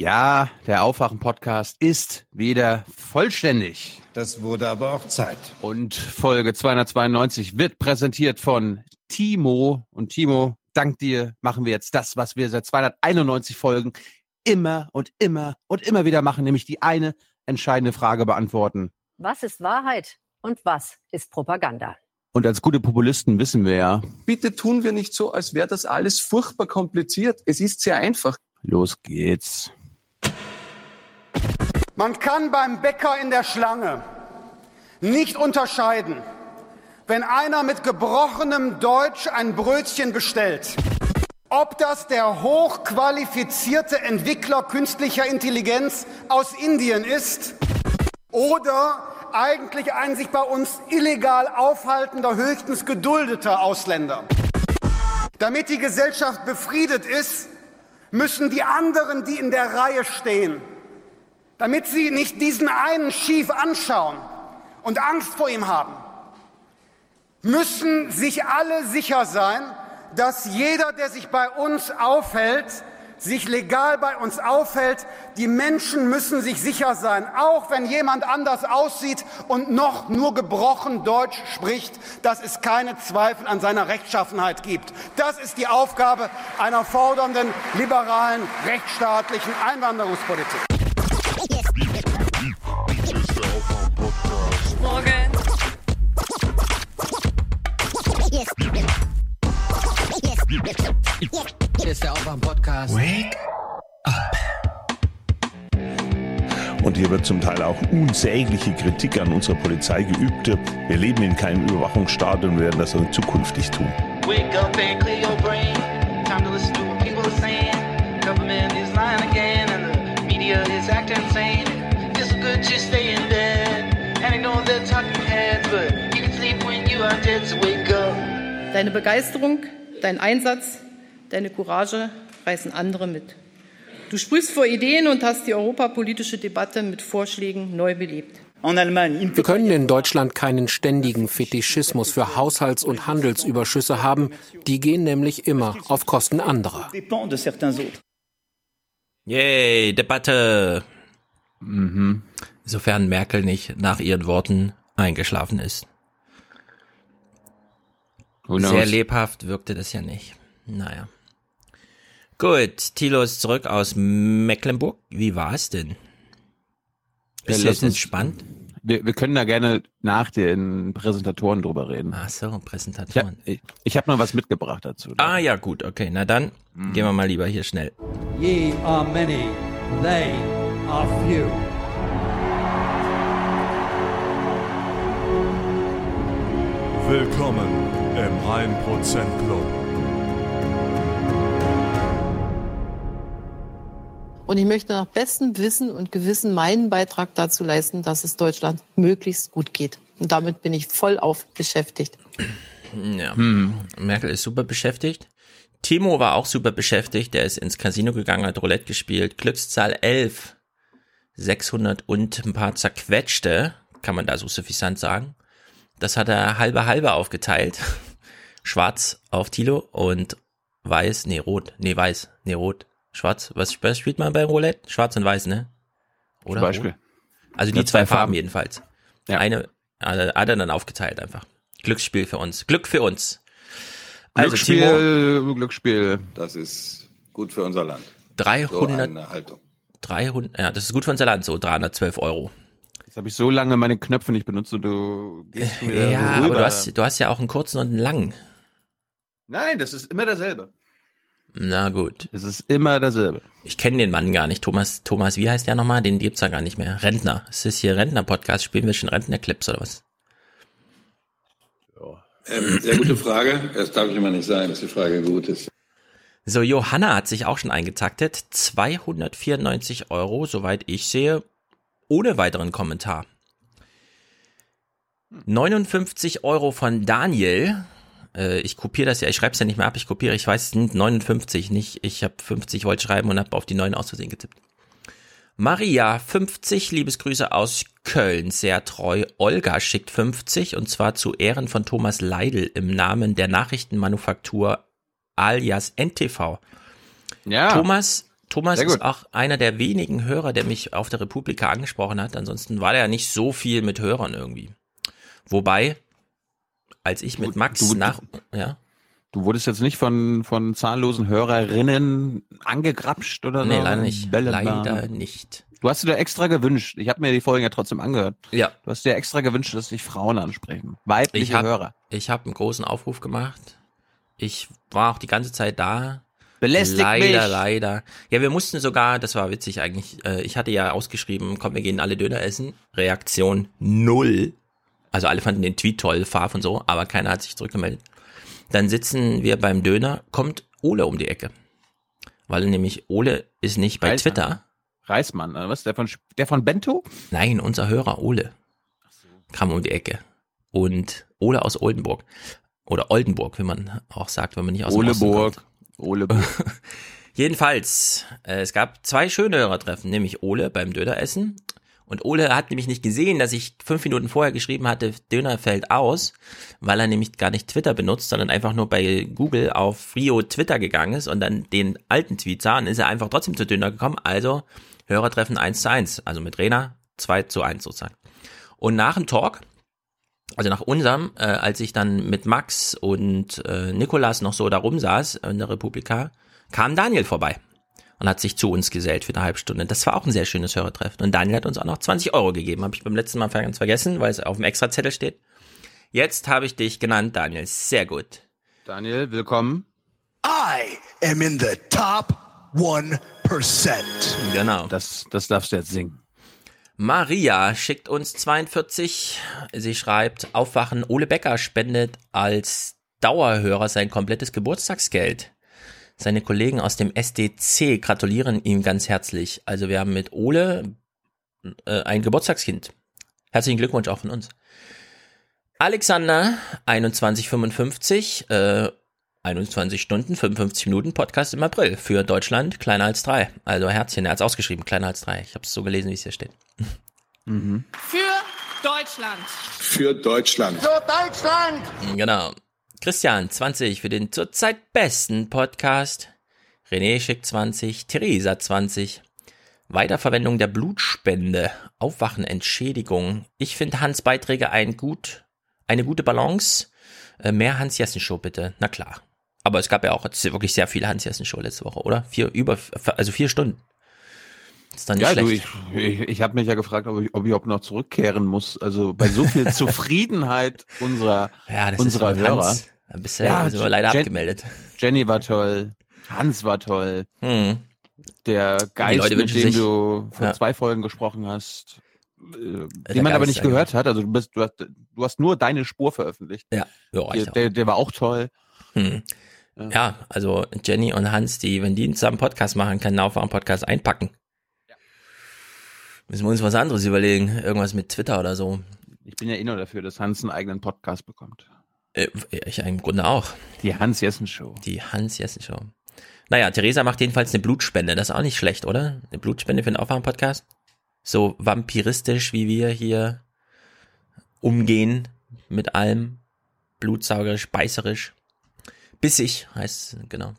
Ja, der Aufwachen-Podcast ist wieder vollständig. Das wurde aber auch Zeit. Und Folge 292 wird präsentiert von Timo. Und Timo, dank dir machen wir jetzt das, was wir seit 291 Folgen immer und immer und immer wieder machen, nämlich die eine entscheidende Frage beantworten. Was ist Wahrheit und was ist Propaganda? Und als gute Populisten wissen wir ja. Bitte tun wir nicht so, als wäre das alles furchtbar kompliziert. Es ist sehr einfach. Los geht's. Man kann beim Bäcker in der Schlange nicht unterscheiden, wenn einer mit gebrochenem Deutsch ein Brötchen bestellt, ob das der hochqualifizierte Entwickler künstlicher Intelligenz aus Indien ist oder eigentlich ein sich bei uns illegal aufhaltender, höchstens geduldeter Ausländer. Damit die Gesellschaft befriedet ist, müssen die anderen, die in der Reihe stehen, damit sie nicht diesen einen schief anschauen und Angst vor ihm haben, müssen sich alle sicher sein, dass jeder, der sich bei uns aufhält, sich legal bei uns aufhält. Die Menschen müssen sich sicher sein, auch wenn jemand anders aussieht und noch nur gebrochen Deutsch spricht, dass es keine Zweifel an seiner Rechtschaffenheit gibt. Das ist die Aufgabe einer fordernden, liberalen, rechtsstaatlichen Einwanderungspolitik. Hier ist der Aufwach-Podcast. Wake Und hier wird zum Teil auch unsägliche Kritik an unserer Polizei geübt. Wir leben in keinem Überwachungsstaat und werden das auch zukünftig tun. Wake up and clear your brain. Time to listen to what people are saying. Government is lying again, and the media is acting insane. It's good to stay in bed. And I know they're talking heads, but you can sleep when you are dead, so wake up. Deine Begeisterung, dein Einsatz, deine Courage reißen andere mit. Du sprühst vor Ideen und hast die europapolitische Debatte mit Vorschlägen neu belebt. Wir können in Deutschland keinen ständigen Fetischismus für Haushalts- und Handelsüberschüsse haben. Die gehen nämlich immer auf Kosten anderer. Yay, Debatte. Mhm. Sofern Merkel nicht nach ihren Worten eingeschlafen ist. Sehr lebhaft wirkte das ja nicht. Naja. Gut, Thilo ist zurück aus Mecklenburg. Wie war es denn? Ist Ja, das lass uns- entspannt? Wir, wir können da gerne nach den Präsentatoren drüber reden. Ach so, Ich habe Präsentation. ich, ich hab noch was mitgebracht dazu. Ah ja, gut, okay. Na dann gehen wir mal lieber hier schnell. Ye are many, they are few. Willkommen im 1% Club. Und ich möchte nach bestem Wissen und Gewissen meinen Beitrag dazu leisten, dass es Deutschland möglichst gut geht. Und damit bin ich voll auf beschäftigt. Ja, Merkel ist super beschäftigt. Timo war auch super beschäftigt. Der ist ins Casino gegangen, hat Roulette gespielt. Glückszahl 11. 600 und ein paar zerquetschte, kann man da so suffisant sagen. Das hat er halbe halbe aufgeteilt. Schwarz auf Tilo und weiß, nee, rot, nee, weiß, nee, rot, schwarz. Was, was spielt man bei Roulette? Schwarz und weiß, ne? Oder Zum Beispiel. rot? Also die zwei zwei Farben Farben. jedenfalls. Ja. Eine hat er dann aufgeteilt einfach. Glücksspiel für uns. Glück für uns. Also Timo, Glücksspiel, Glücksspiel. Das ist gut für unser Land. 300, Haltung. 300, ja, das ist gut für unser Land, so 312 Euro. Jetzt habe ich so lange meine Knöpfe nicht benutzt und du gehst mir Ja, rüber. aber du hast, du hast ja auch einen kurzen und einen langen. Nein, das ist immer derselbe. Na gut. Es ist immer derselbe. Ich kenne den Mann gar nicht. Thomas, Thomas, wie heißt der nochmal? Den gibt's ja gar nicht mehr. Rentner. Ist das hier Rentner-Podcast? Spielen wir schon Rentner-Clips oder was? Ähm, sehr gute Frage. Das darf ich immer nicht sagen, dass die Frage gut ist. So, Johanna hat sich auch schon eingetaktet. 294 Euro, soweit ich sehe, ohne weiteren Kommentar. 59 Euro von Daniel. Äh, ich kopiere das ja, ich schreibe es ja nicht mehr ab, ich kopiere, ich weiß, es sind 59, nicht, ich habe 50 wollte schreiben und habe auf die 9 aus Versehen getippt. Maria, 50, Liebesgrüße aus Köln, sehr treu. Olga schickt 50 und zwar zu Ehren von Thomas Leidl im Namen der Nachrichtenmanufaktur alias NTV. Ja. Thomas, Thomas ist auch einer der wenigen Hörer, der mich auf der Republika angesprochen hat. Ansonsten war der ja nicht so viel mit Hörern irgendwie. Wobei, als ich mit Max du- nach, ja, Du wurdest jetzt nicht von, von zahllosen Hörerinnen angegrapscht oder so? nee, leider nicht. Bällebad? Leider nicht. Du hast dir extra gewünscht. Ich habe mir die Folgen ja trotzdem angehört. Ja. Du hast dir extra gewünscht, dass dich Frauen ansprechen. Weibliche Ich habe Hörer. ich hab einen großen Aufruf gemacht. Ich war auch die ganze Zeit da. Belästigt leider, mich. leider. Ja, wir mussten sogar, das war witzig eigentlich, äh, ich hatte ja ausgeschrieben, komm, wir gehen alle Döner essen. Reaktion null. Also alle fanden den Tweet toll, Farf und so, aber keiner hat sich zurückgemeldet. Dann sitzen wir beim Döner, kommt Ole um die Ecke. Weil nämlich Ole ist nicht bei Reismann. Twitter. Reismann, oder was? Der von, der von Bento? Nein, unser Hörer Ole kam um die Ecke. Und Ole aus Oldenburg. Oder Oldenburg, wie man auch sagt, wenn man nicht aus dem Oleburg. kommt. Oleburg. Jedenfalls, äh, es gab zwei schöne Hörertreffen, nämlich Ole beim Döneressen. Und Ole hat nämlich nicht gesehen, dass ich fünf Minuten vorher geschrieben hatte, Döner fällt aus, weil er nämlich gar nicht Twitter benutzt, sondern einfach nur bei Google auf Rio Twitter gegangen ist und dann den alten Tweet sah und ist er einfach trotzdem zu Döner gekommen. Also Hörertreffen 1 zu 1, also mit Rena 2 zu 1 sozusagen. Und nach dem Talk, also nach unserem, äh, als ich dann mit Max und äh, Nikolas noch so da rumsaß in der Republika, kam Daniel vorbei und hat sich zu uns gesellt für eine halbe Stunde. Das war auch ein sehr schönes Hörertreffen. Und Daniel hat uns auch noch 20 Euro gegeben. Habe ich beim letzten Mal ganz vergessen, weil es auf dem Extrazettel steht. Jetzt habe ich dich genannt, Daniel. Sehr gut. Daniel, willkommen. I am in the top 1%. Genau. Das, das darfst du jetzt singen. Maria schickt uns 42. Sie schreibt, Aufwachen, Ole Becker spendet als Dauerhörer sein komplettes Geburtstagsgeld. Seine Kollegen aus dem SDC gratulieren ihm ganz herzlich. Also wir haben mit Ole äh, ein Geburtstagskind. Herzlichen Glückwunsch auch von uns. Alexander, 2155, äh, 21 Stunden, 55 Minuten Podcast im April für Deutschland, kleiner als drei. Also Herzchen, er hat es ausgeschrieben, kleiner als drei. Ich habe es so gelesen, wie es hier steht. Für Deutschland. Für Deutschland. Für Deutschland! Genau. Christian, 20 für den zurzeit besten Podcast. René schickt 20. Theresa, 20. Weiterverwendung der Blutspende. Aufwachen, Entschädigung. Ich finde Hans Beiträge ein gut, eine gute Balance. Äh, mehr Hans-Jessen-Show bitte. Na klar. Aber es gab ja auch wirklich sehr viele Hans-Jessen-Show letzte Woche, oder? Vier, über, also vier Stunden. Ist dann nicht Ja, du, schlecht. ich, ich, ich habe mich ja gefragt, ob ich, ob ich überhaupt noch zurückkehren muss. Also bei so viel Zufriedenheit unserer, ja, das unserer ist Hörer. Hans. Da bist du ja, wir leider Jen- abgemeldet. Jenny war toll, Hans war toll, Hm. der Geist, mit dem sich- du vor Ja. zwei Folgen gesprochen hast, äh, den man aber nicht ja, gehört hat. Also du bist, du hast, du hast nur deine Spur veröffentlicht. Ja, ja Der, der, der war auch toll. Hm. Ja, also Jenny und Hans, die, wenn die zusammen Podcast machen, können auch einen Podcast einpacken. Müssen wir uns was anderes überlegen. Irgendwas mit Twitter oder so. Ich bin ja eh nur dafür, dass Hans einen eigenen Podcast bekommt. Äh, ich im Grunde auch. Die Hans-Jessen-Show. Die Hans-Jessen-Show. Naja, Theresa macht jedenfalls eine Blutspende. Das ist auch nicht schlecht, oder? Eine Blutspende für den Aufwachen-Podcast. So vampiristisch, wie wir hier umgehen mit allem. Blutsaugerisch, beißerisch. Bissig heißt es, genau.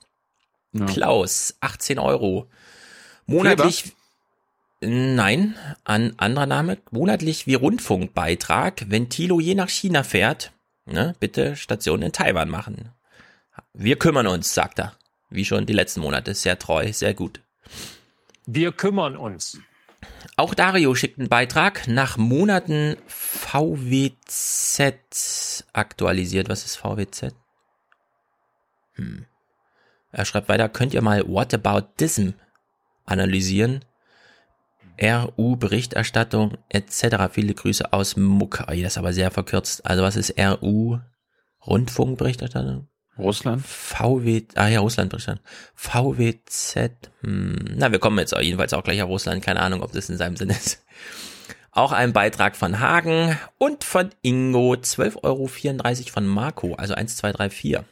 Ja. Klaus, 18 Euro. Monatlich, nein, an anderer Name, monatlich wie Rundfunkbeitrag, wenn Thilo je nach China fährt, ne, bitte Station in Taiwan machen. Wir kümmern uns, sagt er. Wie schon die letzten Monate. Sehr treu, sehr gut. Wir kümmern uns. Auch Dario schickt einen Beitrag nach Monaten VWZ aktualisiert. Was ist VWZ? Hm. Er schreibt weiter, könnt ihr mal Whataboutism analysieren? RU-Berichterstattung etc. Viele Grüße aus Muck. Oh, das ist aber sehr verkürzt. Also was ist RU? Rundfunkberichterstattung? Russland? VW, ah ja, Russland-Berichterstattung. VWZ, hm, na, wir kommen jetzt jedenfalls auch gleich auf Russland. Keine Ahnung, ob das in seinem Sinne ist. Auch ein Beitrag von Hagen und von Ingo, 12,34 Euro von Marco, also 1, 2, 3, 4.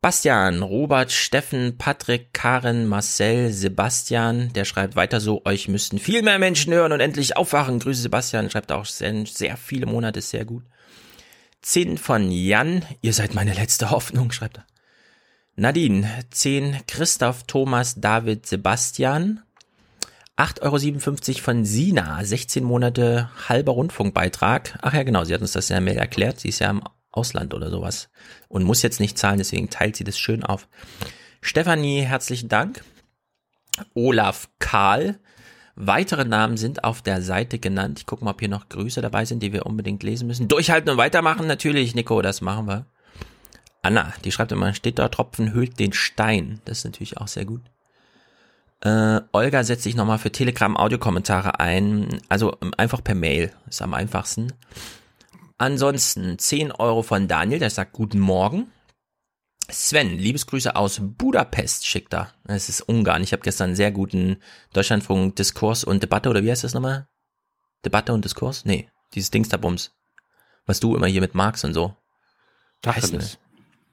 Bastian, Robert, Steffen, Patrick, Karen, Marcel, Sebastian, der schreibt weiter so, euch müssten viel mehr Menschen hören und endlich aufwachen. Grüße Sebastian, schreibt auch sehr, sehr viele Monate, sehr gut. 10 von Jan, ihr seid meine letzte Hoffnung, schreibt er. Nadine, 10 Christoph, Thomas, David, Sebastian. 8,57 Euro von Sina, 16 Monate halber Rundfunkbeitrag. Ach ja, genau, sie hat uns das ja mehr erklärt. Sie ist ja im Ausland oder sowas und muss jetzt nicht zahlen, deswegen teilt sie das schön auf. Stefanie, herzlichen Dank. Olaf Karl. Weitere Namen sind auf der Seite genannt. Ich gucke mal, ob hier noch Grüße dabei sind, die wir unbedingt lesen müssen. Durchhalten und weitermachen, natürlich, Nico, das machen wir. Anna, die schreibt immer, steht da, Tropfen hüllt den Stein. Das ist natürlich auch sehr gut. Äh, Olga setzt sich nochmal für Telegram Audiokommentare ein. Also ähm, einfach per Mail. Ist am einfachsten. Ansonsten 10 Euro von Daniel, der sagt Guten Morgen. Sven, Liebesgrüße aus Budapest schickt er. Es ist Ungarn. Ich habe gestern einen sehr guten Deutschlandfunk Diskurs und Debatte, oder wie heißt das nochmal? Debatte und Diskurs? Nee, dieses Dingsterbums. Was du immer hier mit magst und so. Tacheles.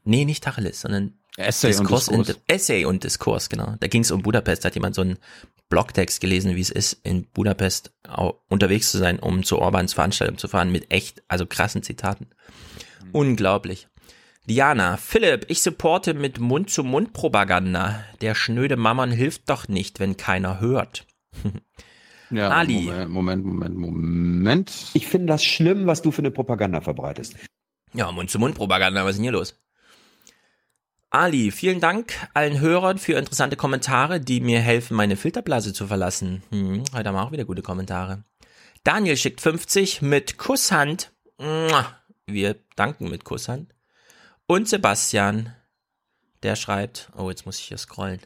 Nee, nicht Tacheles, sondern Essay Diskurs und Diskurs. Essay und Diskurs, genau. Da ging es um Budapest. Da hat jemand so einen Blogtext gelesen, wie es ist, in Budapest unterwegs zu sein, um zu Orbans Veranstaltung zu fahren, mit echt, also krassen Zitaten. Unglaublich. Diana, Philipp, ich supporte mit Mund-zu-Mund-Propaganda. Der schnöde Mammon hilft doch nicht, wenn keiner hört. Ja, Ali. Moment, Moment, Moment, Moment. Ich finde das schlimm, was du für eine Propaganda verbreitest. Ja, Mund-zu-Mund-Propaganda, was ist denn hier los? Ali, vielen Dank allen Hörern für interessante Kommentare, die mir helfen, meine Filterblase zu verlassen. Hm, heute haben wir auch wieder gute Kommentare. Daniel schickt 50 mit Kusshand. Wir danken mit Kusshand. Und Sebastian, der schreibt, oh, jetzt muss ich hier scrollen.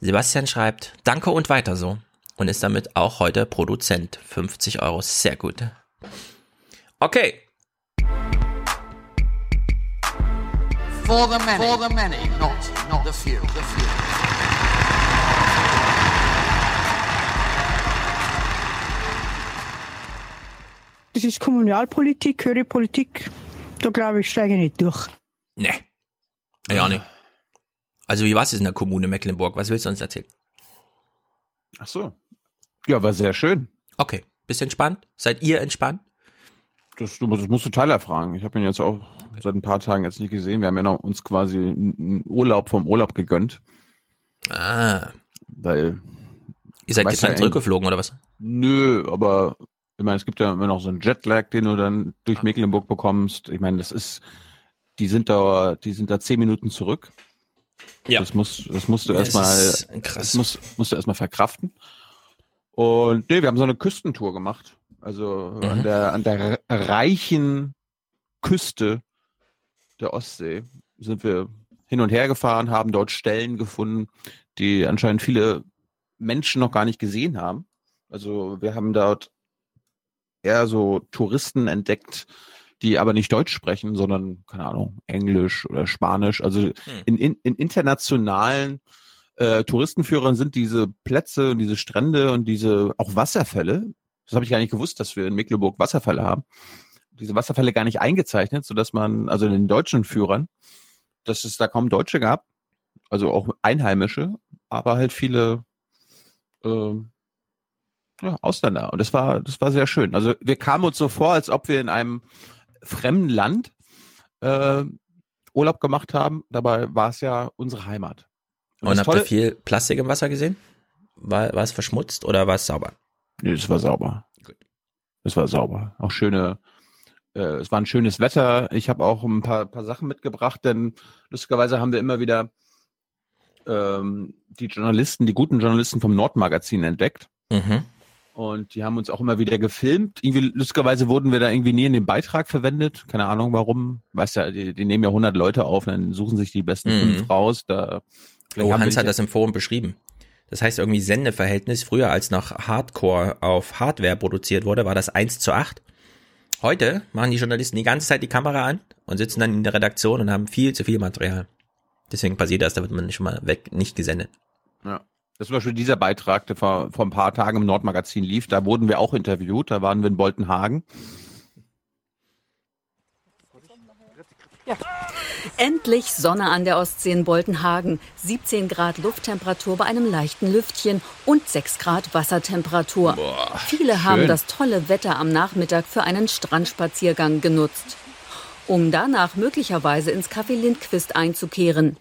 Sebastian schreibt, danke und weiter so. Und ist damit auch heute Produzent. 50 Euro, sehr gut. Okay, For the many, for the many, not not the few. The few. Das ist Kommunalpolitik, höhere Politik. Da glaube ich, steige ich nicht durch. Ne. Ja, nicht. Also wie war es in der Kommune Mecklenburg? Was willst du uns erzählen? Ach so. Ja, war sehr schön. Okay. Bist du entspannt? Seid ihr entspannt? Das, das musst du Tyler fragen. Ich habe ihn jetzt auch seit ein paar Tagen jetzt nicht gesehen. Wir haben ja noch uns quasi einen Urlaub vom Urlaub gegönnt. Ah. Weil. Ihr seid gestern ja, zurückgeflogen oder was? Nö, aber ich meine, es gibt ja immer noch so einen Jetlag, den du dann durch Mecklenburg bekommst. Ich meine, das ist, die sind da, die sind da zehn Minuten zurück. Ja. Das musst, das musst du erstmal, das musst, musst du erstmal verkraften. Und nee, wir haben so eine Küstentour gemacht. Also an Mhm. der, an der reichen Küste der Ostsee sind wir hin und her gefahren, haben dort Stellen gefunden, die anscheinend viele Menschen noch gar nicht gesehen haben. Also wir haben dort eher so Touristen entdeckt, die aber nicht Deutsch sprechen, sondern, keine Ahnung, Englisch oder Spanisch. Also in, in, in internationalen äh, Touristenführern sind diese Plätze und diese Strände und diese auch Wasserfälle. Das habe ich gar nicht gewusst, dass wir in Mecklenburg Wasserfälle haben. Diese Wasserfälle gar nicht eingezeichnet, sodass man, also den deutschen Führern, dass es da kaum Deutsche gab, also auch Einheimische, aber halt viele ähm, ja, Ausländer. Und das war, das war sehr schön. Also wir kamen uns so vor, als ob wir in einem fremden Land äh, Urlaub gemacht haben. Dabei war es ja unsere Heimat. Und, das habt ihr Tolle- viel Plastik im Wasser gesehen? War, war es verschmutzt oder war es sauber? Nee, es war sauber. Es war sauber. Auch schöne, äh, es war ein schönes Wetter. Ich habe auch ein paar, paar Sachen mitgebracht, denn lustigerweise haben wir immer wieder ähm, die Journalisten, die guten Journalisten vom Nordmagazin entdeckt. Mhm. Und die haben uns auch immer wieder gefilmt. Irgendwie, lustigerweise wurden wir da irgendwie nie in den Beitrag verwendet. Keine Ahnung warum. Weißt ja, die, die nehmen ja 100 Leute auf, dann suchen sich die besten Mhm. fünf raus. Da, Oh, Hans hat das im Forum beschrieben. Das heißt irgendwie Sendeverhältnis. Früher, als noch Hardcore auf Hardware produziert wurde, war das 1 zu 8. Heute machen die Journalisten die ganze Zeit die Kamera an und sitzen dann in der Redaktion und haben viel zu viel Material. Deswegen passiert das, da wird man schon mal weg, nicht gesendet. Ja. Das ist zum Beispiel dieser Beitrag, der vor, vor ein paar Tagen im Nordmagazin lief. Da wurden wir auch interviewt. Da waren wir in Boltenhagen. Endlich Sonne an der Ostsee in Boltenhagen. 17 Grad Lufttemperatur bei einem leichten Lüftchen und 6 Grad Wassertemperatur. Viele haben schön. das tolle Wetter am Nachmittag für einen Strandspaziergang genutzt. Um danach möglicherweise ins Café Lindquist einzukehren.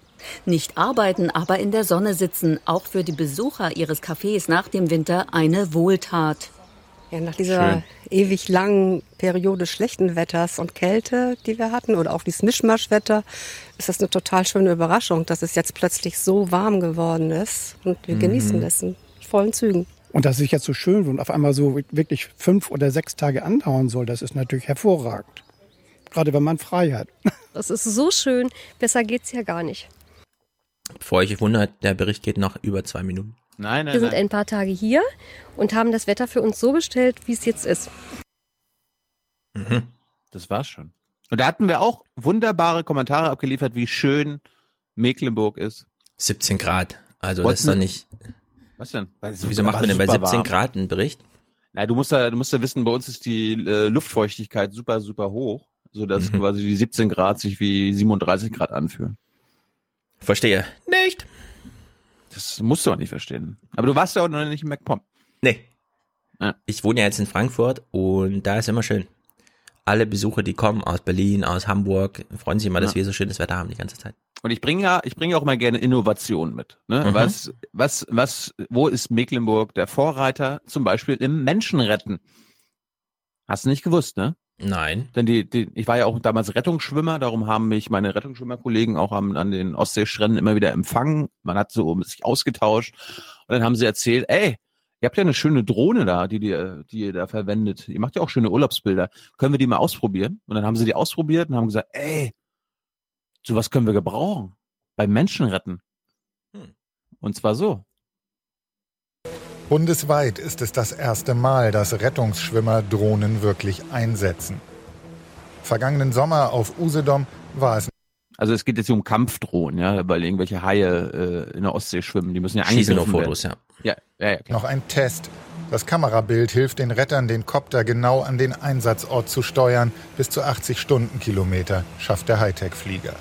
Nicht arbeiten, aber in der Sonne sitzen. Auch für die Besucher ihres Cafés nach dem Winter eine Wohltat. Ja, nach dieser Schön. ewig langen Periode schlechten Wetters und Kälte, die wir hatten, oder auch dieses Mischmaschwetter, ist das eine total schöne Überraschung, dass es jetzt plötzlich so warm geworden ist. Und wir Mhm. genießen das in vollen Zügen. Und dass es sich jetzt so schön und auf einmal so wirklich fünf oder sechs Tage andauern soll, das ist natürlich hervorragend. Gerade wenn man frei hat. Das ist so schön, besser geht's ja gar nicht. Bevor euch wundert, der Bericht geht noch über zwei Minuten. Nein, Wir sind ein paar Tage hier und haben das Wetter für uns so gestellt, wie es jetzt ist. Mhm. Das war's schon. Und da hatten wir auch wunderbare Kommentare abgeliefert, wie schön Mecklenburg ist. 17 Grad. Also Wollten das ist doch nicht. Was denn? Es Wieso war macht man denn bei super 17 warm. Grad einen Bericht? Na, du musst ja, du musst ja wissen, bei uns ist die äh, Luftfeuchtigkeit super, super hoch, sodass Mhm. quasi die 17 Grad sich wie 37 Grad anfühlen. Verstehe. Nicht. Das musst du auch nicht verstehen. Aber du warst ja auch noch nicht in MacPom. Nee. Ich wohne ja jetzt in Frankfurt und da ist immer schön. Alle Besucher, die kommen aus Berlin, aus Hamburg, freuen sich immer, dass Ja. wir so schönes Wetter haben die ganze Zeit. Und ich bringe ja, ich bringe auch mal gerne Innovation mit. Ne? Mhm. Was, was, was, wo ist Mecklenburg der Vorreiter? Zum Beispiel im Menschenretten. Hast du nicht gewusst, ne? Nein. Denn die, die, ich war ja auch damals Rettungsschwimmer, darum haben mich meine Rettungsschwimmerkollegen auch am, an den Ostseestränden immer wieder empfangen. Man hat so sich ausgetauscht und dann haben sie erzählt, ey, ihr habt ja eine schöne Drohne da, die, die, die ihr da verwendet. Ihr macht ja auch schöne Urlaubsbilder. Können wir die mal ausprobieren? Und dann haben sie die ausprobiert und haben gesagt, ey, sowas können wir gebrauchen. Beim Menschenretten. Und zwar so. Bundesweit ist es das erste Mal, dass Rettungsschwimmer Drohnen wirklich einsetzen. Vergangenen Sommer auf Usedom war es Also es geht jetzt hier um Kampfdrohnen, ja, weil irgendwelche Haie äh, in der Ostsee schwimmen. Die müssen ja Schießen nur angegriffen Fotos, werden. Ja, ja, ja. noch ein Test. Das Kamerabild hilft den Rettern, den Kopter genau an den Einsatzort zu steuern. Bis zu 80 Stundenkilometer schafft der Hightech-Flieger.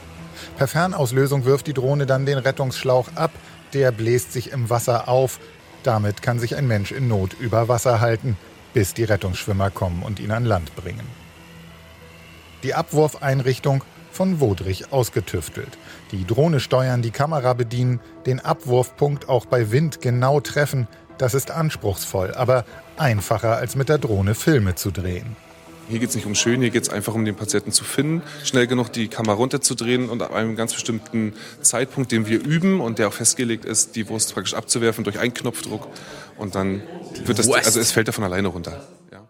Per Fernauslösung wirft die Drohne dann den Rettungsschlauch ab. Der bläst sich im Wasser auf. Damit kann sich ein Mensch in Not über Wasser halten, bis die Rettungsschwimmer kommen und ihn an Land bringen. Die Abwurfeinrichtung von Wodrich ausgetüftelt. Die Drohne steuern, die Kamera bedienen, den Abwurfpunkt auch bei Wind genau treffen. Das ist anspruchsvoll, aber einfacher als mit der Drohne Filme zu drehen. Hier geht es nicht um schön, hier geht es einfach um den Patienten zu finden, schnell genug die Kamera runterzudrehen und ab einem ganz bestimmten Zeitpunkt, den wir üben und der auch festgelegt ist, die Wurst praktisch abzuwerfen durch einen Knopfdruck und dann wird das, also es fällt da von alleine runter. Ja.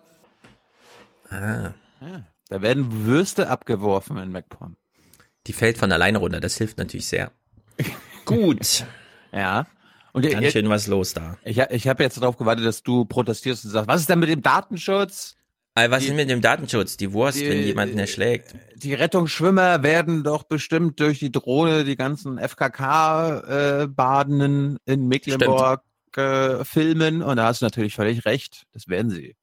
Ah. Ja, da werden Würste abgeworfen in MacPom. Die fällt von alleine runter, das hilft natürlich sehr. Gut. Ja. Und Ganz schön was los da. Ich, ich habe jetzt darauf gewartet, dass du protestierst und sagst, was ist denn mit dem Datenschutz? Aber was ist mit dem Datenschutz? Die Wurst, Die- wenn jemanden erschlägt. Die Rettungsschwimmer werden doch bestimmt durch die Drohne die ganzen FKK-Badenden äh, in Mecklenburg äh, filmen. Und da hast du natürlich völlig recht. Das werden sie.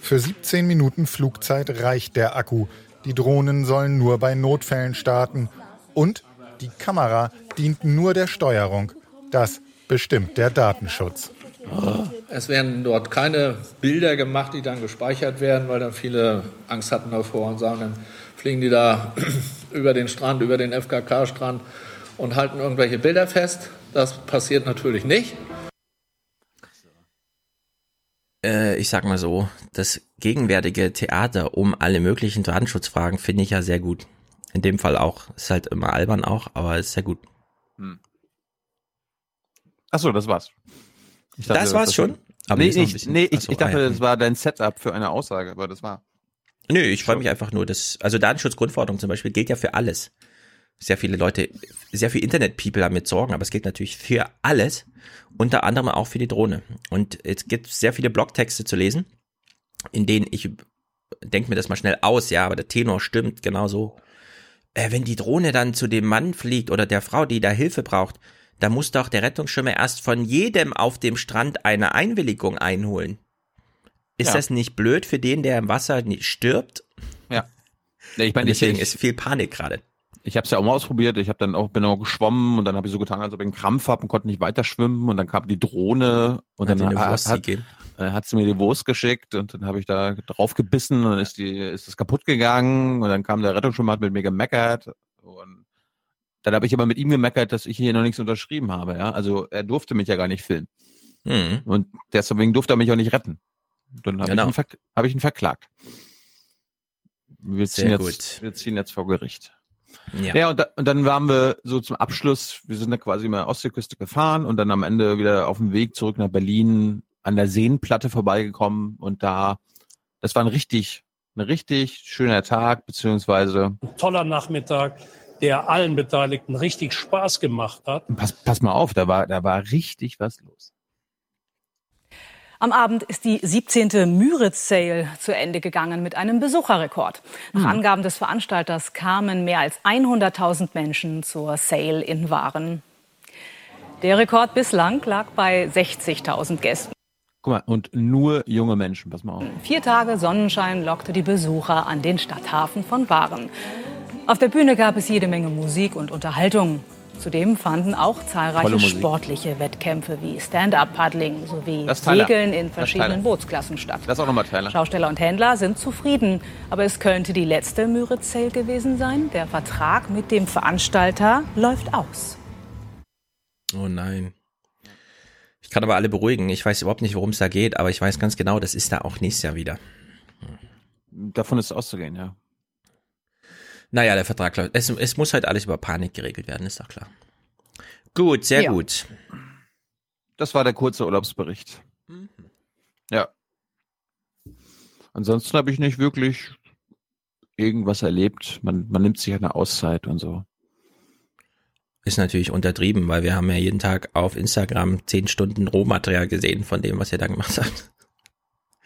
Für 17 Minuten Flugzeit reicht der Akku. Die Drohnen sollen nur bei Notfällen starten. Und die Kamera dient nur der Steuerung. Das bestimmt der Datenschutz. Es werden dort keine Bilder gemacht, die dann gespeichert werden, weil dann viele Angst hatten davor und sagen, dann fliegen die da über den Strand, über den FKK-Strand und halten irgendwelche Bilder fest. Das passiert natürlich nicht. Äh, ich sag mal so, das gegenwärtige Theater um alle möglichen Datenschutzfragen finde ich ja sehr gut. In dem Fall auch. Ist halt immer albern auch, aber ist sehr gut. Achso, das war's. Ich Das war's schon? Aber nee, ich, nee ich, Achso, ich dachte, ah ja. das war dein Setup für eine Aussage, aber das war. Nö, ich freue mich einfach nur, dass, also Datenschutzgrundverordnung zum Beispiel gilt ja für alles. Sehr viele Leute, sehr viele Internet-People haben mit Sorgen, aber es gilt natürlich für alles, unter anderem auch für die Drohne. Und es gibt sehr viele Blogtexte zu lesen, in denen ich denke mir das mal schnell aus, ja, aber der Tenor stimmt genauso. Äh, wenn die Drohne dann zu dem Mann fliegt oder der Frau, die da Hilfe braucht, da muss doch der Rettungsschwimmer erst von jedem auf dem Strand eine Einwilligung einholen. Ist Ja. das nicht blöd für den, der im Wasser stirbt? Ja. ich Und deswegen ich, ist viel Panik gerade. Ich habe es ja auch mal ausprobiert. Ich habe dann auch bin auch geschwommen und dann habe ich so getan, als ob ich einen Krampf habe und konnte nicht weiter schwimmen und dann kam die Drohne und Hat dann hat, hat, äh, hat sie mir die Wurst geschickt und dann habe ich da drauf gebissen und dann ist die ist das kaputt gegangen und dann kam der Rettungsschwimmer hat mit mir gemeckert und Dann habe ich aber mit ihm gemeckert, dass ich hier noch nichts unterschrieben habe. Ja, also er durfte mich ja gar nicht filmen. Mhm. Und deswegen durfte er mich auch nicht retten. Dann habe Genau. ich, hab ich ihn verklagt. Wir ziehen, Sehr jetzt, gut. wir ziehen jetzt vor Gericht. Ja. Ja, und, da, und dann waren wir so zum Abschluss, wir sind da quasi mal Ostseeküste gefahren und dann am Ende wieder auf dem Weg zurück nach Berlin an der Seenplatte vorbeigekommen und da, das war ein richtig, ein richtig schöner Tag, beziehungsweise, Ein toller Nachmittag, der allen Beteiligten richtig Spaß gemacht hat. pass, pass mal auf, da war, da war richtig was los. Am Abend ist die 17. Müritz Sale zu Ende gegangen mit einem Besucherrekord. Nach Hm. Angaben des Veranstalters kamen mehr als 100.000 Menschen zur Sale in Waren. Der Rekord bislang lag bei 60.000 Gästen. Guck mal, und nur junge Menschen, pass mal auf. Vier Tage Sonnenschein lockte die Besucher an den Stadthafen von Waren. Auf der Bühne gab es jede Menge Musik und Unterhaltung. Zudem fanden auch zahlreiche sportliche Wettkämpfe wie Stand-up-Paddling sowie. Segeln in verschiedenen. Bootsklassen statt. Das ist auch nochmal Tyler. Schausteller und Händler sind zufrieden, aber es könnte die letzte Müritz Sale gewesen sein. Der Vertrag mit dem Veranstalter läuft aus. Oh nein. Ich kann aber alle beruhigen. Ich weiß überhaupt nicht, worum es da geht, aber ich weiß ganz genau, das ist da auch nächstes Jahr wieder. Davon ist auszugehen, ja. Naja, der Vertrag läuft. Es, es muss halt alles über Panik geregelt werden, ist doch klar. Gut, sehr Ja. gut. Das war der kurze Urlaubsbericht. Ja. Ansonsten habe ich nicht wirklich irgendwas erlebt. Man, man nimmt sich eine Auszeit und so. Ist natürlich untertrieben, weil wir haben ja jeden Tag auf Instagram zehn Stunden Rohmaterial gesehen von dem, was ihr da gemacht habt.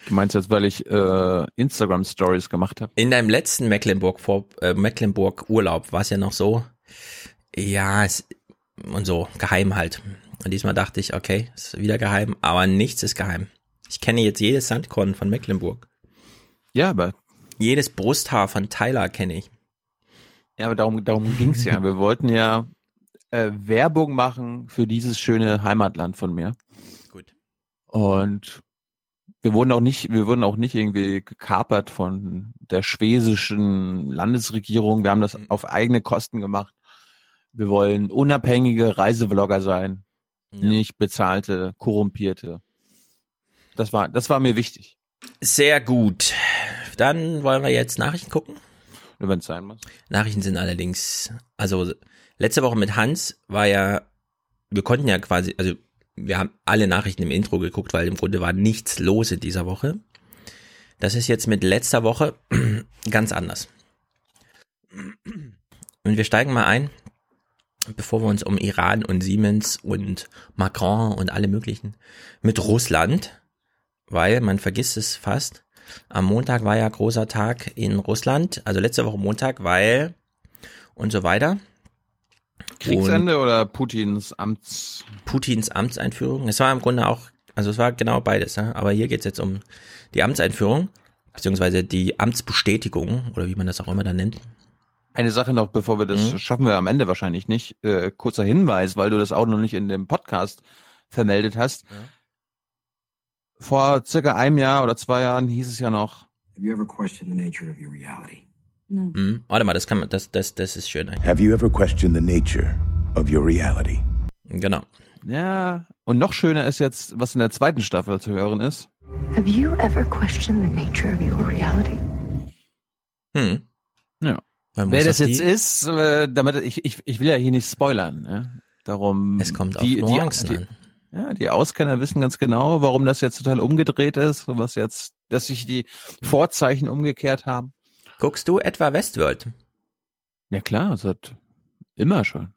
Du meinst jetzt, weil ich äh, Instagram Stories gemacht habe? In deinem letzten Mecklenburg vor äh, Mecklenburg Urlaub war es ja noch so, ja, es, und so geheim halt. Und diesmal dachte ich, okay, ist wieder geheim, aber nichts ist geheim. Ich kenne jetzt jedes Sandkorn von Mecklenburg. Ja, aber jedes Brusthaar von Tyler kenne ich. Ja, aber darum, darum ging's ja. Wir wollten ja äh, Werbung machen für dieses schöne Heimatland von mir. Gut. Und wir wurden auch nicht, wir wurden auch nicht irgendwie gekapert von der schwedischen Landesregierung. Wir haben das auf eigene Kosten gemacht. Wir wollen unabhängige Reisevlogger sein, nicht bezahlte, korrumpierte. Das war, das war mir wichtig. Sehr gut. Dann wollen wir jetzt Nachrichten gucken. Wenn es sein muss. Nachrichten sind allerdings, also letzte Woche mit Hans war ja, wir konnten ja quasi, also wir haben alle Nachrichten im Intro geguckt, weil im Grunde war nichts los in dieser Woche. Das ist jetzt mit letzter Woche ganz anders. Und wir steigen mal ein, bevor wir uns um Iran und Siemens und Macron und alle möglichen mit Russland, weil man vergisst es fast. Am Montag war ja großer Tag in Russland, also letzte Woche Montag, weil und so weiter. Kriegsende oder Putins Amts? Putins Amtseinführung. Es war im Grunde auch, also es war genau beides, ne? aber hier geht's jetzt um die Amtseinführung, beziehungsweise die Amtsbestätigung oder wie man das auch immer dann nennt. Eine Sache noch, bevor wir das Mhm. schaffen wir am Ende wahrscheinlich nicht. Äh, kurzer Hinweis, weil du das auch noch nicht in dem Podcast vermeldet hast. Vor circa einem Jahr oder zwei Jahren hieß es ja noch. Have you ever questioned the nature of your reality? Mhm. Warte mal, das kann man, das, das, das ist schön. Have you ever questioned the nature of your reality? Genau. Ja. Und noch schöner ist jetzt, was in der zweiten Staffel zu hören ist. Have you ever questioned the nature of your reality? Hm. Ja. Wer das das jetzt die? ist, äh, damit ich, ich, ich will ja hier nicht spoilern. Ne? Darum. Es kommt auf die, Nuancen die, an. die, ja, die Auskenner wissen ganz genau, warum das jetzt total umgedreht ist, und was jetzt, dass sich die Vorzeichen umgekehrt haben. Guckst du etwa Westworld? Ja klar, seit immer schon.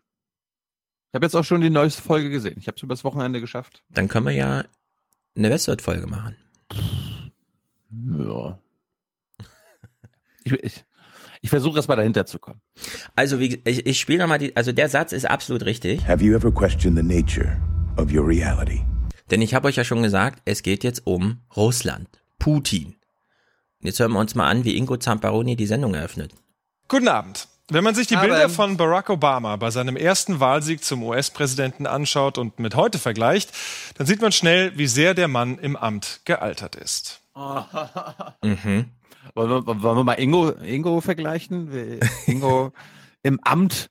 Ich habe jetzt auch schon die neueste Folge gesehen. Ich habe es übers Wochenende geschafft. Dann können wir ja eine Westworld-Folge machen. Ja. Ich, ich, ich versuche erst mal dahinter zu kommen. Also wie, ich, ich spiele nochmal die, also der Satz ist absolut richtig. Have you ever questioned the nature of your reality? Denn ich habe euch ja schon gesagt, es geht jetzt um Russland, Putin. Jetzt hören wir uns mal an, wie Ingo Zamparoni die Sendung eröffnet. Guten Abend. Wenn man sich die Aber- Bilder von Barack Obama bei seinem ersten Wahlsieg zum US-Präsidenten anschaut und mit heute vergleicht, dann sieht man schnell, wie sehr der Mann im Amt gealtert ist. Mhm. Wollen wir, wollen wir mal Ingo, Ingo vergleichen? Ingo im Amt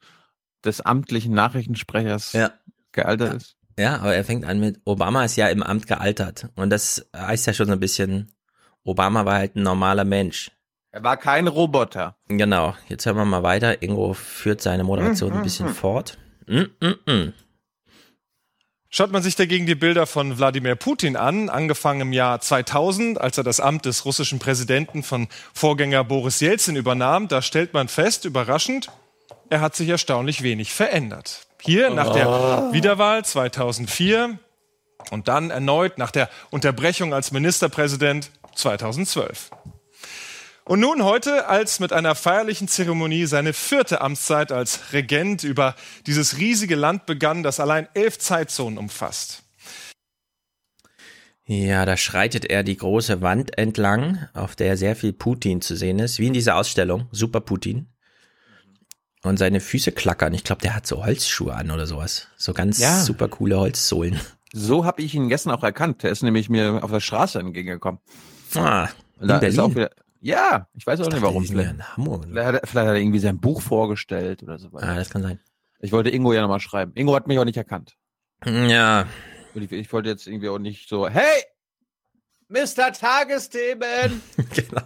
des amtlichen Nachrichtensprechers Ja. gealtert ist. Ja, aber er fängt an mit, Obama ist ja im Amt gealtert. Und das heißt ja schon so ein bisschen, Obama war halt ein normaler Mensch. Er war kein Roboter. Genau, jetzt hören wir mal weiter. Ingo führt seine Moderation ein bisschen fort. Mm, mm, mm. Schaut man sich dagegen die Bilder von Wladimir Putin an, angefangen im Jahr 2000, als er das Amt des russischen Präsidenten von Vorgänger Boris Jelzin übernahm, da stellt man fest, überraschend, er hat sich erstaunlich wenig verändert. Hier nach der Oh. Wiederwahl 2004 und dann erneut nach der Unterbrechung als Ministerpräsident 2012. Und nun heute, als mit einer feierlichen Zeremonie seine vierte Amtszeit als Regent über dieses riesige Land begann, das allein elf Zeitzonen umfasst. Ja, da schreitet er die große Wand entlang, auf der sehr viel Putin zu sehen ist, wie in dieser Ausstellung, Super Putin. Und seine Füße klackern. Ich glaube, der hat so Holzschuhe an oder sowas. So ganz Ja. super coole Holzsohlen. So habe ich ihn gestern auch erkannt. Der ist nämlich mir auf der Straße entgegengekommen. Ah, Und da in ist auch Berlin. wieder, ja, ich weiß auch Ich nicht warum. ja Vielleicht, in Hamburg. vielleicht, hat er, vielleicht hat er irgendwie sein Buch vorgestellt oder so weiter. Ah, das kann sein. Ich wollte Ingo ja nochmal schreiben. Ingo hat mich auch nicht erkannt. Ja, Und Ich, ich wollte jetzt irgendwie auch nicht so, hey, Mr. Tagesthemen, genau.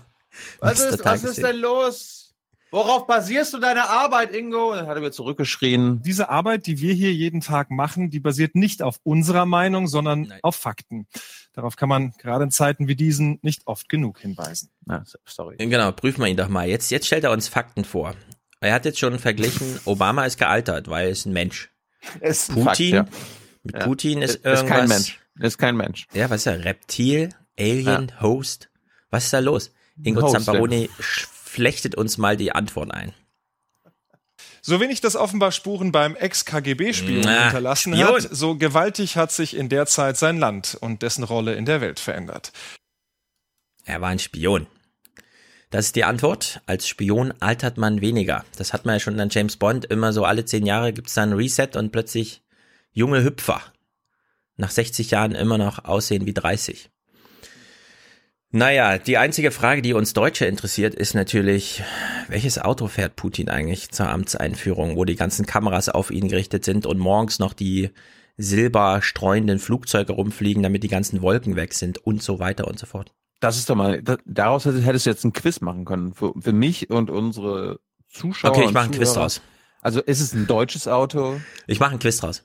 was Mr. ist, was ist denn los? Worauf basierst du deine Arbeit, Ingo? Und dann hat er mir zurückgeschrien. Diese Arbeit, die wir hier jeden Tag machen, die basiert nicht auf unserer Meinung, sondern Nein. auf Fakten. Darauf kann man gerade in Zeiten wie diesen nicht oft genug hinweisen. Na, sorry. Genau, prüfen wir ihn doch mal. Jetzt, jetzt stellt er uns Fakten vor. Er hat jetzt schon verglichen, Obama ist gealtert, weil er ist ein Mensch. Ist ein Putin, Fakt, mit ja. Putin ist ist irgendwas. kein Mensch. Ist kein Mensch. Ja, was ist er? Reptil, Alien, Host? Was ist da los? Ingo Host, Zamparoni flechtet uns mal die Antwort ein. So wenig das offenbar Spuren beim Ex-KGB-Spion hinterlassen Spion. hat, so gewaltig hat sich in der Zeit sein Land und dessen Rolle in der Welt verändert. Er war ein Spion. Das ist die Antwort. Als Spion altert man weniger. Das hat man ja schon an James Bond. Immer so alle zehn Jahre gibt's da ein Reset und plötzlich junge Hüpfer. Nach 60 Jahren immer noch aussehen wie 30. Naja, die einzige Frage, die uns Deutsche interessiert, ist natürlich, welches Auto fährt Putin eigentlich zur Amtseinführung, wo die ganzen Kameras auf ihn gerichtet sind und morgens noch die silberstreuenden Flugzeuge rumfliegen, damit die ganzen Wolken weg sind und so weiter und so fort. Das ist doch mal, da- daraus hättest du jetzt ein Quiz machen können. Für, für mich und unsere Zuschauer. Okay, ich mache ein Quiz draus. Also ist es ein deutsches Auto? Ich mache ein Quiz draus.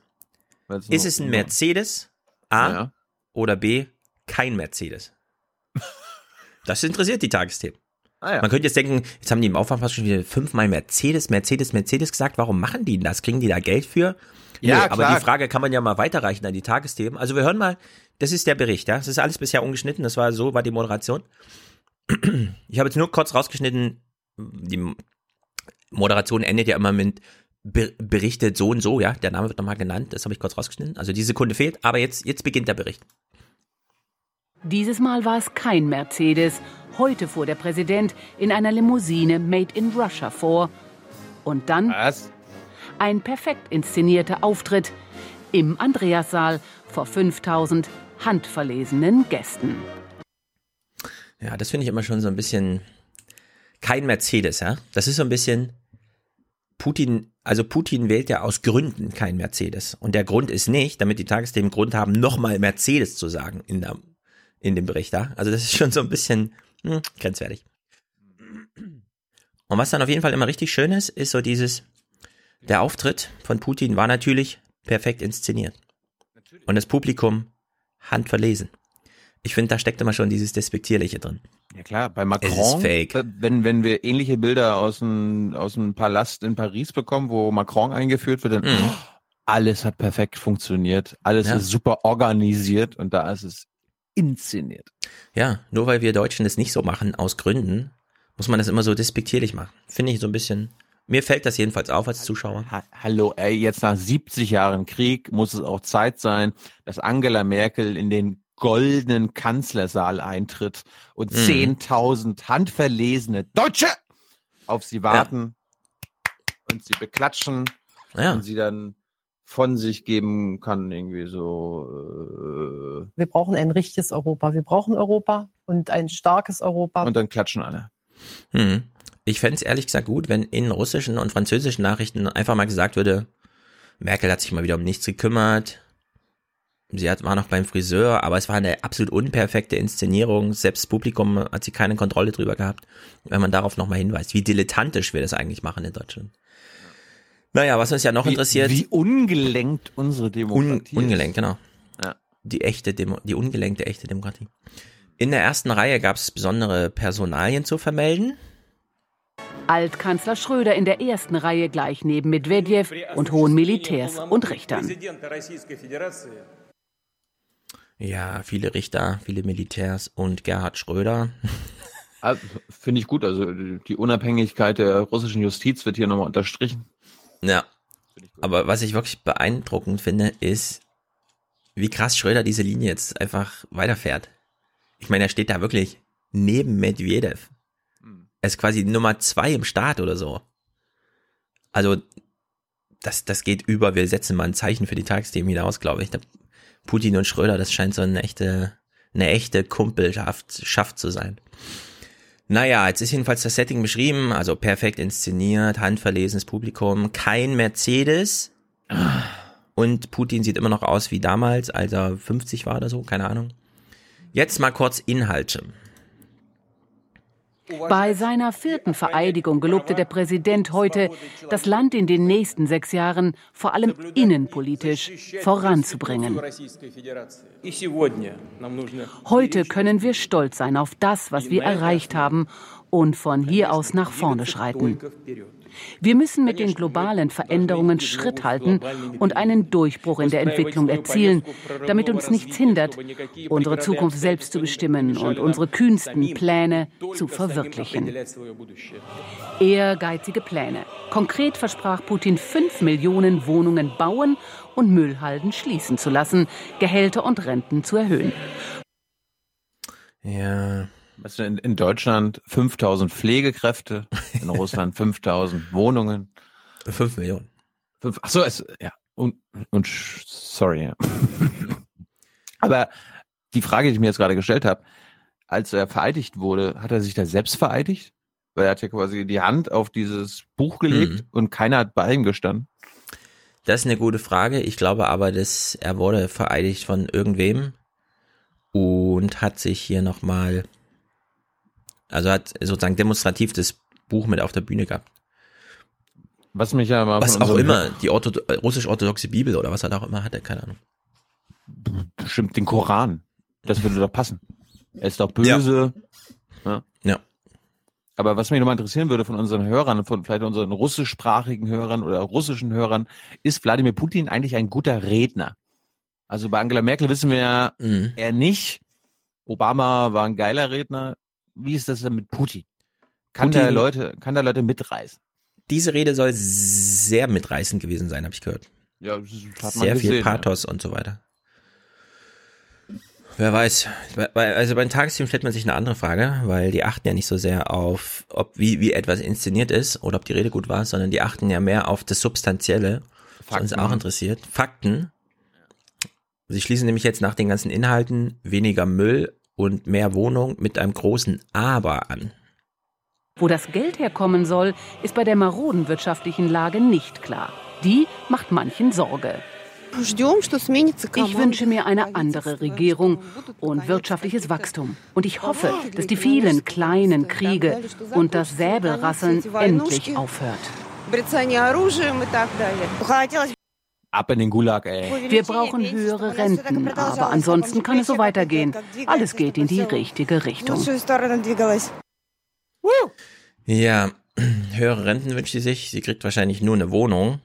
Ist es ein Mercedes? A Ja. oder B? Kein Mercedes. Das interessiert die Tagesthemen. Ah, ja. Man könnte jetzt denken, jetzt haben die im Aufwand fast schon wieder fünfmal Mercedes, Mercedes, Mercedes gesagt. Warum machen die denn das? Kriegen die da Geld für? Ja, Nee, aber die Frage kann man ja mal weiterreichen an die Tagesthemen. Also wir hören mal, das ist der Bericht, ja. Das ist alles bisher ungeschnitten, das war so, war die Moderation. Ich habe jetzt nur kurz rausgeschnitten, die Moderation endet ja immer mit Ber- berichtet so und so, ja. Der Name wird nochmal genannt, das habe ich kurz rausgeschnitten. Also die Sekunde fehlt, aber jetzt, jetzt beginnt der Bericht. Dieses Mal war es kein Mercedes. Heute fuhr der Präsident in einer Limousine Made in Russia vor. Und dann Was? ein perfekt inszenierter Auftritt im Andreassaal vor 5000 handverlesenen Gästen. Ja, das finde ich immer schon so ein bisschen kein Mercedes, ja. Das ist so ein bisschen Putin, also Putin wählt ja aus Gründen kein Mercedes. Und der Grund ist nicht, damit die Tagesthemen Grund haben, nochmal Mercedes zu sagen in, der, in dem Bericht da. Also das ist schon so ein bisschen hm, grenzwertig. Und was dann auf jeden Fall immer richtig schön ist, ist so dieses, der Auftritt von Putin war natürlich perfekt inszeniert. Und das Publikum handverlesen. Ich finde, da steckt immer schon dieses Despektierliche drin. Ja klar, bei Macron, äh, wenn, wenn wir ähnliche Bilder aus dem, aus dem Palast in Paris bekommen, wo Macron eingeführt wird, dann Mhm. alles hat perfekt funktioniert, alles Ja. ist super organisiert und da ist es inszeniert. Ja, nur weil wir Deutschen das nicht so machen, aus Gründen, muss man das immer so despektierlich machen. Finde ich so ein bisschen. Mir fällt das jedenfalls auf als Zuschauer. Ha Hallo, ey, jetzt nach 70 Jahren Krieg muss es auch Zeit sein, dass Angela Merkel in den goldenen Kanzlersaal eintritt und Mhm. 10.000 handverlesene Deutsche auf sie warten und sie beklatschen Ja. und sie dann von sich geben kann, irgendwie so, Wir brauchen ein richtiges Europa. Wir brauchen Europa und ein starkes Europa. äh, und dann klatschen alle. Hm. Ich fände es ehrlich gesagt gut, wenn in russischen und französischen Nachrichten einfach mal gesagt würde, Merkel hat sich mal wieder um nichts gekümmert. Sie hat, war noch beim Friseur, aber es war eine absolut unperfekte Inszenierung. Selbst das Publikum hat sie keine Kontrolle drüber gehabt. Wenn man darauf nochmal hinweist, wie dilettantisch wir das eigentlich machen in Deutschland. Naja, was uns ja noch Wie, interessiert. wie ungelenkt unsere Un, Demokratie ungelenkt, genau. Ja. Die echte Demo, die ungelenkte echte Demokratie. In der ersten Reihe gab es besondere Personalien zu vermelden. Altkanzler Schröder in der ersten Reihe gleich neben Medvedev und hohen Militärs und Richtern. Ja, viele Richter, viele Militärs und Gerhard Schröder. Also, Finde ich gut. Also die Unabhängigkeit der russischen Justiz wird hier nochmal unterstrichen. Ja. Aber was ich wirklich beeindruckend finde, ist, wie krass Schröder diese Linie jetzt einfach weiterfährt. Ich meine, er steht da wirklich neben Medvedev. Er ist quasi Nummer zwei im Staat oder so. Also, das, das geht über. Wir setzen mal ein Zeichen für die Tagesthemen hinaus, glaube ich. Putin und Schröder, das scheint so eine echte, eine echte Kumpelschaft Schaft zu sein. Naja, jetzt ist jedenfalls das Setting beschrieben, also perfekt inszeniert, handverlesenes Publikum, kein Mercedes. Und Putin sieht immer noch aus wie damals, als er 50 war oder so, keine Ahnung. Jetzt mal kurz Inhalte. Bei seiner vierten Vereidigung gelobte der Präsident heute, das Land in den nächsten sechs Jahren vor allem innenpolitisch voranzubringen. Heute können wir stolz sein auf das, was wir erreicht haben und von hier aus nach vorne schreiten. Wir müssen mit den globalen Veränderungen Schritt halten und einen Durchbruch in der Entwicklung erzielen, damit uns nichts hindert, unsere Zukunft selbst zu bestimmen und unsere kühnsten Pläne zu verwirklichen. Ehrgeizige Pläne. Konkret versprach Putin fünf Millionen Wohnungen bauen und Müllhalden schließen zu lassen, Gehälter und Renten zu erhöhen. Ja. In, in Deutschland 5000 Pflegekräfte, in Russland 5000 Wohnungen. 5 Millionen. Fünf, ach so, es, ja. Und, und sorry, ja. Aber die Frage, die ich mir jetzt gerade gestellt habe, als er vereidigt wurde, hat er sich da selbst vereidigt? Weil er hat ja quasi die Hand auf dieses Buch gelegt Mhm. und keiner hat bei ihm gestanden. Das ist eine gute Frage. Ich glaube aber, dass er wurde vereidigt von irgendwem und hat sich hier nochmal, also hat sozusagen demonstrativ das Buch mit auf der Bühne gehabt. Was mich ja mal Was auch immer, die Ortho russisch-orthodoxe Bibel oder was er da auch immer hatte, keine Ahnung. Bestimmt den Koran. Das würde doch passen. Er ist doch böse. Ja. Ja. Aber was mich nochmal interessieren würde von unseren Hörern, von vielleicht unseren russischsprachigen Hörern oder russischen Hörern, ist Wladimir Putin eigentlich ein guter Redner? Also bei Angela Merkel wissen wir ja Mhm. eher nicht. Obama war ein geiler Redner. Wie ist das denn mit Putin? Kann Putin- der Leute, kann der Leute mitreißen? Diese Rede soll sehr mitreißend gewesen sein, habe ich gehört. Ja, das ist- hat man Sehr gesehen, viel ja. Pathos und so weiter. Wer weiß. Bei- Also beim Tagesthemen stellt man sich eine andere Frage, weil die achten ja nicht so sehr auf, ob wie, wie etwas inszeniert ist oder ob die Rede gut war, sondern die achten ja mehr auf das Substanzielle, was uns auch interessiert. Fakten. Sie schließen nämlich jetzt nach den ganzen Inhalten weniger Müll und mehr Wohnung mit einem großen Aber an. Wo das Geld herkommen soll, ist bei der maroden wirtschaftlichen Lage nicht klar. Die macht manchen Sorge. Ich wünsche mir eine andere Regierung und wirtschaftliches Wachstum. Und ich hoffe, dass die vielen kleinen Kriege und das Säbelrasseln endlich aufhört. Ab in den Gulag, ey. Wir brauchen höhere Renten, aber ansonsten kann es so weitergehen. Alles geht in die richtige Richtung. Ja, höhere Renten wünscht sie sich. Sie kriegt wahrscheinlich nur eine Wohnung.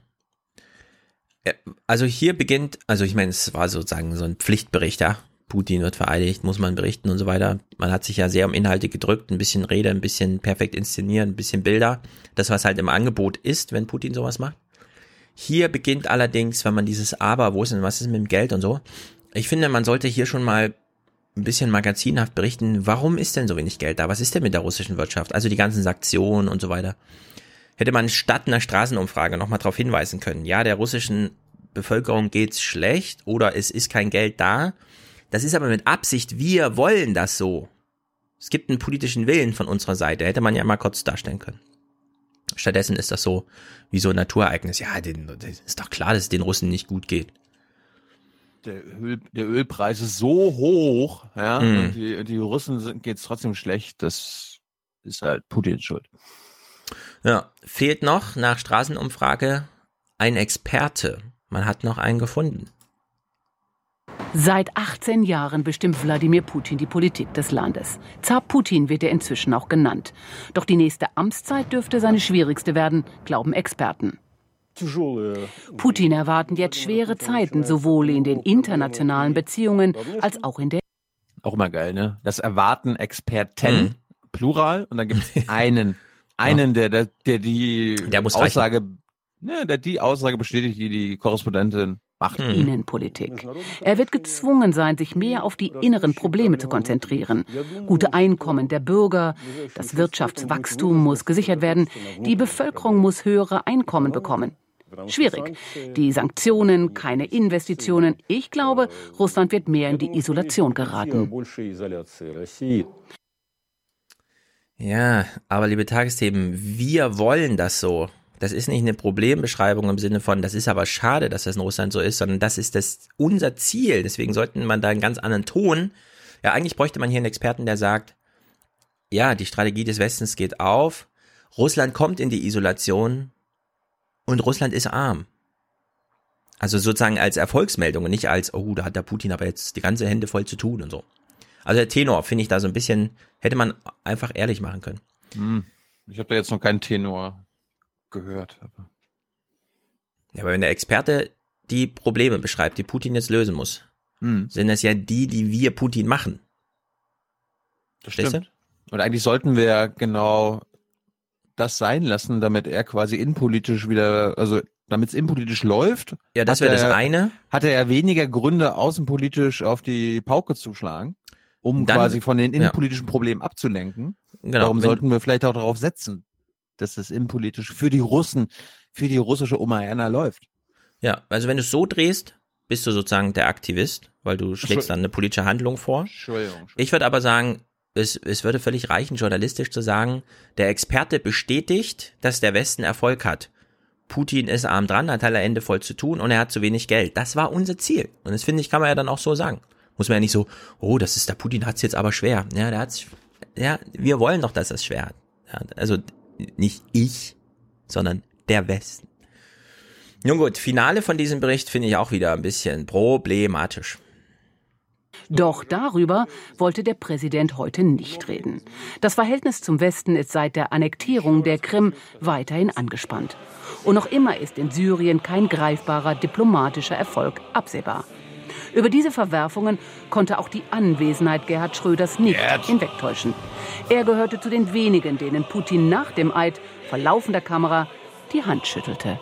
Äh, Also hier beginnt, also ich meine, es war sozusagen so ein Pflichtbericht, ja. Putin wird vereidigt, muss man berichten und so weiter. Man hat sich ja sehr um Inhalte gedrückt, ein bisschen Rede, ein bisschen perfekt inszenieren, ein bisschen Bilder. Das, was halt im Angebot ist, wenn Putin sowas macht. Hier beginnt allerdings, wenn man dieses Aber, wo ist denn, was ist mit dem Geld und so. Ich finde, man sollte hier schon mal ein bisschen magazinhaft berichten, warum ist denn so wenig Geld da? Was ist denn mit der russischen Wirtschaft? Also die ganzen Sanktionen und so weiter. Hätte man statt einer Straßenumfrage nochmal darauf hinweisen können, ja, der russischen Bevölkerung geht's schlecht oder es ist kein Geld da. Das ist aber mit Absicht, wir wollen das so. Es gibt einen politischen Willen von unserer Seite, hätte man ja mal kurz darstellen können. Stattdessen ist das so wie so ein Naturereignis. Ja, den, ist doch klar, dass es den Russen nicht gut geht. Der, Öl, der Ölpreis ist so hoch, ja, Mhm. und die, die Russen geht es trotzdem schlecht. Das ist halt Putins Schuld. Ja, fehlt noch nach Straßenumfrage ein Experte. Man hat noch einen gefunden. Seit 18 Jahren bestimmt Wladimir Putin die Politik des Landes. Zar Putin wird er inzwischen auch genannt. Doch die nächste Amtszeit dürfte seine schwierigste werden, glauben Experten. Putin erwarten jetzt schwere Zeiten, sowohl in den internationalen Beziehungen als auch in der Auch immer geil, ne? Das erwarten Experten, Mhm. Plural, und dann gibt es einen, einen, der, der, der die Der muss Aussage, ne, der die Aussage bestätigt, die die Korrespondentin macht. Mhm. Innenpolitik. Er wird gezwungen sein, sich mehr auf die inneren Probleme zu konzentrieren. Gute Einkommen der Bürger, das Wirtschaftswachstum muss gesichert werden, die Bevölkerung muss höhere Einkommen bekommen. Schwierig. Die Sanktionen, keine Investitionen. Ich glaube, Russland wird mehr in die Isolation geraten. Ja, aber liebe Tagesthemen, wir wollen das so. Das ist nicht eine Problembeschreibung im Sinne von, das ist aber schade, dass das in Russland so ist, sondern das ist das unser Ziel. Deswegen sollten man da einen ganz anderen Ton. Ja, eigentlich bräuchte man hier einen Experten, der sagt, ja, die Strategie des Westens geht auf, Russland kommt in die Isolation und Russland ist arm. Also sozusagen als Erfolgsmeldung und nicht als, oh, da hat der Putin aber jetzt die ganze Hände voll zu tun und so. Also der Tenor finde ich da so ein bisschen, hätte man einfach ehrlich machen können. Hm. Ich habe da jetzt noch keinen Tenor gehört. Aber Ja, aber wenn der Experte die Probleme beschreibt, die Putin jetzt lösen muss, Hm. sind das ja die, die wir Putin machen. Verstehst du? Und eigentlich sollten wir ja genau das sein lassen, damit er quasi innenpolitisch wieder, also damit es innenpolitisch läuft. Ja, das wäre das eine. Hat er ja weniger Gründe, außenpolitisch auf die Pauke zu schlagen, um Dann- quasi von den ja. innenpolitischen Problemen abzulenken. Genau, Darum sollten wir vielleicht auch darauf setzen, dass es innenpolitisch für die Russen, für die russische Oma Erna läuft. Ja, also wenn du es so drehst, bist du sozusagen der Aktivist, weil du schlägst dann eine politische Handlung vor. Entschuldigung. Ich würde aber sagen, es, es würde völlig reichen, journalistisch zu sagen, der Experte bestätigt, dass der Westen Erfolg hat. Putin ist arm dran, hat alle Ende voll zu tun und er hat zu wenig Geld. Das war unser Ziel. Und das finde ich, kann man ja dann auch so sagen. Muss man ja nicht so, oh, das ist der Putin hat's jetzt aber schwer. Ja, der hat's, ja, wir wollen doch, dass er es schwer hat. Ja, also nicht ich, sondern der Westen. Nun gut, Finale von diesem Bericht finde ich auch wieder ein bisschen problematisch. Doch darüber wollte der Präsident heute nicht reden. Das Verhältnis zum Westen ist seit der Annektierung der Krim weiterhin angespannt. Und noch immer ist in Syrien kein greifbarer diplomatischer Erfolg absehbar. Über diese Verwerfungen konnte auch die Anwesenheit Gerhard Schröders nicht hinwegtäuschen. Er gehörte zu den wenigen, denen Putin nach dem Eid vor laufender Kamera die Hand schüttelte.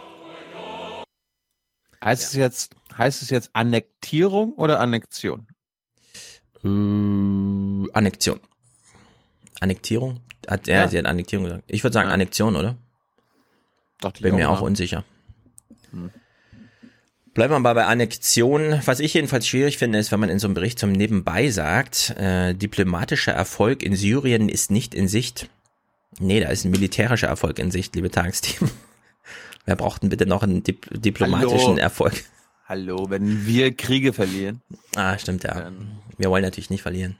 Heißt es jetzt, heißt es jetzt Annektierung oder Annexion? Äh, Annexion. Annektierung? Hat er, Ja. sie hat Annektierung gesagt. Ich würde sagen Annexion, oder? Dachte ich Bin mir auch, auch ja. unsicher. Hm. Bleiben wir mal bei Annexion. Was ich jedenfalls schwierig finde, ist, wenn man in so einem Bericht zum Nebenbei sagt, äh, diplomatischer Erfolg in Syrien ist nicht in Sicht. Nee, da ist ein militärischer Erfolg in Sicht, liebe Tagesteam. Wer braucht denn bitte noch einen dip diplomatischen Hallo. Erfolg? Hallo, wenn wir Kriege verlieren. Ah, stimmt, ja. Wir wollen natürlich nicht verlieren.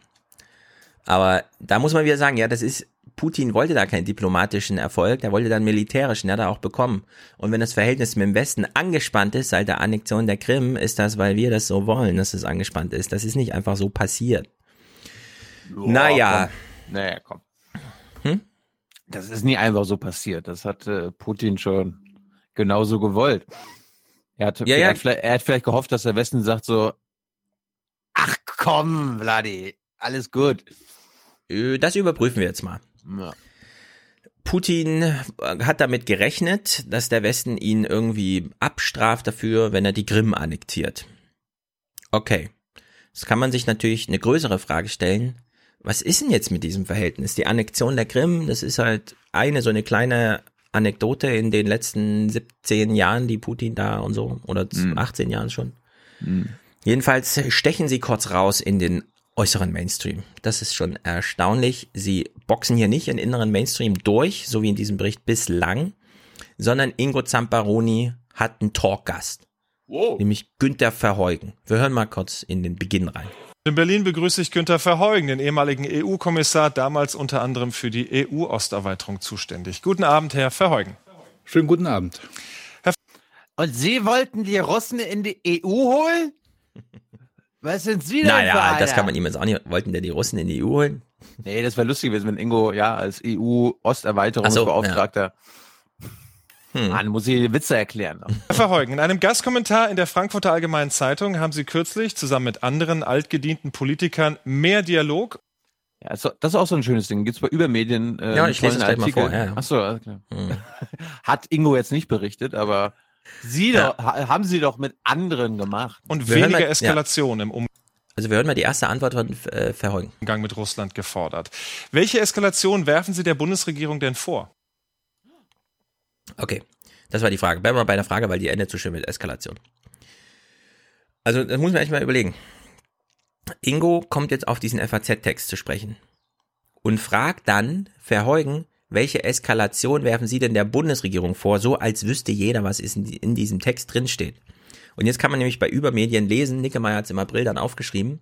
Aber da muss man wieder sagen, ja, das ist, Putin wollte da keinen diplomatischen Erfolg, der wollte dann militärischen, hat er auch bekommen. Und wenn das Verhältnis mit dem Westen angespannt ist, seit der Annexion der Krim, ist das, weil wir das so wollen, dass es angespannt ist. Das ist nicht einfach so passiert. naja. Komm. Naja, komm. Hm? Das ist nie einfach so passiert. Das hat äh, Putin schon genauso gewollt. Er hat, Ja, ja. Er hat vielleicht gehofft, dass der Westen sagt so, ach komm, Vladi, alles gut. Äh, Das überprüfen wir jetzt mal. Ja. Putin äh, hat damit gerechnet, dass der Westen ihn irgendwie abstraft dafür, wenn er die Krim annektiert. Okay. Jetzt kann man sich natürlich eine größere Frage stellen. Was ist denn jetzt mit diesem Verhältnis? Die Annexion der Krim, das ist halt eine so eine kleine Anekdote in den letzten 17 Jahren, die Putin da und so, oder 18 Jahren schon. Jedenfalls stechen sie kurz raus in den äußeren Mainstream. Das ist schon erstaunlich. Sie boxen hier nicht in inneren Mainstream durch, so wie in diesem Bericht bislang. sondern Ingo Zamparoni hat einen Talkgast. Wow. Nämlich Günther Verheugen. Wir hören mal kurz in den Beginn rein. In Berlin begrüße ich Günther Verheugen, den ehemaligen EU-Kommissar, damals unter anderem für die EU-Osterweiterung zuständig. Guten Abend, Herr Verheugen. Schönen guten Abend. Und Sie wollten die Russen in die EU holen? Was sind Sie denn für Naja, einer? das kann man ihm jetzt auch nicht. Wollten denn die Russen in die EU holen? Nee, das wäre lustig gewesen, wenn Ingo ja als Ach so, EU-Osterweiterungsbeauftragter. Hm. Mann, muss ich die Witze erklären. Herr Verheugen, in einem Gastkommentar in der Frankfurter Allgemeinen Zeitung haben Sie kürzlich zusammen mit anderen altgedienten Politikern mehr Dialog Ja, also, das ist auch so ein schönes Ding. Gibt's bei Übermedien. Äh, Ja, ich lese es gleich mal Artikel. vor, ja, ja. Ach so, alles klar. Hm. Hat Ingo jetzt nicht berichtet, aber Sie Ja. doch, ha- haben Sie doch mit anderen gemacht. und Wir weniger mal- ja. Eskalation im Also wir hören mal die erste Antwort von äh, Verheugen. Umgang mit Russland gefordert. Welche Eskalation werfen Sie der Bundesregierung denn vor? Okay, das war die Frage. Bleiben wir mal bei der Frage, weil die endet so schön mit Eskalation. Also, das muss man echt mal überlegen. Ingo kommt jetzt auf diesen FAZ-Text zu sprechen und fragt dann Verheugen, welche Eskalation werfen Sie denn der Bundesregierung vor, so als wüsste jeder, was in diesem Text drinsteht. Und jetzt kann man nämlich bei Übermedien lesen, Nickemeyer hat es im April dann aufgeschrieben,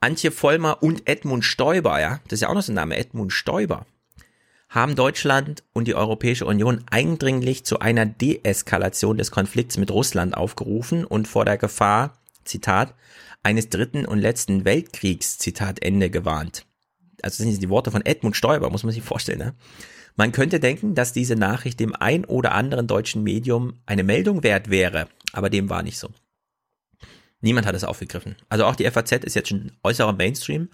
Antje Vollmer und Edmund Stoiber, ja, das ist ja auch noch so ein Name, Edmund Stoiber, haben Deutschland und die Europäische Union eindringlich zu einer Deeskalation des Konflikts mit Russland aufgerufen und vor der Gefahr, Zitat, eines dritten und letzten Weltkriegs, Zitat Ende, gewarnt. Also das sind die Worte von Edmund Stoiber, muss man sich vorstellen. Ne? Man könnte denken, dass diese Nachricht dem ein oder anderen deutschen Medium eine Meldung wert wäre, aber dem war nicht so. Niemand hat es aufgegriffen. Also auch die FAZ ist jetzt schon äußerer Mainstream.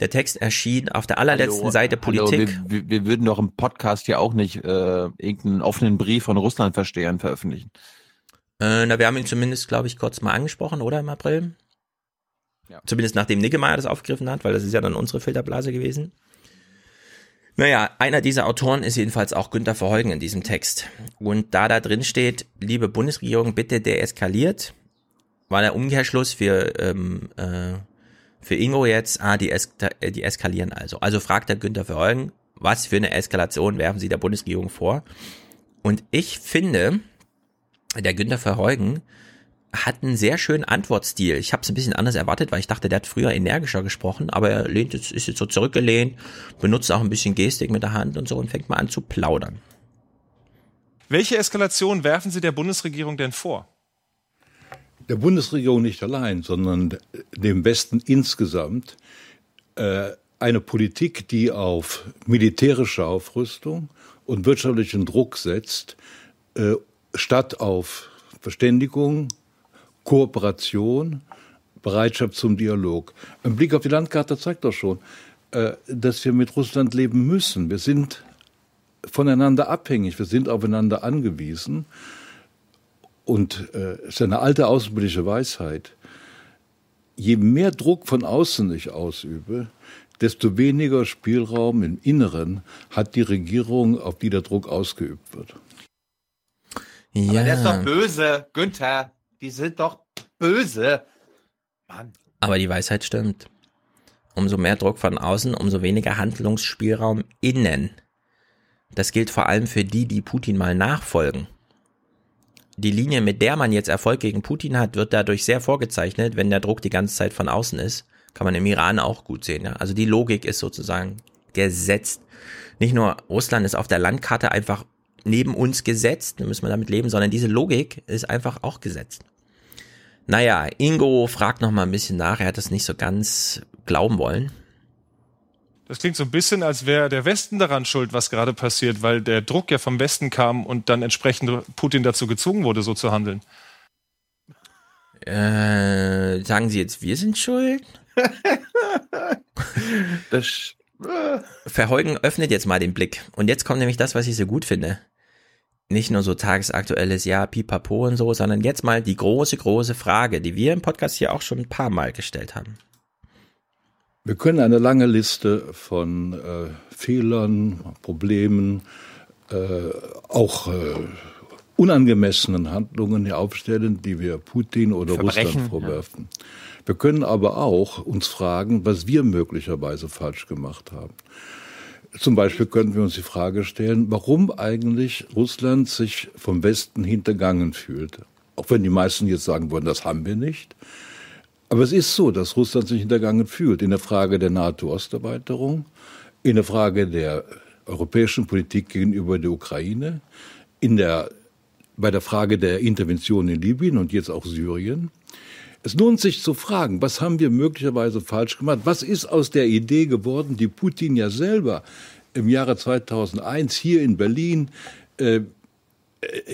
Der Text erschien auf der allerletzten Hallo, Seite Politik. Hallo, wir, wir, würden doch im Podcast hier auch nicht äh, irgendeinen offenen Brief von Russlandverstehern veröffentlichen. Äh, na, wir haben ihn zumindest, glaube ich, kurz mal angesprochen, oder im April? Ja. Zumindest nachdem Niggemeier das aufgegriffen hat, weil das ist ja dann unsere Filterblase gewesen. Naja, einer dieser Autoren ist jedenfalls auch Günter Verheugen in diesem Text. Und da da drin steht, liebe Bundesregierung, bitte deeskaliert, war der Umkehrschluss für, ähm, äh, für Ingo jetzt, ah, die, es die eskalieren also. Also fragt der Günter Verheugen, was für eine Eskalation werfen Sie der Bundesregierung vor? Und ich finde, der Günter Verheugen hat einen sehr schönen Antwortstil. Ich habe es ein bisschen anders erwartet, weil ich dachte, der hat früher energischer gesprochen, aber er lehnt jetzt, ist jetzt so zurückgelehnt, benutzt auch ein bisschen Gestik mit der Hand und so und fängt mal an zu plaudern. Welche Eskalation werfen Sie der Bundesregierung denn vor? Der Bundesregierung nicht allein, sondern dem Westen insgesamt äh, eine Politik, die auf militärische Aufrüstung und wirtschaftlichen Druck setzt, äh, statt auf Verständigung, Kooperation, Bereitschaft zum Dialog. Ein Blick auf die Landkarte zeigt doch schon, äh, dass wir mit Russland leben müssen. Wir sind voneinander abhängig, wir sind aufeinander angewiesen. Und äh, es ist eine alte außenpolitische Weisheit. Je mehr Druck von außen ich ausübe, desto weniger Spielraum im Inneren hat die Regierung, auf die der Druck ausgeübt wird. Ja. Aber der ist doch böse, Günther. Die sind doch böse. Mann. Aber die Weisheit stimmt. Umso mehr Druck von außen, umso weniger Handlungsspielraum innen. Das gilt vor allem für die, die Putin mal nachfolgen. Die Linie, mit der man jetzt Erfolg gegen Putin hat, wird dadurch sehr vorgezeichnet, wenn der Druck die ganze Zeit von außen ist. Kann man im Iran auch gut sehen. Ja? Also die Logik ist sozusagen gesetzt. Nicht nur Russland ist auf der Landkarte einfach neben uns gesetzt, da müssen wir damit leben, sondern diese Logik ist einfach auch gesetzt. Naja, Ingo fragt noch mal ein bisschen nach, er hat das nicht so ganz glauben wollen. Das klingt so ein bisschen, als wäre der Westen daran schuld, was gerade passiert, weil der Druck ja vom Westen kam und dann entsprechend Putin dazu gezwungen wurde, so zu handeln. Äh, sagen Sie jetzt, wir sind schuld? Das, Verheugen öffnet jetzt mal den Blick. Und jetzt kommt nämlich das, was ich so gut finde. Nicht nur so tagesaktuelles Ja, pipapo und so, sondern jetzt mal die große, große Frage, die wir im Podcast hier auch schon ein paar Mal gestellt haben. Wir können eine lange Liste von äh, Fehlern, Problemen, äh, auch äh, unangemessenen Handlungen hier aufstellen, die wir Putin oder Verbrechen, Russland vorwerfen. Wir können aber auch uns fragen, was wir möglicherweise falsch gemacht haben. Zum Beispiel könnten wir uns die Frage stellen, warum eigentlich Russland sich vom Westen hintergangen fühlt. Auch wenn die meisten jetzt sagen würden, das haben wir nicht. Aber es ist so, dass Russland sich hintergangen fühlt in der Frage der NATO-Osterweiterung, in der Frage der europäischen Politik gegenüber der Ukraine, in der, bei der Frage der Intervention in Libyen und jetzt auch Syrien. Es lohnt sich zu fragen, was haben wir möglicherweise falsch gemacht? Was ist aus der Idee geworden, die Putin ja selber im Jahre 2001 hier in Berlin äh,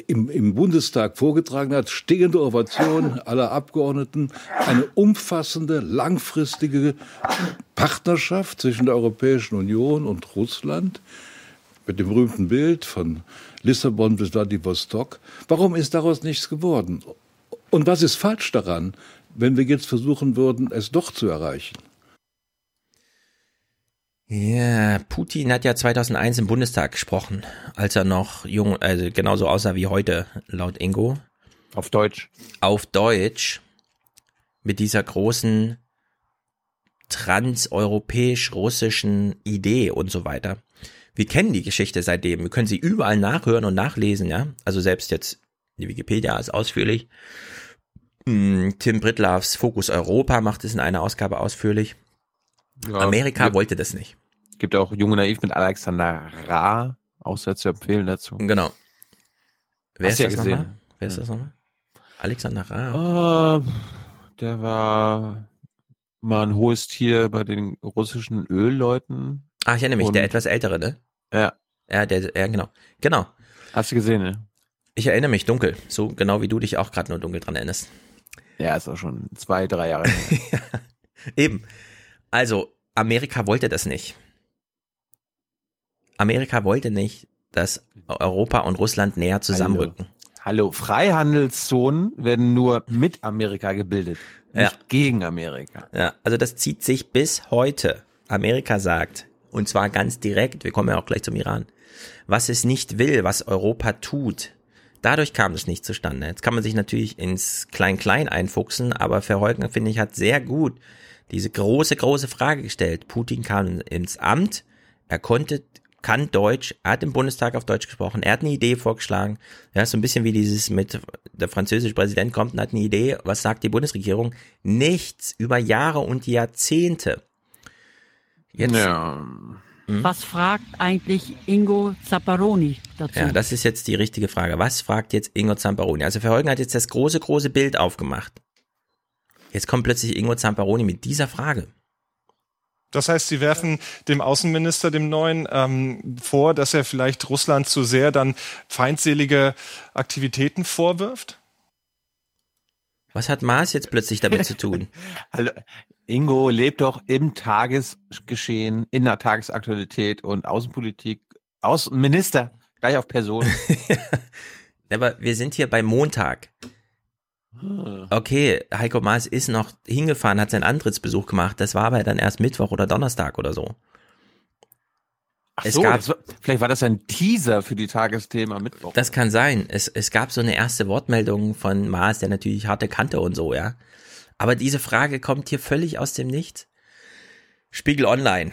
im, im Bundestag vorgetragen hat, stehende Ovation aller Abgeordneten, eine umfassende, langfristige Partnerschaft zwischen der Europäischen Union und Russland mit dem berühmten Bild von Lissabon bis Vladivostok. Warum ist daraus nichts geworden? Und was ist falsch daran, wenn wir jetzt versuchen würden, es doch zu erreichen? Ja, Putin hat ja 2001 im Bundestag gesprochen, als er noch jung, also genauso aussah wie heute, laut Ingo. Auf Deutsch. Auf Deutsch. Mit dieser großen transeuropäisch-russischen Idee und so weiter. Wir kennen die Geschichte seitdem. Wir können sie überall nachhören und nachlesen, ja. Also selbst jetzt die Wikipedia ist ausführlich. Hm, Tim Britlaffs Fokus Europa macht es in einer Ausgabe ausführlich. Ja, Amerika gibt, wollte das nicht. Gibt auch Junge Naiv mit Alexander Ra, auch sehr zu empfehlen dazu. Genau. Wer Hast ist das? Nochmal? Wer ist das nochmal? Alexander Ra. Uh, der war mal ein hohes Tier bei den russischen Ölleuten. Ach, ich erinnere mich, Und, der etwas ältere, ne? Ja. Ja, der, ja, genau. Genau. Hast du gesehen, ne? Ich erinnere mich dunkel, so genau wie du dich auch gerade nur dunkel dran erinnerst. Ja, ist auch schon zwei, drei Jahre. Eben. Also, Amerika wollte das nicht. Amerika wollte nicht, dass Europa und Russland näher zusammenrücken. Hallo, Hallo. Freihandelszonen werden nur mit Amerika gebildet, nicht ja. gegen Amerika. Ja, also das zieht sich bis heute. Amerika sagt, und zwar ganz direkt, wir kommen ja auch gleich zum Iran, was es nicht will, was Europa tut, Dadurch kam es nicht zustande. Jetzt kann man sich natürlich ins Klein-Klein einfuchsen, aber Verheugen, finde ich, hat sehr gut diese große, große Frage gestellt. Putin kam ins Amt, er konnte, kann Deutsch, er hat im Bundestag auf Deutsch gesprochen, er hat eine Idee vorgeschlagen. Ja, so ein bisschen wie dieses mit, der französische Präsident kommt und hat eine Idee, was sagt die Bundesregierung? Nichts über Jahre und Jahrzehnte. Jetzt, ja. Hm? Was fragt eigentlich Ingo Zapparoni dazu? Ja, das ist jetzt die richtige Frage. Was fragt jetzt Ingo Zamparoni? Also Verheugen hat jetzt das große, große Bild aufgemacht. Jetzt kommt plötzlich Ingo Zamparoni mit dieser Frage. Das heißt, Sie werfen dem Außenminister, dem neuen, ähm, vor, dass er vielleicht Russland zu sehr dann feindselige Aktivitäten vorwirft? Was hat Maas jetzt plötzlich damit zu tun? Also, Ingo lebt doch im Tagesgeschehen, in der Tagesaktualität und Außenpolitik. Außenminister, gleich auf Person. Aber wir sind hier bei Montag. Ah. Okay, Heiko Maas ist noch hingefahren, hat seinen Antrittsbesuch gemacht. Das war aber dann erst Mittwoch oder Donnerstag oder so. Ach es so, gab, war, vielleicht war das ein Teaser für die Tagesthema Mittwoch. Das kann sein. Es, es gab so eine erste Wortmeldung von Maas, der natürlich harte Kante und so, ja. Aber diese Frage kommt hier völlig aus dem Nichts. Spiegel Online.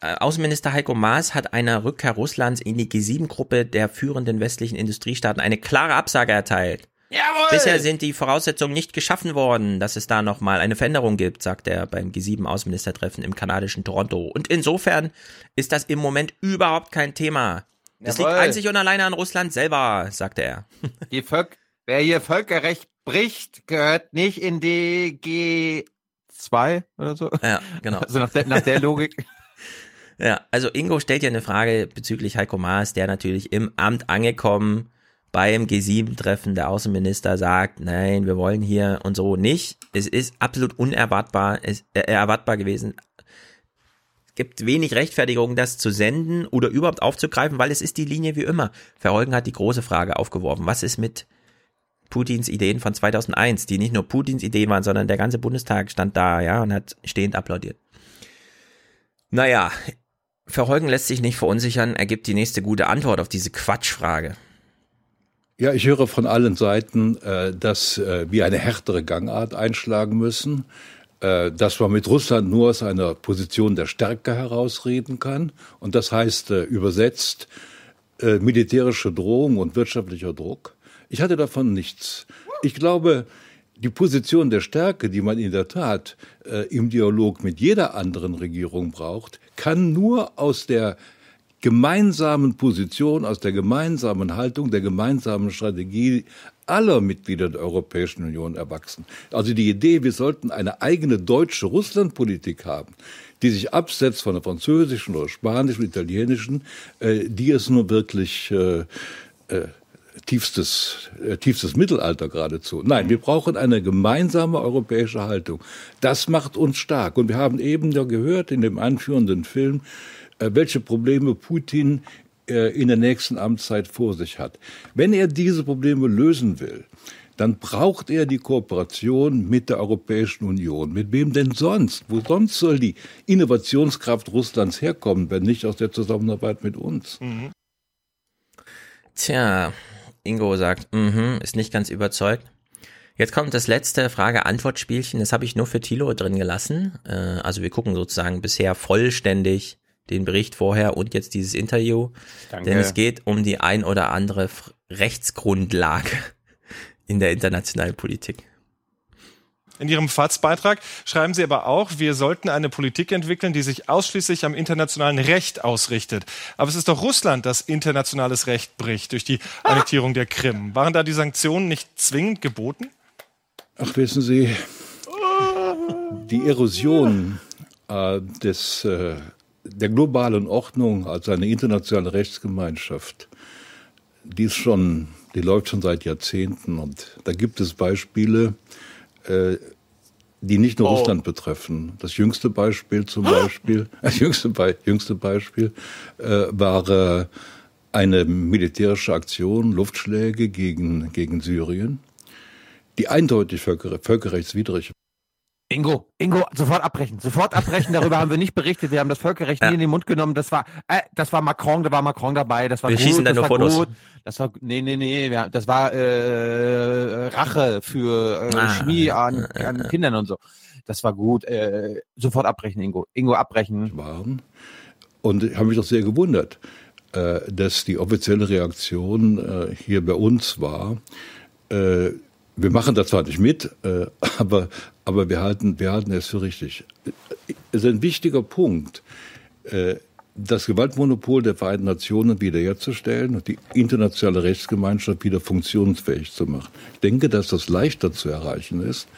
Äh, Außenminister Heiko Maas hat einer Rückkehr Russlands in die G7-Gruppe der führenden westlichen Industriestaaten eine klare Absage erteilt. Jawohl! Bisher sind die Voraussetzungen nicht geschaffen worden, dass es da nochmal eine Veränderung gibt, sagt er beim G7-Außenministertreffen im kanadischen Toronto. Und insofern ist das im Moment überhaupt kein Thema. Das Jawohl. liegt einzig und alleine an Russland selber, sagte er. Die Völk Wer hier Völkerrecht bricht, gehört nicht in die G2 oder so. Ja, genau. Also nach der, nach der Logik. ja, also Ingo stellt ja eine Frage bezüglich Heiko Maas, der natürlich im Amt angekommen beim G7-Treffen der Außenminister sagt, nein, wir wollen hier und so nicht. Es ist absolut unerwartbar, es, äh, erwartbar gewesen. Es gibt wenig Rechtfertigung, das zu senden oder überhaupt aufzugreifen, weil es ist die Linie wie immer. Verheugen hat die große Frage aufgeworfen. Was ist mit Putins Ideen von 2001, die nicht nur Putins Ideen waren, sondern der ganze Bundestag stand da, ja, und hat stehend applaudiert. Naja, Verheugen lässt sich nicht verunsichern, er gibt die nächste gute Antwort auf diese Quatschfrage. Ja, ich höre von allen Seiten, äh, dass äh, wir eine härtere Gangart einschlagen müssen. äh, dass man mit Russland nur aus einer Position der Stärke herausreden kann. Und das heißt übersetzt militärische Drohung und wirtschaftlicher Druck. Ich hatte davon nichts. Ich glaube, die Position der Stärke, die man in der Tat äh, im Dialog mit jeder anderen Regierung braucht, kann nur aus der gemeinsamen Position, aus der gemeinsamen Haltung, der gemeinsamen Strategie aller Mitglieder der Europäischen Union erwachsen. Also die Idee, wir sollten eine eigene deutsche Russlandpolitik haben, die sich absetzt von der französischen oder spanischen, italienischen, äh, die ist nur wirklich äh, äh, tiefstes, äh, tiefstes Mittelalter geradezu. Nein, wir brauchen eine gemeinsame europäische Haltung. Das macht uns stark. Und wir haben eben ja gehört in dem anführenden Film, äh, welche Probleme Putin äh, in der nächsten Amtszeit vor sich hat. Wenn er diese Probleme lösen will, dann braucht er die Kooperation mit der Europäischen Union. Mit wem denn sonst? Wo sonst soll die Innovationskraft Russlands herkommen, wenn nicht aus der Zusammenarbeit mit uns? Mhm. Tja, Ingo sagt, mhm, ist nicht ganz überzeugt. Jetzt kommt das letzte Frage-Antwort-Spielchen. Das habe ich nur für Thilo drin gelassen. Äh, also wir gucken sozusagen bisher vollständig den Bericht vorher und jetzt dieses Interview. Danke. Denn es geht um die ein oder andere Rechtsgrundlage in der internationalen Politik. In Ihrem FATS-Beitrag schreiben Sie aber auch, wir sollten eine Politik entwickeln, die sich ausschließlich am internationalen Recht ausrichtet. Aber es ist doch Russland, das internationales Recht bricht durch die Annektierung der Krim. Waren da die Sanktionen nicht zwingend geboten? Ach, wissen Sie, die Erosion äh, des äh, der globalen Ordnung als eine internationale Rechtsgemeinschaft, die ist schon, die läuft schon seit Jahrzehnten und da gibt es Beispiele, die nicht nur oh. Russland betreffen. Das jüngste Beispiel zum Beispiel, das jüngste, Be jüngste Beispiel äh, war äh, eine militärische Aktion, Luftschläge gegen, gegen Syrien, die eindeutig völker, völkerrechtswidrig Ingo, Ingo, sofort abbrechen, sofort abbrechen. Darüber haben wir nicht berichtet. Wir haben das Völkerrecht ja. nie in den Mund genommen. Das war, äh, das war Macron, da war Macron dabei. Das war wir gut, schießen da nur Fotos. Gut. Das war, nee, nee, nee, wir, das war äh, Rache für äh, ah, Schmie an, äh, an äh. Kindern und so. Das war gut. Äh, sofort abbrechen, Ingo. Ingo, abbrechen. Waren. Und ich habe mich doch sehr gewundert, äh, dass die offizielle Reaktion äh, hier bei uns war. Äh, wir machen das zwar nicht mit, äh, aber aber wir halten, wir halten es für richtig. Es ist ein wichtiger Punkt, äh, das Gewaltmonopol der Vereinten Nationen wiederherzustellen und die internationale Rechtsgemeinschaft wieder funktionsfähig zu machen. Ich denke, dass das leichter zu erreichen ist,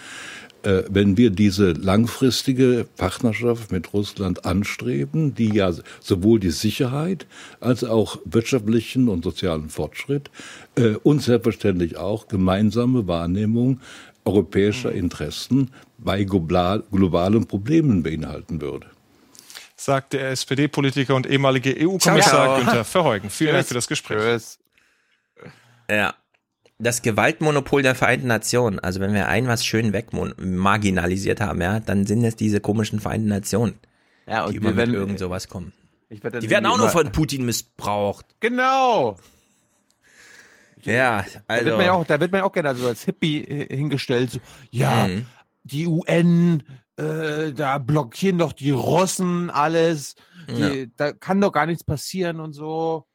äh, wenn wir diese langfristige Partnerschaft mit Russland anstreben, die ja sowohl die Sicherheit als auch wirtschaftlichen und sozialen Fortschritt äh, und selbstverständlich auch gemeinsame Wahrnehmung europäischer Interessen bei globalen Problemen beinhalten würde. Sagt der SPD-Politiker und ehemalige EU-Kommissar Günther Verheugen. Vielen Dank für das Gespräch. Ja. Das Gewaltmonopol der Vereinten Nationen, also wenn wir ein was schön wegmarginalisiert haben, ja, dann sind es diese komischen Vereinten Nationen, ja, und die immer werden, mit irgend sowas kommen. die werden auch nur von Putin missbraucht. Genau. Ja, also. Da wird man ja auch, da wird man auch gerne so als Hippie hingestellt. So, ja, mhm. die UN, äh, da blockieren doch die Russen alles. Die, ja. Da kann doch gar nichts passieren und so.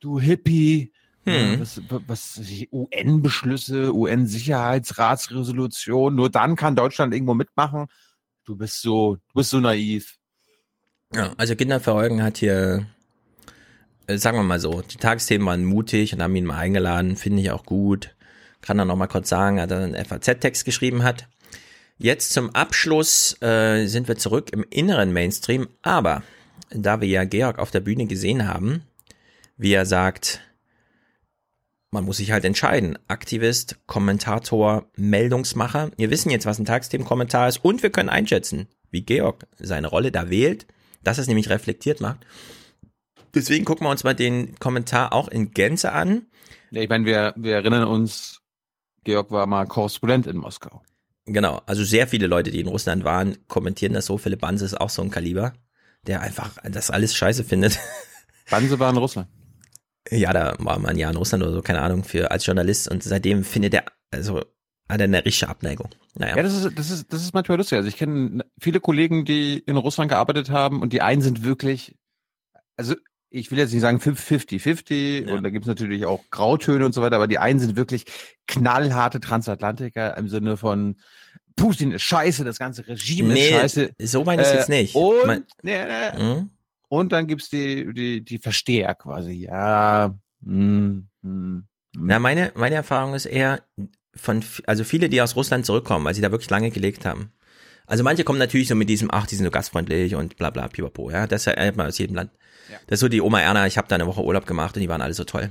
Du Hippie. Hm. Was, was UN-Beschlüsse, UN-Sicherheitsratsresolution, nur dann kann Deutschland irgendwo mitmachen. Du bist so, du bist so naiv. Ja, also Kinderverheugen hat hier äh, sagen wir mal so, die Tagesthemen waren mutig und haben ihn mal eingeladen, finde ich auch gut. Kann er noch mal kurz sagen, er einen FAZ-Text geschrieben hat. Jetzt zum Abschluss äh, sind wir zurück im inneren Mainstream, aber da wir ja Georg auf der Bühne gesehen haben, wie er sagt, man muss sich halt entscheiden. Aktivist, Kommentator, Meldungsmacher. Wir wissen jetzt, was ein Tagesthemenkommentar ist und wir können einschätzen, wie Georg seine Rolle da wählt, dass es nämlich reflektiert macht. Deswegen gucken wir uns mal den Kommentar auch in Gänze an. Ja, ich meine, wir, wir erinnern uns, Georg war mal Korrespondent in Moskau. Genau, also sehr viele Leute, die in Russland waren, kommentieren das so. Philipp Banse ist auch so ein Kaliber, der einfach das alles scheiße findet. Banse war in Russland. Ja, da war man ja in Russland oder so, keine Ahnung, für als Journalist und seitdem findet er, also Hat er eine richtige Abneigung. Naja. Ja, das ist, das ist, das ist manchmal lustig. Also ich kenne viele Kollegen, die in Russland gearbeitet haben und die einen sind wirklich, also ich will jetzt nicht sagen 50-50 und da gibt es natürlich auch Grautöne und so weiter, aber die einen sind wirklich knallharte Transatlantiker im Sinne von Putin ist scheiße, das ganze Regime Nee, ist scheiße. so meine ich jetzt nicht. Und, Mein- nee, nee. Mhm. und dann gibt's die, die, die Versteher quasi. Ja, hm, hm. Na, meine, meine Erfahrung ist eher von, also viele, die aus Russland zurückkommen, weil sie da wirklich lange gelebt haben. Also manche kommen natürlich so mit diesem, ach, die sind so gastfreundlich und bla bla, pipapo, ja, das erhält man aus jedem Land. Das ist so die Oma Erna, ich habe da eine Woche Urlaub gemacht und die waren alle so toll.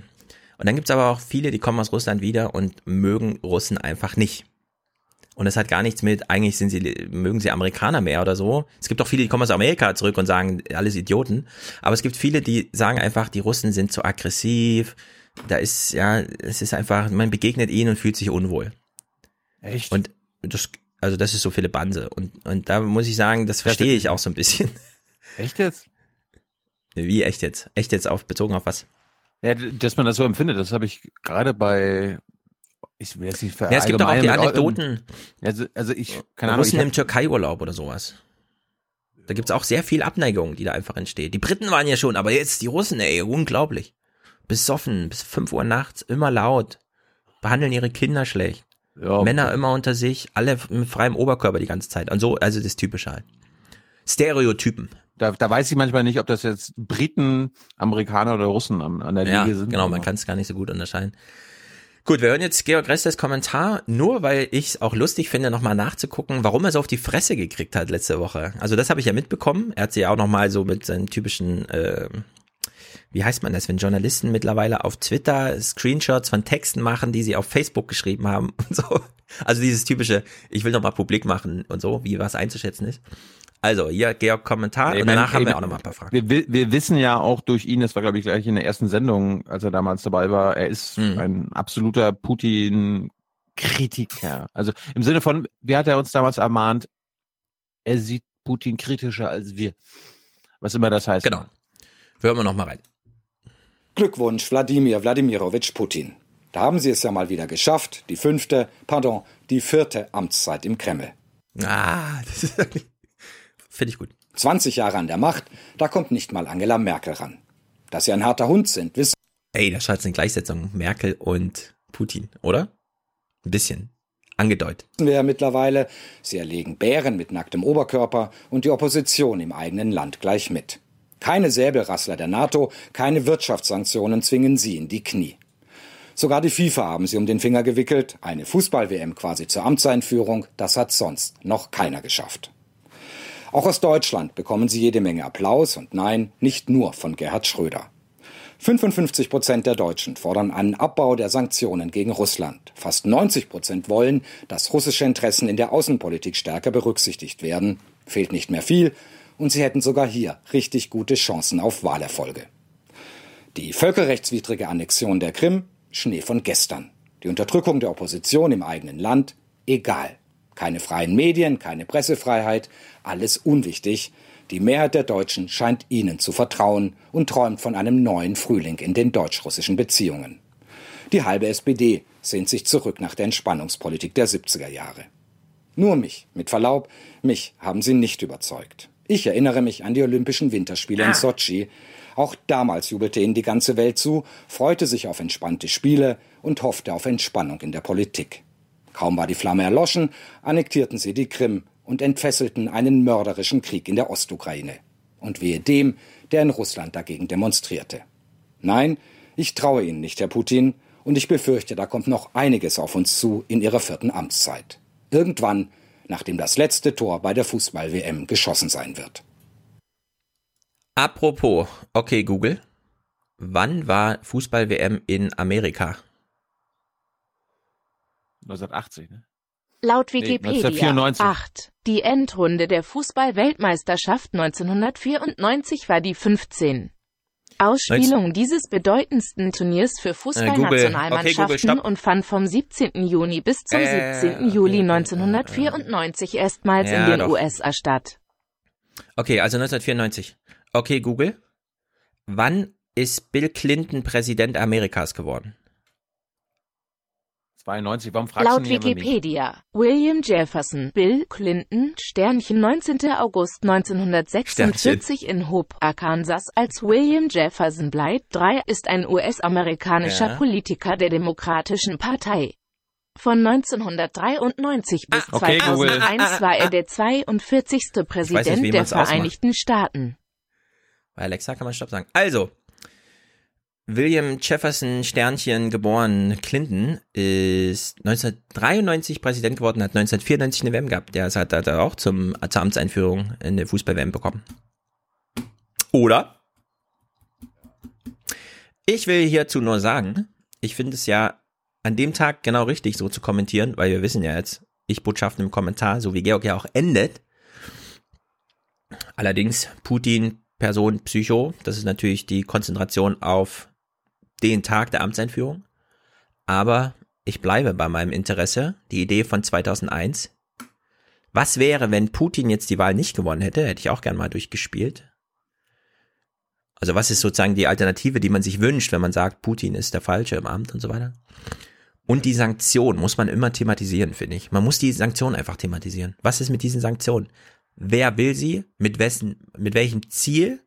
Und dann gibt's aber auch viele, die kommen aus Russland wieder und mögen Russen einfach nicht. Und das hat gar nichts mit, eigentlich sind sie, mögen sie Amerikaner mehr oder so. Es gibt auch viele, die kommen aus Amerika zurück und sagen, alles Idioten. Aber es gibt viele, die sagen einfach, die Russen sind zu aggressiv. Da ist, ja, es ist einfach, man begegnet ihnen und fühlt sich unwohl. Echt? Und das, also das ist so viele Banse. Und, und da muss ich sagen, das verstehe ich auch so ein bisschen. Echt jetzt? Wie echt jetzt? Echt jetzt auf, bezogen auf was? Ja, dass man das so empfindet, das habe ich gerade bei, ich will jetzt nicht Ja, es gibt doch auch die Anekdoten. Also, also ich, keine Ahnung, Russen im Türkei-Urlaub oder sowas. Da gibt's auch sehr viel Abneigung, die da einfach entsteht. Die Briten waren ja schon, aber jetzt die Russen, ey, unglaublich. Besoffen, bis 5 Uhr nachts, immer laut. Behandeln ihre Kinder schlecht. Ja. Männer immer unter sich, alle mit freiem Oberkörper die ganze Zeit. Und so, also das Typische halt. Stereotypen. Da, da weiß ich manchmal nicht, ob das jetzt Briten, Amerikaner oder Russen an, an der Ja, Linie sind. genau, man kann es gar nicht so gut unterscheiden. Gut, wir hören jetzt Georg Restes Kommentar, nur weil ich es auch lustig finde, nochmal nachzugucken, warum er so auf die Fresse gekriegt hat letzte Woche. Also das habe ich ja mitbekommen. Er hat sich ja auch nochmal so mit seinen typischen, äh, wie heißt man das, wenn Journalisten mittlerweile auf Twitter Screenshots von Texten machen, die sie auf Facebook geschrieben haben und so. Also dieses typische, ich will nochmal publik machen und so, wie was einzuschätzen ist. Also, hier Georg Kommentar Ich und danach haben wir auch nochmal ein paar Fragen. Wir, wi- wir wissen ja auch durch ihn, das war glaube ich gleich in der ersten Sendung, als er damals dabei war, er ist Hm. ein absoluter Putin-Kritiker. Also im Sinne von, wie hat er uns damals ermahnt, er sieht Putin kritischer als wir. Was immer das heißt. Genau. Hören wir nochmal rein. Glückwunsch, Wladimir Wladimirowitsch Putin. Da haben Sie es ja mal wieder geschafft, die fünfte, pardon, die vierte Amtszeit im Kreml. Ah, das ist finde ich gut. 20 Jahre an der Macht, da kommt nicht mal Angela Merkel ran. Dass Sie ein harter Hund sind, wissen Ey, da schaut eine Gleichsetzung Merkel und Putin, oder? Ein bisschen. Angedeutet. wir ja mittlerweile. Sie erlegen Bären mit nacktem Oberkörper und die Opposition im eigenen Land gleich mit. Keine Säbelrassler der NATO, keine Wirtschaftssanktionen zwingen sie in die Knie. Sogar die FIFA haben sie um den Finger gewickelt. Eine Fußball-WM quasi zur Amtseinführung, das hat sonst noch keiner geschafft. Auch aus Deutschland bekommen sie jede Menge Applaus und nein, nicht nur von Gerhard Schröder. 55 Prozent der Deutschen fordern einen Abbau der Sanktionen gegen Russland. Fast 90 Prozent wollen, dass russische Interessen in der Außenpolitik stärker berücksichtigt werden. Fehlt nicht mehr viel und sie hätten sogar hier richtig gute Chancen auf Wahlerfolge. Die völkerrechtswidrige Annexion der Krim, Schnee von gestern. Die Unterdrückung der Opposition im eigenen Land, egal. Keine freien Medien, keine Pressefreiheit, alles unwichtig. Die Mehrheit der Deutschen scheint ihnen zu vertrauen und träumt von einem neuen Frühling in den deutsch-russischen Beziehungen. Die halbe SPD sehnt sich zurück nach der Entspannungspolitik der 70er Jahre. Nur mich, mit Verlaub, mich haben sie nicht überzeugt. Ich erinnere mich an die Olympischen Winterspiele in Sotschi. Auch damals jubelte ihnen die ganze Welt zu, freute sich auf entspannte Spiele und hoffte auf Entspannung in der Politik. Kaum war die Flamme erloschen, annektierten sie die Krim und entfesselten einen mörderischen Krieg in der Ostukraine. Und wehe dem, der in Russland dagegen demonstrierte. Nein, ich traue Ihnen nicht, Herr Putin, und ich befürchte, da kommt noch einiges auf uns zu in Ihrer vierten Amtszeit. Irgendwann, nachdem das letzte Tor bei der Fußball-WM geschossen sein wird. Apropos, okay, Google. Wann war Fußball-WM in Amerika? 1980, ne? Laut Nee, Wikipedia 1994. 8. Die Endrunde der Fußball-Weltmeisterschaft 1994 war die 15. Ausspielung dieses bedeutendsten Turniers für Äh. Fußballnationalmannschaften Okay, und fand vom 17. Juni bis zum Äh, 17. Juli 1994 erstmals Ja, in den doch. USA statt. Okay, also 1994. Okay, Google. Wann ist Bill Clinton Präsident Amerikas geworden? 92, warum fragst Laut du mich immer nicht? Wikipedia, William Jefferson, Bill Clinton, Sternchen 19. August 1946 in Hope, Arkansas als William Jefferson bleibt 3 ist ein US-amerikanischer Ja. Politiker der Demokratischen Partei. Von 1993 bis Ah, okay, Google. 2001 war er der 42. wie Präsident der man's ausmacht. Vereinigten Staaten. Bei Alexa kann man Stopp sagen. Also, William Jefferson Sternchen geboren Clinton ist 1993 Präsident geworden, hat 1994 eine WM gehabt. Der hat, er auch zum, zur Amtseinführung eine Fußball-WM bekommen. Oder? Ich will hierzu nur sagen, ich finde es ja an dem Tag genau richtig, so zu kommentieren, weil wir wissen ja jetzt, ich Botschaften im Kommentar, so wie Georg ja auch endet. Allerdings Putin, Person, Psycho, das ist natürlich die Konzentration auf den Tag der Amtseinführung. Aber ich bleibe bei meinem Interesse, die Idee von 2001. Was wäre, wenn Putin jetzt die Wahl nicht gewonnen hätte? Hätte ich auch gern mal durchgespielt. Also was ist sozusagen die Alternative, die man sich wünscht, wenn man sagt, Putin ist der Falsche im Amt und so weiter? Und die Sanktion muss man immer thematisieren, finde ich. Man muss die Sanktionen einfach thematisieren. Was ist mit diesen Sanktionen? Wer will sie? Mit wessen, mit welchem Ziel?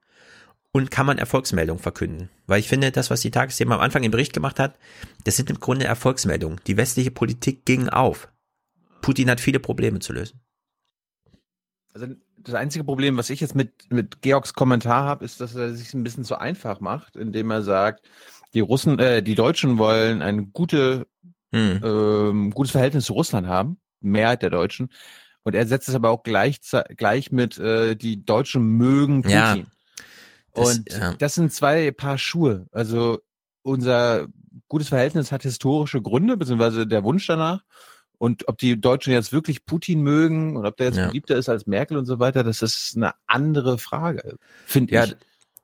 Und kann man Erfolgsmeldungen verkünden? Weil ich finde, das, was die Tagesthemen am Anfang im Bericht gemacht hat, das sind im Grunde Erfolgsmeldungen. Die westliche Politik ging auf. Putin hat viele Probleme zu lösen. Also das einzige Problem, was ich jetzt mit, mit Georgs Kommentar habe, ist, dass er sich ein bisschen zu einfach macht, indem er sagt, die Russen, äh, die Deutschen wollen ein gute, Hm. ähm, gutes Verhältnis zu Russland haben, Mehrheit der Deutschen. Und er setzt es aber auch gleich, gleich mit, äh, die Deutschen mögen Putin. Ja. Das- Und ja. das sind zwei Paar Schuhe. Also unser gutes Verhältnis hat historische Gründe, beziehungsweise der Wunsch danach. Und ob die Deutschen jetzt wirklich Putin mögen und ob der jetzt Ja. beliebter ist als Merkel und so weiter, das ist eine andere Frage, finde Ja, ich.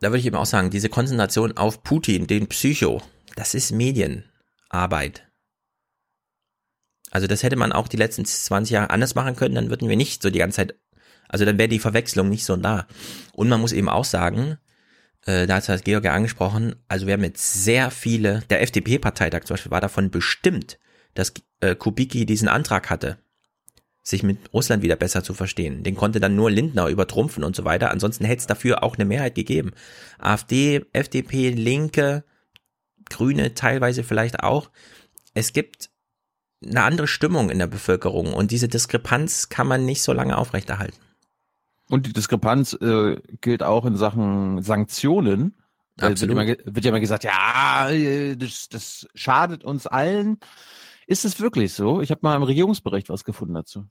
da würde ich eben auch sagen, diese Konzentration auf Putin, den Psycho, das ist Medienarbeit. Also das hätte man auch die letzten 20 Jahre anders machen können, dann würden wir nicht so die ganze Zeit, also dann wäre die Verwechslung nicht so da. Und man muss eben auch sagen, äh, da hat Georg ja angesprochen, also wir haben jetzt sehr viele, der FDP-Parteitag zum Beispiel war davon bestimmt, dass äh, Kubicki diesen Antrag hatte, sich mit Russland wieder besser zu verstehen. Den konnte dann nur Lindner übertrumpfen und so weiter. Ansonsten hätte es dafür auch eine Mehrheit gegeben. AfD, FDP, Linke, Grüne teilweise vielleicht auch. Es gibt eine andere Stimmung in der Bevölkerung und diese Diskrepanz kann man nicht so lange aufrechterhalten. Und die Diskrepanz äh, gilt auch in Sachen Sanktionen. Da wird, immer, wird ja immer gesagt, ja, äh, das, das schadet uns allen. Ist es wirklich so? Ich habe mal im Regierungsbericht was gefunden dazu.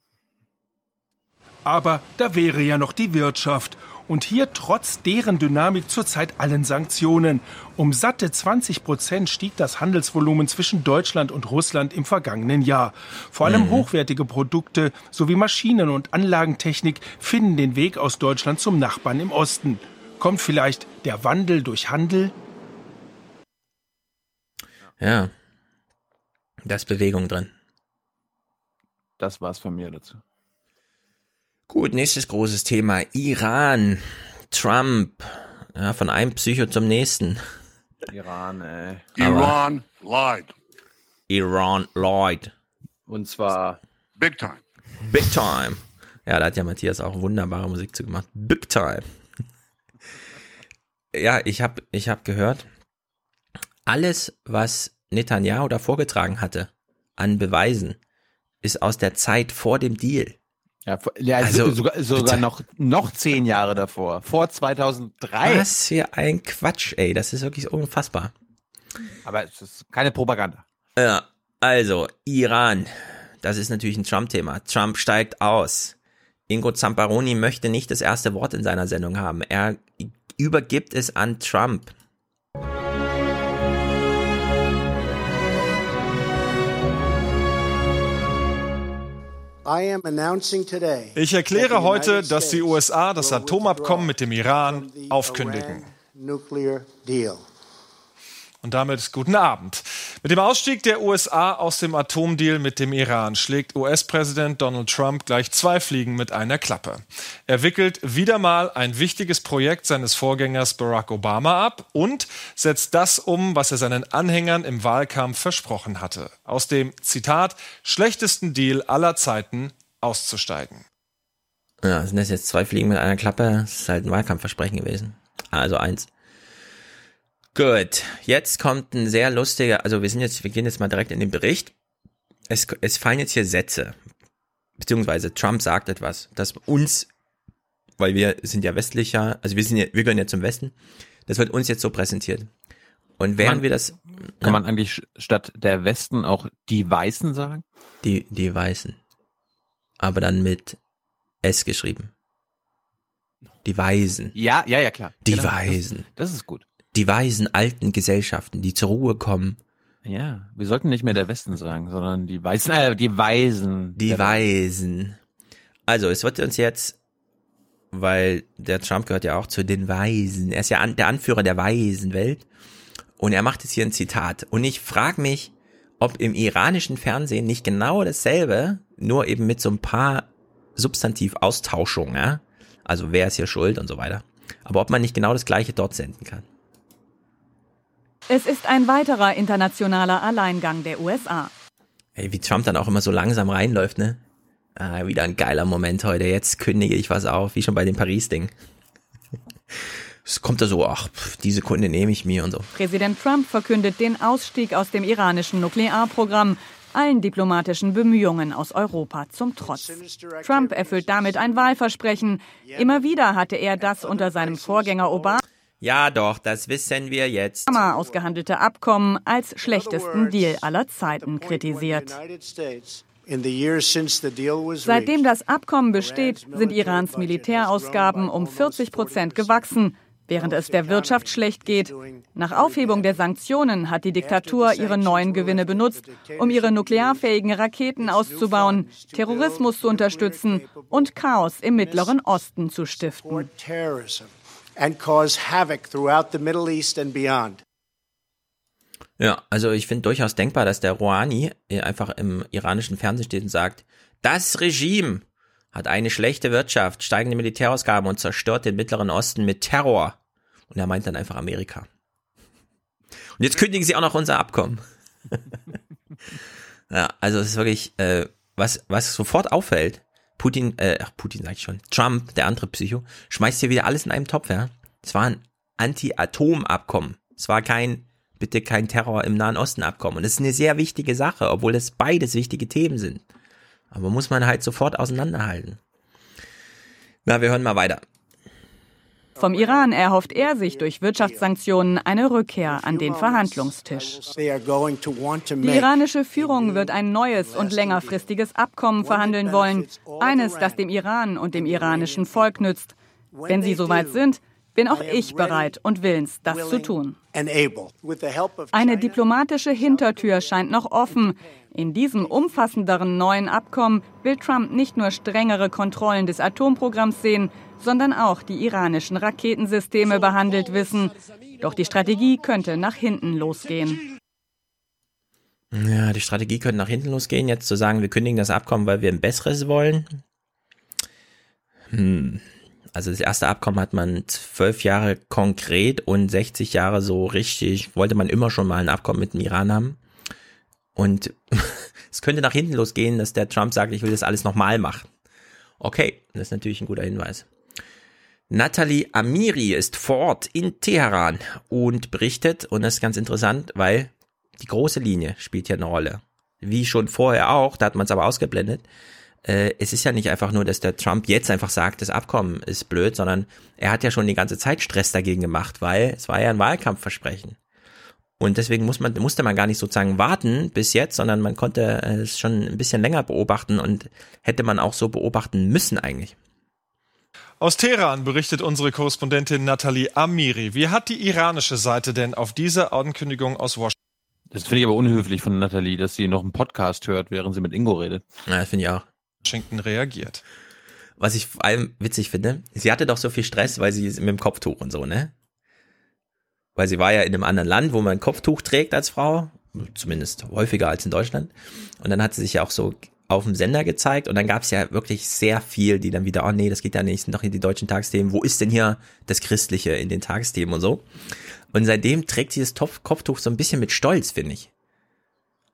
Aber da wäre ja noch die Wirtschaft. Und hier trotz deren Dynamik zurzeit allen Sanktionen. Um satte 20 Prozent stieg das Handelsvolumen zwischen Deutschland und Russland im vergangenen Jahr. Vor allem Mhm. hochwertige Produkte sowie Maschinen- und Anlagentechnik finden den Weg aus Deutschland zum Nachbarn im Osten. Kommt vielleicht der Wandel durch Handel? Ja. Da ist Bewegung drin. Das war's von mir dazu. Gut, nächstes großes Thema. Iran. Trump. Ja, von einem Psycho zum nächsten. Iran, ey. Aber- lied. Iran Lloyd. Und zwar Big time. Big Time. Ja, da hat ja Matthias auch wunderbare Musik zu gemacht. Big Time. ja, ich habe ich hab gehört, alles, was Netanyahu da vorgetragen hatte an Beweisen, ist aus der Zeit vor dem Deal. Ja, ja Also, sogar, sogar noch, noch zehn Jahre davor. Vor 2003. Was für ein Quatsch, ey. Das ist wirklich unfassbar. Aber es ist keine Propaganda. Ja, also, Iran. Das ist natürlich ein Trump-Thema. Trump steigt aus. Ingo Zamparoni möchte nicht das erste Wort in seiner Sendung haben. Er übergibt es an Trump. Ich erkläre heute, dass die USA das Atomabkommen mit dem Iran aufkündigen. Und damit guten Abend. Mit dem Ausstieg der USA aus dem Atomdeal mit dem Iran schlägt US-Präsident Donald Trump gleich zwei Fliegen mit einer Klappe. Er wickelt wieder mal ein wichtiges Projekt seines Vorgängers Barack Obama ab und setzt das um, was er seinen Anhängern im Wahlkampf versprochen hatte. Aus dem Zitat schlechtesten Deal aller Zeiten auszusteigen. Ja, sind das jetzt zwei Fliegen mit einer Klappe? Das ist halt ein Wahlkampfversprechen gewesen. Also eins. Gut, jetzt kommt ein sehr lustiger, also wir sind jetzt, wir gehen jetzt mal direkt in den Bericht. Es, es fallen jetzt hier Sätze, beziehungsweise Trump sagt etwas, das uns, weil wir sind ja westlicher, also wir sind ja, wir gehören ja zum Westen, das wird uns jetzt so präsentiert. Und während man, wir das, kann ja, man eigentlich statt der Westen auch die Weißen sagen? Die, die Weißen. Aber dann mit S geschrieben. Die Weisen. Ja, ja, ja, klar. Die genau, Weisen. Das, das, ist gut. Die weisen alten Gesellschaften, die zur Ruhe kommen. Ja, wir sollten nicht mehr der Westen sagen, sondern die Weißen, äh, die Weisen. Die Weisen. Also, es wird uns jetzt, weil der Trump gehört ja auch zu den Weisen. Er ist ja an, der Anführer der Waisenwelt. Und er macht jetzt hier ein Zitat. Und ich frage mich, ob im iranischen Fernsehen nicht genau dasselbe, nur eben mit so ein paar Substantivaustauschungen, ja? also wer ist hier schuld und so weiter. Aber ob man nicht genau das gleiche dort senden kann. Es ist ein weiterer internationaler Alleingang der USA. Hey, wie Trump dann auch immer so langsam reinläuft, ne? Ah, wieder ein geiler Moment heute. Jetzt kündige ich was auf, wie schon bei dem Paris-Ding. Es kommt da so, ach, diese Kunde nehme ich mir und so. Präsident Trump verkündet den Ausstieg aus dem iranischen Nuklearprogramm, allen diplomatischen Bemühungen aus Europa zum Trotz. Trump erfüllt damit ein Wahlversprechen. Immer wieder hatte er das unter seinem Vorgänger Obama ja, doch, das wissen wir jetzt. ausgehandelte Abkommen als schlechtesten Deal aller Zeiten kritisiert. Seitdem das Abkommen besteht, sind Irans Militärausgaben um 40 Prozent gewachsen, während es der Wirtschaft schlecht geht. Nach Aufhebung der Sanktionen hat die Diktatur ihre neuen Gewinne benutzt, um ihre nuklearfähigen Raketen auszubauen, Terrorismus zu unterstützen und Chaos im Mittleren Osten zu stiften and cause havoc throughout the Middle East and beyond. Ja, also ich finde durchaus denkbar, dass der Rouhani einfach im iranischen Fernsehen steht und sagt, das Regime hat eine schlechte Wirtschaft, steigende Militärausgaben und zerstört den Mittleren Osten mit Terror. Und er meint dann einfach Amerika. Und jetzt kündigen sie auch noch unser Abkommen. ja, also es ist wirklich, äh, was, was sofort auffällt, Putin, äh, Putin sag ich schon, Trump, der andere Psycho, schmeißt hier wieder alles in einem Topf, ja. Es war ein Anti-Atom-Abkommen. Es war kein, bitte kein Terror im Nahen Osten-Abkommen. Und das ist eine sehr wichtige Sache, obwohl das beides wichtige Themen sind. Aber muss man halt sofort auseinanderhalten. Na, wir hören mal weiter. Vom Iran erhofft er sich durch Wirtschaftssanktionen eine Rückkehr an den Verhandlungstisch. Die iranische Führung wird ein neues und längerfristiges Abkommen verhandeln wollen, eines, das dem Iran und dem iranischen Volk nützt. Wenn sie soweit sind, bin auch ich bereit und willens, das zu tun. Eine diplomatische Hintertür scheint noch offen. In diesem umfassenderen neuen Abkommen will Trump nicht nur strengere Kontrollen des Atomprogramms sehen, sondern auch die iranischen Raketensysteme behandelt wissen. Doch die Strategie könnte nach hinten losgehen. Ja, die Strategie könnte nach hinten losgehen, jetzt zu sagen, wir kündigen das Abkommen, weil wir ein besseres wollen. Hm. Also das erste Abkommen hat man zwölf Jahre konkret und 60 Jahre so richtig, wollte man immer schon mal ein Abkommen mit dem Iran haben. Und es könnte nach hinten losgehen, dass der Trump sagt, ich will das alles nochmal machen. Okay, das ist natürlich ein guter Hinweis. Nathalie Amiri ist vor Ort in Teheran und berichtet, und das ist ganz interessant, weil die große Linie spielt hier eine Rolle. Wie schon vorher auch, da hat man es aber ausgeblendet. Äh, es ist ja nicht einfach nur, dass der Trump jetzt einfach sagt, das Abkommen ist blöd, sondern er hat ja schon die ganze Zeit Stress dagegen gemacht, weil es war ja ein Wahlkampfversprechen. Und deswegen muss man, musste man gar nicht sozusagen warten bis jetzt, sondern man konnte es schon ein bisschen länger beobachten und hätte man auch so beobachten müssen eigentlich. Aus Teheran berichtet unsere Korrespondentin Nathalie Amiri. Wie hat die iranische Seite denn auf diese Ankündigung aus Washington? Das finde ich aber unhöflich von Nathalie, dass sie noch einen Podcast hört, während sie mit Ingo redet. Ja, das finde ich auch. Washington reagiert. Was ich vor allem witzig finde, sie hatte doch so viel Stress, weil sie mit dem Kopftuch und so, ne? Weil sie war ja in einem anderen Land, wo man ein Kopftuch trägt als Frau zumindest häufiger als in Deutschland. Und dann hat sie sich ja auch so auf dem Sender gezeigt und dann gab es ja wirklich sehr viel, die dann wieder, oh nee, das geht ja nicht, doch hier die deutschen Tagesthemen, wo ist denn hier das Christliche in den Tagesthemen und so. Und seitdem trägt sie das Kopftuch so ein bisschen mit Stolz, finde ich.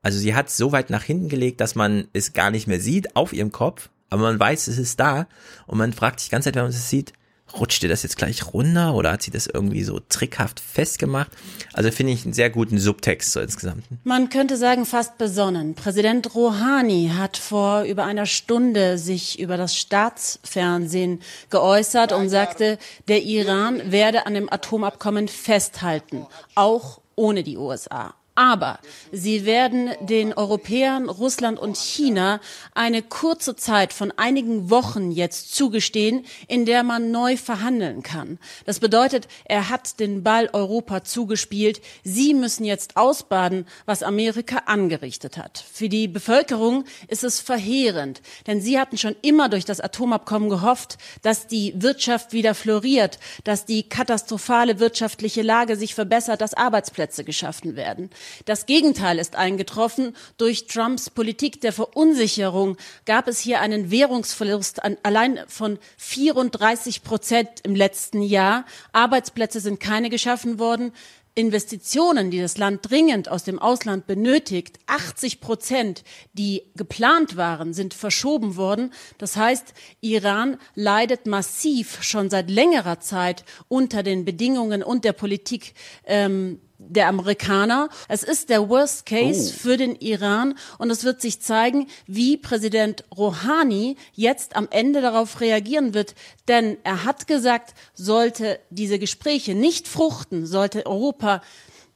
Also sie hat so weit nach hinten gelegt, dass man es gar nicht mehr sieht auf ihrem Kopf, aber man weiß, es ist da und man fragt sich die ganze Zeit, wenn man es sieht, rutscht ihr das jetzt gleich runter oder hat sie das irgendwie so trickhaft festgemacht? Also finde ich einen sehr guten Subtext so insgesamt. Man könnte sagen fast besonnen. Präsident Rouhani hat vor über einer Stunde sich über das Staatsfernsehen geäußert und sagte, der Iran werde an dem Atomabkommen festhalten, auch ohne die USA. Aber sie werden den Europäern, Russland und China eine kurze Zeit von einigen Wochen jetzt zugestehen, in der man neu verhandeln kann. Das bedeutet, er hat den Ball Europa zugespielt. Sie müssen jetzt ausbaden, was Amerika angerichtet hat. Für die Bevölkerung ist es verheerend, denn sie hatten schon immer durch das Atomabkommen gehofft, dass die Wirtschaft wieder floriert, dass die katastrophale wirtschaftliche Lage sich verbessert, dass Arbeitsplätze geschaffen werden. Das Gegenteil ist eingetroffen. Durch Trumps Politik der Verunsicherung gab es hier einen Währungsverlust an, allein von 34 Prozent im letzten Jahr. Arbeitsplätze sind keine geschaffen worden. Investitionen, die das Land dringend aus dem Ausland benötigt, 80 Prozent, die geplant waren, sind verschoben worden. Das heißt, Iran leidet massiv schon seit längerer Zeit unter den Bedingungen und der Politik ähm, der Amerikaner. Es ist der Worst Case oh. für den Iran und es wird sich zeigen, wie Präsident Rouhani jetzt am Ende darauf reagieren wird. Denn er hat gesagt, sollte diese Gespräche nicht fruchten, sollte Europa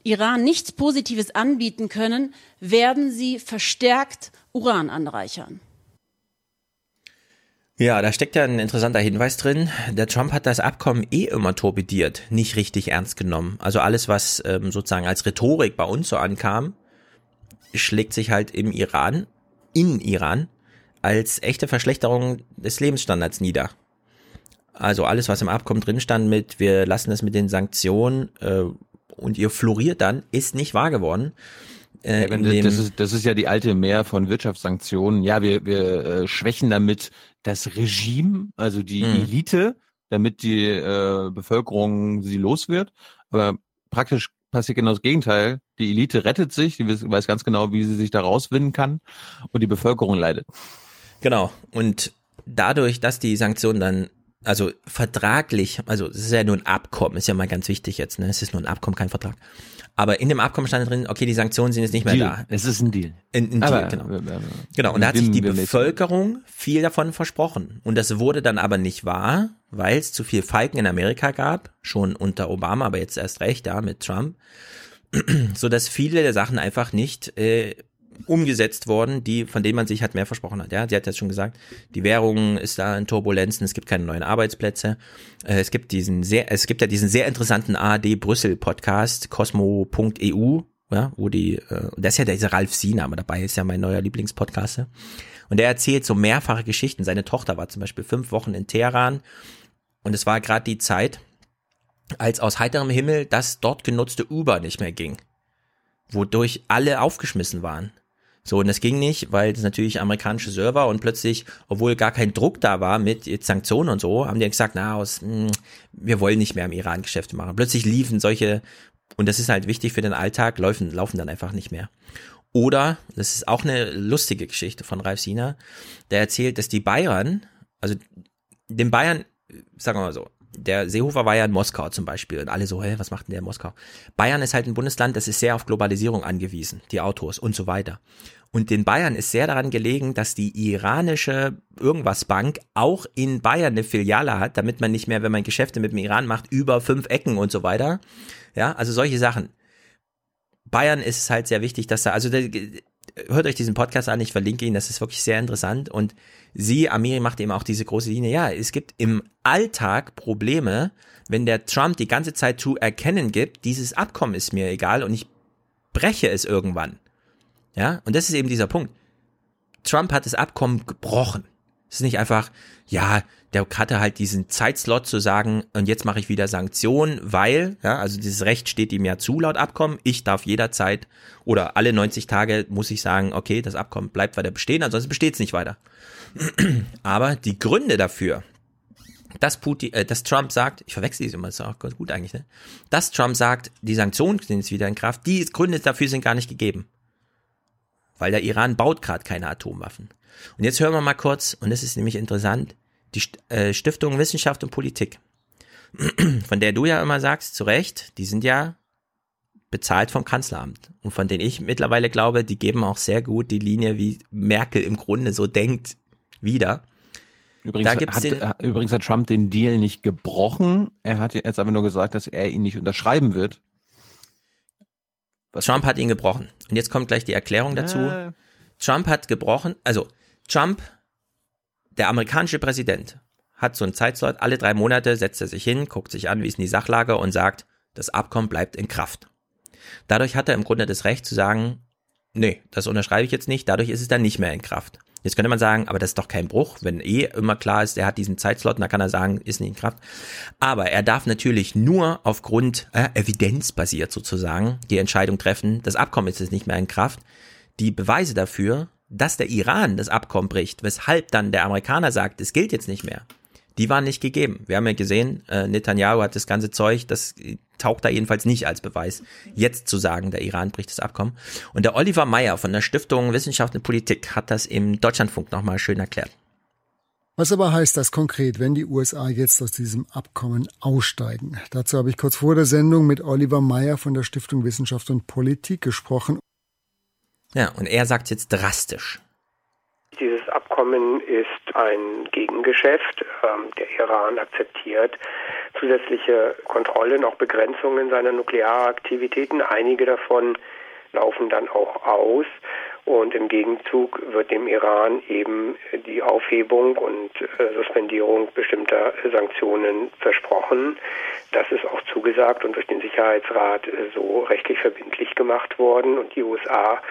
Iran nichts Positives anbieten können, werden sie verstärkt Uran anreichern. Ja, da steckt ja ein interessanter Hinweis drin. Der Trump hat das Abkommen eh immer torpediert, nicht richtig ernst genommen. Also alles, was ähm, sozusagen als Rhetorik bei uns so ankam, schlägt sich halt im Iran, in Iran, als echte Verschlechterung des Lebensstandards nieder. Also alles, was im Abkommen drin stand mit, wir lassen es mit den Sanktionen äh, und ihr floriert dann, ist nicht wahr geworden. Äh, ja, das, ist, das ist ja die alte Mehr von Wirtschaftssanktionen. Ja, wir, wir äh, schwächen damit das Regime, also die mhm. Elite, damit die äh, Bevölkerung sie los wird. Aber praktisch passiert genau das Gegenteil. Die Elite rettet sich, die weiß ganz genau, wie sie sich da rauswinden kann und die Bevölkerung leidet. Genau. Und dadurch, dass die Sanktionen dann also vertraglich, also es ist ja nur ein Abkommen, ist ja mal ganz wichtig jetzt, ne? Es ist nur ein Abkommen, kein Vertrag. Aber in dem Abkommen stand drin, okay, die Sanktionen sind jetzt nicht mehr Deal. da. Es ist ein Deal. Ein, ein Deal, genau. genau. Und da hat sich die Bevölkerung viel davon versprochen. Und das wurde dann aber nicht wahr, weil es zu viel Falken in Amerika gab, schon unter Obama, aber jetzt erst recht, ja, mit Trump, so dass viele der Sachen einfach nicht äh, umgesetzt worden, die, von denen man sich halt mehr versprochen hat. Ja, sie hat jetzt schon gesagt, die Währung ist da in Turbulenzen, es gibt keine neuen Arbeitsplätze. Äh, es gibt diesen sehr, es gibt ja diesen sehr interessanten ARD Brüssel Podcast, cosmo.eu, ja, wo die, äh, das ist ja dieser Ralf Siename dabei, ist ja mein neuer Lieblingspodcaster. Und der erzählt so mehrfache Geschichten. Seine Tochter war zum Beispiel fünf Wochen in Teheran und es war gerade die Zeit, als aus heiterem Himmel das dort genutzte Uber nicht mehr ging wodurch alle aufgeschmissen waren. So, und das ging nicht, weil das natürlich amerikanische Server und plötzlich, obwohl gar kein Druck da war mit Sanktionen und so, haben die gesagt, na, aus, mh, hm, wir wollen nicht mehr im Iran Geschäfte machen. Plötzlich liefen solche, und das ist halt wichtig für den Alltag, laufen, laufen dann einfach nicht mehr. Oder, das ist auch eine lustige Geschichte von Ralf Sina, der erzählt, dass die Bayern, also den Bayern, sagen wir mal so, der Seehofer war ja in Moskau zum Beispiel und alle so, hä, was macht denn der in Moskau? Bayern ist halt ein Bundesland, das ist sehr auf Globalisierung angewiesen, die Autos und so weiter. Und den Bayern ist sehr daran gelegen, dass die iranische irgendwas Bank auch in Bayern eine Filiale hat, damit man nicht mehr, wenn man Geschäfte mit dem Iran macht, über fünf Ecken und so weiter. Ja, also solche Sachen. Bayern ist halt sehr wichtig, dass da, also hört euch diesen Podcast an, ich verlinke ihn, das ist wirklich sehr interessant und sie, Amiri macht eben auch diese große Linie, ja, es gibt im Alltag Probleme, wenn der Trump die ganze Zeit zu erkennen gibt, dieses Abkommen ist mir egal und ich breche es irgendwann. Ja, und das ist eben dieser Punkt. Trump hat das Abkommen gebrochen. Es ist nicht einfach, ja, der hatte halt diesen Zeitslot zu sagen, und jetzt mache ich wieder Sanktionen, weil, ja, also dieses Recht steht ihm ja zu laut Abkommen, ich darf jederzeit oder alle 90 Tage muss ich sagen, okay, das Abkommen bleibt weiter bestehen, ansonsten besteht es nicht weiter. Aber die Gründe dafür, dass Putin, äh, dass Trump sagt, ich verwechsel diese immer, das ist auch ganz gut eigentlich, ne? Dass Trump sagt, die Sanktionen sind jetzt wieder in Kraft, die Gründe dafür sind gar nicht gegeben. Weil der Iran baut gerade keine Atomwaffen. Und jetzt hören wir mal kurz, und das ist nämlich interessant, die äh, Stiftung Wissenschaft und Politik, von der du ja immer sagst, zu Recht, die sind ja bezahlt vom Kanzleramt und von denen ich mittlerweile glaube, die geben auch sehr gut die Linie, wie Merkel im Grunde so denkt, wieder. Übrigens, hat, den, äh, übrigens hat Trump den Deal nicht gebrochen. Er hat jetzt aber nur gesagt, dass er ihn nicht unterschreiben wird. Was Trump hat ihn gebrochen. Und jetzt kommt gleich die Erklärung dazu. Äh. Trump hat gebrochen, also Trump, der amerikanische Präsident, hat so einen Zeitslot, alle drei Monate setzt er sich hin, guckt sich an, wie ist denn die Sachlage und sagt, das Abkommen bleibt in Kraft. Dadurch hat er im Grunde das Recht zu sagen, nee, das unterschreibe ich jetzt nicht, dadurch ist es dann nicht mehr in Kraft. Jetzt könnte man sagen, aber das ist doch kein Bruch, wenn eh immer klar ist, er hat diesen Zeitslot, dann kann er sagen, ist nicht in Kraft. Aber er darf natürlich nur aufgrund äh, evidenzbasiert sozusagen die Entscheidung treffen, das Abkommen ist jetzt nicht mehr in Kraft. Die Beweise dafür, dass der Iran das Abkommen bricht, weshalb dann der Amerikaner sagt, es gilt jetzt nicht mehr, die waren nicht gegeben. Wir haben ja gesehen, äh, Netanyahu hat das ganze Zeug, das taucht da jedenfalls nicht als Beweis, jetzt zu sagen, der Iran bricht das Abkommen. Und der Oliver Meyer von der Stiftung Wissenschaft und Politik hat das im Deutschlandfunk nochmal schön erklärt. Was aber heißt das konkret, wenn die USA jetzt aus diesem Abkommen aussteigen? Dazu habe ich kurz vor der Sendung mit Oliver Meyer von der Stiftung Wissenschaft und Politik gesprochen. Ja, und er sagt jetzt drastisch. Abkommen ist ein Gegengeschäft. Ähm, der Iran akzeptiert zusätzliche Kontrollen, auch Begrenzungen seiner Nuklearaktivitäten. Einige davon laufen dann auch aus. Und im Gegenzug wird dem Iran eben die Aufhebung und äh, Suspendierung bestimmter Sanktionen versprochen. Das ist auch zugesagt und durch den Sicherheitsrat äh, so rechtlich verbindlich gemacht worden. Und die USA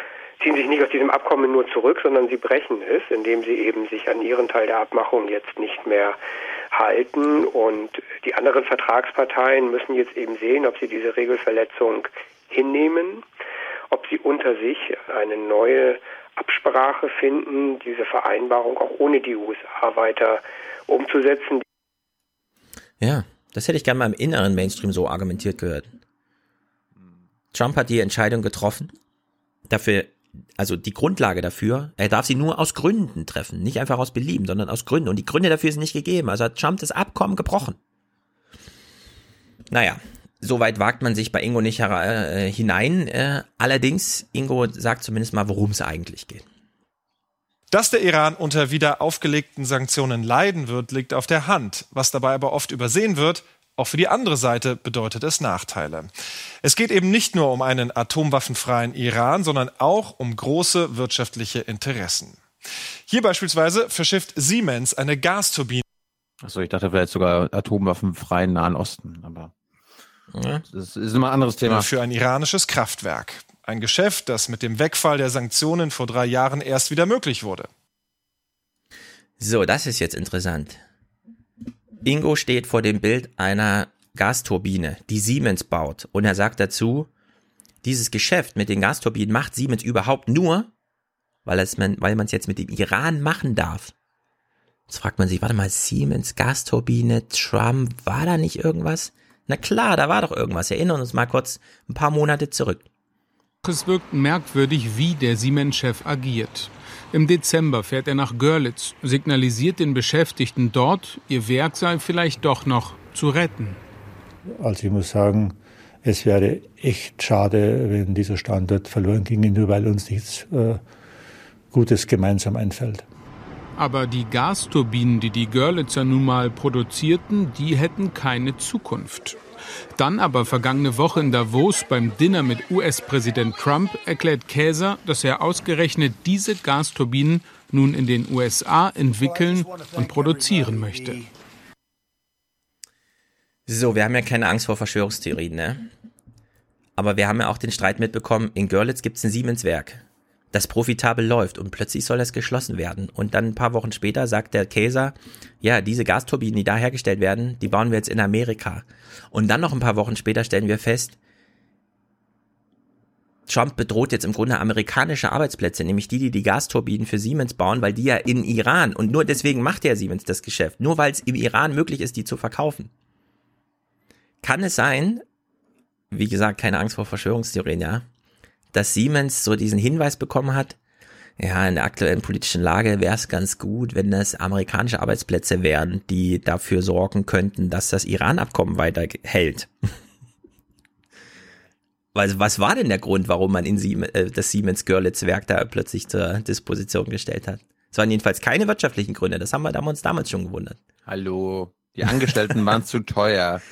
ziehen sich nicht aus diesem Abkommen nur zurück, sondern sie brechen es, indem sie eben sich an ihren Teil der Abmachung jetzt nicht mehr halten. Und die anderen Vertragsparteien müssen jetzt eben sehen, ob sie diese Regelverletzung hinnehmen, ob sie unter sich eine neue Absprache finden, diese Vereinbarung auch ohne die USA weiter umzusetzen. Ja, das hätte ich gerne mal im inneren Mainstream so argumentiert gehört. Trump hat die Entscheidung getroffen. Dafür also die Grundlage dafür, er darf sie nur aus Gründen treffen, nicht einfach aus Belieben, sondern aus Gründen. Und die Gründe dafür sind nicht gegeben. Also hat Trump das Abkommen gebrochen. Naja, soweit wagt man sich bei Ingo nicht äh, hinein. Äh, allerdings, Ingo sagt zumindest mal, worum es eigentlich geht. Dass der Iran unter wieder aufgelegten Sanktionen leiden wird, liegt auf der Hand. Was dabei aber oft übersehen wird, auch für die andere Seite bedeutet es Nachteile. Es geht eben nicht nur um einen atomwaffenfreien Iran, sondern auch um große wirtschaftliche Interessen. Hier beispielsweise verschifft Siemens eine Gasturbine. Achso, ich dachte vielleicht sogar atomwaffenfreien Nahen Osten, aber das ist immer ein anderes Thema. Für ein iranisches Kraftwerk. Ein Geschäft, das mit dem Wegfall der Sanktionen vor drei Jahren erst wieder möglich wurde. So, das ist jetzt interessant. Ingo steht vor dem Bild einer Gasturbine, die Siemens baut. Und er sagt dazu, dieses Geschäft mit den Gasturbinen macht Siemens überhaupt nur, weil, es man, weil man es jetzt mit dem Iran machen darf. Jetzt fragt man sich, warte mal, Siemens, Gasturbine, Trump, war da nicht irgendwas? Na klar, da war doch irgendwas. Erinnern uns mal kurz ein paar Monate zurück. Es wirkt merkwürdig, wie der Siemens-Chef agiert. Im Dezember fährt er nach Görlitz, signalisiert den Beschäftigten dort, ihr Werk sei vielleicht doch noch zu retten. Also ich muss sagen, es wäre echt schade, wenn dieser Standort verloren ginge, nur weil uns nichts äh, Gutes gemeinsam einfällt. Aber die Gasturbinen, die die Görlitzer nun mal produzierten, die hätten keine Zukunft. Dann aber vergangene Woche in Davos beim Dinner mit US-Präsident Trump erklärt Käser, dass er ausgerechnet diese Gasturbinen nun in den USA entwickeln und produzieren möchte. So, wir haben ja keine Angst vor Verschwörungstheorien, ne? Aber wir haben ja auch den Streit mitbekommen, in Görlitz gibt es ein Siemens-Werk. Das profitabel läuft und plötzlich soll das geschlossen werden. Und dann ein paar Wochen später sagt der Käser, ja, diese Gasturbinen, die da hergestellt werden, die bauen wir jetzt in Amerika. Und dann noch ein paar Wochen später stellen wir fest, Trump bedroht jetzt im Grunde amerikanische Arbeitsplätze, nämlich die, die die Gasturbinen für Siemens bauen, weil die ja in Iran und nur deswegen macht ja Siemens das Geschäft, nur weil es im Iran möglich ist, die zu verkaufen. Kann es sein, wie gesagt, keine Angst vor Verschwörungstheorien, ja, dass Siemens so diesen Hinweis bekommen hat, ja, in der aktuellen politischen Lage wäre es ganz gut, wenn das amerikanische Arbeitsplätze wären, die dafür sorgen könnten, dass das Iran-Abkommen weiterhält. Was, was war denn der Grund, warum man in Siemens, äh, das Siemens-Görlitz-Werk da plötzlich zur Disposition gestellt hat? Es waren jedenfalls keine wirtschaftlichen Gründe, das haben wir uns damals schon gewundert. Hallo, die Angestellten waren zu teuer.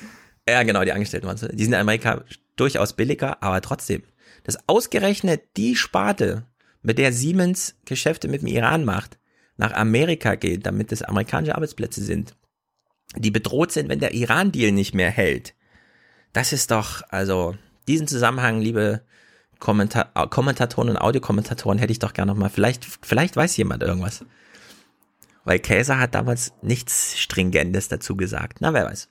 Ja, genau, die Angestellten waren zu teuer. Die sind in Amerika durchaus billiger, aber trotzdem. Dass ausgerechnet die Sparte, mit der Siemens Geschäfte mit dem Iran macht, nach Amerika geht, damit es amerikanische Arbeitsplätze sind, die bedroht sind, wenn der Iran-Deal nicht mehr hält. Das ist doch, also, diesen Zusammenhang, liebe Kommenta Kommentatoren und Audiokommentatoren, hätte ich doch gerne nochmal. Vielleicht, vielleicht weiß jemand irgendwas. Weil Käser hat damals nichts Stringentes dazu gesagt. Na, wer weiß.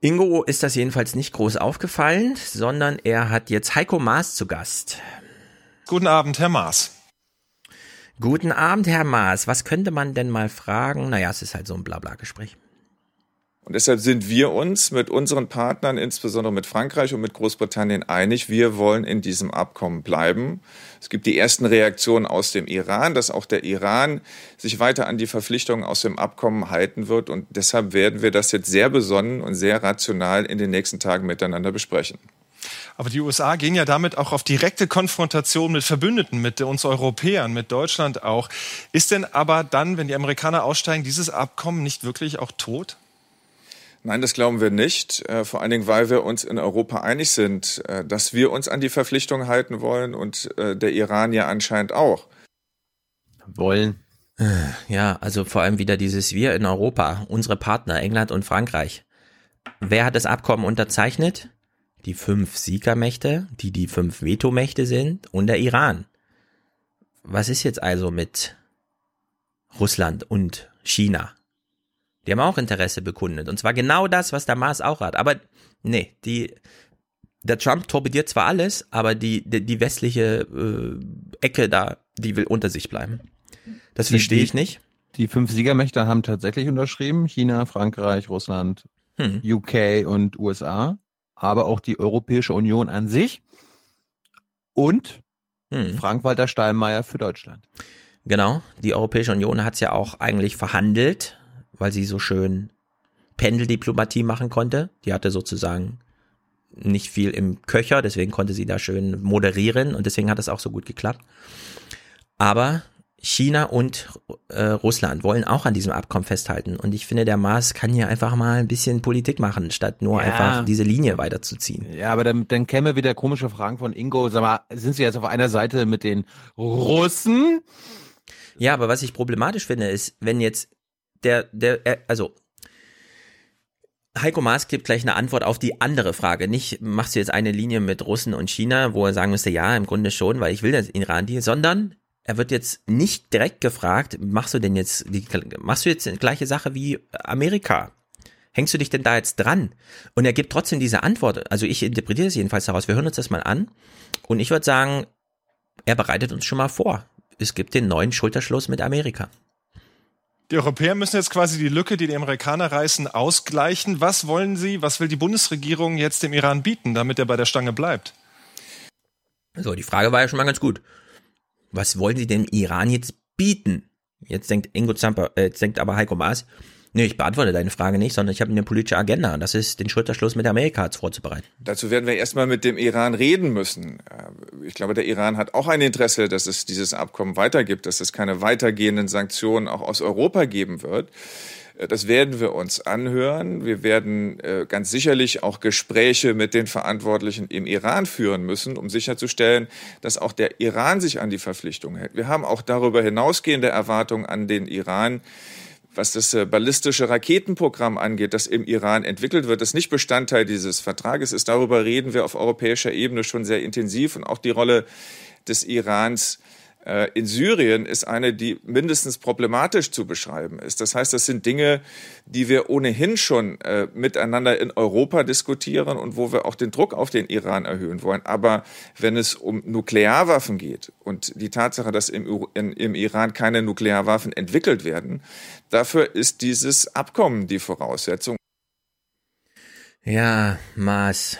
Ingo ist das jedenfalls nicht groß aufgefallen, sondern er hat jetzt Heiko Maas zu Gast. Guten Abend, Herr Maas. Guten Abend, Herr Maas. Was könnte man denn mal fragen? Naja, es ist halt so ein Blabla-Gespräch. Und deshalb sind wir uns mit unseren Partnern, insbesondere mit Frankreich und mit Großbritannien, einig, wir wollen in diesem Abkommen bleiben. Es gibt die ersten Reaktionen aus dem Iran, dass auch der Iran sich weiter an die Verpflichtungen aus dem Abkommen halten wird. Und deshalb werden wir das jetzt sehr besonnen und sehr rational in den nächsten Tagen miteinander besprechen. Aber die USA gehen ja damit auch auf direkte Konfrontation mit Verbündeten, mit uns Europäern, mit Deutschland auch. Ist denn aber dann, wenn die Amerikaner aussteigen, dieses Abkommen nicht wirklich auch tot? Nein, das glauben wir nicht. Äh, vor allen Dingen, weil wir uns in Europa einig sind, äh, dass wir uns an die Verpflichtungen halten wollen und äh, der Iran ja anscheinend auch. Wollen. Ja, also vor allem wieder dieses Wir in Europa, unsere Partner England und Frankreich. Wer hat das Abkommen unterzeichnet? Die fünf Siegermächte, die die fünf Vetomächte sind und der Iran. Was ist jetzt also mit Russland und China? Die haben auch Interesse bekundet. Und zwar genau das, was der Mars auch hat. Aber nee, die, der Trump torpediert zwar alles, aber die, die, die westliche äh, Ecke da, die will unter sich bleiben. Das verstehe ich nicht. Die fünf Siegermächte haben tatsächlich unterschrieben. China, Frankreich, Russland, hm. UK und USA. Aber auch die Europäische Union an sich. Und hm. Frank-Walter Steinmeier für Deutschland. Genau, die Europäische Union hat es ja auch eigentlich verhandelt weil sie so schön Pendeldiplomatie machen konnte. Die hatte sozusagen nicht viel im Köcher, deswegen konnte sie da schön moderieren und deswegen hat es auch so gut geklappt. Aber China und äh, Russland wollen auch an diesem Abkommen festhalten. Und ich finde, der Mars kann hier einfach mal ein bisschen Politik machen, statt nur ja. einfach diese Linie weiterzuziehen. Ja, aber dann, dann käme wieder komische Fragen von Ingo. Sag mal, sind Sie jetzt auf einer Seite mit den Russen? Ja, aber was ich problematisch finde, ist, wenn jetzt der, der, also Heiko Maas gibt gleich eine Antwort auf die andere Frage. Nicht, machst du jetzt eine Linie mit Russen und China, wo er sagen müsste, ja, im Grunde schon, weil ich will das Iran-Deal, sondern er wird jetzt nicht direkt gefragt, machst du denn jetzt die, machst du jetzt die gleiche Sache wie Amerika? Hängst du dich denn da jetzt dran? Und er gibt trotzdem diese Antwort. Also ich interpretiere es jedenfalls daraus. Wir hören uns das mal an. Und ich würde sagen, er bereitet uns schon mal vor. Es gibt den neuen Schulterschluss mit Amerika. Die Europäer müssen jetzt quasi die Lücke, die die Amerikaner reißen, ausgleichen. Was wollen sie, was will die Bundesregierung jetzt dem Iran bieten, damit er bei der Stange bleibt? So, die Frage war ja schon mal ganz gut. Was wollen sie dem Iran jetzt bieten? Jetzt denkt Ingo Zamper, äh, jetzt denkt aber Heiko Maas, Nee, ich beantworte deine Frage nicht, sondern ich habe eine politische Agenda. Das ist, den Schulterschluss mit Amerika vorzubereiten. Dazu werden wir erstmal mit dem Iran reden müssen. Ich glaube, der Iran hat auch ein Interesse, dass es dieses Abkommen weitergibt, dass es keine weitergehenden Sanktionen auch aus Europa geben wird. Das werden wir uns anhören. Wir werden äh, ganz sicherlich auch Gespräche mit den Verantwortlichen im Iran führen müssen, um sicherzustellen, dass auch der Iran sich an die Verpflichtungen hält. Wir haben auch darüber hinausgehende Erwartungen an den Iran was das äh, ballistische Raketenprogramm angeht, das im Iran entwickelt wird, das nicht Bestandteil dieses Vertrages ist. Darüber reden wir auf europäischer Ebene schon sehr intensiv und auch die Rolle des Irans in Syrien ist eine, die mindestens problematisch zu beschreiben ist. Das heißt, das sind Dinge, die wir ohnehin schon äh, miteinander in Europa diskutieren und wo wir auch den Druck auf den Iran erhöhen wollen. Aber wenn es um Nuklearwaffen geht und die Tatsache, dass im, in, im Iran keine Nuklearwaffen entwickelt werden, dafür ist dieses Abkommen die Voraussetzung. Ja, Maß.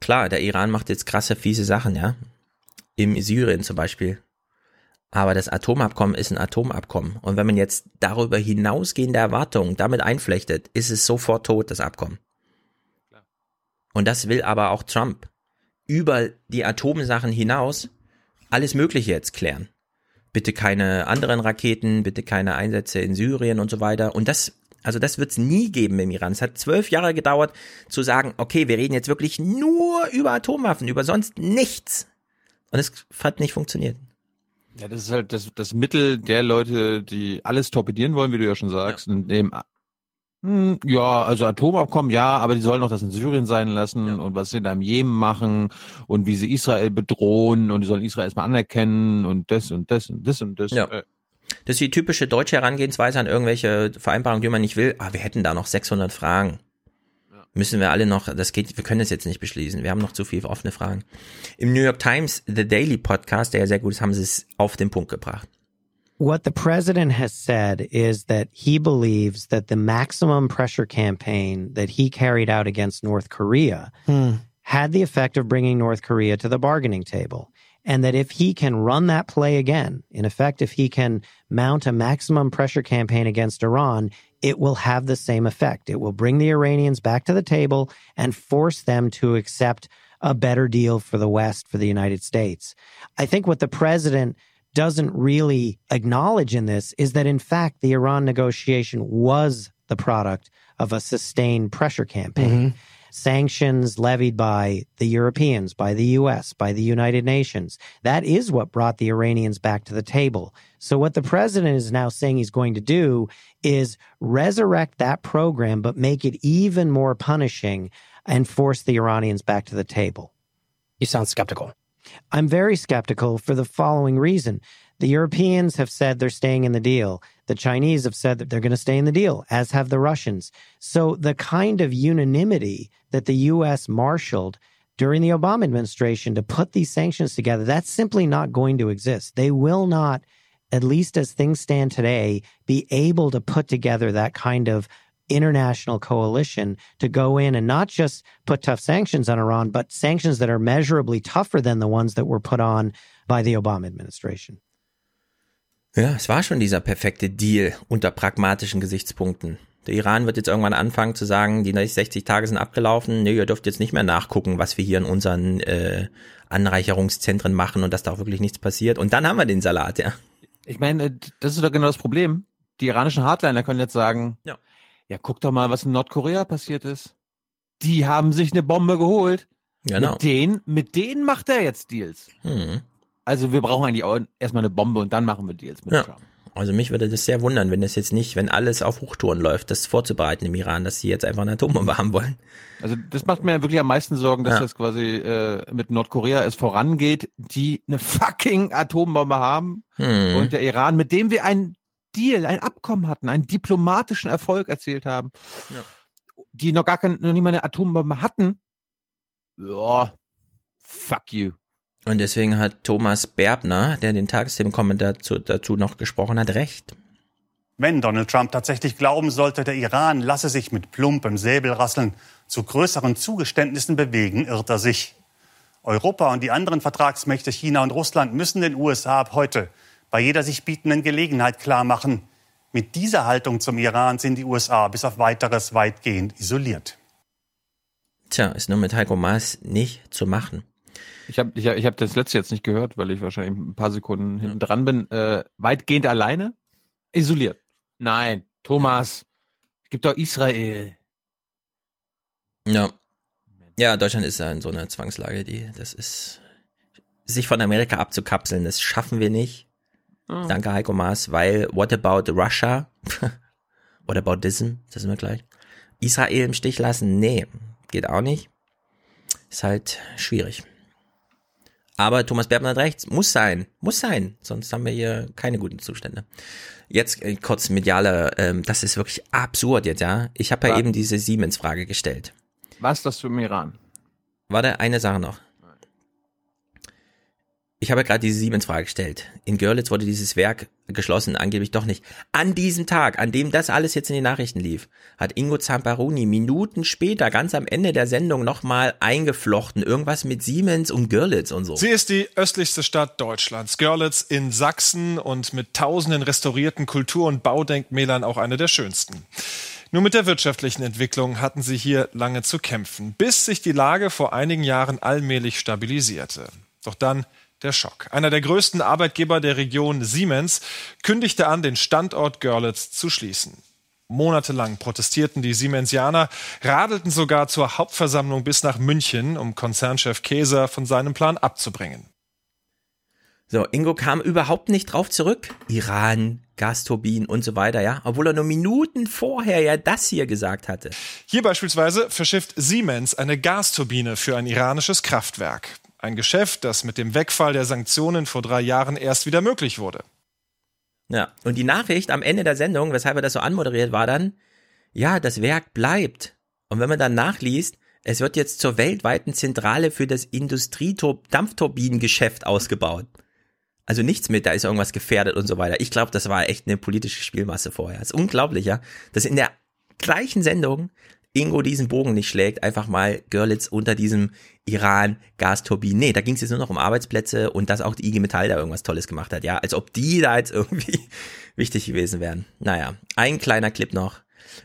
Klar, der Iran macht jetzt krasse, fiese Sachen, ja im Syrien zum Beispiel. Aber das Atomabkommen ist ein Atomabkommen. Und wenn man jetzt darüber hinausgehende Erwartungen damit einflechtet, ist es sofort tot, das Abkommen. Und das will aber auch Trump. Über die Atomsachen hinaus alles Mögliche jetzt klären. Bitte keine anderen Raketen, bitte keine Einsätze in Syrien und so weiter. Und das, also das wird es nie geben im Iran. Es hat zwölf Jahre gedauert zu sagen, okay, wir reden jetzt wirklich nur über Atomwaffen, über sonst nichts. Und es hat nicht funktioniert. Ja, das ist halt das, das Mittel der Leute, die alles torpedieren wollen, wie du ja schon sagst. Ja. Und dem, hm, ja, also Atomabkommen, ja, aber die sollen doch das in Syrien sein lassen ja. und was sie da im Jemen machen und wie sie Israel bedrohen und die sollen Israel erstmal anerkennen und das und das und das und das. Ja. Äh. Das ist die typische deutsche Herangehensweise an irgendwelche Vereinbarungen, die man nicht will. Aber wir hätten da noch 600 Fragen müssen wir alle noch, das geht, wir können das jetzt nicht beschließen. Wir haben noch zu viele offene Fragen. Im New York Times, The Daily Podcast, der ja sehr gut ist, haben sie es auf den Punkt gebracht. What the president has said is that he believes that the maximum pressure campaign that he carried out against North Korea hmm. had the effect of bringing North Korea to the bargaining table. And that if he can run that play again, in effect, if he can mount a maximum pressure campaign against Iran, it will have the same effect. It will bring the Iranians back to the table and force them to accept a better deal for the West, for the United States. I think what the president doesn't really acknowledge in this is that, in fact, the Iran negotiation was the product of a sustained pressure campaign. Mm-hmm sanctions levied by the Europeans, by the US, by the United Nations. That is what brought the Iranians back to the table. So what the president is now saying he's going to do is resurrect that program, but make it even more punishing and force the Iranians back to the table. You sound skeptical. I'm very skeptical for the following reason. The Europeans have said they're staying in the deal. The Chinese have said that they're going to stay in the deal, as have the Russians. So the kind of unanimity that the U.S. marshaled during the Obama administration to put these sanctions together, that's simply not going to exist. They will not, at least as things stand today, be able to put together that kind of international coalition to go in and not just put tough sanctions on Iran, but sanctions that are measurably tougher than the ones that were put on by the Obama administration. Ja, es war schon dieser perfekte Deal unter pragmatischen Gesichtspunkten. Der Iran wird jetzt irgendwann anfangen zu sagen, die 60 Tage sind abgelaufen, nee, ihr dürft jetzt nicht mehr nachgucken, was wir hier in unseren äh, Anreicherungszentren machen und dass da auch wirklich nichts passiert. Und dann haben wir den Salat, ja. Ich meine, das ist doch genau das Problem. Die iranischen Hardliner können jetzt sagen, ja, ja guck doch mal, was in Nordkorea passiert ist. Die haben sich eine Bombe geholt. Genau. Mit denen, mit denen macht er jetzt Deals. Hm. Also wir brauchen eigentlich auch erstmal eine Bombe und dann machen wir Deals mit ja. Trump. Also mich würde das sehr wundern, wenn das jetzt nicht, wenn alles auf Hochtouren läuft, das vorzubereiten im Iran, dass sie jetzt einfach eine Atombombe haben wollen. Also das macht mir wirklich am meisten Sorgen, dass ja. das quasi äh, mit Nordkorea es vorangeht, die eine fucking Atombombe haben hm. und der Iran, mit dem wir ein Deal, ein Abkommen hatten, einen diplomatischen Erfolg erzielt haben, ja. die noch gar keine, noch nie mal eine Atombombe hatten. Ja, fuck you. Und deswegen hat Thomas Berbner, der den Tagesthemenkommentar dazu, dazu noch gesprochen hat, recht. Wenn Donald Trump tatsächlich glauben sollte, der Iran lasse sich mit plumpem Säbelrasseln zu größeren Zugeständnissen bewegen, irrt er sich. Europa und die anderen Vertragsmächte China und Russland müssen den USA ab heute bei jeder sich bietenden Gelegenheit klarmachen, mit dieser Haltung zum Iran sind die USA bis auf weiteres weitgehend isoliert. Tja, ist nur mit Heiko Maas nicht zu machen. Ich habe ich hab, ich hab das letzte jetzt nicht gehört, weil ich wahrscheinlich ein paar Sekunden hinten dran bin. Äh, weitgehend alleine? Isoliert. Nein, Thomas, es gibt doch Israel. Ja. Ja, Deutschland ist ja in so einer Zwangslage, die, das ist, sich von Amerika abzukapseln, das schaffen wir nicht. Oh. Danke, Heiko Maas, weil what about Russia? what about Dism? Das sind wir gleich. Israel im Stich lassen? Nee, geht auch nicht. Ist halt schwierig. Aber Thomas Bergmann hat recht, muss sein, muss sein, sonst haben wir hier keine guten Zustände. Jetzt äh, kurz mediale, ähm, das ist wirklich absurd jetzt, ja. Ich habe ja Was? eben diese Siemens-Frage gestellt. Was das für im Iran? Warte, eine Sache noch. Ich habe gerade diese Siemens-Frage gestellt. In Görlitz wurde dieses Werk geschlossen, angeblich doch nicht. An diesem Tag, an dem das alles jetzt in den Nachrichten lief, hat Ingo Zamparoni Minuten später, ganz am Ende der Sendung, nochmal eingeflochten. Irgendwas mit Siemens und Görlitz und so. Sie ist die östlichste Stadt Deutschlands, Görlitz in Sachsen und mit tausenden restaurierten Kultur- und Baudenkmälern auch eine der schönsten. Nur mit der wirtschaftlichen Entwicklung hatten sie hier lange zu kämpfen, bis sich die Lage vor einigen Jahren allmählich stabilisierte. Doch dann der Schock. Einer der größten Arbeitgeber der Region, Siemens, kündigte an, den Standort Görlitz zu schließen. Monatelang protestierten die Siemensianer, radelten sogar zur Hauptversammlung bis nach München, um Konzernchef Käser von seinem Plan abzubringen. So, Ingo kam überhaupt nicht drauf zurück. Iran, Gasturbinen und so weiter, ja. Obwohl er nur Minuten vorher ja das hier gesagt hatte. Hier beispielsweise verschifft Siemens eine Gasturbine für ein iranisches Kraftwerk. Ein Geschäft, das mit dem Wegfall der Sanktionen vor drei Jahren erst wieder möglich wurde. Ja, und die Nachricht am Ende der Sendung, weshalb er das so anmoderiert, war dann, ja, das Werk bleibt. Und wenn man dann nachliest, es wird jetzt zur weltweiten Zentrale für das Industriedampfturbinengeschäft ausgebaut. Also nichts mit, da ist irgendwas gefährdet und so weiter. Ich glaube, das war echt eine politische Spielmasse vorher. Das ist unglaublich, ja, dass in der gleichen Sendung Ingo diesen Bogen nicht schlägt, einfach mal Görlitz unter diesem Iran Gasturbinen. Nee, da ging es jetzt nur noch um Arbeitsplätze und dass auch die IG Metall da irgendwas Tolles gemacht hat, ja, als ob die da jetzt irgendwie wichtig gewesen wären. Naja, ein kleiner Clip noch.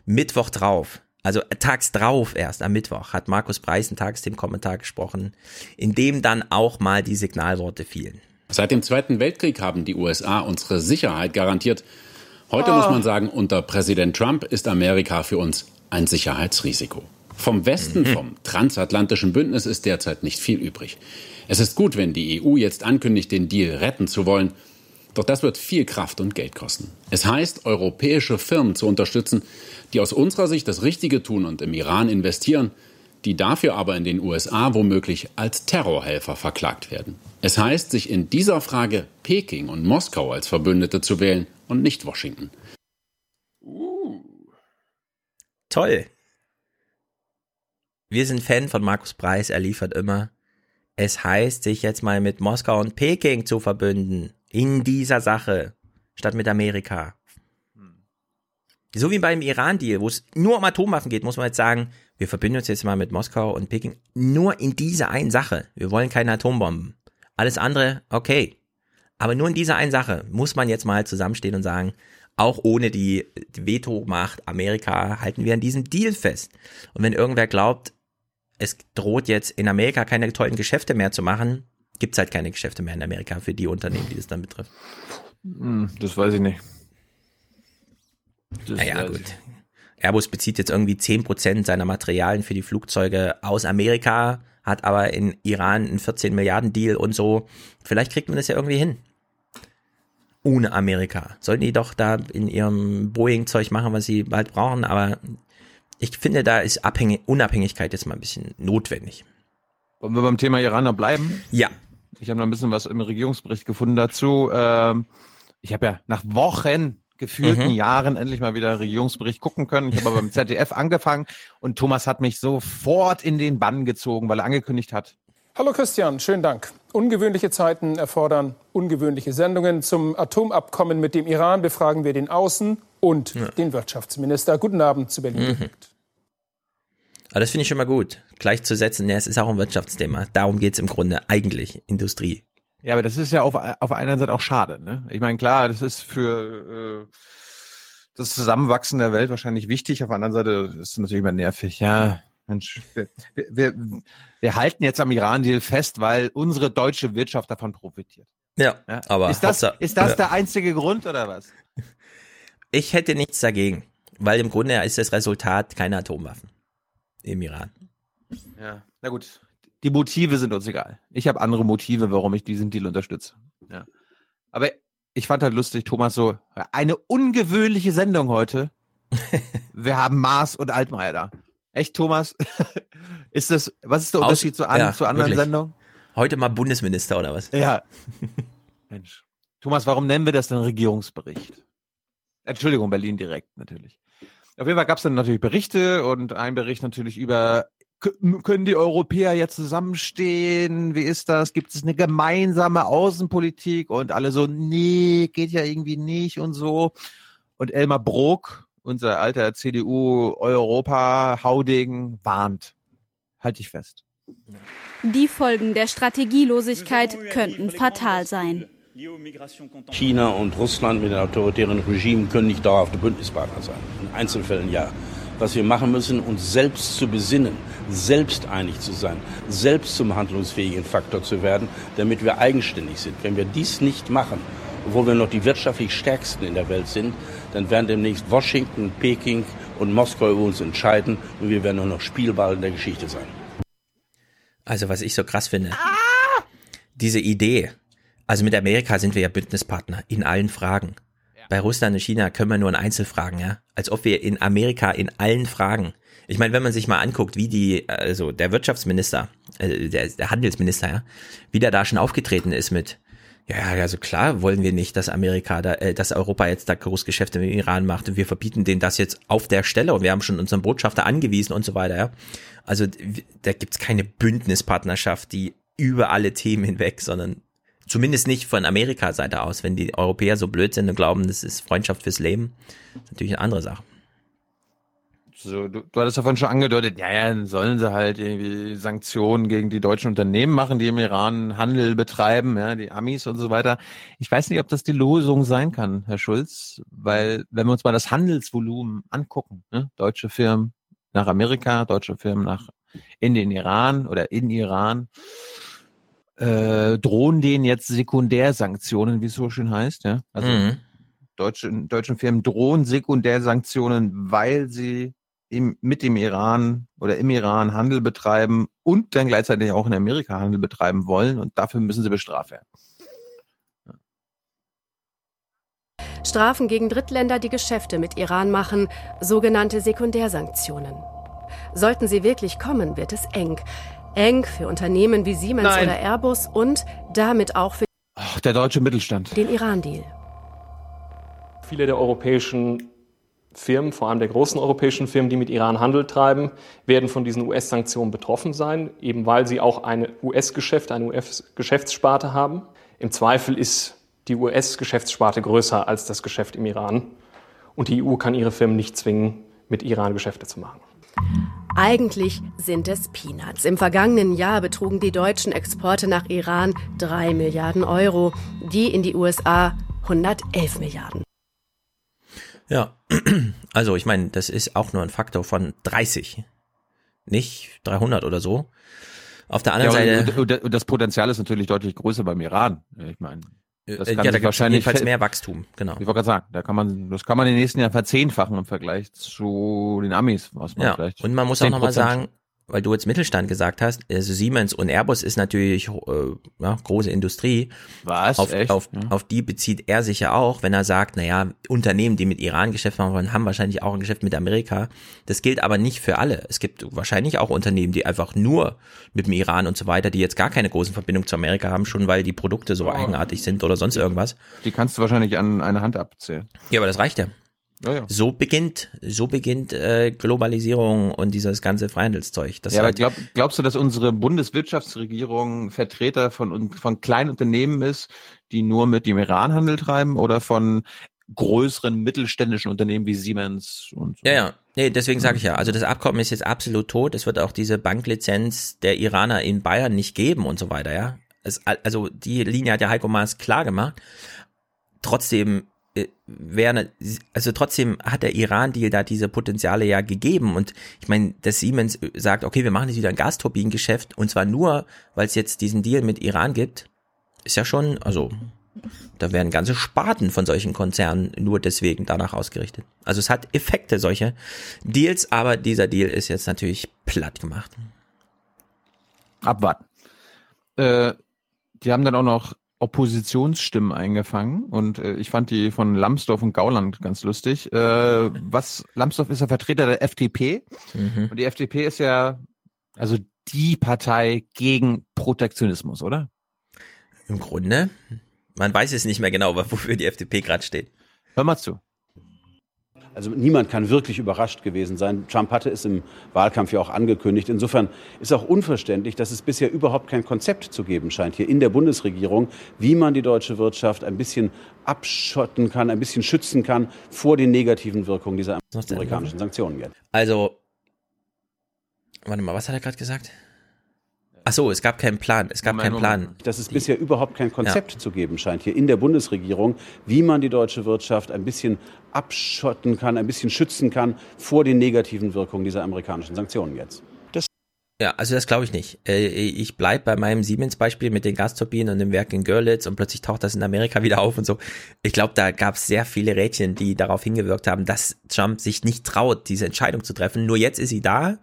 Mittwoch drauf, also tags drauf erst am Mittwoch, hat Markus Preis einen Tagesthemen-Kommentar gesprochen, in dem dann auch mal die Signalworte fielen. Seit dem Zweiten Weltkrieg haben die USA unsere Sicherheit garantiert. Heute Oh. muss man sagen, unter Präsident Trump ist Amerika für uns ein Sicherheitsrisiko. Vom Westen, vom transatlantischen Bündnis ist derzeit nicht viel übrig. Es ist gut, wenn die EU jetzt ankündigt, den Deal retten zu wollen. Doch das wird viel Kraft und Geld kosten. Es heißt, europäische Firmen zu unterstützen, die aus unserer Sicht das Richtige tun und im Iran investieren, die dafür aber in den USA womöglich als Terrorhelfer verklagt werden. Es heißt, sich in dieser Frage Peking und Moskau als Verbündete zu wählen und nicht Washington. Toll. Wir sind Fan von Markus Preis, er liefert immer. Es heißt, sich jetzt mal mit Moskau und Peking zu verbünden. In dieser Sache. Statt mit Amerika. So wie beim Iran-Deal, wo es nur um Atomwaffen geht, muss man jetzt sagen, wir verbünden uns jetzt mal mit Moskau und Peking nur in dieser einen Sache. Wir wollen keine Atombomben. Alles andere, okay. Aber nur in dieser einen Sache muss man jetzt mal zusammenstehen und sagen, auch ohne die Vetomacht Amerika halten wir an diesem Deal fest. Und wenn irgendwer glaubt, es droht jetzt in Amerika keine tollen Geschäfte mehr zu machen, gibt's halt keine Geschäfte mehr in Amerika für die Unternehmen, die das dann betrifft. Hm, das weiß ich nicht. Das naja, gut. ich. Airbus bezieht jetzt irgendwie 10% seiner Materialien für die Flugzeuge aus Amerika, hat aber in Iran einen 14 Milliarden Deal und so. Vielleicht kriegt man das ja irgendwie hin. Ohne Amerika. Sollten die doch da in ihrem Boeing-Zeug machen, was sie bald brauchen, aber ich finde, da ist Abhängig Unabhängigkeit jetzt mal ein bisschen notwendig. Wollen wir beim Thema Iraner bleiben? Ja. Ich habe noch ein bisschen was im Regierungsbericht gefunden dazu. Ähm, ich habe ja nach Wochen, gefühlten Mhm. Jahren endlich mal wieder Regierungsbericht gucken können. Ich habe aber beim ZDF angefangen und Thomas hat mich sofort in den Bann gezogen, weil er angekündigt hat, Hallo Christian, schönen Dank. Ungewöhnliche Zeiten erfordern ungewöhnliche Sendungen. Zum Atomabkommen mit dem Iran befragen wir den Außen- und den Wirtschaftsminister. Guten Abend zu Berlin. Mhm. Aber das finde ich schon mal gut. Gleichzusetzen, ja, es ist auch ein Wirtschaftsthema. Darum geht's im Grunde eigentlich, Industrie. Ja, aber das ist ja auf, auf einer Seite auch schade. Ne? Ich meine, klar, das ist für äh, das Zusammenwachsen der Welt wahrscheinlich wichtig. Auf der anderen Seite ist es natürlich immer nervig. Ja, Mensch, wir, wir, wir halten jetzt am Iran-Deal fest, weil unsere deutsche Wirtschaft davon profitiert. Ja, aber ist das, Hauptsache- ist das ja. der einzige Grund oder was? Ich hätte nichts dagegen, weil im Grunde ist das Resultat keine Atomwaffen im Iran. Ja, na gut. Die Motive sind uns egal. Ich habe andere Motive, warum ich diesen Deal unterstütze. Ja. Aber ich fand halt lustig, Thomas, so eine ungewöhnliche Sendung heute. Wir haben Maas und Altmaier da. Echt, Thomas? ist das, was ist der Aus- Unterschied zu, an, ja, zu anderen wirklich. Sendungen? heute mal Bundesminister oder was? Ja. Mensch. Thomas, warum nennen wir das denn Regierungsbericht? Entschuldigung, Berlin direkt natürlich. Auf jeden Fall gab es dann natürlich Berichte und ein Bericht natürlich über, können die Europäer jetzt zusammenstehen? Wie ist das? Gibt es eine gemeinsame Außenpolitik? Und alle so, nee, geht ja irgendwie nicht und so. Und Elmar Brok, unser alter CDU-Europa-Haudegen, warnt. Halte ich fest. Die Folgen der Strategielosigkeit könnten fatal sein. China und Russland mit den autoritären Regimen können nicht dauerhafte Bündnispartner sein. In Einzelfällen ja. Was wir machen müssen, uns selbst zu besinnen, selbst einig zu sein, selbst zum handlungsfähigen Faktor zu werden, damit wir eigenständig sind. Wenn wir dies nicht machen, obwohl wir noch die wirtschaftlich stärksten in der Welt sind, dann werden demnächst Washington, Peking und Moskau über uns entscheiden und wir werden nur noch Spielball in der Geschichte sein. Also was ich so krass finde, ah! diese Idee, also mit Amerika sind wir ja Bündnispartner in allen Fragen. Bei Russland und China können wir nur in Einzelfragen, ja. Als ob wir in Amerika in allen Fragen. Ich meine, wenn man sich mal anguckt, wie die, also der Wirtschaftsminister, äh, der, der Handelsminister, ja, wie der da schon aufgetreten ist mit, ja, also klar wollen wir nicht, dass Amerika da, äh, dass Europa jetzt da Großgeschäfte mit dem Iran macht und wir verbieten denen das jetzt auf der Stelle und wir haben schon unseren Botschafter angewiesen und so weiter, ja. Also da gibt's keine Bündnispartnerschaft, die über alle Themen hinweg, sondern Zumindest nicht von Amerika-Seite aus. Wenn die Europäer so blöd sind und glauben, das ist Freundschaft fürs Leben, ist natürlich eine andere Sache. So, du, du hattest davon schon angedeutet, ja, ja, dann sollen sie halt irgendwie Sanktionen gegen die deutschen Unternehmen machen, die im Iran Handel betreiben, ja, die Amis und so weiter. Ich weiß nicht, ob das die Losung sein kann, Herr Schulz, weil wenn wir uns mal das Handelsvolumen angucken, ne, deutsche Firmen nach Amerika, deutsche Firmen nach in den Iran oder in Iran, äh, drohen denen jetzt Sekundärsanktionen, wie es so schön heißt, ja. Also mhm. deutsche, deutschen Firmen drohen Sekundärsanktionen, weil sie im, mit dem Iran oder im Iran Handel betreiben und dann gleichzeitig auch in Amerika Handel betreiben wollen und dafür müssen sie bestraft werden. Strafen gegen Drittländer, die Geschäfte mit Iran machen, sogenannte Sekundärsanktionen. Sollten sie wirklich kommen, wird es eng. Eng für Unternehmen wie Siemens Nein. oder Airbus und damit auch für Ach, der deutsche Mittelstand. den Iran-Deal. Viele der europäischen Firmen, vor allem der großen europäischen Firmen, die mit Iran Handel treiben, werden von diesen US-Sanktionen betroffen sein, eben weil sie auch ein US-Geschäft, eine US-Geschäftssparte haben. Im Zweifel ist die US-Geschäftssparte größer als das Geschäft im Iran. Und die EU kann ihre Firmen nicht zwingen, mit Iran Geschäfte zu machen. Eigentlich sind es Peanuts. Im vergangenen Jahr betrugen die deutschen Exporte nach Iran 3 Milliarden Euro, die in die USA 111 Milliarden. Ja, also ich meine, das ist auch nur ein Faktor von 30, nicht 300 oder so. Auf der anderen ja, Seite. Und, und das Potenzial ist natürlich deutlich größer beim Iran. Ich meine. Das äh, kann ja, da wahrscheinlich jedenfalls mehr Wachstum, genau. Ich wollte gerade sagen, da kann man, das kann man in den nächsten Jahren verzehnfachen im Vergleich zu den Amis, was man ja, vielleicht. Und man muss auch nochmal sagen, weil du jetzt Mittelstand gesagt hast, also Siemens und Airbus ist natürlich äh, ja, große Industrie. Was? Auf, Echt? Auf, ja. auf die bezieht er sich ja auch, wenn er sagt, naja, Unternehmen, die mit Iran Geschäft machen wollen, haben wahrscheinlich auch ein Geschäft mit Amerika. Das gilt aber nicht für alle. Es gibt wahrscheinlich auch Unternehmen, die einfach nur mit dem Iran und so weiter, die jetzt gar keine großen Verbindungen zu Amerika haben, schon weil die Produkte so oh. eigenartig sind oder sonst irgendwas. Die kannst du wahrscheinlich an einer Hand abzählen. Ja, aber das reicht ja. Ja, ja. So beginnt, so beginnt äh, Globalisierung und dieses ganze Freihandelszeug. Das ja, halt aber glaub, glaubst du, dass unsere Bundeswirtschaftsregierung Vertreter von, von kleinen Unternehmen ist, die nur mit dem Iran Handel treiben oder von größeren mittelständischen Unternehmen wie Siemens und so? Ja, ja. Nee, deswegen sage ich ja, also das Abkommen ist jetzt absolut tot. Es wird auch diese Banklizenz der Iraner in Bayern nicht geben und so weiter, ja. Es, also die Linie hat ja Heiko Maas klar gemacht. Trotzdem wäre, also trotzdem hat der Iran-Deal da diese Potenziale ja gegeben und ich meine, dass Siemens sagt, okay, wir machen jetzt wieder ein Gasturbinengeschäft und zwar nur, weil es jetzt diesen Deal mit Iran gibt, ist ja schon, also da werden ganze Sparten von solchen Konzernen nur deswegen danach ausgerichtet. Also es hat Effekte, solche Deals, aber dieser Deal ist jetzt natürlich platt gemacht. Abwarten. Äh, die haben dann auch noch Oppositionsstimmen eingefangen und äh, ich fand die von Lambsdorff und Gauland ganz lustig. Äh, was Lambsdorff ist ja Vertreter der FDP mhm. und die FDP ist ja, also die Partei gegen Protektionismus, oder? Im Grunde. Man weiß es nicht mehr genau, wofür die FDP gerade steht. Hör mal zu. Also niemand kann wirklich überrascht gewesen sein. Trump hatte es im Wahlkampf ja auch angekündigt. Insofern ist auch unverständlich, dass es bisher überhaupt kein Konzept zu geben scheint hier in der Bundesregierung, wie man die deutsche Wirtschaft ein bisschen abschotten kann, ein bisschen schützen kann vor den negativen Wirkungen dieser amerikanischen Sanktionen jetzt. Also, warte mal, was hat er gerade gesagt? Ach so, es gab keinen Plan. Es gab keinen Plan. Dass es bisher überhaupt kein Konzept ja. zu geben scheint hier in der Bundesregierung, wie man die deutsche Wirtschaft ein bisschen abschotten kann, ein bisschen schützen kann vor den negativen Wirkungen dieser amerikanischen Sanktionen jetzt. Das ja, also das glaube ich nicht. Äh, ich bleibe bei meinem Siemens-Beispiel mit den Gasturbinen und dem Werk in Görlitz und plötzlich taucht das in Amerika wieder auf und so. Ich glaube, da gab es sehr viele Rädchen, die darauf hingewirkt haben, dass Trump sich nicht traut, diese Entscheidung zu treffen. Nur jetzt ist sie da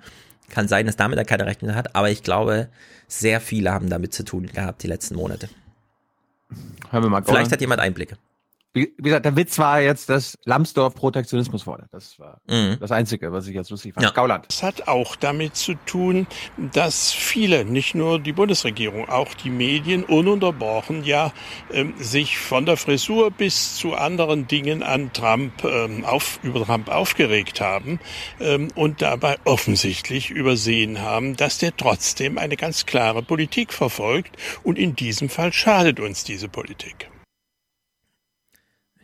kann sein, dass damit er keine Rechnung hat, aber ich glaube, sehr viele haben damit zu tun gehabt die letzten Monate. Hören wir mal. Vielleicht hat jemand Einblicke wie, wie gesagt, der Witz war jetzt, dass Lambsdorff Protektionismus fordert. Das war mhm. das Einzige, was ich jetzt lustig fand. Ja. Gauland. Das hat auch damit zu tun, dass viele, nicht nur die Bundesregierung, auch die Medien ununterbrochen ja ähm, sich von der Frisur bis zu anderen Dingen an Trump ähm, auf, über Trump aufgeregt haben ähm, und dabei offensichtlich übersehen haben, dass der trotzdem eine ganz klare Politik verfolgt und in diesem Fall schadet uns diese Politik.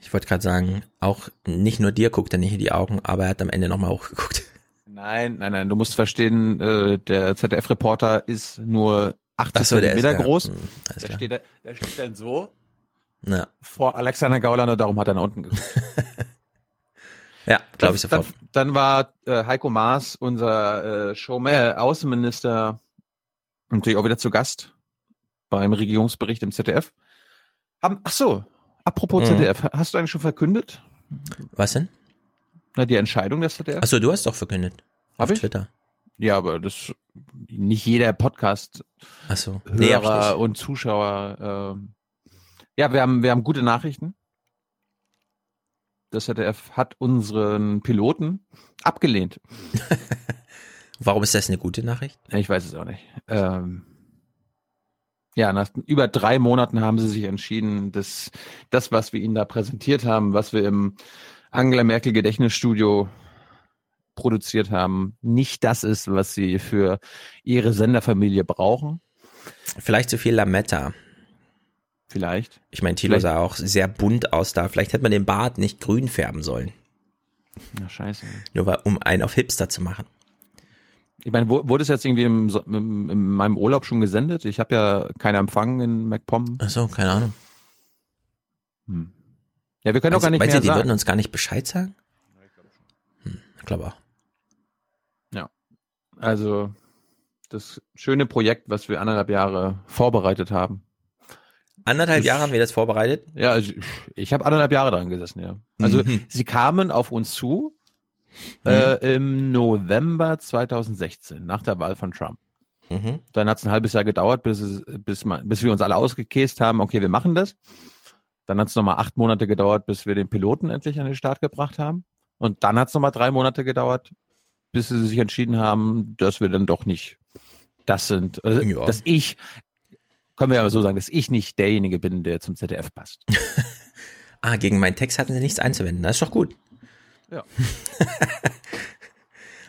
Ich wollte gerade sagen, auch nicht nur dir guckt er nicht in die Augen, aber er hat am Ende nochmal hochgeguckt. Nein, nein, nein, du musst verstehen, äh, der ZDF-Reporter ist nur 80 so, Zentimeter groß. Hm, der, steht, der steht dann so ja. vor Alexander Gauland und darum hat er nach unten geguckt. ja, glaube ich sofort. Dann, dann war äh, Heiko Maas, unser äh, Showman, äh, Außenminister, natürlich auch wieder zu Gast beim Regierungsbericht im ZDF. Haben, ach so, Apropos mhm. ZDF, hast du eigentlich schon verkündet? Was denn? Na, die Entscheidung des ZDF. Achso, du hast doch verkündet. Hab auf ich? Twitter. Ja, aber das nicht jeder Podcast Ach so. Hörer nee, und Zuschauer. Äh, ja, wir haben wir haben gute Nachrichten. Das ZDF hat unseren Piloten abgelehnt. Warum ist das eine gute Nachricht? Ich weiß es auch nicht. Ähm, ja, nach über drei Monaten haben sie sich entschieden, dass das, was wir ihnen da präsentiert haben, was wir im Angela Merkel Gedächtnisstudio produziert haben, nicht das ist, was sie für ihre Senderfamilie brauchen. Vielleicht zu viel Lametta. Vielleicht. Ich meine, Tilo sah auch sehr bunt aus da. Vielleicht hätte man den Bart nicht grün färben sollen. Na scheiße. Nur um einen auf Hipster zu machen. Ich meine, wurde es jetzt irgendwie im, im, in meinem Urlaub schon gesendet? Ich habe ja keinen Empfang in MacPom. Ach so, keine Ahnung. Hm. Ja, wir können auch gar nicht mehr ihr, die sagen. würden uns gar nicht Bescheid sagen? Hm, ich glaube auch. Ja. Also, das schöne Projekt, was wir anderthalb Jahre vorbereitet haben. Anderthalb das, Jahre haben wir das vorbereitet? Ja, also ich, ich habe anderthalb Jahre dran gesessen, ja. Also, mhm. sie kamen auf uns zu mhm. äh, im November 2016, nach der Wahl von Trump. Mhm. Dann hat es ein halbes Jahr gedauert, bis, bis, bis wir uns alle ausgekäst haben, okay, wir machen das. Dann hat es nochmal acht Monate gedauert, bis wir den Piloten endlich an den Start gebracht haben. Und dann hat es nochmal drei Monate gedauert, bis sie sich entschieden haben, dass wir dann doch nicht das sind, also, ja. dass ich, können wir aber so sagen, dass ich nicht derjenige bin, der zum ZDF passt. ah, gegen meinen Text hatten sie nichts einzuwenden. Das ist doch gut. Ja.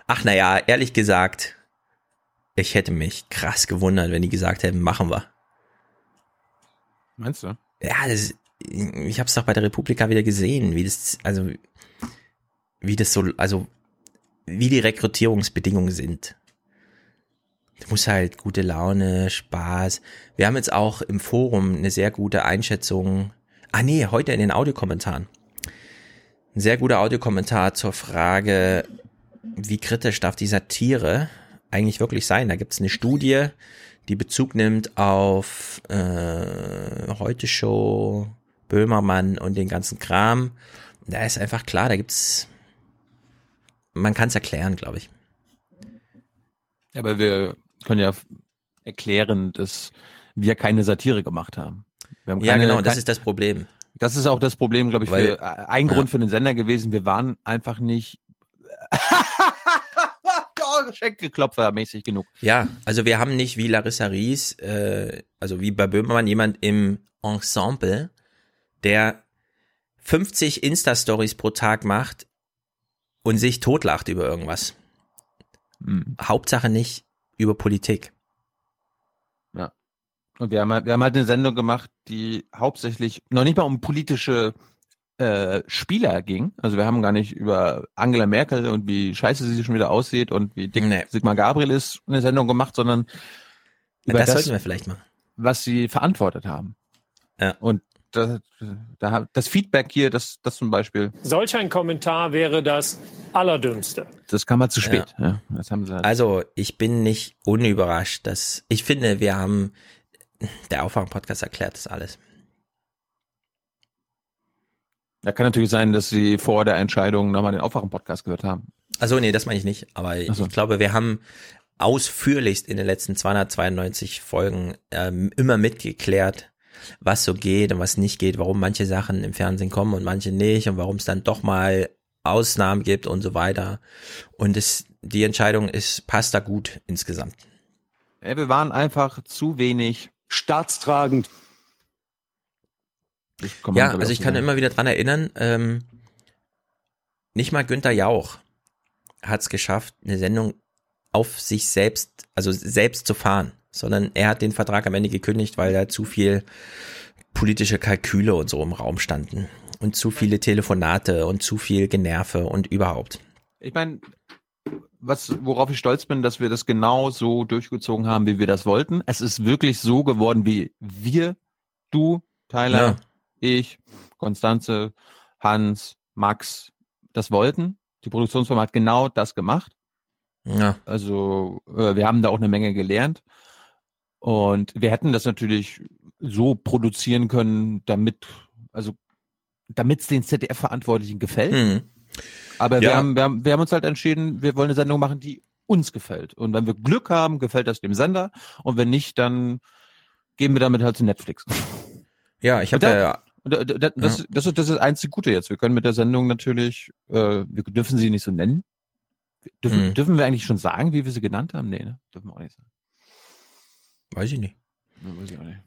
Ach naja, ehrlich gesagt, ich hätte mich krass gewundert, wenn die gesagt hätten, machen wir. Meinst du? Ja, das, ich habe es doch bei der Republika wieder gesehen, wie das, also wie das so, also wie die Rekrutierungsbedingungen sind. Du musst halt gute Laune, Spaß. Wir haben jetzt auch im Forum eine sehr gute Einschätzung. Ah nee, heute in den Audiokommentaren. Ein sehr guter Audiokommentar zur Frage, wie kritisch darf die Satire eigentlich wirklich sein? Da gibt es eine Studie, die Bezug nimmt auf äh, Heute Show, Böhmermann und den ganzen Kram. Da ist einfach klar, da gibt's, man kann es erklären, glaube ich. Ja, aber wir können ja erklären, dass wir keine Satire gemacht haben. haben ja, genau, das ist das Problem. Das ist auch das Problem, glaube ich, Weil, für, äh, ein Grund ja. für den Sender gewesen. Wir waren einfach nicht. oh oh, Schenkelklopfer mäßig genug. Ja, also wir haben nicht wie Larissa Ries, äh, also wie bei Böhmermann, jemand im Ensemble, der 50 Insta-Stories pro Tag macht und sich totlacht über irgendwas. Hm. Hauptsache nicht über Politik. Und wir haben, halt, wir haben halt eine Sendung gemacht, die hauptsächlich noch nicht mal um politische äh, Spieler ging. Also wir haben gar nicht über Angela Merkel und wie scheiße sie schon wieder aussieht und wie dick nee. Sigmar Gabriel ist eine Sendung gemacht, sondern über das, das sollten wir vielleicht machen. Was sie verantwortet haben. Ja. Und das, das Feedback hier, das, das zum Beispiel. Solch ein Kommentar wäre das Allerdümmste. Das kam mal zu spät. Ja. ja halt. Also ich bin nicht unüberrascht, dass ich finde, wir haben der Aufwachen-Podcast erklärt das alles. Ja, kann natürlich sein, dass Sie vor der Entscheidung nochmal den Aufwachen-Podcast gehört haben. Also nee, das meine ich nicht. Aber so. ich glaube, wir haben ausführlichst in den letzten 292 Folgen ähm, immer mitgeklärt, was so geht und was nicht geht, warum manche Sachen im Fernsehen kommen und manche nicht und warum es dann doch mal Ausnahmen gibt und so weiter. Und es, die Entscheidung ist, passt da gut insgesamt. Ja, wir waren einfach zu wenig staatstragend. Ja, also ich kann immer wieder dran erinnern, ähm, nicht mal Günther Jauch hat es geschafft, eine Sendung auf sich selbst, also selbst zu fahren sondern er hat den Vertrag am Ende gekündigt, weil da zu viel politische Kalküle und so im Raum standen und zu viele Telefonate und zu viel Generve und überhaupt. Ich meine, was, worauf ich stolz bin, dass wir das genau so durchgezogen haben, wie wir das wollten. Es ist wirklich so geworden, wie wir, du, Tyler, ja. ich, Konstanze, Hans, Max das wollten. Die Produktionsfirma hat genau das gemacht. Ja. Also äh, wir haben da auch eine Menge gelernt. Und wir hätten das natürlich so produzieren können, damit, also damit es den ZDF-Verantwortlichen gefällt. Mhm. Aber ja. wir, haben, wir, haben, wir haben uns halt entschieden, wir wollen eine Sendung machen, die uns gefällt. Und wenn wir Glück haben, gefällt das dem Sender. Und wenn nicht, dann gehen wir damit halt zu Netflix. Ja, ich habe ja. Das, das, das, ist, das ist das einzige Gute jetzt. Wir können mit der Sendung natürlich, äh, wir dürfen sie nicht so nennen. Dürfen, mhm. dürfen wir eigentlich schon sagen, wie wir sie genannt haben? Nee, ne? Dürfen wir auch nicht sagen. Weiß ich nicht. weiß ich auch nicht.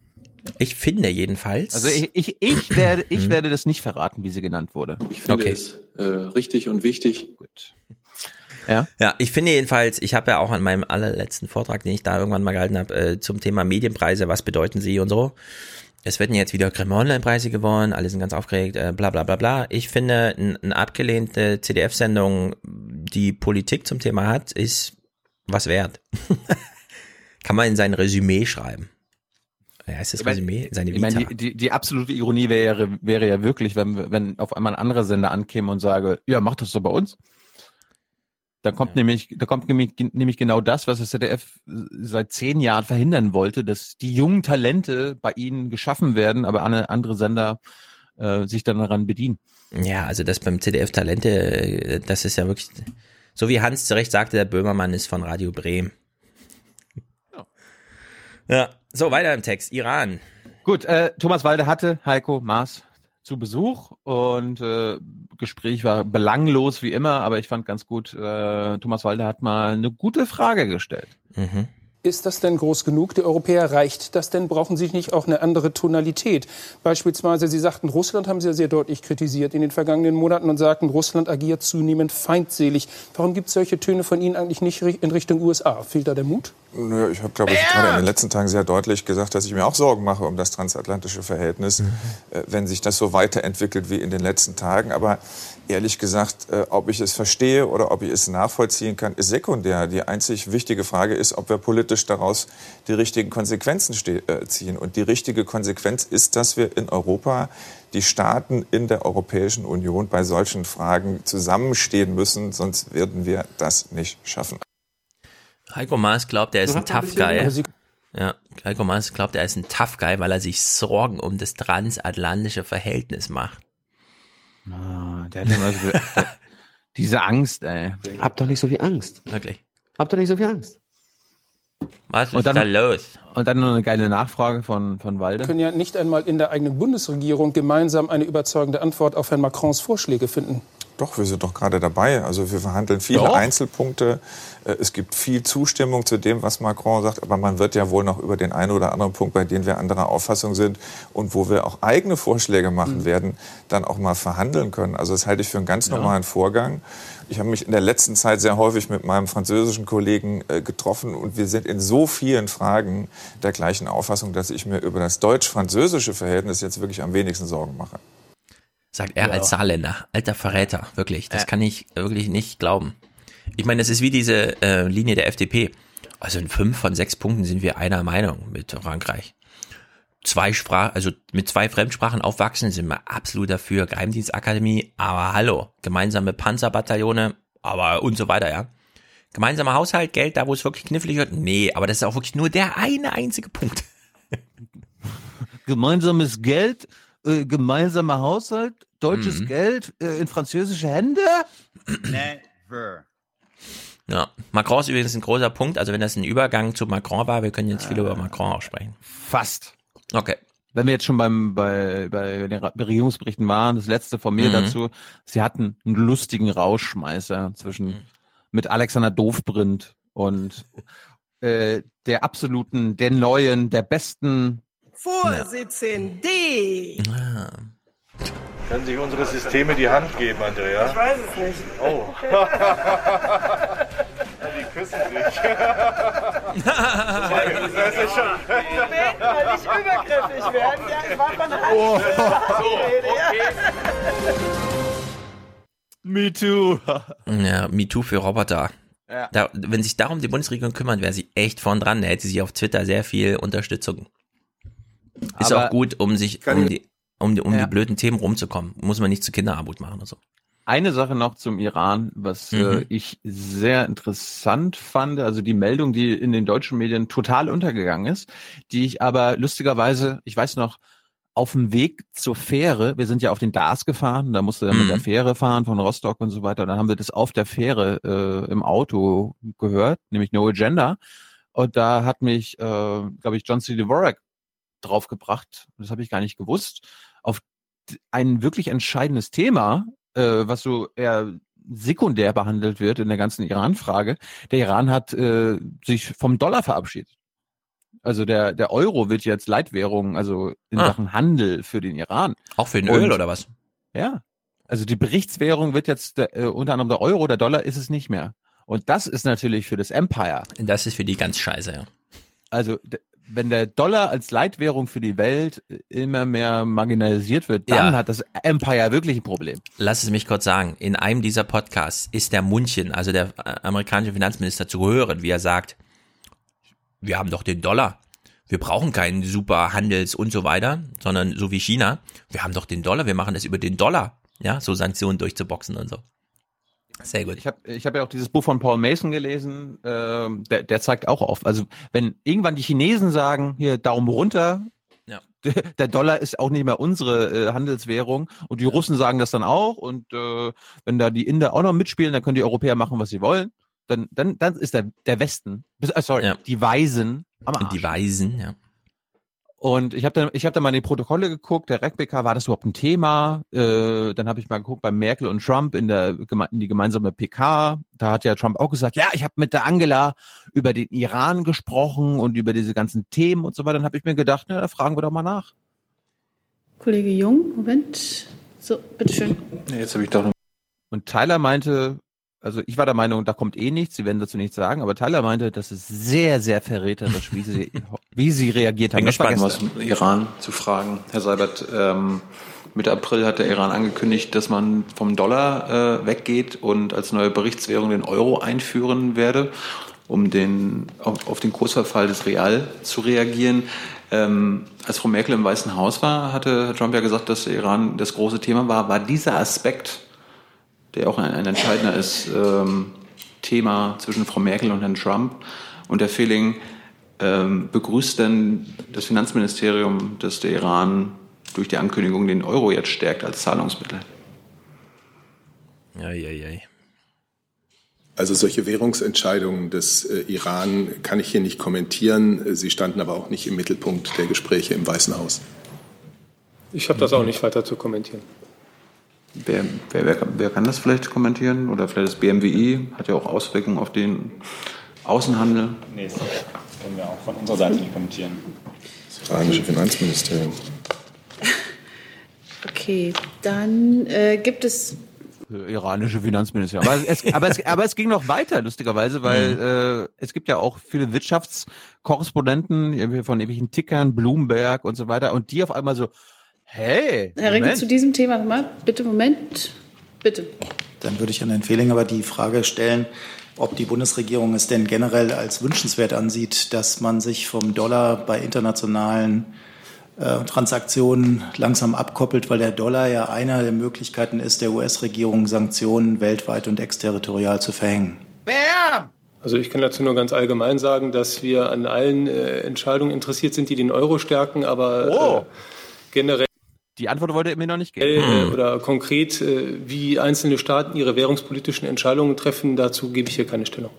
Ich finde jedenfalls. Also ich, ich, ich werde, ich hm. werde das nicht verraten, wie sie genannt wurde. Ich finde okay. es äh, richtig und wichtig. Gut. Ja. ja, ich finde jedenfalls, ich habe ja auch an meinem allerletzten Vortrag, den ich da irgendwann mal gehalten habe, äh, zum Thema Medienpreise, was bedeuten sie und so. Es werden jetzt wieder Grimme Online-Preise gewonnen, alle sind ganz aufgeregt, äh, bla bla bla bla. Ich finde, eine ein abgelehnte CDF-Sendung, die Politik zum Thema hat, ist was wert. Kann man in sein Resümee schreiben. Ja, ist das Resümee? Seine Vita. Ich meine, die, die, die absolute Ironie wäre, wäre ja wirklich, wenn, wenn auf einmal ein anderer Sender ankäme und sage, ja, mach das so bei uns. Da kommt ja. nämlich, da kommt nämlich, nämlich genau das, was das ZDF seit zehn Jahren verhindern wollte, dass die jungen Talente bei ihnen geschaffen werden, aber andere Sender äh, sich dann daran bedienen. Ja, also das beim ZDF Talente, äh, das ist ja wirklich, so wie Hans zu Recht sagte, der Böhmermann ist von Radio Bremen. Ja, so weiter im Text. Iran. Gut, äh, Thomas Walde hatte Heiko Maas zu Besuch und äh, Gespräch war belanglos wie immer, aber ich fand ganz gut, äh, Thomas Walde hat mal eine gute Frage gestellt. Mhm. Ist das denn groß genug? Die Europäer reicht das denn? Brauchen Sie nicht auch eine andere Tonalität? Beispielsweise, Sie sagten, Russland haben Sie ja sehr deutlich kritisiert in den vergangenen Monaten und sagten, Russland agiert zunehmend feindselig. Warum gibt es solche Töne von Ihnen eigentlich nicht in Richtung USA? Fehlt da der Mut? Nö, ich habe, glaube ich, gerade in den letzten Tagen sehr deutlich gesagt, dass ich mir auch Sorgen mache um das transatlantische Verhältnis, mhm. äh, wenn sich das so weiterentwickelt wie in den letzten Tagen. Aber ehrlich gesagt, äh, ob ich es verstehe oder ob ich es nachvollziehen kann, ist sekundär. Die einzig wichtige Frage ist, ob wir politisch daraus die richtigen Konsequenzen äh, ziehen. Und die richtige Konsequenz ist, dass wir in Europa die Staaten in der Europäischen Union bei solchen Fragen zusammenstehen müssen, sonst werden wir das nicht schaffen. Heiko Maas glaubt, er ist ein Tough Guy. Ja, Heiko Maas glaubt, er ist ein Tough Guy, weil er sich Sorgen um das transatlantische Verhältnis macht. Ah, der hat immer so diese Angst, ey. Hab doch nicht so viel Angst. Wirklich. Hab doch nicht so viel Angst. Was ist dann, da los? Und dann noch eine geile Nachfrage von, von Walde. Wir können ja nicht einmal in der eigenen Bundesregierung gemeinsam eine überzeugende Antwort auf Herrn Macrons Vorschläge finden. Doch, wir sind doch gerade dabei. Also wir verhandeln viele Doch. Einzelpunkte. Äh, Es gibt viel Zustimmung zu dem, was Macron sagt, aber man wird ja wohl noch über den einen oder anderen Punkt, bei dem wir anderer Auffassung sind und wo wir auch eigene Vorschläge machen werden, dann auch mal verhandeln können. Also das halte ich für einen ganz normalen Vorgang. Ich habe mich in der letzten Zeit sehr häufig mit meinem französischen Kollegen äh, getroffen und wir sind in so vielen Fragen der gleichen Auffassung, dass ich mir über das deutsch-französische Verhältnis jetzt wirklich am wenigsten Sorgen mache. Sagt er Ja. als Saarländer. Alter Verräter, wirklich. Das Ja. kann ich wirklich nicht glauben. Ich meine, das ist wie diese äh, Linie der FDP. Also in fünf von sechs Punkten sind wir einer Meinung mit Frankreich. Zwei Sprachen, also mit zwei Fremdsprachen aufwachsen, sind wir absolut dafür. Geheimdienstakademie, aber hallo. Gemeinsame Panzerbataillone, aber und so weiter, ja. Gemeinsamer Haushalt, Geld, da wo es wirklich knifflig wird. Nee, aber das ist auch wirklich nur der eine einzige Punkt. Gemeinsames Geld, äh, gemeinsamer Haushalt, deutsches Mhm. Geld äh, in französische Hände? Never. Ja, Macron ist übrigens ein großer Punkt. Also wenn das ein Übergang zu Macron war, wir können jetzt viel über Macron auch sprechen. Fast. Okay. Wenn wir jetzt schon beim, bei, bei den Regierungsberichten waren, das letzte von mir Mhm. dazu, sie hatten einen lustigen Rauschmeißer zwischen mit Alexander Dovbrindt und äh, der absoluten, der neuen, der besten Vorsitzende. Können sich unsere Systeme die Hand geben, Andrea? Ich weiß es nicht. Oh. die küssen sich. das ist schon. Beten mal nicht übergriffig werden. Ja, ich war von der Oh. Me too. Ja, Me too für Roboter. Ja. Da, wenn sich darum die Bundesregierung kümmert, wäre sie echt vorn dran. Da hätte sie auf Twitter sehr viel Unterstützung. Ist Aber auch gut, um sich, um die, um die, um Ja. die blöden Themen rumzukommen. Muss man nicht zu Kinderarmut machen oder so. Eine Sache noch zum Iran, was Mhm. äh, ich sehr interessant fand, also die Meldung, die in den deutschen Medien total untergegangen ist, die ich aber lustigerweise, ich weiß noch, auf dem Weg zur Fähre, wir sind ja auf den Dars gefahren, da musste er mit Mhm. der Fähre fahren von Rostock und so weiter, und dann haben wir das auf der Fähre äh, im Auto gehört, nämlich No Agenda, und da hat mich, äh, glaube ich, John C. Dvorak draufgebracht, das habe ich gar nicht gewusst, auf ein wirklich entscheidendes Thema, äh, was so eher sekundär behandelt wird in der ganzen Iran-Frage. Der Iran hat äh, sich vom Dollar verabschiedet. Also der, der Euro wird jetzt Leitwährung, also in Ah. Sachen Handel für den Iran. Auch für den Und- Öl oder was? Ja. Also die Berichtswährung wird jetzt der, äh, unter anderem der Euro, der Dollar ist es nicht mehr. Und das ist natürlich für das Empire. Das ist für die ganz scheiße, ja. Also wenn der Dollar als Leitwährung für die Welt äh, immer mehr marginalisiert wird, dann Ja. hat das Empire wirklich ein Problem. Lass es mich kurz sagen. In einem dieser Podcasts ist der Munchen, also der äh, amerikanische Finanzminister, zu hören, wie er sagt, wir haben doch den Dollar. Wir brauchen keinen super Handels und so weiter, sondern so wie China. Wir haben doch den Dollar, wir machen das über den Dollar. Ja, so Sanktionen durchzuboxen und so. Sehr gut. Ich habe ich hab ja auch dieses Buch von Paul Mason gelesen, ähm, der, der zeigt auch auf. Also wenn irgendwann die Chinesen sagen, hier Daumen runter, Ja. der Dollar ist auch nicht mehr unsere äh, Handelswährung und die Russen sagen das dann auch und äh, wenn da die Inder auch noch mitspielen, dann können die Europäer machen, was sie wollen. Dann, dann, dann ist der, der Westen, äh, sorry, die Weisen am Arsch. Die Weisen, ja. Und ich habe dann, ich habe dann mal in die Protokolle geguckt, der RecBK, war das überhaupt ein Thema? Äh, dann habe ich mal geguckt bei Merkel und Trump in der in die gemeinsame PK. Da hat ja Trump auch gesagt, ja, ich habe mit der Angela über den Iran gesprochen und über diese ganzen Themen und so weiter. Dann habe ich mir gedacht, na, da fragen wir doch mal nach. Kollege Jung, Moment. So, bitteschön. Jetzt habe ich doch Und Tyler meinte, also ich war der Meinung, da kommt eh nichts, sie werden dazu nichts sagen, aber Tyler meinte, das ist sehr, sehr verräterisch, wie sie, wie sie reagiert haben. bin Das war gespannt, was im Iran zu fragen. Herr Seibert, ähm, Mitte April hat der Iran angekündigt, dass man vom Dollar äh, weggeht und als neue Berichtswährung den Euro einführen werde, um den, auf, auf den Kursverfall des Real zu reagieren. Ähm, als Frau Merkel im Weißen Haus war, hatte Herr Trump ja gesagt, dass der Iran das große Thema war. War dieser Aspekt, der auch ein, ein entscheidender ist, ähm, Thema zwischen Frau Merkel und Herrn Trump und der Feeling, ähm, begrüßt denn das Finanzministerium, dass der Iran durch die Ankündigung den Euro jetzt stärkt als Zahlungsmittel? Ja, ja, ja. Also solche Währungsentscheidungen des äh, Iran kann ich hier nicht kommentieren. Sie standen aber auch nicht im Mittelpunkt der Gespräche im Weißen Haus. Ich habe das auch nicht weiter zu kommentieren. Wer, wer, wer, wer kann das vielleicht kommentieren? Oder vielleicht das BMWI hat ja auch Auswirkungen auf den Außenhandel. Nee, das können wir auch von unserer Seite nicht kommentieren. Das iranische Finanzministerium. Okay, dann äh, gibt es iranische Finanzministerium. Aber es, aber, es, aber es ging noch weiter, lustigerweise, weil Mhm. äh, es gibt ja auch viele Wirtschaftskorrespondenten von ewigen Tickern, Bloomberg und so weiter, und die auf einmal so, hey, Herr Rinke, Moment. zu diesem Thema nochmal. Bitte, Moment. Bitte. Dann würde ich an Herrn Fehling aber die Frage stellen, ob die Bundesregierung es denn generell als wünschenswert ansieht, dass man sich vom Dollar bei internationalen äh, Transaktionen langsam abkoppelt, weil der Dollar ja einer der Möglichkeiten ist, der US-Regierung Sanktionen weltweit und exterritorial zu verhängen. Bam! Also ich kann dazu nur ganz allgemein sagen, dass wir an allen äh, Entscheidungen interessiert sind, die den Euro stärken, aber Oh. äh, generell Die Antwort wollte er mir noch nicht äh, geben. oder konkret, äh, wie einzelne Staaten ihre währungspolitischen Entscheidungen treffen, dazu gebe ich hier keine Stellung.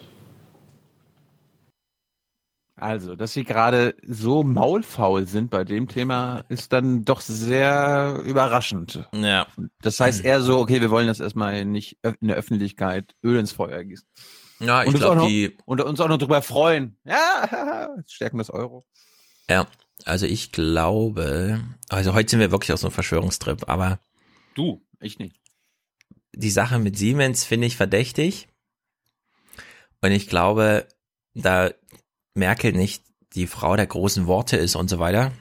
Also, dass sie gerade so maulfaul sind bei dem Thema, ist dann doch sehr überraschend. Ja. Das heißt eher so, okay, wir wollen das erstmal nicht in der Öffentlichkeit Öl ins Feuer gießen. Ja, ich und uns glaub, auch noch- die- Und uns auch noch drüber freuen. Ja, stärken das Euro. Ja, also ich glaube, also heute sind wir wirklich auf so einem Verschwörungstrip, aber Du, ich nicht. die Sache mit Siemens finde ich verdächtig. Und ich glaube, da Merkel nicht die Frau der großen Worte ist und so weiter,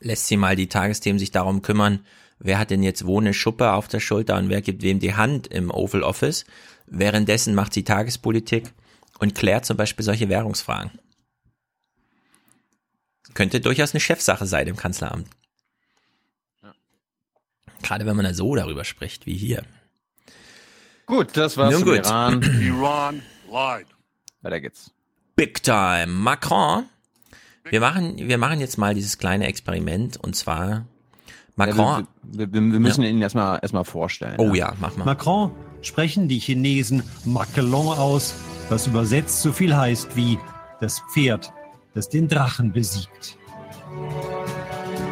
lässt sie mal die Tagesthemen sich darum kümmern, wer hat denn jetzt wo eine Schuppe auf der Schulter und wer gibt wem die Hand im Oval Office. Währenddessen macht sie Tagespolitik und klärt zum Beispiel solche Währungsfragen. Könnte durchaus eine Chefsache sein im Kanzleramt. Gerade wenn man da so darüber spricht, wie hier. Gut, das war's Nun gut. Iran. Iran lied. Weiter geht's. Big Time. Macron. Wir machen, wir machen jetzt mal dieses kleine Experiment und zwar Macron. Ja, wir, wir, wir müssen ihn erstmal erstmal vorstellen. Oh ja, mach mal. Macron sprechen die Chinesen Macron aus, was übersetzt so viel heißt wie das Pferd, das den Drachen besiegt.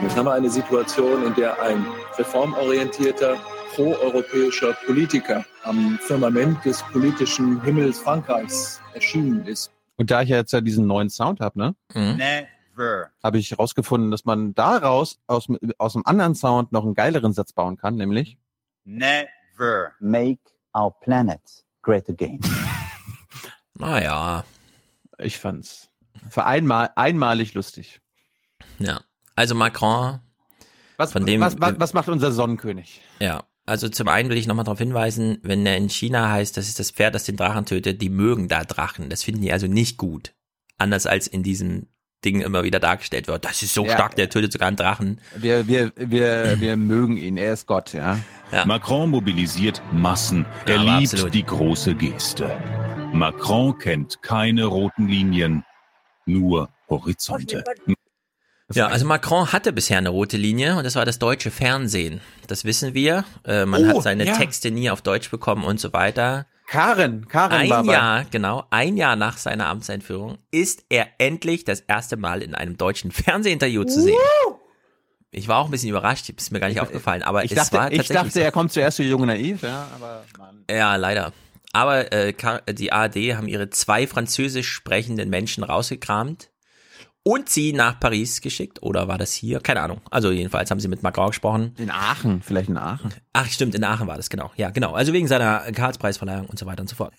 Jetzt haben wir eine Situation, in der ein reformorientierter, proeuropäischer Politiker am Firmament des politischen Himmels Frankreichs erschienen ist. Und da ich ja jetzt ja diesen neuen Sound habe, ne, Mhm. Never. habe ich herausgefunden, dass man daraus aus, dem- aus einem anderen Sound noch einen geileren Satz bauen kann, nämlich Never. Make our planet great again. Naja. Ich fand's für einmal einmalig lustig. Ja. Also Macron. Was, von dem, was, was, was macht unser Sonnenkönig? Ja. Also zum einen will ich nochmal darauf hinweisen, wenn er in China heißt, das ist das Pferd, das den Drachen tötet, die mögen da Drachen. Das finden die also nicht gut. Anders als in diesem Ding immer wieder dargestellt wird. Das ist so Ja. stark, der tötet sogar einen Drachen. Wir, wir, wir, wir mögen ihn, er ist Gott, ja. Macron mobilisiert Massen. Er aber liebt absolut. die große Geste. Macron kennt keine roten Linien, nur Horizonte. Ja, also Macron hatte bisher eine rote Linie und das war das deutsche Fernsehen. Das wissen wir. Äh, man Oh, hat seine ja. Texte nie auf Deutsch bekommen und so weiter. Karen, Karen Ein war bei- Jahr, genau, ein Jahr nach seiner Amtseinführung ist er endlich das erste Mal in einem deutschen Fernsehinterview zu sehen. Ich war auch ein bisschen überrascht, ist mir gar nicht aufgefallen, aber Ich es dachte, war ich tatsächlich dachte, er kommt zuerst zu Jung und Naiv, ja, aber ja, leider. Aber äh, die ARD haben ihre zwei französisch sprechenden Menschen rausgekramt und sie nach Paris geschickt. Oder war das hier? Keine Ahnung. Also jedenfalls haben sie mit Macron gesprochen. in Aachen, vielleicht in Aachen. Ach, stimmt, in Aachen war das, genau. Ja, genau. Also wegen seiner Karlspreisverleihung und so weiter und so fort.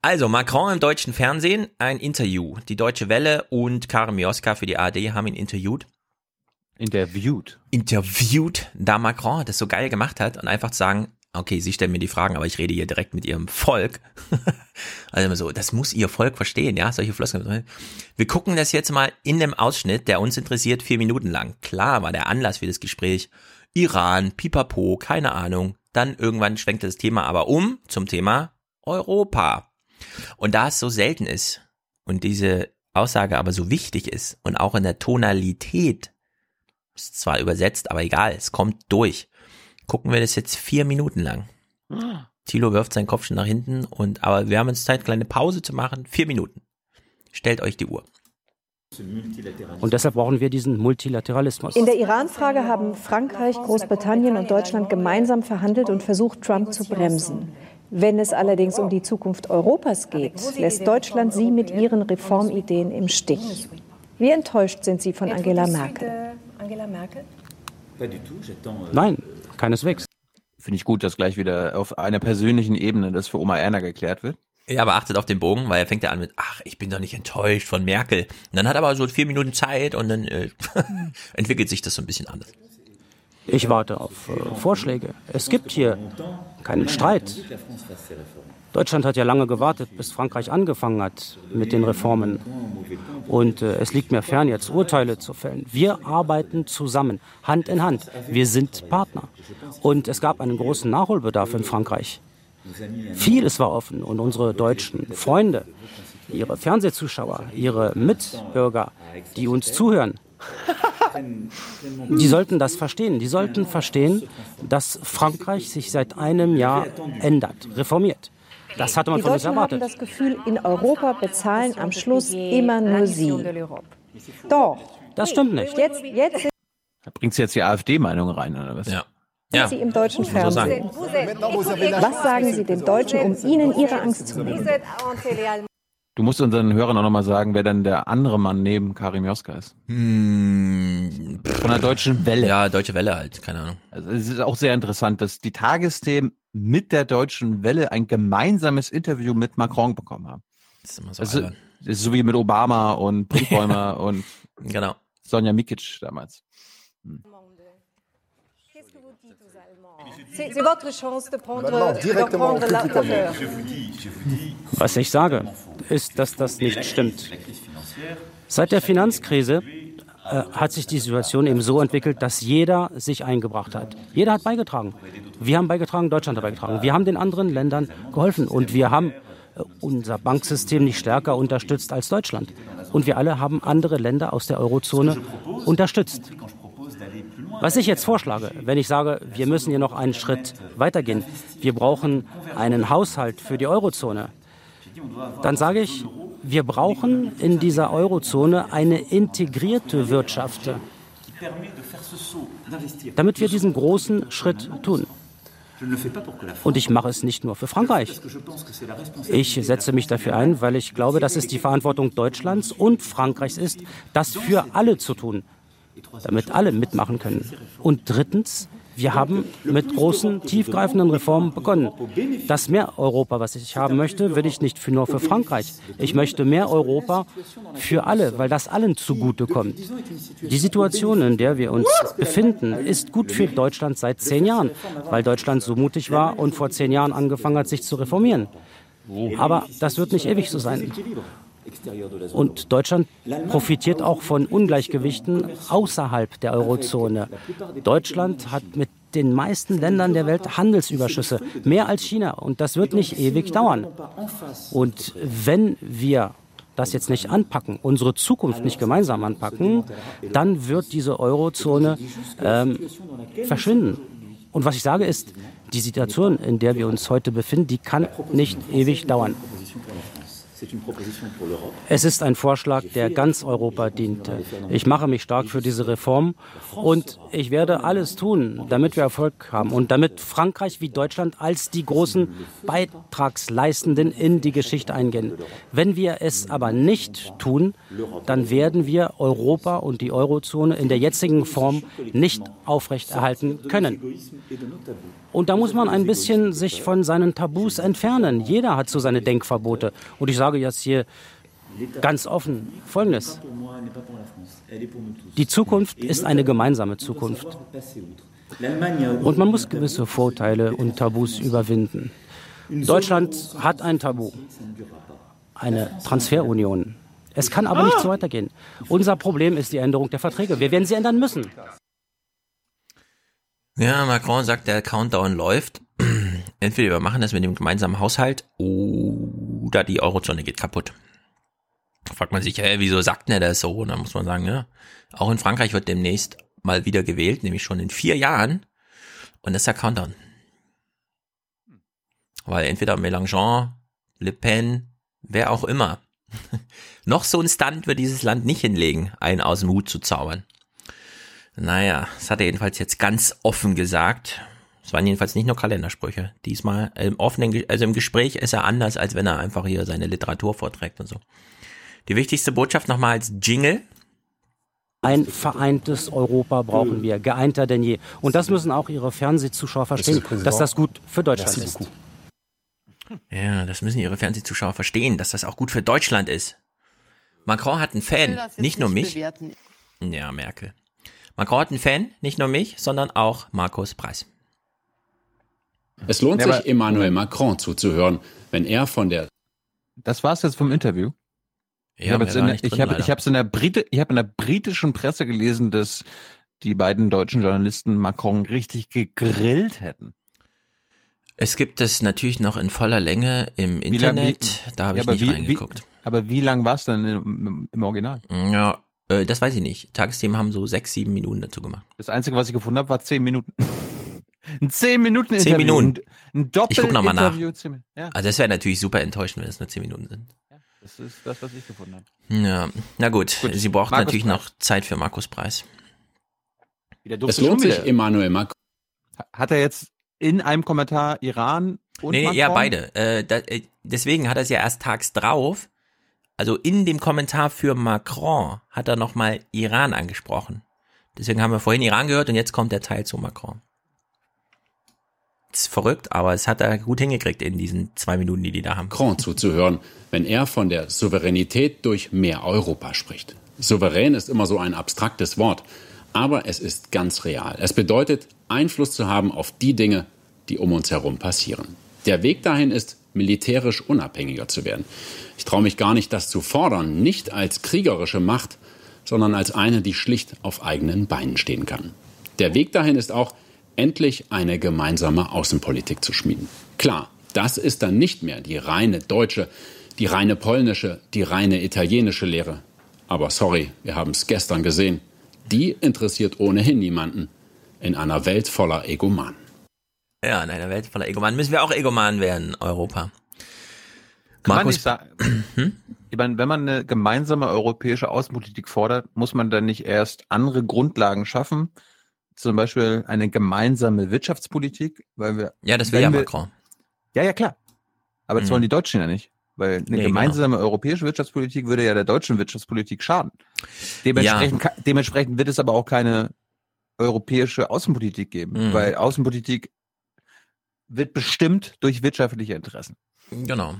Also, Macron im deutschen Fernsehen, ein Interview. Die Deutsche Welle und Karin Mioska für die ARD haben ihn interviewt. Interviewt. Interviewt, da Macron das so geil gemacht hat und einfach zu sagen, okay, Sie stellen mir die Fragen, aber ich rede hier direkt mit Ihrem Volk. also immer so, das muss Ihr Volk verstehen, ja, solche Floskeln. Wir gucken das jetzt mal in dem Ausschnitt, der uns interessiert, vier Minuten lang. Klar war der Anlass für das Gespräch Iran, Pipapo, keine Ahnung. Dann irgendwann schwenkte das Thema aber um zum Thema Europa. Und da es so selten ist und diese Aussage aber so wichtig ist und auch in der Tonalität, ist zwar übersetzt, aber egal, es kommt durch. Gucken wir das jetzt vier Minuten lang. Thilo wirft seinen Kopf schon nach hinten und aber wir haben jetzt Zeit, kleine Pause zu machen. Vier Minuten. Stellt euch die Uhr. Und deshalb brauchen wir diesen Multilateralismus. In der Iran-Frage haben Frankreich, Großbritannien und Deutschland gemeinsam verhandelt und versucht, Trump zu bremsen. Wenn es allerdings um die Zukunft Europas geht, lässt Deutschland sie mit ihren Reformideen im Stich. Wie enttäuscht sind Sie von Angela Merkel? Nein, keineswegs. Finde ich gut, dass gleich wieder auf einer persönlichen Ebene das für Oma Erna geklärt wird. Ja, aber achtet auf den Bogen, weil er fängt ja an mit, ach, ich bin doch nicht enttäuscht von Merkel. Und dann hat er aber so vier Minuten Zeit und dann äh, entwickelt sich das so ein bisschen anders. Ich warte auf äh, Vorschläge. Es gibt hier keinen Streit. Deutschland hat ja lange gewartet, bis Frankreich angefangen hat mit den Reformen. Und äh, es liegt mir fern, jetzt Urteile zu fällen. Wir arbeiten zusammen, Hand in Hand. Wir sind Partner. Und es gab einen großen Nachholbedarf in Frankreich. Vieles war offen und unsere deutschen Freunde, ihre Fernsehzuschauer, ihre Mitbürger, die uns zuhören, die sollten das verstehen. Die sollten verstehen, dass Frankreich sich seit einem Jahr ändert, reformiert. Das hatte man Die von uns Deutschen erwartet. haben das Gefühl, in Europa bezahlen am Schluss immer nur sie. Doch. Das stimmt nicht. Jetzt, jetzt Da bringt sie jetzt die AfD-Meinung rein, oder was? Ja. Sie im deutschen. Fernsehen. Was sagen Sie den Deutschen, um ihnen ihre Angst zu nehmen? Du musst unseren Hörern auch nochmal sagen, wer denn der andere Mann neben Karim Joska ist. Hm, Von der Deutschen Welle. Ja, Deutsche Welle halt, keine Ahnung. Also es ist auch sehr interessant, dass die Tagesthemen mit der Deutschen Welle ein gemeinsames Interview mit Macron bekommen haben. Das ist immer so Das ist, albern. das ist so wie mit Obama und Brinkbäumer und Genau. Sonja Mikic damals. Peur. Was ich sage, ist, dass das nicht stimmt. Seit der Finanzkrise äh, hat sich die Situation eben so entwickelt, dass jeder sich eingebracht hat. Jeder hat beigetragen. Wir haben beigetragen, Deutschland hat beigetragen. Wir haben den anderen Ländern geholfen und wir haben äh, unser Banksystem nicht stärker unterstützt als Deutschland. Und wir alle haben andere Länder aus der Eurozone unterstützt. Was ich jetzt vorschlage, wenn ich sage, wir müssen hier noch einen Schritt weitergehen, wir brauchen einen Haushalt für die Eurozone, dann sage ich, wir brauchen in dieser Eurozone eine integrierte Wirtschaft, damit wir diesen großen Schritt tun. Und ich mache es nicht nur für Frankreich. Ich setze mich dafür ein, weil ich glaube, dass es die Verantwortung Deutschlands und Frankreichs ist, das für alle zu tun, damit alle mitmachen können. Und drittens, wir haben mit großen, tiefgreifenden Reformen begonnen. Das mehr Europa, was ich haben möchte, will ich nicht für, nur für Frankreich. Ich möchte mehr Europa für alle, weil das allen zugutekommt. Die Situation, in der wir uns befinden, ist gut für Deutschland seit zehn Jahren, weil Deutschland so mutig war und vor zehn Jahren angefangen hat, sich zu reformieren. Aber das wird nicht ewig so sein. Und Deutschland profitiert auch von Ungleichgewichten außerhalb der Eurozone. Deutschland hat mit den meisten Ländern der Welt Handelsüberschüsse, mehr als China. Und das wird nicht ewig dauern. Und wenn wir das jetzt nicht anpacken, unsere Zukunft nicht gemeinsam anpacken, dann wird diese Eurozone ähm, verschwinden. Und was ich sage ist, die Situation, in der wir uns heute befinden, die kann nicht ewig dauern. Es ist ein Vorschlag, der ganz Europa dient. Ich mache mich stark für diese Reform und ich werde alles tun, damit wir Erfolg haben und damit Frankreich wie Deutschland als die großen Beitragsleistenden in die Geschichte eingehen. Wenn wir es aber nicht tun, dann werden wir Europa und die Eurozone in der jetzigen Form nicht aufrechterhalten können. Und da muss man ein bisschen sich von seinen Tabus entfernen. Jeder hat so seine Denkverbote. Und ich sage jetzt hier ganz offen Folgendes. Die Zukunft ist eine gemeinsame Zukunft. Und man muss gewisse Vorteile und Tabus überwinden. Deutschland hat ein Tabu, eine Transferunion. Es kann aber nicht so weitergehen. Unser Problem ist die Änderung der Verträge. Wir werden sie ändern müssen. Ja, Macron sagt, der Countdown läuft. Entweder wir machen das mit dem gemeinsamen Haushalt oder die Eurozone geht kaputt. Da fragt man sich, hä, wieso sagt er das so? Und dann muss man sagen, ja, auch in Frankreich wird demnächst mal wieder gewählt, nämlich schon in vier Jahren. Und das ist der Countdown. Weil entweder Mélenchon, Le Pen, wer auch immer, Noch so ein Stunt wird dieses Land nicht hinlegen, einen aus dem Hut zu zaubern. Naja, das hat er jedenfalls jetzt ganz offen gesagt. Es waren jedenfalls nicht nur Kalendersprüche. Diesmal im offenen, Ge- also im Gespräch ist er anders, als wenn er einfach hier seine Literatur vorträgt und so. Die wichtigste Botschaft nochmal als Jingle. Ein vereintes Europa brauchen wir, geeinter denn je. Und das müssen auch Ihre Fernsehzuschauer verstehen, dass das gut für Deutschland ist. Ja, das müssen ihre Fernsehzuschauer verstehen, dass das auch gut für Deutschland ist. Macron hat einen Fan, nicht nur mich. Ja, Merkel. Macron hat einen Fan, nicht nur mich, sondern auch Markus Preis. Es lohnt Ja, sich, Emmanuel Macron zuzuhören, wenn er von der Das war's jetzt vom Interview. ich Ja, war ich habe es in der Brite, ich habe in der britischen Presse gelesen, dass die beiden deutschen Journalisten Macron richtig gegrillt hätten. Es gibt es natürlich noch in voller Länge im Wie lang- Internet, da habe ja, ich aber nicht wie, reingeguckt. Wie, aber wie lang war es denn im, im Original? Ja, äh, das weiß ich nicht. Tagesthemen haben so sechs, sieben Minuten dazu gemacht. Das Einzige, was ich gefunden habe, war zehn Minuten. Ein zehn Minuten Zehn Interview. Minuten. Ein Doppel Ich guck noch mal nach. Ja, Also das wäre natürlich super enttäuschend, wenn es nur zehn Minuten sind. das ist das, was ich gefunden habe. Ja, na gut. Sie braucht Markus natürlich Preis. noch Zeit für Markus Preis. Wieder Es durfte lohnt sich, Emmanuel Macron. Hat er jetzt in einem Kommentar Iran und nee, Macron? ja, beide. Äh, da, äh, deswegen hat er es ja erst tags drauf. Also in dem Kommentar für Macron hat er nochmal Iran angesprochen. Deswegen haben wir vorhin Iran gehört und jetzt kommt der Teil zu Macron. Ist verrückt, aber es hat er gut hingekriegt in diesen zwei Minuten, die die da haben. Macron zuzuhören, wenn er von der Souveränität durch mehr Europa spricht. Souverän ist immer so ein abstraktes Wort, aber es ist ganz real. Es bedeutet, Einfluss zu haben auf die Dinge, die um uns herum passieren. Der Weg dahin ist, militärisch unabhängiger zu werden. Ich traue mich gar nicht, das zu fordern, nicht als kriegerische Macht, sondern als eine, die schlicht auf eigenen Beinen stehen kann. Der Weg dahin ist auch, endlich eine gemeinsame Außenpolitik zu schmieden. Klar, das ist dann nicht mehr die reine deutsche, die reine polnische, die reine italienische Lehre. Aber sorry, wir haben es gestern gesehen. Die interessiert ohnehin niemanden in einer Welt voller Egomanen. Ja, in einer Welt voller Egomanen müssen wir auch Egomanen werden, Europa. Kann man Markus- nicht sagen, ich meine, wenn man eine gemeinsame europäische Außenpolitik fordert, muss man dann nicht erst andere Grundlagen schaffen, zum Beispiel eine gemeinsame Wirtschaftspolitik, weil wir Ja, das will ja wir- Macron. Ja, ja, klar. Aber das Mhm. wollen die Deutschen ja nicht. Weil eine Nee, gemeinsame europäische Wirtschaftspolitik würde ja der deutschen Wirtschaftspolitik schaden. Dementsprechend, ka- dementsprechend wird es aber auch keine europäische Außenpolitik geben, Mhm. weil Außenpolitik wird bestimmt durch wirtschaftliche Interessen. Genau.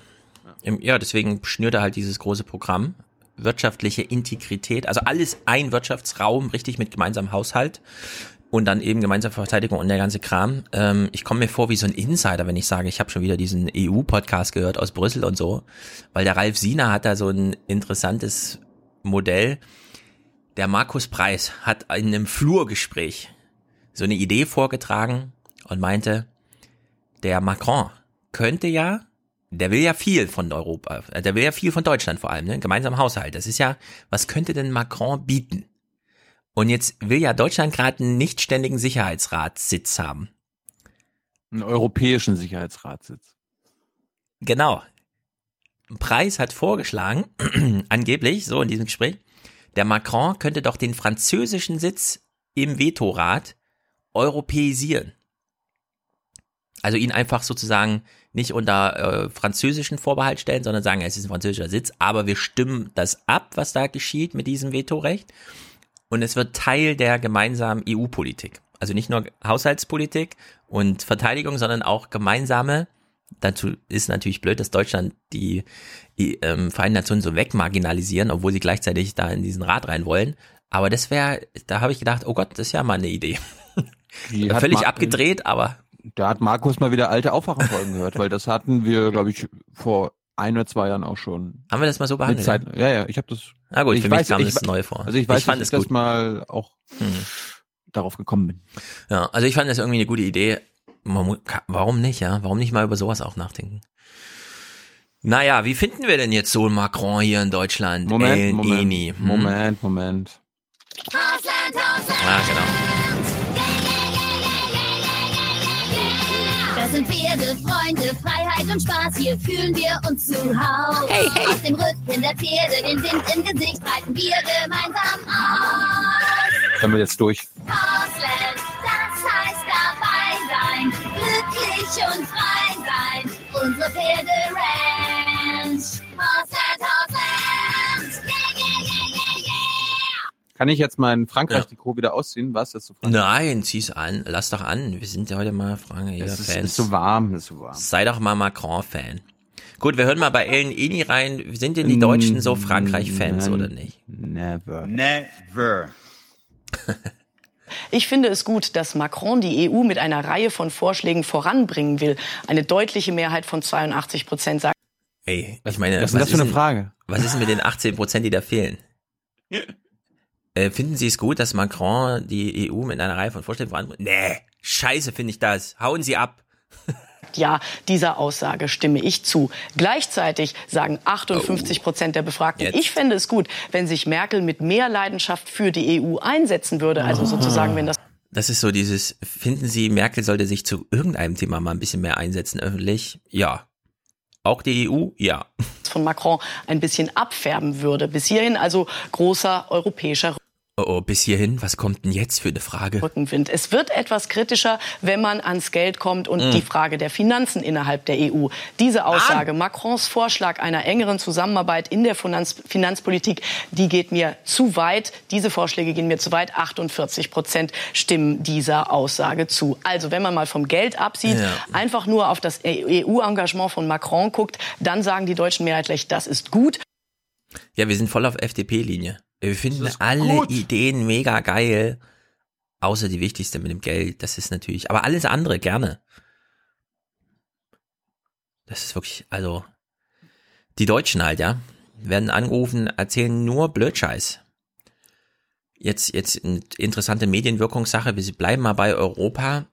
Ja, deswegen schnürt er halt dieses große Programm. Wirtschaftliche Integrität, also alles ein Wirtschaftsraum, richtig mit gemeinsamem Haushalt und dann eben gemeinsame Verteidigung und der ganze Kram. Ähm, ich komme mir vor wie so ein Insider, wenn ich sage, ich habe schon wieder diesen EU-Podcast gehört aus Brüssel und so, weil der Ralf Siener hat da so ein interessantes Modell. Der Markus Preis hat in einem Flurgespräch so eine Idee vorgetragen und meinte, der Macron könnte ja, der will ja viel von Europa, äh, der will ja viel von Deutschland vor allem, ne? gemeinsam Haushalt. Das ist ja, was könnte denn Macron bieten? Und jetzt will ja Deutschland gerade einen nicht ständigen Sicherheitsratssitz haben. Einen europäischen Sicherheitsratssitz. Genau. Preis hat vorgeschlagen, angeblich, so in diesem Gespräch, der Macron könnte doch den französischen Sitz im Vetorat europäisieren. Also ihn einfach sozusagen nicht unter äh, französischen Vorbehalt stellen, sondern sagen, es ist ein französischer Sitz, aber wir stimmen das ab, was da geschieht mit diesem Vetorecht. Und es wird Teil der gemeinsamen EU-Politik. Also nicht nur Haushaltspolitik und Verteidigung, sondern auch gemeinsame. Dazu ist natürlich blöd, dass Deutschland die, die ähm, Vereinten Nationen so wegmarginalisieren, obwohl sie gleichzeitig da in diesen Rat rein wollen. Aber das wäre, da habe ich gedacht, oh Gott, das ist ja mal eine Idee. Völlig abgedreht, aber Da hat Markus mal wieder alte Aufwachenfolgen gehört, weil das hatten wir, glaube ich, vor ein oder zwei Jahren auch schon. Haben wir das mal so behandelt? Zeit, ja, ja, ich habe das. Na gut, ich für mich weiß, kam ich, das neu vor. Also ich weiß, Ich fand dass es ich das gut. mal auch Hm. darauf gekommen bin. Ja, also ich fand das irgendwie eine gute Idee. Warum nicht, ja? Warum nicht mal über sowas auch nachdenken? Naja, wie finden wir denn jetzt so Macron hier in Deutschland? Moment, El Moment. Hm? Moment, Moment. Ah, genau. Sind Pferde, Freunde, Freiheit und Spaß. Hier fühlen wir uns zu Hause. Hey, hey. Aus dem Rücken der Pferde, den Wind im Gesicht, reiten wir gemeinsam aus. Können wir jetzt durch? Horseland, das heißt dabei sein, glücklich und frei sein. Unsere Pferde Ranch. Horseland, Kann ich jetzt mein Frankreich-Trikot wieder ausziehen? Was ist so Nein, zieh's an. Lass doch an. Wir sind ja heute mal Frankreich Es ist, Fans. ist so warm, ist so warm. Sei doch mal Macron-Fan. Gut, wir hören mal bei Ellen Eni rein. Sind denn die Deutschen so Frankreich-Fans Nein. oder nicht? Never. Never. Ich finde es gut, dass Macron die EU mit einer Reihe von Vorschlägen voranbringen will. Eine deutliche Mehrheit von 82 Prozent sagt, Ey, ich meine, was ist das für eine Frage? Was ist denn mit den 18 Prozent, die da fehlen? Äh, finden Sie es gut, dass Macron die EU mit einer Reihe von Vorschlägen voranbringt? Nee, scheiße finde ich das. Hauen Sie ab. ja, dieser Aussage stimme ich zu. Gleichzeitig sagen 58 Prozent der Befragten, Jetzt. ich fände es gut, wenn sich Merkel mit mehr Leidenschaft für die EU einsetzen würde. Also sozusagen, wenn das Das ist so dieses, finden Sie, Merkel sollte sich zu irgendeinem Thema mal ein bisschen mehr einsetzen öffentlich? Ja. Auch die EU? Ja. von Macron ein bisschen abfärben würde. Bis hierhin also großer europäischer Oh, oh, bis hierhin, was kommt denn jetzt für eine Frage? Rückenwind. Es wird etwas kritischer, wenn man ans Geld kommt und Mm. die Frage der Finanzen innerhalb der EU. Diese Aussage, Macrons Vorschlag einer engeren Zusammenarbeit in der Finanz Finanzpolitik, die geht mir zu weit. Diese Vorschläge gehen mir zu weit. 48 Prozent stimmen dieser Aussage zu. Also wenn man mal vom Geld absieht, Ja. einfach nur auf das EU-Engagement von Macron guckt, dann sagen die Deutschen mehrheitlich, das ist gut. Ja, wir sind voll auf FDP-Linie. Wir finden alle Ideen mega geil. Außer die wichtigste mit dem Geld. Das ist natürlich, aber alles andere gerne. Das ist wirklich, also, die Deutschen halt, ja, werden angerufen, erzählen nur Blödscheiß. Jetzt, jetzt eine interessante Medienwirkungssache. Wir bleiben mal bei Europa.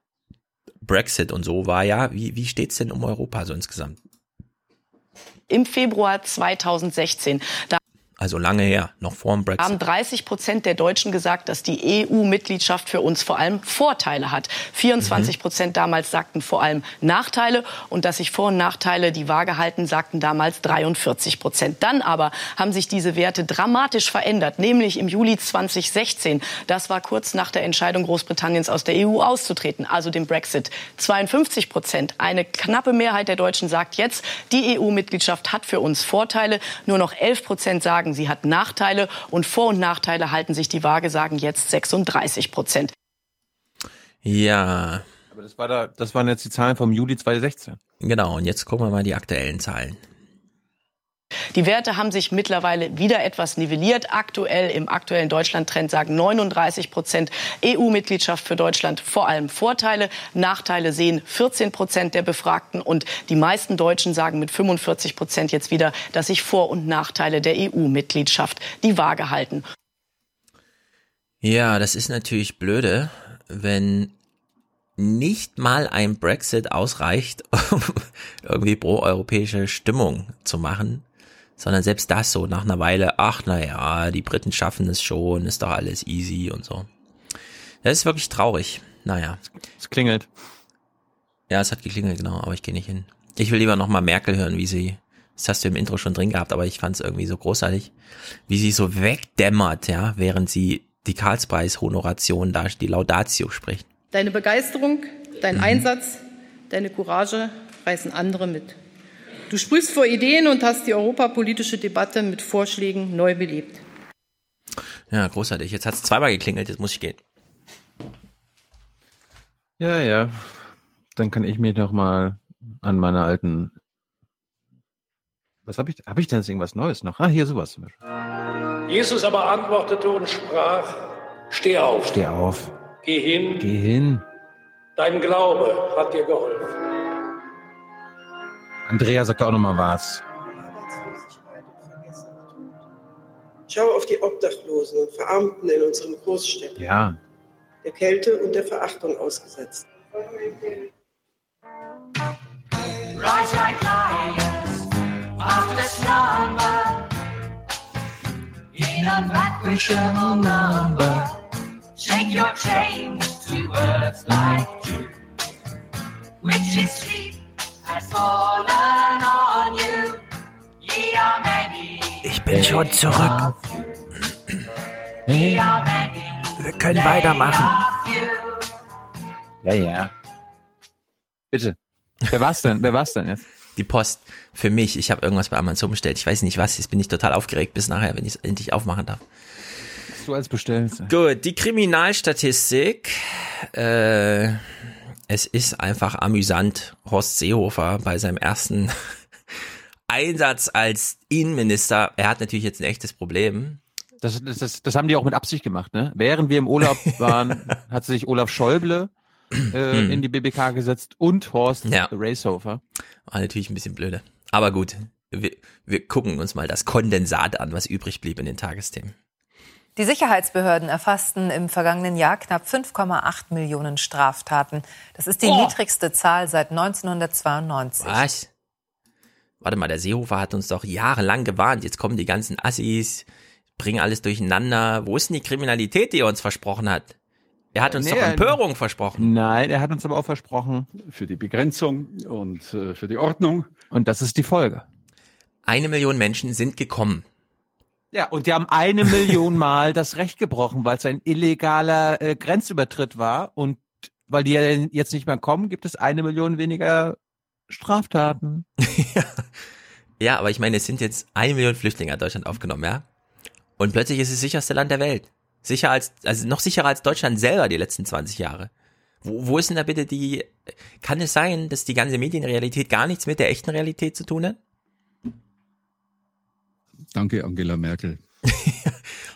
Brexit und so war ja. Wie, wie steht's denn um Europa so insgesamt? Im Februar 2016, da Also lange her, noch vor dem Brexit. haben 30 Prozent der Deutschen gesagt, dass die EU-Mitgliedschaft für uns vor allem Vorteile hat. 24 Prozent damals sagten vor allem Nachteile und dass sich Vor- und Nachteile die Waage halten, sagten damals 43 Prozent. Dann aber haben sich diese Werte dramatisch verändert, nämlich im Juli 2016. Das war kurz nach der Entscheidung Großbritanniens aus der EU auszutreten, also dem Brexit. 52 Prozent, eine knappe Mehrheit der Deutschen sagt jetzt, die EU-Mitgliedschaft hat für uns Vorteile. Nur noch 11 Prozent sagen, sie hat Nachteile. Und Vor- und Nachteile halten sich die Waage, sagen jetzt 36 Prozent. Ja, Aber das, war da, das waren jetzt die Zahlen vom Juli 2016. genau. Und jetzt gucken wir mal die aktuellen Zahlen. Die Werte haben sich mittlerweile wieder etwas nivelliert. Aktuell im aktuellen Deutschland-Trend sagen 39 Prozent EU-Mitgliedschaft für Deutschland vor allem Vorteile. Nachteile sehen 14 Prozent der Befragten und die meisten Deutschen sagen mit 45 Prozent jetzt wieder, dass sich Vor- und Nachteile der EU-Mitgliedschaft die Waage halten. Ja, das ist natürlich blöde, wenn nicht mal ein Brexit ausreicht, um irgendwie pro-europäische Stimmung zu machen, sondern selbst das so nach einer Weile, ach na ja, die Briten schaffen es schon, ist doch alles easy und so. Das ist wirklich traurig. Naja. Es klingelt. Ja, es hat geklingelt, genau, aber ich gehe nicht hin. Ich will lieber nochmal Merkel hören, wie sie, das hast du im Intro schon drin gehabt, aber ich fand es irgendwie so großartig, wie sie so wegdämmert, ja, während sie die Karlspreis-Honoration da, die Laudatio spricht. Deine Begeisterung, Mhm. dein Einsatz, deine Courage reißen andere mit. Du sprühst vor Ideen und hast die europapolitische Debatte mit Vorschlägen neu belebt. Ja, großartig. Jetzt hat's zweimal geklingelt, jetzt muss ich gehen. Ja, ja. Dann kann ich mich noch mal an meine alten. Was habe ich? Habe ich denn jetzt irgendwas Neues noch? Ah, hier sowas zum Beispiel. Jesus aber antwortete und sprach, steh auf, Steh auf. geh hin, Geh hin. dein Glaube hat dir geholfen. Andrea sagt auch noch mal was. Schau auf die Obdachlosen und Verarmten in unseren Großstädten, Ja. der Kälte und der Verachtung ausgesetzt. Shake your chains to earth like dew. witch's sleep has fallen on you. Ye are many. Ich bin schon zurück. Ye are many. Wir können weitermachen. Ja, ja. Bitte. Wer war's denn? Wer war's denn jetzt? Die Post für mich. Ich habe irgendwas bei Amazon bestellt. Ich weiß nicht was. Jetzt bin ich total aufgeregt bis nachher, wenn ich es endlich aufmachen darf. Was du als bestellst. Gut, die Kriminalstatistik. Äh, es ist einfach amüsant. Horst Seehofer bei seinem ersten Einsatz als Innenminister. Er hat natürlich jetzt ein echtes Problem. Das, das, das, haben die auch mit Absicht gemacht, ne? Während wir im Urlaub waren, hat sich Olaf Schäuble äh, Hm. in die BBK gesetzt und Horst Ja. Racehofer. War natürlich ein bisschen blöde. Aber gut, wir, wir gucken uns mal das Kondensat an, was übrig blieb in den Tagesthemen. Die Sicherheitsbehörden erfassten im vergangenen Jahr knapp 5,8 Millionen Straftaten. Das ist die Oh. niedrigste Zahl seit 1992. Was? Warte mal, der Seehofer hat uns doch jahrelang gewarnt. Jetzt kommen die ganzen Assis, bringen alles durcheinander. Wo ist denn die Kriminalität, die er uns versprochen hat? Er hat uns Nee, doch er- Empörung versprochen. Nein, er hat uns aber auch versprochen. Für die Begrenzung und äh, für die Ordnung. Und das ist die Folge. Eine Million Menschen sind gekommen. Ja, und die haben eine Million Mal das Recht gebrochen, weil es ein illegaler äh, Grenzübertritt war. Und weil die ja jetzt nicht mehr kommen, gibt es eine Million weniger Straftaten. Ja, aber ich meine, es sind jetzt eine Million Flüchtlinge in Deutschland aufgenommen, ja? Und plötzlich ist es das sicherste Land der Welt. Sicher als, also noch sicherer als Deutschland selber die letzten 20 Jahre. Wo, wo ist denn da bitte die, kann es sein, dass die ganze Medienrealität gar nichts mit der echten Realität zu tun hat? Danke, Angela Merkel.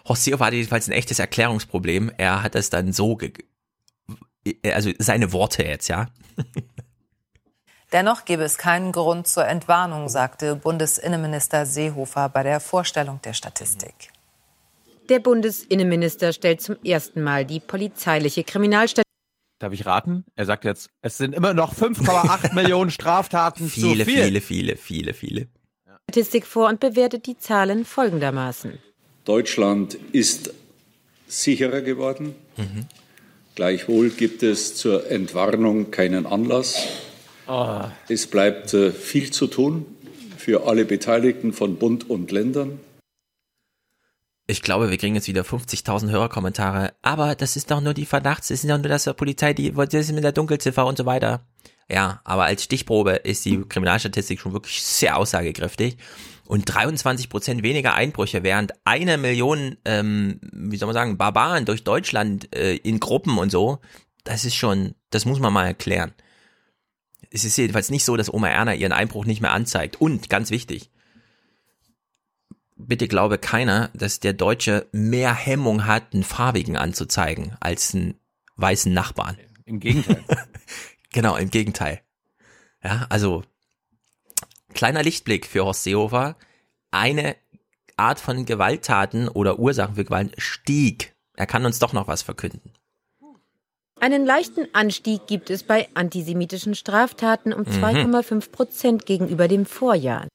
Horst Seehofer hatte jedenfalls ein echtes Erklärungsproblem. Er hat es dann so, ge also seine Worte jetzt, ja. Dennoch gebe es keinen Grund zur Entwarnung, sagte Bundesinnenminister Seehofer bei der Vorstellung der Statistik. Der Bundesinnenminister stellt zum ersten Mal die polizeiliche Kriminalstatistik Darf ich raten? Er sagt jetzt, es sind immer noch 5,8 Millionen Straftaten Viele, zu viel. viele, viele, viele, viele. Vor und bewertet die Zahlen folgendermaßen. Deutschland ist sicherer geworden. Mhm. Gleichwohl gibt es zur Entwarnung keinen Anlass. Ah. Es bleibt äh, viel zu tun für alle Beteiligten von Bund und Ländern. Ich glaube, wir kriegen jetzt wieder 50.000 Hörerkommentare. Aber das ist doch nur die Verdachts, das ist doch nur das der Polizei, die, das ist mit der Dunkelziffer und so weiter. Ja, aber als Stichprobe ist die Kriminalstatistik schon wirklich sehr aussagekräftig. Und 23 Prozent weniger Einbrüche, während eine Million, ähm, wie soll man sagen, Barbaren durch Deutschland äh, in Gruppen und so, das ist schon, das muss man mal erklären. Es ist jedenfalls nicht so, dass Oma Erna ihren Einbruch nicht mehr anzeigt. Und, ganz wichtig, bitte glaube keiner, dass der Deutsche mehr Hemmung hat, einen farbigen anzuzeigen, als einen weißen Nachbarn. Im Gegenteil. genau, im Gegenteil. Ja, also kleiner Lichtblick für Horst Seehofer. Eine Art von Gewalttaten oder Ursachen für Gewalt stieg. Er kann uns doch noch was verkünden. Einen leichten Anstieg gibt es bei antisemitischen Straftaten um Mhm. 2,5 Prozent gegenüber dem Vorjahr.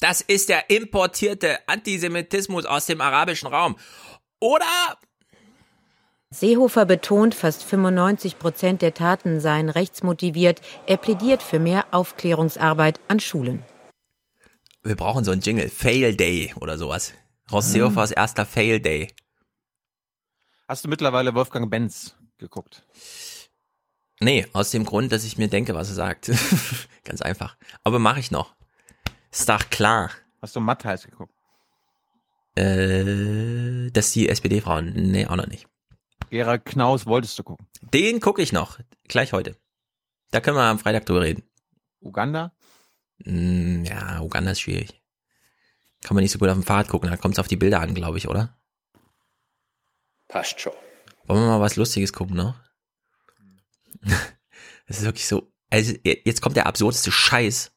Das ist der importierte Antisemitismus aus dem arabischen Raum. Oder? Seehofer betont, fast 95 Prozent der Taten seien rechtsmotiviert. Er plädiert für mehr Aufklärungsarbeit an Schulen. Wir brauchen so einen Jingle. Fail Day oder sowas. Horst Seehofers erster Fail Day. Hast du mittlerweile Wolfgang Benz geguckt? Nee, aus dem Grund, dass ich mir denke, was er sagt. Ganz einfach. Aber mache ich noch. Ist doch klar. Hast du Matthijs geguckt? Äh, dass die SPD-Frauen. Nee, auch noch nicht. Gerald Knaus wolltest du gucken. Den gucke ich noch. Gleich heute. Da können wir am Freitag drüber reden. Uganda? Mm, ja, Uganda ist schwierig. Kann man nicht so gut auf dem Fahrrad gucken, da kommt es auf die Bilder an, glaube ich, oder? Passt schon. Wollen wir mal was Lustiges gucken noch? Das ist wirklich so. Also, jetzt kommt der absurdeste Scheiß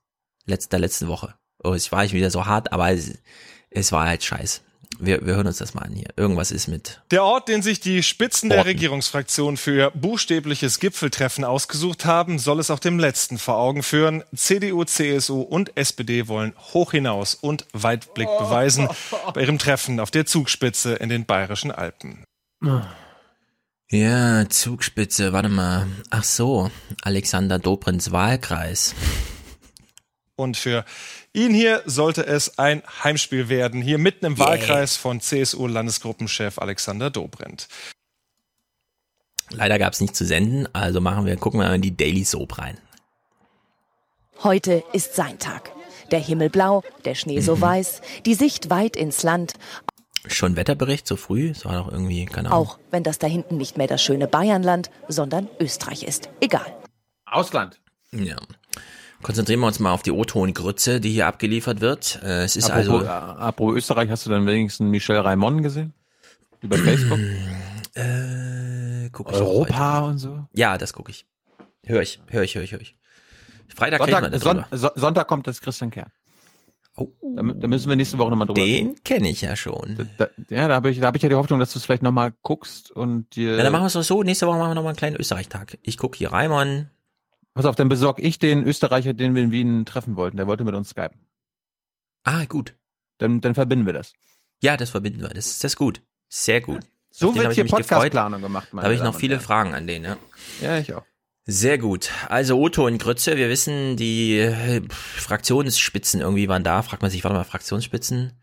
letzter letzten Woche. Oh, ich war ich wieder so hart, aber es, es war halt Scheiß. Wir, wir hören uns das mal an hier. Irgendwas ist mit. Der Ort, den sich die Spitzen der Orten. Regierungsfraktion für buchstäbliches Gipfeltreffen ausgesucht haben, soll es auch dem letzten vor Augen führen. CDU, CSU und SPD wollen hoch hinaus und Weitblick beweisen bei ihrem Treffen auf der Zugspitze in den bayerischen Alpen. Ja, Zugspitze, warte mal. Ach so, Alexander Dobrins Wahlkreis. Und für ihn hier sollte es ein Heimspiel werden, hier mitten im Yeah. Wahlkreis von CSU-Landesgruppenchef Alexander Dobrindt. Leider gab es nicht zu senden, also machen wir, gucken wir mal in die Daily Soap rein. Heute ist sein Tag. Der Himmel blau, der Schnee so weiß, die Sicht weit ins Land, Schon Wetterbericht so früh? Es war doch irgendwie, keine Ahnung. auch wenn das da hinten nicht mehr das schöne Bayernland, sondern Österreich ist. Egal. Ausland. Ja. Konzentrieren wir uns mal auf die O-Ton-Grütze, die hier abgeliefert wird. Äh, es ist apropos, also. äh, apropos Österreich, hast du dann wenigstens Michel Raimond gesehen? Über Facebook? Äh, guck ich Europa und so? Ja, das gucke ich. Hör ich, hör ich, hör ich, hör ich. Freitag Sonntag. Son Son- Sonntag kommt das Christian Kern. Oh. Da, da müssen wir nächste Woche nochmal drüber Den kenne ich ja schon. Da, ja, da habe ich, da hab ich ja die Hoffnung, dass du es vielleicht nochmal guckst und dir. Ja, dann machen wir es doch so. Nächste Woche machen wir nochmal einen kleinen Österreich-Tag. Ich gucke hier Reimann. Pass auf, dann besorg ich den Österreicher, den wir in Wien treffen wollten. Der wollte mit uns skypen. Ah, gut. Dann, dann verbinden wir das. Ja, das verbinden wir. Das ist das ist gut. Sehr gut. So wird hier. Podcastplanung gemacht, Da habe ich noch viele. Fragen an den, ja. Ja, ich auch. Sehr gut. Also Otto und Grütze, wir wissen, die äh, Fraktionsspitzen irgendwie waren da. Fragt man sich, warte mal, Fraktionsspitzen?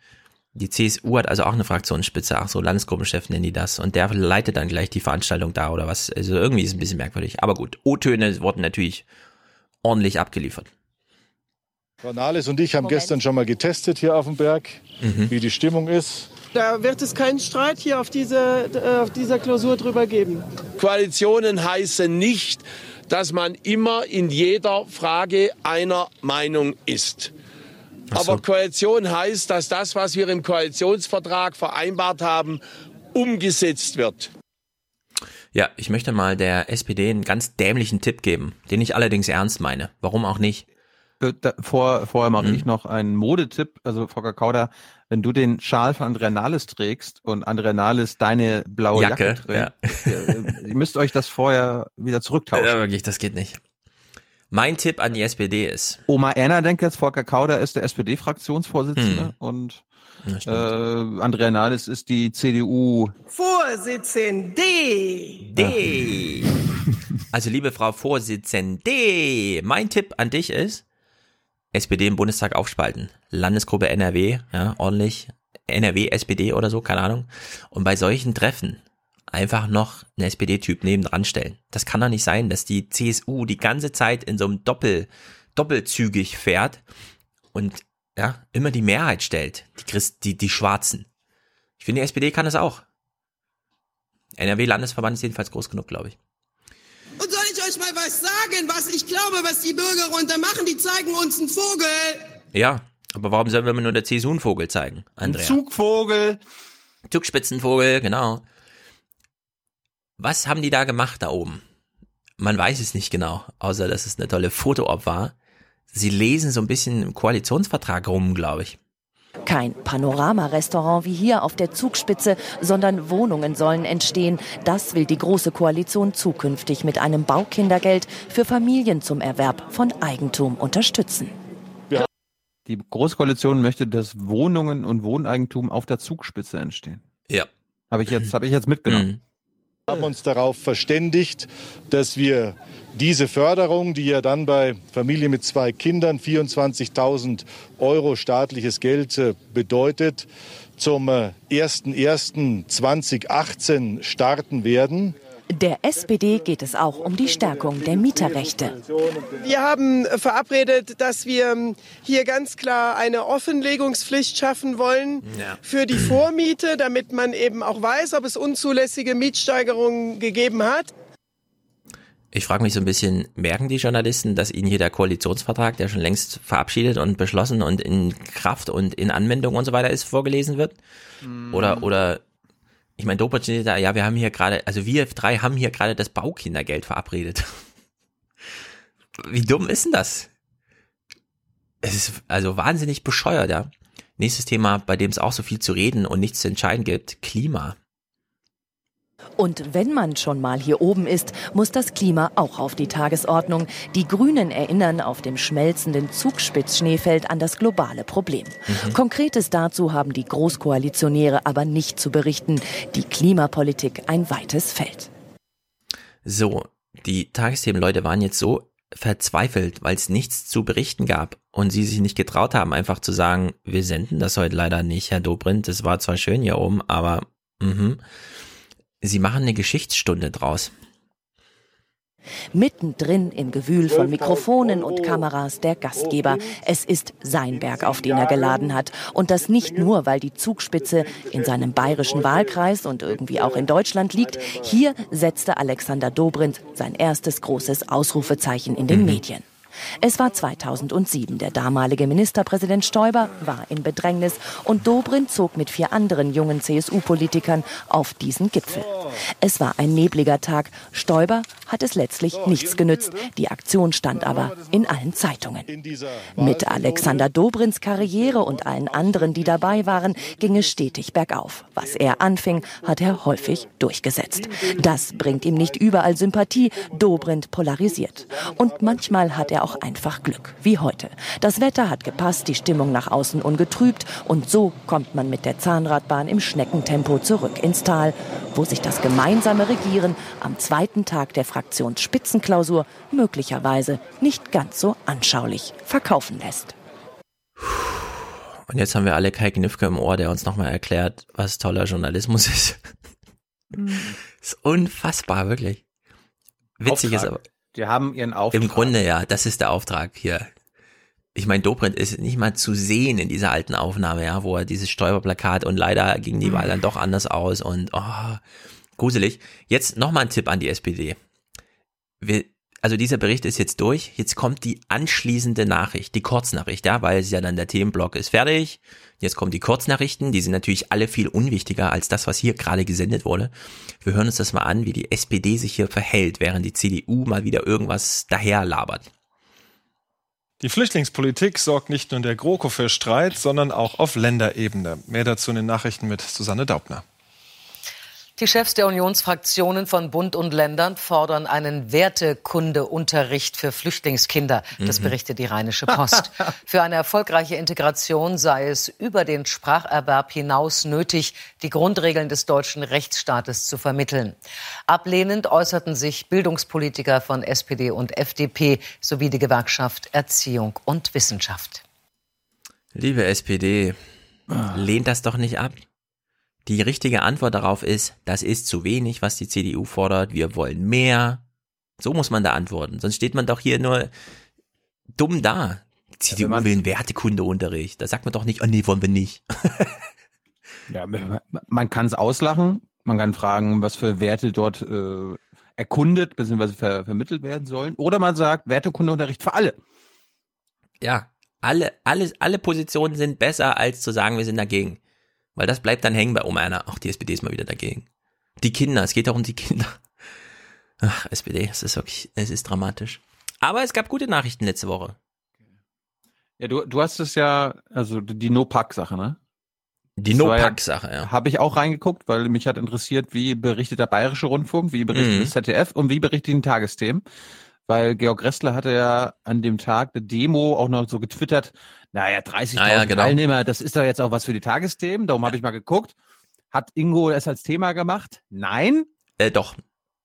Die CSU hat also auch eine Fraktionsspitze. Ach so, Landesgruppenchef nennen die das. Und der leitet dann gleich die Veranstaltung da oder was. Also irgendwie ist es ein bisschen merkwürdig. Aber gut, O-Töne wurden natürlich ordentlich abgeliefert. Frau Nahles und ich haben gestern schon mal getestet hier auf dem Berg, Mhm. wie die Stimmung ist. Da wird es keinen Streit hier auf, diese, äh, auf dieser Klausur drüber geben. Koalitionen heißen nicht, dass man immer in jeder Frage einer Meinung ist. Aber Koalition heißt, dass das, was wir im Koalitionsvertrag vereinbart haben, umgesetzt wird. Ja, ich möchte mal der SPD einen ganz dämlichen Tipp geben, den ich allerdings ernst meine. Warum auch nicht? Äh, Da, vor, vorher Mhm. mache ich noch einen Modetipp. Also, Volker Kauder, wenn du den Schal von Andrea Nahles trägst und Andrea Nahles deine blaue Jacke, Jacke, trägt, ihr, ihr müsst euch das vorher wieder zurücktauschen. Ja, wirklich, das geht nicht. Mein Tipp an die SPD ist, Oma Erna denkt jetzt, Volker Kauder ist der SPD-Fraktionsvorsitzende Hm. und äh. Andrea Nahles ist die CDU. Vorsitzende. D. Also liebe Frau Vorsitzende, mein Tipp an dich ist, SPD im Bundestag aufspalten. Landesgruppe NRW, ja, ordentlich. NRW, SPD oder so, keine Ahnung. Und bei solchen Treffen einfach noch einen SPD-Typ nebendran stellen. Das kann doch nicht sein, dass die CSU die ganze Zeit in so einem Doppel, doppelzügig fährt und ja, immer die Mehrheit stellt. Die Christ, die, die Schwarzen. Ich finde, die SPD kann das auch. NRW-Landesverband ist jedenfalls groß genug, glaube ich. Und soll ich euch mal was sagen, was ich glaube, was die Bürger runter machen? Die zeigen uns einen Vogel. Ja, aber warum sollen wir nur der CSU einen Vogel zeigen, Andrea? Zugvogel. Zugspitzenvogel, genau. Was haben die da gemacht da oben? Man weiß es nicht genau, außer dass es eine tolle Foto-Op war. Sie lesen so ein bisschen im Koalitionsvertrag rum, glaube ich. Kein Panoramarestaurant wie hier auf der Zugspitze, sondern Wohnungen sollen entstehen. Das will die Große Koalition zukünftig mit einem Baukindergeld für Familien zum Erwerb von Eigentum unterstützen. Die Großkoalition möchte, dass Wohnungen und Wohneigentum auf der Zugspitze entstehen. Ja. Habe ich jetzt, habe ich jetzt mitgenommen. Wir haben uns darauf verständigt, dass wir diese Förderung, die ja dann bei Familien mit zwei Kindern 24.000 Euro staatliches Geld äh, bedeutet, zum äh, 01.01.2018 starten werden. Der SPD geht es auch um die Stärkung der Mieterrechte. Wir haben verabredet, dass wir ähm, hier ganz klar eine Offenlegungspflicht schaffen wollen für die Vormiete, damit man eben auch weiß, ob es unzulässige Mietsteigerungen gegeben hat. Ich frage mich so ein bisschen, merken die Journalisten, dass ihnen hier der Koalitionsvertrag, der schon längst verabschiedet und beschlossen und in Kraft und in Anwendung und so weiter ist, vorgelesen wird? Oder, oder, ich meine, Dobert steht da, ja, wir haben hier gerade, also wir drei haben hier gerade das Baukindergeld verabredet. Wie dumm ist denn das? Es ist also wahnsinnig bescheuert, ja. Nächstes Thema, bei dem es auch so viel zu reden und nichts zu entscheiden gibt, Klima. Und wenn man schon mal hier oben ist, muss das Klima auch auf die Tagesordnung. Die Grünen erinnern auf dem schmelzenden Zugspitzschneefeld an das globale Problem. Konkretes dazu haben die Großkoalitionäre aber nicht zu berichten. Die Klimapolitik ein weites Feld. So, die Tagesthemen-Leute waren jetzt so verzweifelt, weil es nichts zu berichten gab und sie sich nicht getraut haben, einfach zu sagen, wir senden das heute leider nicht, Herr Dobrindt, das war zwar schön hier oben, aber mhm. Sie machen eine Geschichtsstunde draus. Mittendrin im Gewühl von Mikrofonen und Kameras der Gastgeber. Es ist sein Berg, auf den er geladen hat. Und das nicht nur, weil die Zugspitze in seinem bayerischen Wahlkreis und irgendwie auch in Deutschland liegt. Hier setzte Alexander Dobrindt sein erstes großes Ausrufezeichen in den Medien. Es war 2007. Der damalige Ministerpräsident Stoiber war in Bedrängnis und Dobrindt zog mit vier anderen jungen CSU-Politikern auf diesen Gipfel. Es war ein nebliger Tag. Stoiber hat es letztlich nichts genützt. Die Aktion stand aber in allen Zeitungen. Mit Alexander Dobrins Karriere und allen anderen, die dabei waren, ging es stetig bergauf. Was er anfing, hat er häufig durchgesetzt. Das bringt ihm nicht überall Sympathie. Dobrindt polarisiert. Und manchmal hat er auch einfach Glück, wie heute. Das Wetter hat gepasst, die Stimmung nach außen ungetrübt und so kommt man mit der Zahnradbahn im Schneckentempo zurück ins Tal, wo sich das gemeinsame Regieren am zweiten Tag der Fraktionsspitzenklausur möglicherweise nicht ganz so anschaulich verkaufen lässt. Und jetzt haben wir alle Kai Knifke im Ohr, der uns nochmal erklärt, was toller Journalismus ist. Mhm. ist unfassbar, wirklich. Witzig Auftrag. ist aber. Die haben ihren Auftrag. Im Grunde ja, das ist der Auftrag hier. Ich meine, Dobrindt ist nicht mal zu sehen in dieser alten Aufnahme, ja, wo er dieses Steuerplakat und leider ging die Wahl dann doch anders aus und oh, gruselig. Jetzt nochmal ein Tipp an die SPD. Wir, also dieser Bericht ist jetzt durch. Jetzt kommt die anschließende Nachricht, die Kurznachricht, ja, weil es ja dann der Themenblock ist fertig. Jetzt kommen die Kurznachrichten, die sind natürlich alle viel unwichtiger als das, was hier gerade gesendet wurde. Wir hören uns das mal an, wie die SPD sich hier verhält, während die CDU mal wieder irgendwas daherlabert. Die Flüchtlingspolitik sorgt nicht nur in der GroKo für Streit, sondern auch auf Länderebene. Mehr dazu in den Nachrichten mit Susanne Daubner. Die Chefs der Unionsfraktionen von Bund und Ländern fordern einen Wertekundeunterricht für Flüchtlingskinder. Das Mhm. berichtet die Rheinische Post. für eine erfolgreiche Integration sei es über den Spracherwerb hinaus nötig, die Grundregeln des deutschen Rechtsstaates zu vermitteln. Ablehnend äußerten sich Bildungspolitiker von SPD und FDP sowie die Gewerkschaft Erziehung und Wissenschaft. Liebe SPD, lehnt das doch nicht ab. Die richtige Antwort darauf ist, das ist zu wenig, was die CDU fordert, wir wollen mehr. So muss man da antworten, sonst steht man doch hier nur dumm da. Die CDU will einen Wertekundeunterricht. Da sagt man doch nicht, oh nee, wollen wir nicht. Ja, man- kann es auslachen. Man kann fragen, was für Werte dort äh, erkundet bzw. Ver vermittelt werden sollen. Oder man sagt, Wertekundeunterricht für alle. Ja, alle, alle, alle Positionen sind besser, als zu sagen, wir sind dagegen. Weil das bleibt dann hängen bei Oma einer. Ach, die SPD ist mal wieder dagegen. Die Kinder, es geht auch um die Kinder. Ach, SPD, es ist wirklich, es ist dramatisch. Aber es gab gute Nachrichten letzte Woche. Ja, du, du hast es ja, also die No-Pack-Sache, ne? Die No-Pack-Sache, ja. Habe ich auch reingeguckt, weil mich hat interessiert, wie berichtet der Bayerische Rundfunk, wie berichtet Mhm. das ZDF und wie berichtet die Tagesthemen. Weil Georg Ressler hatte ja an dem Tag der Demo auch noch so getwittert, naja, 30.000 Ah ja, genau. Teilnehmer, das ist doch jetzt auch was für die Tagesthemen. Darum habe ich mal geguckt. Hat Ingo es als Thema gemacht? Nein. Äh, doch.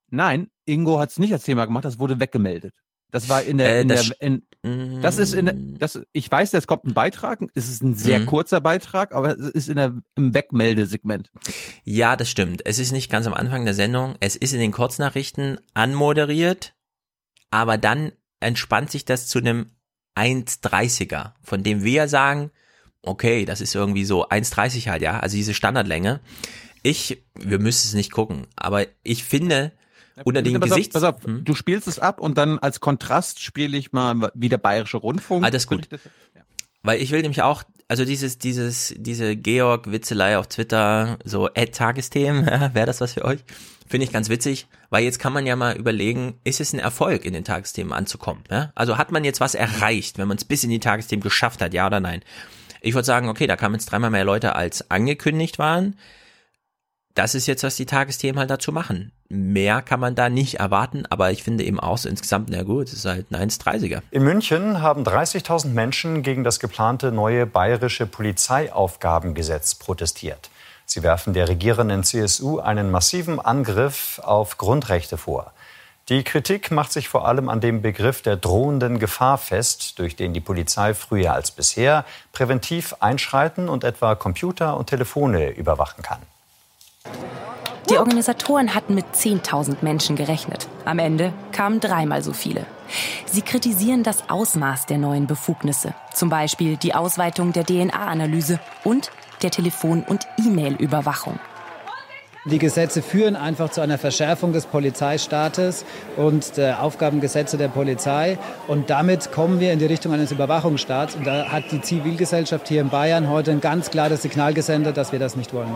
Nein, Ingo hat es nicht als Thema gemacht, das wurde weggemeldet. Das war in der, Äh, in das der in, das ist in der, das, ich weiß, es kommt ein Beitrag, es ist ein sehr Mhm. kurzer Beitrag, aber es ist in der, im Wegmeldesegment. Ja, das stimmt. Es ist nicht ganz am Anfang der Sendung. Es ist in den Kurznachrichten anmoderiert, aber dann entspannt sich das zu einem 1,30er, von dem wir sagen, okay, das ist irgendwie so 1,30 halt, ja, also diese Standardlänge. Ich, wir müssen es nicht gucken, aber ich finde, unter den pass auf, pass auf, du spielst es ab und dann als Kontrast spiele ich mal wie der Bayerische Rundfunk. Alles gut. Weil ich will nämlich auch, also dieses, dieses, diese Georg-Witzelei auf Twitter, so Ad Tagesthemen, wäre das was für euch? Finde ich ganz witzig, weil jetzt kann man ja mal überlegen, ist es ein Erfolg, in den Tagesthemen anzukommen? Ja? Also hat man jetzt was erreicht, wenn man es bis in die Tagesthemen geschafft hat, ja oder nein? Ich würde sagen, okay, da kamen jetzt dreimal mehr Leute als angekündigt waren. Das ist jetzt, was die Tagesthemen halt dazu machen. Mehr kann man da nicht erwarten, aber ich finde eben auch so insgesamt, na gut, es ist halt ein 1,30er. In München haben 30.000 Menschen gegen das geplante neue bayerische Polizeiaufgabengesetz protestiert. Sie werfen der regierenden CSU einen massiven Angriff auf Grundrechte vor. Die Kritik macht sich vor allem an dem Begriff der drohenden Gefahr fest, durch den die Polizei früher als bisher präventiv einschreiten und etwa Computer und Telefone überwachen kann. Die Organisatoren hatten mit 10.000 Menschen gerechnet. Am Ende kamen dreimal so viele. Sie kritisieren das Ausmaß der neuen Befugnisse, zum Beispiel die Ausweitung der DNA-Analyse und der Telefon- und E-Mail-Überwachung. Die Gesetze führen einfach zu einer Verschärfung des Polizeistaates und der Aufgabengesetze der Polizei. Und damit kommen wir in die Richtung eines Überwachungsstaats. Und da hat die Zivilgesellschaft hier in Bayern heute ein ganz klares Signal gesendet, dass wir das nicht wollen.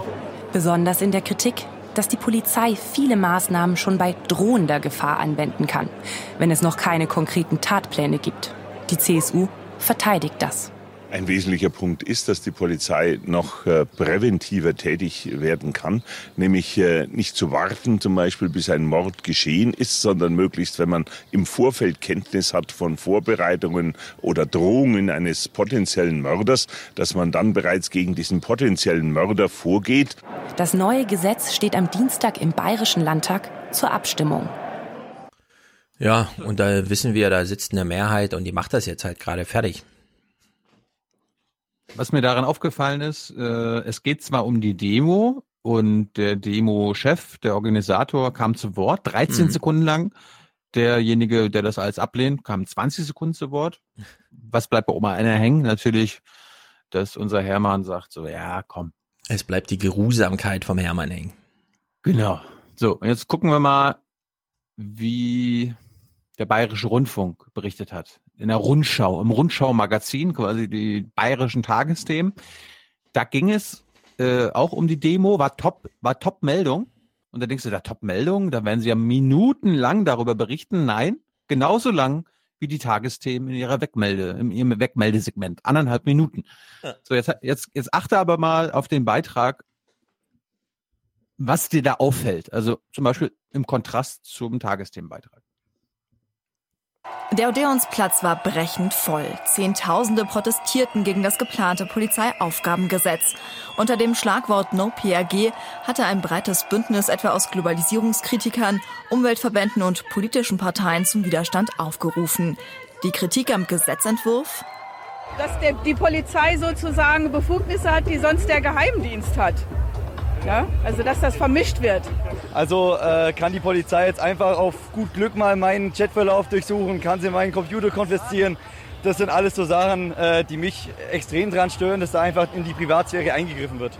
Besonders in der Kritik, dass die Polizei viele Maßnahmen schon bei drohender Gefahr anwenden kann, wenn es noch keine konkreten Tatpläne gibt. Die CSU verteidigt das. Ein wesentlicher Punkt ist, dass die Polizei noch äh, präventiver tätig werden kann, nämlich äh, nicht zu warten, zum Beispiel bis ein Mord geschehen ist, sondern möglichst, wenn man im Vorfeld Kenntnis hat von Vorbereitungen oder Drohungen eines potenziellen Mörders, dass man dann bereits gegen diesen potenziellen Mörder vorgeht. Das neue Gesetz steht am Dienstag im Bayerischen Landtag zur Abstimmung. Ja, und da wissen wir, da sitzt eine Mehrheit und die macht das jetzt halt gerade fertig. Was mir daran aufgefallen ist, äh, es geht zwar um die Demo und der Demo-Chef, der Organisator, kam zu Wort, 13 mhm. Sekunden lang. Derjenige, der das alles ablehnt, kam 20 Sekunden zu Wort. Was bleibt bei Oma einer hängen? Natürlich, dass unser Hermann sagt so, ja, komm. Es bleibt die Geruhsamkeit vom Hermann hängen. Genau. So, jetzt gucken wir mal, wie der Bayerische Rundfunk berichtet hat. In der Rundschau, im Rundschau-Magazin, quasi die bayerischen Tagesthemen. Da ging es äh, auch um die Demo, war top, war Top-Meldung. Und da denkst du, da Top-Meldung, da werden sie ja minutenlang darüber berichten. Nein, genauso lang wie die Tagesthemen in ihrer Wegmelde, in ihrem Wegmeldesegment. Anderthalb Minuten. Ja. So, jetzt, jetzt, jetzt achte aber mal auf den Beitrag, was dir da auffällt. Also zum Beispiel im Kontrast zum Tagesthemenbeitrag. Der Odeonsplatz war brechend voll. Zehntausende protestierten gegen das geplante Polizeiaufgabengesetz. Unter dem Schlagwort No PRG hatte ein breites Bündnis etwa aus Globalisierungskritikern, Umweltverbänden und politischen Parteien zum Widerstand aufgerufen. Die Kritik am Gesetzentwurf? Dass die Polizei sozusagen Befugnisse hat, die sonst der Geheimdienst hat. Ja? Also dass das vermischt wird. Also äh, kann die Polizei jetzt einfach auf gut Glück mal meinen Chatverlauf durchsuchen, kann sie meinen Computer konfiszieren. Das sind alles so Sachen, äh, die mich extrem daran stören, dass da einfach in die Privatsphäre eingegriffen wird.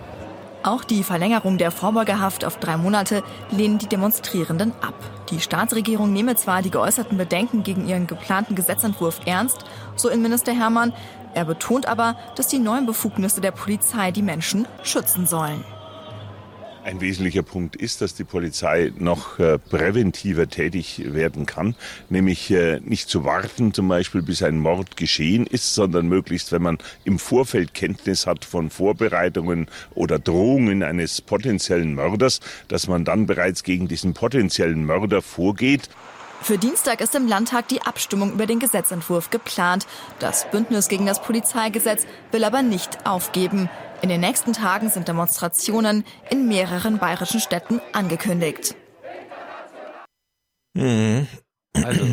Auch die Verlängerung der Vorbeugehaft auf drei Monate lehnen die Demonstrierenden ab. Die Staatsregierung nehme zwar die geäußerten Bedenken gegen ihren geplanten Gesetzentwurf ernst, so Innenminister Hermann. Er betont aber, dass die neuen Befugnisse der Polizei die Menschen schützen sollen. Ein wesentlicher Punkt ist, dass die Polizei noch äh, präventiver tätig werden kann, nämlich äh, nicht zu warten, zum Beispiel bis ein Mord geschehen ist, sondern möglichst, wenn man im Vorfeld Kenntnis hat von Vorbereitungen oder Drohungen eines potenziellen Mörders, dass man dann bereits gegen diesen potenziellen Mörder vorgeht. Für Dienstag ist im Landtag die Abstimmung über den Gesetzentwurf geplant. Das Bündnis gegen das Polizeigesetz will aber nicht aufgeben. In den nächsten Tagen sind Demonstrationen in mehreren bayerischen Städten angekündigt. Mhm. Also,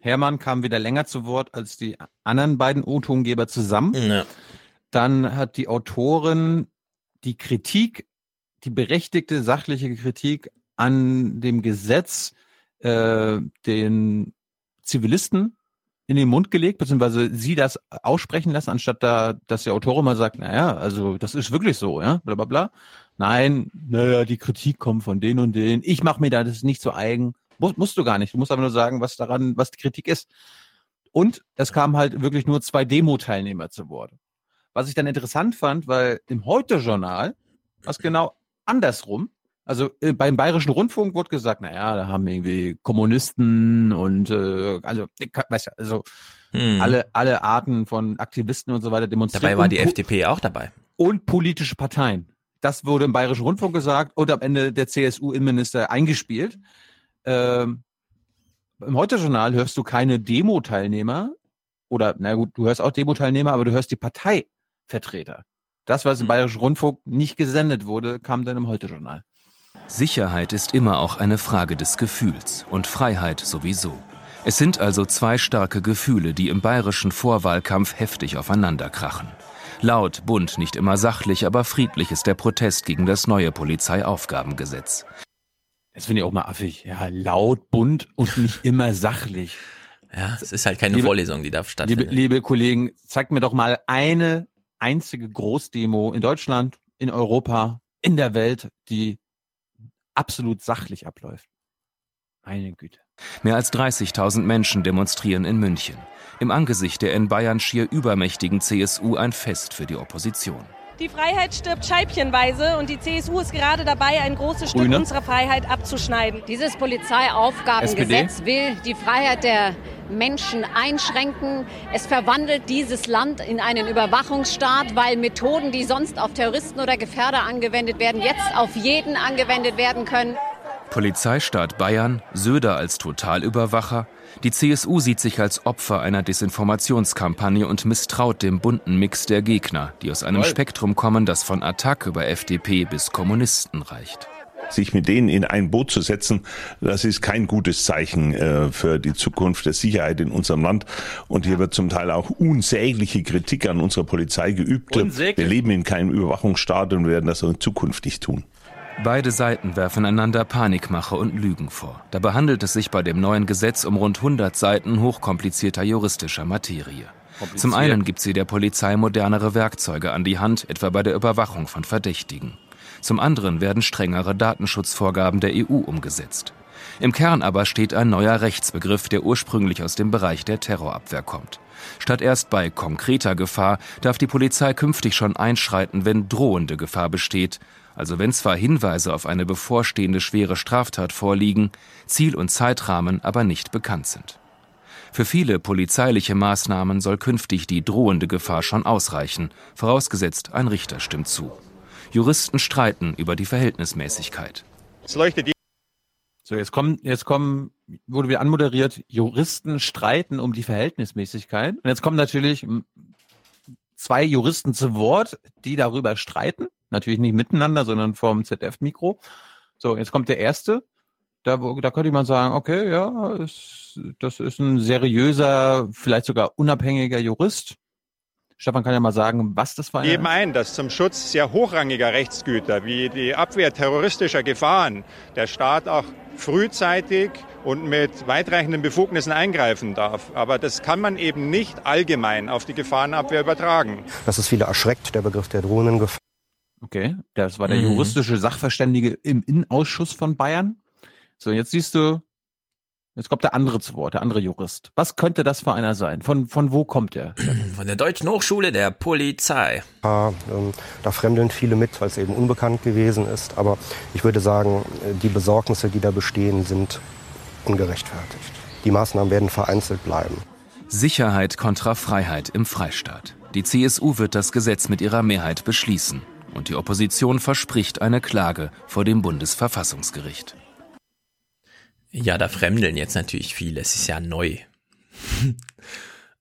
Hermann kam wieder länger zu Wort als die anderen beiden O-Tongeber zusammen. Ja. Dann hat die Autorin die Kritik, die berechtigte sachliche Kritik an dem Gesetz äh, den Zivilisten in den Mund gelegt, beziehungsweise sie das aussprechen lassen, anstatt da, dass der Autor mal sagt, naja, also das ist wirklich so, ja, bla bla bla. Nein, naja, die Kritik kommt von denen und denen. Ich mache mir da das nicht so eigen. Muss, musst du gar nicht. Du musst aber nur sagen, was daran, was die Kritik ist. Und es kamen halt wirklich nur zwei Demo-Teilnehmer zu Wort. Was ich dann interessant fand, weil im Heute-Journal, was genau andersrum, also äh, beim Bayerischen Rundfunk wurde gesagt, naja, da haben irgendwie Kommunisten und äh, also, weißt du, also hm. alle, alle Arten von Aktivisten und so weiter demonstriert. Dabei war die FDP auch dabei. Und politische Parteien. Das wurde im Bayerischen Rundfunk gesagt und am Ende der CSU-Innenminister eingespielt. Ähm, Im Heute-Journal hörst du keine Demo-Teilnehmer oder, na gut, du hörst auch Demo-Teilnehmer, aber du hörst die Parteivertreter. Das, was im hm. Bayerischen Rundfunk nicht gesendet wurde, kam dann im Heute-Journal. Sicherheit ist immer auch eine Frage des Gefühls und Freiheit sowieso. Es sind also zwei starke Gefühle, die im bayerischen Vorwahlkampf heftig aufeinanderkrachen. Laut, bunt, nicht immer sachlich, aber friedlich ist der Protest gegen das neue Polizeiaufgabengesetz. Das finde ich auch mal affig. Ja, laut, bunt und nicht immer sachlich. Ja, es ist halt keine liebe, Vorlesung, die darf stattfinden. Liebe, liebe Kollegen, zeigt mir doch mal eine einzige Großdemo in Deutschland, in Europa, in der Welt, die absolut sachlich abläuft. Meine Güte. Mehr als 30.000 Menschen demonstrieren in München. Im Angesicht der in Bayern schier übermächtigen CSU ein Fest für die Opposition. Die Freiheit stirbt scheibchenweise und die CSU ist gerade dabei, ein großes Stück Grüne. unserer Freiheit abzuschneiden. Dieses Polizeiaufgabengesetz SPD? will die Freiheit der Menschen einschränken. Es verwandelt dieses Land in einen Überwachungsstaat, weil Methoden, die sonst auf Terroristen oder Gefährder angewendet werden, jetzt auf jeden angewendet werden können. Polizeistaat Bayern, Söder als Totalüberwacher. Die CSU sieht sich als Opfer einer Desinformationskampagne und misstraut dem bunten Mix der Gegner, die aus einem Spektrum kommen, das von Attac über FDP bis Kommunisten reicht sich mit denen in ein Boot zu setzen, das ist kein gutes Zeichen äh, für die Zukunft der Sicherheit in unserem Land. Und hier wird zum Teil auch unsägliche Kritik an unserer Polizei geübt. Unsäglich. Wir leben in keinem Überwachungsstaat und werden das auch in Zukunft nicht tun. Beide Seiten werfen einander Panikmache und Lügen vor. Dabei handelt es sich bei dem neuen Gesetz um rund 100 Seiten hochkomplizierter juristischer Materie. Zum einen gibt sie der Polizei modernere Werkzeuge an die Hand, etwa bei der Überwachung von Verdächtigen. Zum anderen werden strengere Datenschutzvorgaben der EU umgesetzt. Im Kern aber steht ein neuer Rechtsbegriff, der ursprünglich aus dem Bereich der Terrorabwehr kommt. Statt erst bei konkreter Gefahr darf die Polizei künftig schon einschreiten, wenn drohende Gefahr besteht, also wenn zwar Hinweise auf eine bevorstehende schwere Straftat vorliegen, Ziel und Zeitrahmen aber nicht bekannt sind. Für viele polizeiliche Maßnahmen soll künftig die drohende Gefahr schon ausreichen, vorausgesetzt ein Richter stimmt zu. Juristen streiten über die Verhältnismäßigkeit. So, jetzt kommen, jetzt kommen, wurde wieder anmoderiert, Juristen streiten um die Verhältnismäßigkeit. Und jetzt kommen natürlich zwei Juristen zu Wort, die darüber streiten. Natürlich nicht miteinander, sondern vom ZDF-Mikro. So, jetzt kommt der erste. Da, da könnte man sagen, okay, ja, ist, das ist ein seriöser, vielleicht sogar unabhängiger Jurist. Stefan kann ja mal sagen, was das war. Geben ein, dass zum Schutz sehr hochrangiger Rechtsgüter wie die Abwehr terroristischer Gefahren der Staat auch frühzeitig und mit weitreichenden Befugnissen eingreifen darf. Aber das kann man eben nicht allgemein auf die Gefahrenabwehr übertragen. Das ist viele erschreckt, der Begriff der Drohnengefahr. Okay, das war der mhm. juristische Sachverständige im Innenausschuss von Bayern. So, jetzt siehst du, Jetzt kommt der andere zu Wort, der andere Jurist. Was könnte das für einer sein? Von, von wo kommt er? Von der Deutschen Hochschule der Polizei. Ja, ähm, da fremdeln viele mit, weil es eben unbekannt gewesen ist. Aber ich würde sagen, die Besorgnisse, die da bestehen, sind ungerechtfertigt. Die Maßnahmen werden vereinzelt bleiben. Sicherheit kontra Freiheit im Freistaat. Die CSU wird das Gesetz mit ihrer Mehrheit beschließen. Und die Opposition verspricht eine Klage vor dem Bundesverfassungsgericht. Ja, da fremdeln jetzt natürlich viele. Es ist ja neu.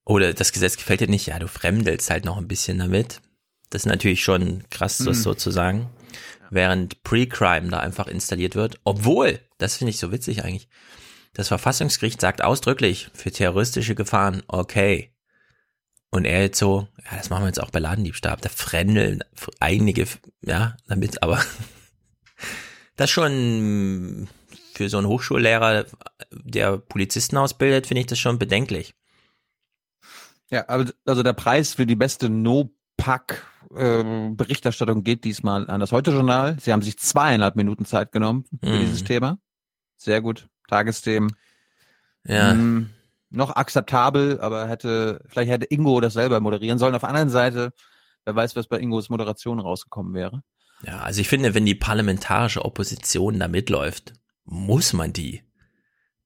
Oder das Gesetz gefällt dir nicht. Ja, du fremdelst halt noch ein bisschen damit. Das ist natürlich schon krass, das mhm. sozusagen. Während Pre-Crime da einfach installiert wird. Obwohl, das finde ich so witzig eigentlich. Das Verfassungsgericht sagt ausdrücklich, für terroristische Gefahren, okay. Und er jetzt so, ja, das machen wir jetzt auch bei Ladendiebstahl. Da fremdeln einige, ja, damit, aber das schon für so einen Hochschullehrer, der Polizisten ausbildet, finde ich das schon bedenklich. Ja, also der Preis für die beste No-Pack ähm, Berichterstattung geht diesmal an das Heute-Journal. Sie haben sich zweieinhalb Minuten Zeit genommen für mhm. dieses Thema. Sehr gut. Tagesthemen. Ja. Hm, noch akzeptabel, aber hätte, vielleicht hätte Ingo das selber moderieren sollen. Auf der anderen Seite, wer weiß, was bei Ingos Moderation rausgekommen wäre. Ja, also ich finde, wenn die parlamentarische Opposition da mitläuft, muss man die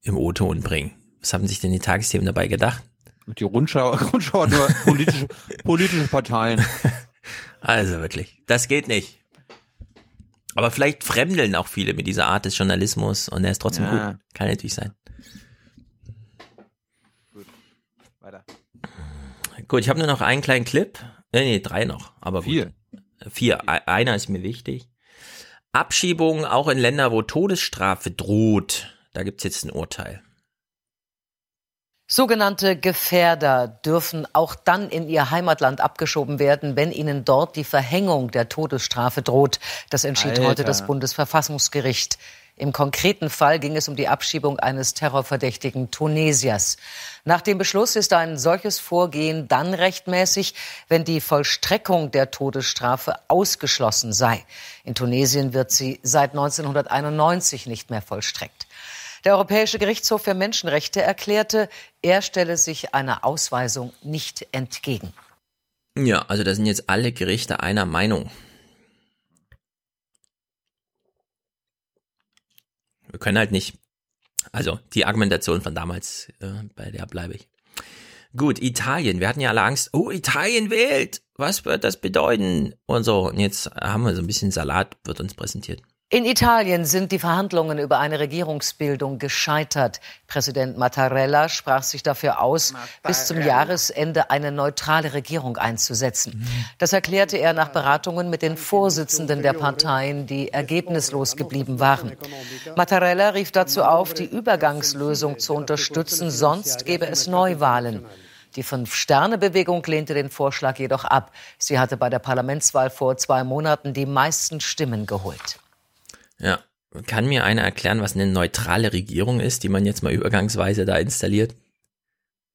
im O-Ton bringen. Was haben sich denn die Tagesthemen dabei gedacht? Die Rundschau, Rundschau nur politische, politische Parteien. Also wirklich, das geht nicht. Aber vielleicht fremdeln auch viele mit dieser Art des Journalismus und er ist trotzdem ja. gut. Kann natürlich sein. Gut, weiter. Gut, ich habe nur noch einen kleinen Clip. Nee, nee, drei noch, aber Vier. Gut. Vier. Einer ist mir wichtig. Abschiebungen auch in Länder, wo Todesstrafe droht. Da gibt's jetzt ein Urteil. Sogenannte Gefährder dürfen auch dann in ihr Heimatland abgeschoben werden, wenn ihnen dort die Verhängung der Todesstrafe droht. Das entschied Alter. heute das Bundesverfassungsgericht. Im konkreten Fall ging es um die Abschiebung eines terrorverdächtigen Tunesiers. Nach dem Beschluss ist ein solches Vorgehen dann rechtmäßig, wenn die Vollstreckung der Todesstrafe ausgeschlossen sei. In Tunesien wird sie seit 1991 nicht mehr vollstreckt. Der Europäische Gerichtshof für Menschenrechte erklärte, er stelle sich einer Ausweisung nicht entgegen. Ja, also da sind jetzt alle Gerichte einer Meinung. Wir können halt nicht. Also die Argumentation von damals, äh, bei der bleibe ich. Gut, Italien. Wir hatten ja alle Angst. Oh, Italien wählt. Was wird das bedeuten? Und so. Und jetzt haben wir so ein bisschen Salat, wird uns präsentiert. In Italien sind die Verhandlungen über eine Regierungsbildung gescheitert. Präsident Mattarella sprach sich dafür aus, Mattarella. bis zum Jahresende eine neutrale Regierung einzusetzen. Das erklärte er nach Beratungen mit den Vorsitzenden der Parteien, die ergebnislos geblieben waren. Mattarella rief dazu auf, die Übergangslösung zu unterstützen, sonst gäbe es Neuwahlen. Die Fünf-Sterne-Bewegung lehnte den Vorschlag jedoch ab. Sie hatte bei der Parlamentswahl vor zwei Monaten die meisten Stimmen geholt. Ja. Kann mir einer erklären, was eine neutrale Regierung ist, die man jetzt mal übergangsweise da installiert?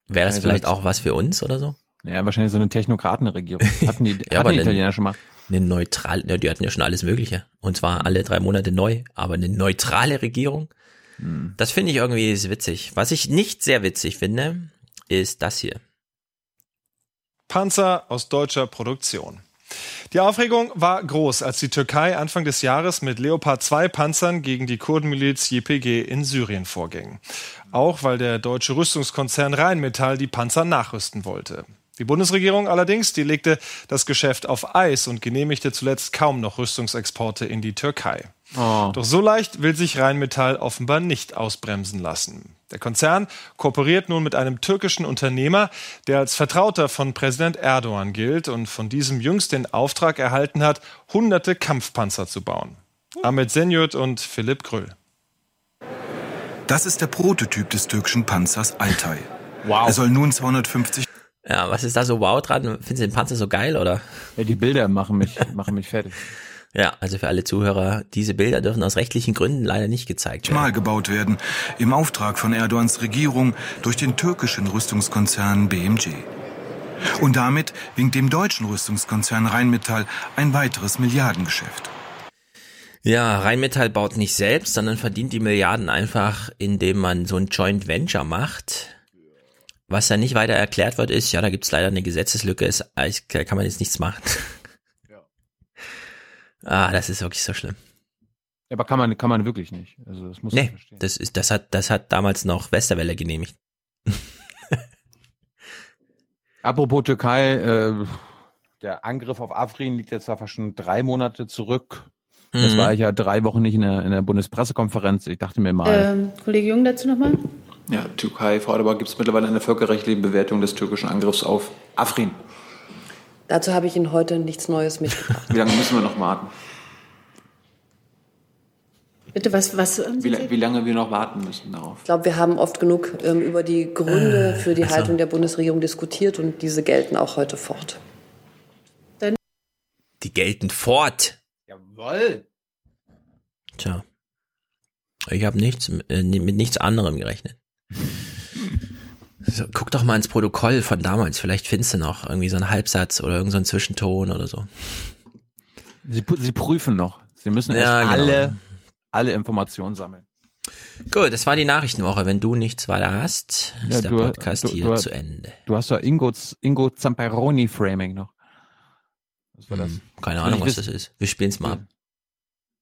Wäre das also vielleicht auch was für uns oder so? Ja, wahrscheinlich so eine Technokratenregierung. Hatten die, ja, hatten die Italiener schon mal. Eine neutrale, ja, die hatten ja schon alles Mögliche. Und zwar alle drei Monate neu. Aber eine neutrale Regierung, hm. das finde ich irgendwie witzig. Was ich nicht sehr witzig finde, ist das hier. Panzer aus deutscher Produktion. Die Aufregung war groß, als die Türkei Anfang des Jahres mit Leopard 2 Panzern gegen die Kurdenmiliz YPG in Syrien vorging. Auch weil der deutsche Rüstungskonzern Rheinmetall die Panzer nachrüsten wollte. Die Bundesregierung allerdings, die legte das Geschäft auf Eis und genehmigte zuletzt kaum noch Rüstungsexporte in die Türkei. Oh. Doch so leicht will sich Rheinmetall offenbar nicht ausbremsen lassen. Der Konzern kooperiert nun mit einem türkischen Unternehmer, der als Vertrauter von Präsident Erdogan gilt und von diesem jüngst den Auftrag erhalten hat, hunderte Kampfpanzer zu bauen. Ahmed Senyurt und Philipp Gröll. Das ist der Prototyp des türkischen Panzers Altay. Wow. Er soll nun 250 ja, was ist da so wow dran? Findest du den Panzer so geil, oder? Ja, die Bilder machen mich, machen mich fertig. Ja, also für alle Zuhörer, diese Bilder dürfen aus rechtlichen Gründen leider nicht gezeigt werden. Mal gebaut werden, im Auftrag von Erdogans Regierung durch den türkischen Rüstungskonzern BMG. Und damit winkt dem deutschen Rüstungskonzern Rheinmetall ein weiteres Milliardengeschäft. Ja, Rheinmetall baut nicht selbst, sondern verdient die Milliarden einfach, indem man so ein Joint Venture macht. Was da nicht weiter erklärt wird, ist, ja, da gibt's leider eine Gesetzeslücke, ist, da kann man jetzt nichts machen. Ah, das ist wirklich so schlimm. Aber kann man, kann man wirklich nicht. Also das muss nee, verstehen. Das ist, das hat, das hat damals noch Westerwelle genehmigt. Apropos Türkei, äh, der Angriff auf Afrin liegt jetzt fast schon drei Monate zurück. Das mhm. war ich ja drei Wochen nicht in der, in der Bundespressekonferenz. Ich dachte mir mal. Ähm, Kollege Jung dazu nochmal. Ja, Türkei, Frau Adebar, gibt es mittlerweile eine völkerrechtliche Bewertung des türkischen Angriffs auf Afrin? Dazu habe ich Ihnen heute nichts Neues mitgebracht. Wie lange müssen wir noch warten? Bitte, was, was wie, wie, lange wir noch warten müssen darauf? Ich glaube, wir haben oft genug ähm, über die Gründe für die also. Haltung der Bundesregierung diskutiert und diese gelten auch heute fort. Die gelten fort. Jawoll. Tja. Ich habe nichts, äh, mit nichts anderem gerechnet. So, guck doch mal ins Protokoll von damals. Vielleicht findest du noch irgendwie so einen Halbsatz oder irgendeinen so Zwischenton oder so. Sie, sie prüfen noch. Sie müssen ja, genau. alle, alle Informationen sammeln. Gut, das war die Nachrichtenwoche. Wenn du nichts weiter hast, ist ja, der Podcast du, hier du, zu Ende. Du hast doch Ingo, Ingo Zamperoni Framing noch. Was war das? Hm, keine Ahnung, was das ist. Wir spielen es mal ab.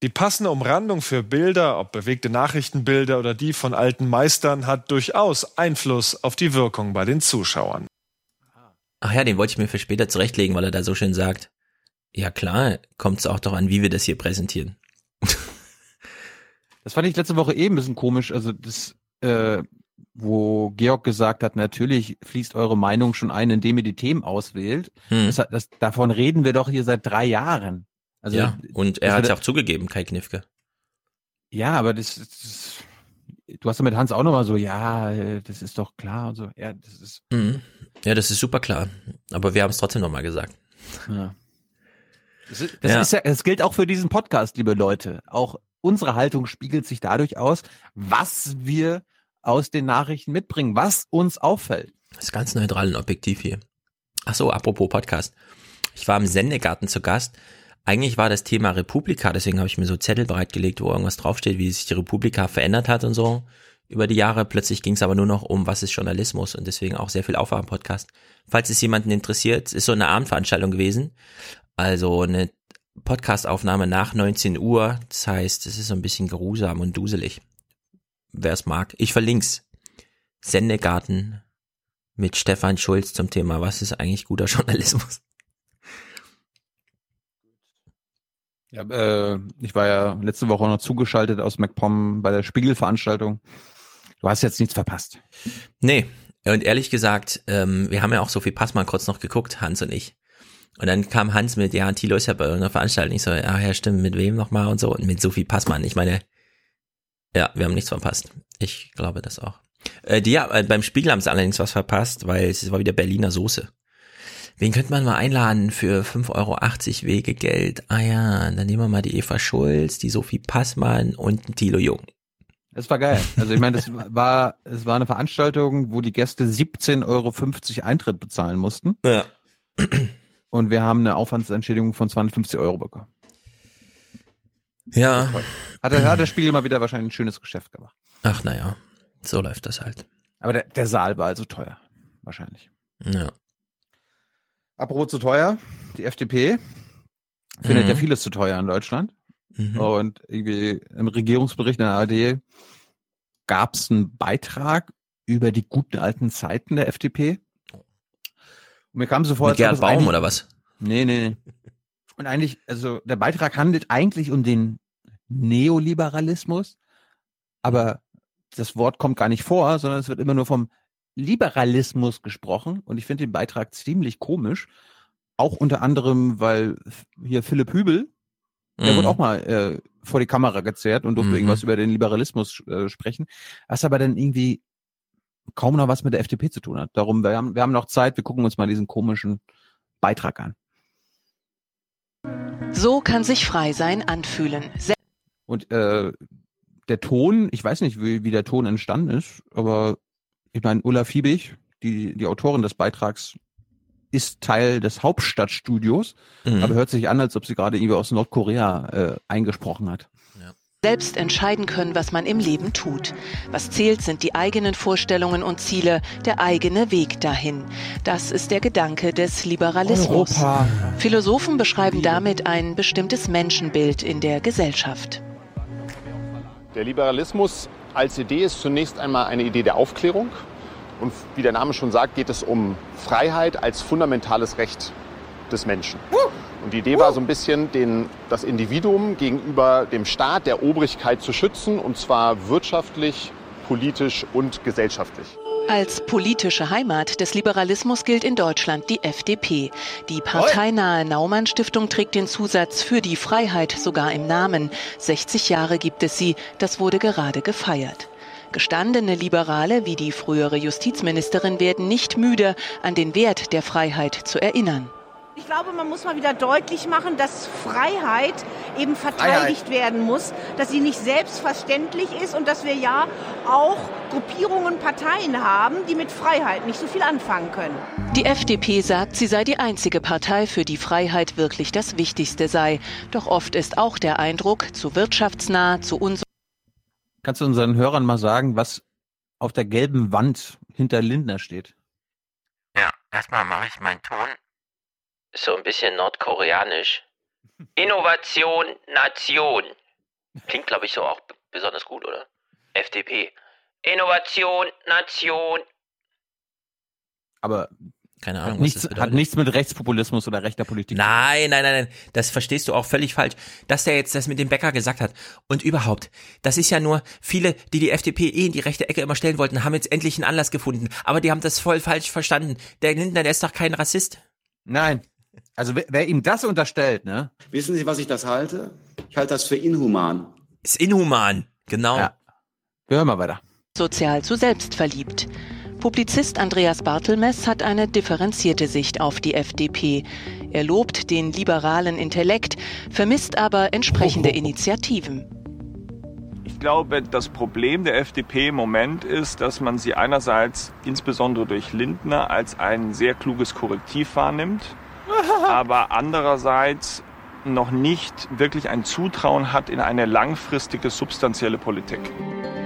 Die passende Umrandung für Bilder, ob bewegte Nachrichtenbilder oder die von alten Meistern, hat durchaus Einfluss auf die Wirkung bei den Zuschauern. Ach ja, den wollte ich mir für später zurechtlegen, weil er da so schön sagt. Ja klar, kommt es auch doch an, wie wir das hier präsentieren. das fand ich letzte Woche eben ein bisschen komisch. Also das, äh, wo Georg gesagt hat, natürlich fließt eure Meinung schon ein, indem ihr die Themen auswählt. Hm. Das, das, davon reden wir doch hier seit drei Jahren. Also, ja, und er hat es ja auch zugegeben, Kai Knifke. Ja, aber das, das du hast ja mit Hans auch nochmal so, ja, das ist doch klar und so. Ja, das ist. Mhm. Ja, das ist super klar. Aber wir haben es trotzdem nochmal gesagt. Ja. Das, ist, das, ja. Ist ja, das gilt auch für diesen Podcast, liebe Leute. Auch unsere Haltung spiegelt sich dadurch aus, was wir aus den Nachrichten mitbringen, was uns auffällt. Das ist ganz neutral und objektiv hier. Ach so, apropos Podcast. Ich war im Sendegarten zu Gast. Eigentlich war das Thema Republika, deswegen habe ich mir so Zettel bereitgelegt, wo irgendwas draufsteht, wie sich die Republika verändert hat und so über die Jahre. Plötzlich ging es aber nur noch um, was ist Journalismus und deswegen auch sehr viel Aufwachen-Podcast. Falls es jemanden interessiert, ist so eine Abendveranstaltung gewesen. Also eine Podcastaufnahme nach 19 Uhr. Das heißt, es ist so ein bisschen geruhsam und duselig. Wer es mag. Ich verlink's. Sendegarten mit Stefan Schulz zum Thema, was ist eigentlich guter Journalismus? Ja, äh, ich war ja letzte Woche noch zugeschaltet aus MacPom bei der Spiegelveranstaltung. Du hast jetzt nichts verpasst. Nee, und ehrlich gesagt, ähm, wir haben ja auch so viel Passmann kurz noch geguckt, Hans und ich. Und dann kam Hans mit, ja, Thilo ist ja bei einer Veranstaltung. Ich so, ja, ja, stimmt, mit wem nochmal und so. Und mit Sophie Passmann. Ich meine, ja, wir haben nichts verpasst. Ich glaube das auch. Äh, die, ja, äh, beim Spiegel haben sie allerdings was verpasst, weil es war wieder Berliner Soße. Wen könnte man mal einladen für 5,80 Euro Wegegeld? Ah ja, dann nehmen wir mal die Eva Schulz, die Sophie Passmann und Thilo Jung. Das war geil. Also ich meine, das war, es war eine Veranstaltung, wo die Gäste 17,50 Euro Eintritt bezahlen mussten. Ja. Und wir haben eine Aufwandsentschädigung von 250 Euro bekommen. Ja. Hat der, hat der Spiegel mal wieder wahrscheinlich ein schönes Geschäft gemacht. Ach naja, so läuft das halt. Aber der, der Saal war also teuer. Wahrscheinlich. Ja. Apropos zu teuer, die FDP findet mhm. ja vieles zu teuer in Deutschland. Mhm. Und irgendwie im Regierungsbericht in der ARD gab es einen Beitrag über die guten alten Zeiten der FDP. Und mir kam sofort. Mit Gerd Baum oder was? Nee, nee. Und eigentlich, also der Beitrag handelt eigentlich um den Neoliberalismus, aber das Wort kommt gar nicht vor, sondern es wird immer nur vom Liberalismus gesprochen. Und ich finde den Beitrag ziemlich komisch. Auch unter anderem, weil hier Philipp Hübel, der mhm. wurde auch mal äh, vor die Kamera gezerrt und durfte mhm. irgendwas über den Liberalismus äh, sprechen. Was aber dann irgendwie kaum noch was mit der FDP zu tun hat. Darum, wir haben, wir haben noch Zeit, wir gucken uns mal diesen komischen Beitrag an. So kann sich frei sein anfühlen. Se und äh, der Ton, ich weiß nicht, wie, wie der Ton entstanden ist, aber ich meine, Ulla Fiebig, die, die Autorin des Beitrags, ist Teil des Hauptstadtstudios, mhm. aber hört sich an, als ob sie gerade irgendwie aus Nordkorea äh, eingesprochen hat. Selbst entscheiden können, was man im Leben tut. Was zählt, sind die eigenen Vorstellungen und Ziele, der eigene Weg dahin. Das ist der Gedanke des Liberalismus. Europa. Philosophen beschreiben damit ein bestimmtes Menschenbild in der Gesellschaft. Der Liberalismus als Idee ist zunächst einmal eine Idee der Aufklärung. Und wie der Name schon sagt, geht es um Freiheit als fundamentales Recht des Menschen. Und die Idee war so ein bisschen, den, das Individuum gegenüber dem Staat, der Obrigkeit zu schützen, und zwar wirtschaftlich, politisch und gesellschaftlich. Als politische Heimat des Liberalismus gilt in Deutschland die FDP. Die parteinahe Naumann Stiftung trägt den Zusatz für die Freiheit sogar im Namen. 60 Jahre gibt es sie, das wurde gerade gefeiert. Gestandene Liberale wie die frühere Justizministerin werden nicht müde, an den Wert der Freiheit zu erinnern. Ich glaube, man muss mal wieder deutlich machen, dass Freiheit eben verteidigt Freiheit. werden muss, dass sie nicht selbstverständlich ist und dass wir ja auch Gruppierungen, Parteien haben, die mit Freiheit nicht so viel anfangen können. Die FDP sagt, sie sei die einzige Partei, für die Freiheit wirklich das Wichtigste sei. Doch oft ist auch der Eindruck, zu wirtschaftsnah, zu uns. Kannst du unseren Hörern mal sagen, was auf der gelben Wand hinter Lindner steht? Ja, erstmal mache ich meinen Ton so ein bisschen nordkoreanisch. Innovation, Nation. Klingt, glaube ich, so auch besonders gut, oder? FDP. Innovation, Nation. Aber keine Ahnung. Hat nichts, hat nichts mit Rechtspopulismus oder rechter Politik. Nein, nein, nein, nein. Das verstehst du auch völlig falsch. Dass der jetzt das mit dem Bäcker gesagt hat. Und überhaupt, das ist ja nur, viele, die die FDP eh in die rechte Ecke immer stellen wollten, haben jetzt endlich einen Anlass gefunden. Aber die haben das voll falsch verstanden. Der Lindner, der ist doch kein Rassist. Nein. Also wer, wer ihm das unterstellt, ne? Wissen Sie, was ich das halte? Ich halte das für inhuman. Ist inhuman, genau. Ja. Wir hören mal weiter. Sozial zu selbstverliebt. Publizist Andreas Bartelmess hat eine differenzierte Sicht auf die FDP. Er lobt den liberalen Intellekt, vermisst aber entsprechende Initiativen. Ich glaube, das Problem der FDP im Moment ist, dass man sie einerseits insbesondere durch Lindner als ein sehr kluges Korrektiv wahrnimmt, aber andererseits noch nicht wirklich ein Zutrauen hat in eine langfristige, substanzielle Politik.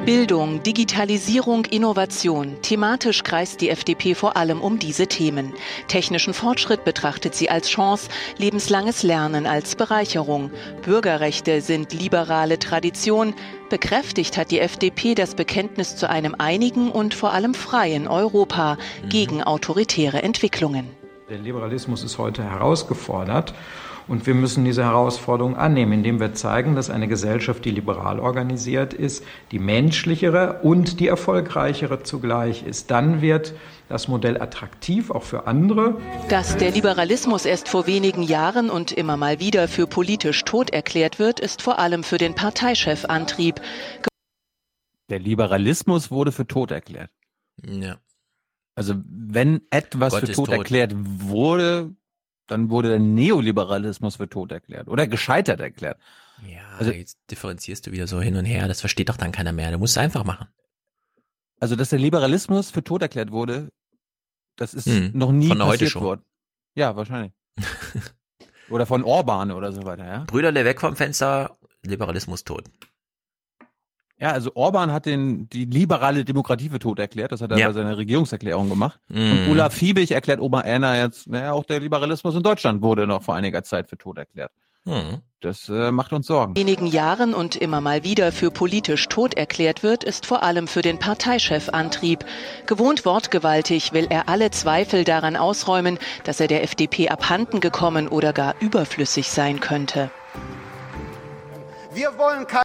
Bildung, Digitalisierung, Innovation. Thematisch kreist die FDP vor allem um diese Themen. Technischen Fortschritt betrachtet sie als Chance, lebenslanges Lernen als Bereicherung. Bürgerrechte sind liberale Tradition. Bekräftigt hat die FDP das Bekenntnis zu einem einigen und vor allem freien Europa gegen autoritäre Entwicklungen. Der Liberalismus ist heute herausgefordert. Und wir müssen diese Herausforderung annehmen, indem wir zeigen, dass eine Gesellschaft, die liberal organisiert ist, die menschlichere und die erfolgreichere zugleich ist. Dann wird das Modell attraktiv, auch für andere. Dass der Liberalismus erst vor wenigen Jahren und immer mal wieder für politisch tot erklärt wird, ist vor allem für den Parteichef Antrieb. Der Liberalismus wurde für tot erklärt. Ja. Also wenn etwas Gott für tot, tot erklärt wurde, dann wurde der Neoliberalismus für tot erklärt oder gescheitert erklärt. Ja, also, jetzt differenzierst du wieder so hin und her, das versteht doch dann keiner mehr. Du musst es einfach machen. Also, dass der Liberalismus für tot erklärt wurde, das ist hm, noch nie von passiert worden. Ja, wahrscheinlich. oder von Orban oder so weiter, ja. Brüderle weg vom Fenster, Liberalismus tot. Ja, also Orban hat den, die liberale Demokratie für tot erklärt. Das hat er ja. bei seiner Regierungserklärung gemacht. Mm. Und Olaf Fiebig erklärt Obererna jetzt, naja, auch der Liberalismus in Deutschland wurde noch vor einiger Zeit für tot erklärt. Mm. Das äh, macht uns Sorgen. wenigen Jahren und immer mal wieder für politisch tot erklärt wird, ist vor allem für den Parteichef Antrieb. Gewohnt wortgewaltig will er alle Zweifel daran ausräumen, dass er der FDP abhanden gekommen oder gar überflüssig sein könnte. Wir wollen kein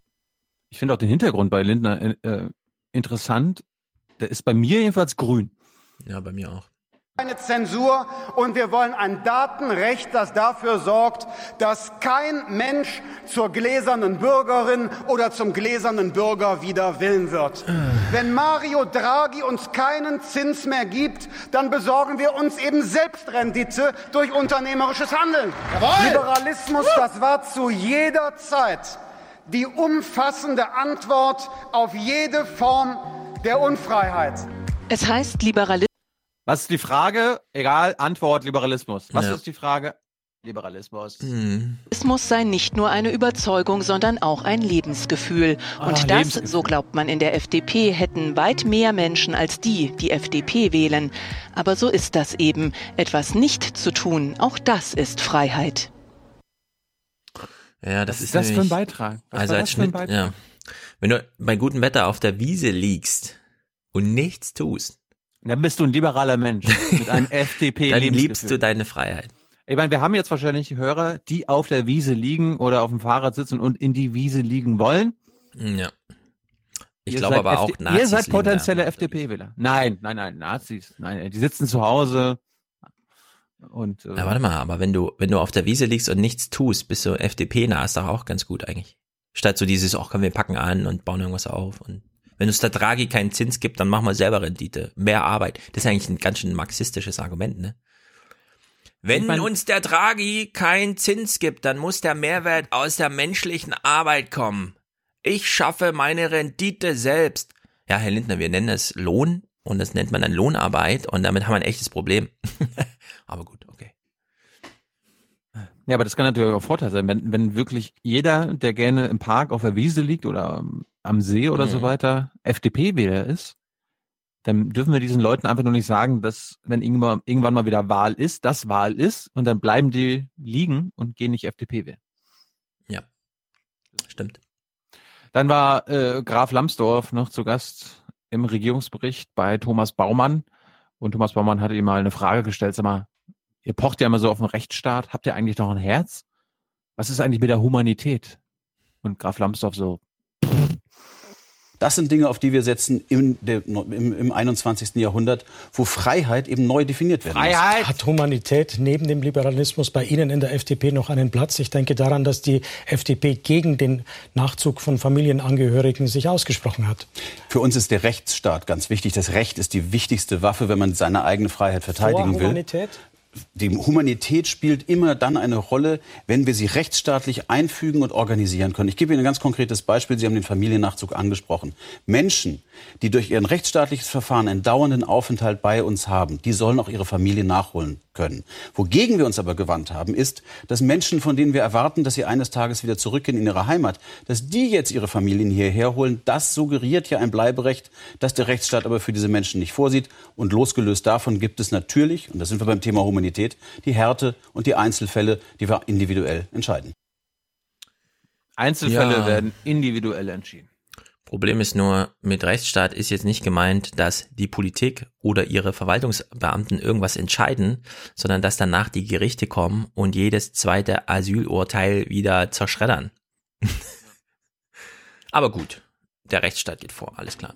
ich finde auch den Hintergrund bei Lindner äh, äh, interessant. Der ist bei mir jedenfalls grün. Ja, bei mir auch. Keine Zensur und wir wollen ein Datenrecht, das dafür sorgt, dass kein Mensch zur gläsernen Bürgerin oder zum gläsernen Bürger wieder willen wird. Wenn Mario Draghi uns keinen Zins mehr gibt, dann besorgen wir uns eben Selbstrendite durch unternehmerisches Handeln. Jawohl. Liberalismus, das war zu jeder Zeit die umfassende Antwort auf jede Form der Unfreiheit. Es heißt Liberalismus. Was ist die Frage? Egal, Antwort Liberalismus. Was ja. ist die Frage? Liberalismus. Mhm. Liberalismus sei nicht nur eine Überzeugung, sondern auch ein Lebensgefühl. Und ah, das, Lebensgefühl. so glaubt man in der FDP, hätten weit mehr Menschen als die, die FDP wählen. Aber so ist das eben. Etwas nicht zu tun, auch das ist Freiheit. Ja, das Was ist, ist das für ein Beitrag? Was also als Schnitt, ja. Wenn du bei gutem Wetter auf der Wiese liegst und nichts tust, dann bist du ein liberaler Mensch mit einem FDP. Dann liebst du deine Freiheit. Ich meine, wir haben jetzt wahrscheinlich Hörer, die auf der Wiese liegen oder auf dem Fahrrad sitzen und in die Wiese liegen wollen. Ja. Ich glaube aber FD auch Nazis. Ihr seid potenzielle FDP-Wähler. Nein, nein, nein, Nazis. Nein, die sitzen zu Hause, und, äh, Na, warte mal, aber wenn du, wenn du auf der Wiese liegst und nichts tust, bist du FDP-nah, ist doch auch ganz gut eigentlich. Statt so dieses, ach komm, wir packen an und bauen irgendwas auf. Und wenn es der Draghi keinen Zins gibt, dann machen wir selber Rendite. Mehr Arbeit. Das ist eigentlich ein ganz schön marxistisches Argument, ne? Wenn mein, uns der Draghi keinen Zins gibt, dann muss der Mehrwert aus der menschlichen Arbeit kommen. Ich schaffe meine Rendite selbst. Ja, Herr Lindner, wir nennen es Lohn und das nennt man dann Lohnarbeit und damit haben wir ein echtes Problem. Aber gut, okay. Ja, aber das kann natürlich auch Vorteil sein, wenn, wenn wirklich jeder, der gerne im Park auf der Wiese liegt oder am See oder mhm. so weiter, FDP-Wähler ist, dann dürfen wir diesen Leuten einfach nur nicht sagen, dass wenn irgendwann, irgendwann mal wieder Wahl ist, das Wahl ist und dann bleiben die liegen und gehen nicht FDP wählen. Ja, stimmt. Dann war äh, Graf Lambsdorff noch zu Gast im Regierungsbericht bei Thomas Baumann und Thomas Baumann hatte ihm mal eine Frage gestellt, sag mal, ihr pocht ja immer so auf den Rechtsstaat, habt ihr eigentlich noch ein Herz? Was ist eigentlich mit der Humanität? Und Graf Lambsdorff so, Das sind Dinge, auf die wir setzen im, im, im 21. Jahrhundert, wo Freiheit eben neu definiert werden Freiheit. muss. Hat Humanität neben dem Liberalismus bei Ihnen in der FDP noch einen Platz? Ich denke daran, dass die FDP gegen den Nachzug von Familienangehörigen sich ausgesprochen hat. Für uns ist der Rechtsstaat ganz wichtig. Das Recht ist die wichtigste Waffe, wenn man seine eigene Freiheit verteidigen Vor Humanität? Die Humanität spielt immer dann eine Rolle, wenn wir sie rechtsstaatlich einfügen und organisieren können. Ich gebe Ihnen ein ganz konkretes Beispiel. Sie haben den Familiennachzug angesprochen. Menschen, die durch ihr rechtsstaatliches Verfahren einen dauernden Aufenthalt bei uns haben, die sollen auch ihre Familie nachholen können. Wogegen wir uns aber gewandt haben, ist, dass Menschen, von denen wir erwarten, dass sie eines Tages wieder zurückgehen in ihre Heimat, dass die jetzt ihre Familien hierher holen, das suggeriert ja ein Bleiberecht, das der Rechtsstaat aber für diese Menschen nicht vorsieht. Und losgelöst davon gibt es natürlich, und da sind wir beim Thema Humanität, die Härte und die Einzelfälle, die wir individuell entscheiden. Einzelfälle ja. werden individuell entschieden. Problem ist nur, mit Rechtsstaat ist jetzt nicht gemeint, dass die Politik oder ihre Verwaltungsbeamten irgendwas entscheiden, sondern dass danach die Gerichte kommen und jedes zweite Asylurteil wieder zerschreddern. Aber gut, der Rechtsstaat geht vor, alles klar.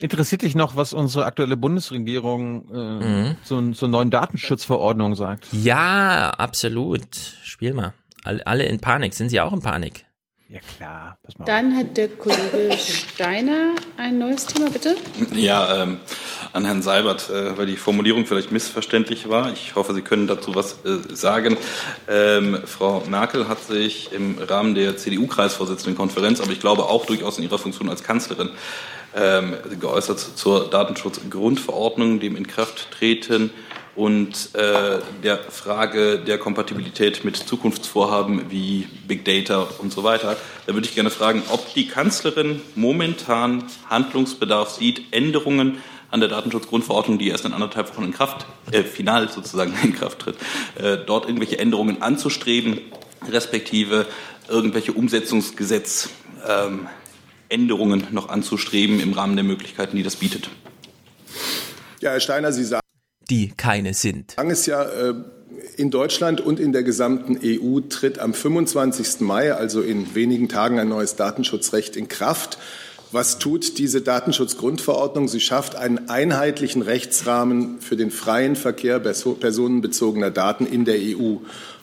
Interessiert dich noch, was unsere aktuelle Bundesregierung äh, mhm. zur, zur neuen Datenschutzverordnung sagt? Ja, absolut. Spiel mal. Alle in Panik. Sind Sie auch in Panik? Ja klar. Dann hat der Kollege Steiner ein neues Thema, bitte. Ja, ähm, an Herrn Seibert, äh, weil die Formulierung vielleicht missverständlich war. Ich hoffe, Sie können dazu was äh, sagen. Ähm, Frau Merkel hat sich im Rahmen der CDU-Kreisvorsitzendenkonferenz, aber ich glaube auch durchaus in ihrer Funktion als Kanzlerin, ähm, geäußert zur Datenschutzgrundverordnung, dem Inkrafttreten und äh, der Frage der Kompatibilität mit Zukunftsvorhaben wie Big Data und so weiter. Da würde ich gerne fragen, ob die Kanzlerin momentan Handlungsbedarf sieht, Änderungen an der Datenschutzgrundverordnung, die erst in anderthalb Wochen in Kraft, äh, final sozusagen in Kraft tritt, äh, dort irgendwelche Änderungen anzustreben, respektive irgendwelche Umsetzungsgesetzänderungen ähm, noch anzustreben im Rahmen der Möglichkeiten, die das bietet. Ja, Herr Steiner, Sie sagen, die keine sind. Lang ist ja äh, in Deutschland und in der gesamten EU tritt am 25. Mai, also in wenigen Tagen, ein neues Datenschutzrecht in Kraft. Was tut diese Datenschutzgrundverordnung? Sie schafft einen einheitlichen Rechtsrahmen für den freien Verkehr personenbezogener Daten in der EU.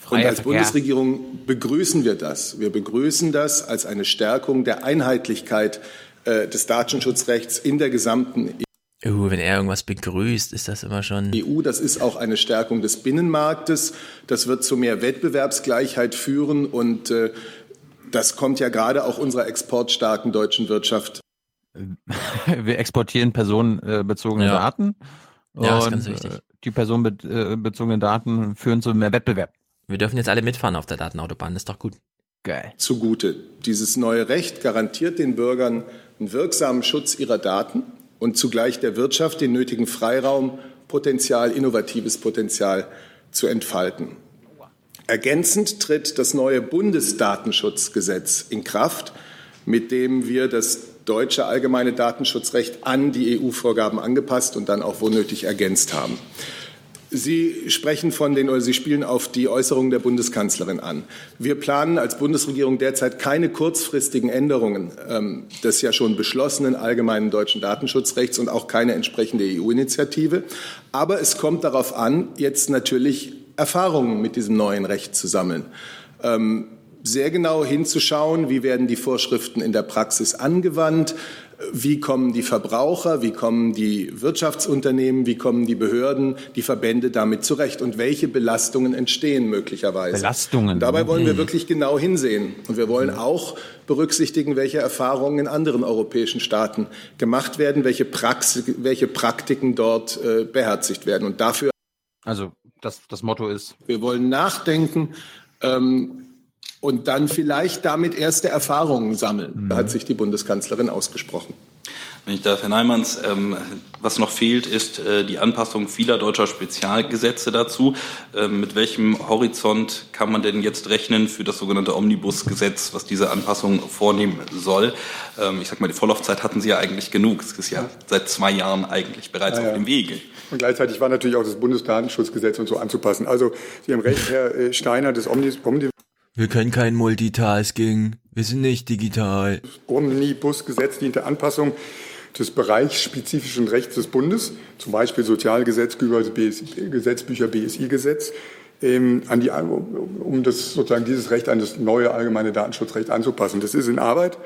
Und als Bundesregierung begrüßen wir das. Wir begrüßen das als eine Stärkung der Einheitlichkeit äh, des Datenschutzrechts in der gesamten EU. Uh, wenn er irgendwas begrüßt, ist das immer schon. EU, das ist auch eine Stärkung des Binnenmarktes. Das wird zu mehr Wettbewerbsgleichheit führen und äh, das kommt ja gerade auch unserer exportstarken deutschen Wirtschaft. Wir exportieren personenbezogene ja. Daten. Ja, ist ganz wichtig. Äh, die personenbezogenen Daten führen zu mehr Wettbewerb. Wir dürfen jetzt alle mitfahren auf der Datenautobahn, das ist doch gut. Geil. Zugute. Dieses neue Recht garantiert den Bürgern einen wirksamen Schutz ihrer Daten und zugleich der Wirtschaft den nötigen Freiraum, Potenzial, innovatives Potenzial zu entfalten. Ergänzend tritt das neue Bundesdatenschutzgesetz in Kraft, mit dem wir das deutsche allgemeine Datenschutzrecht an die EU-Vorgaben angepasst und dann auch wo nötig ergänzt haben. Sie sprechen von den oder Sie spielen auf die Äußerungen der Bundeskanzlerin an. Wir planen als Bundesregierung derzeit keine kurzfristigen Änderungen ähm, des ja schon beschlossenen allgemeinen deutschen Datenschutzrechts und auch keine entsprechende EU-Initiative. Aber es kommt darauf an, jetzt natürlich Erfahrungen mit diesem neuen Recht zu sammeln. Ähm, sehr genau hinzuschauen, wie werden die Vorschriften in der Praxis angewandt, wie kommen die Verbraucher, wie kommen die Wirtschaftsunternehmen, wie kommen die Behörden, die Verbände damit zurecht und welche Belastungen entstehen möglicherweise. Belastungen. Und dabei wollen wir mhm. wirklich genau hinsehen. Und wir wollen auch berücksichtigen, welche Erfahrungen in anderen europäischen Staaten gemacht werden, welche, Praxi welche Praktiken dort äh, beherzigt werden. Und dafür. Also das, das Motto ist. Wir wollen nachdenken. Ähm, und dann vielleicht damit erste Erfahrungen sammeln. Mhm. Da hat sich die Bundeskanzlerin ausgesprochen. Wenn ich darf, Herr Neimanns, ähm, was noch fehlt, ist äh, die Anpassung vieler deutscher Spezialgesetze dazu. Ähm, mit welchem Horizont kann man denn jetzt rechnen für das sogenannte Omnibusgesetz, was diese Anpassung vornehmen soll? Ähm, ich sag mal, die Vorlaufzeit hatten Sie ja eigentlich genug. Es ist ja seit zwei Jahren eigentlich bereits ja, auf dem Wege. Und gleichzeitig war natürlich auch das Bundesdatenschutzgesetz und so anzupassen. Also Sie haben recht, Herr äh, Steiner, das Omnibus Wir können kein Multitasking. Wir sind nicht digital. Omnibusgesetz dient der Anpassung des bereichsspezifischen Rechts des Bundes, zum Beispiel Sozialgesetzbücher, Gesetzbücher, BSI-Gesetz, ähm, an die, um das, sozusagen dieses Recht an das neue allgemeine Datenschutzrecht anzupassen. Das ist in Arbeit,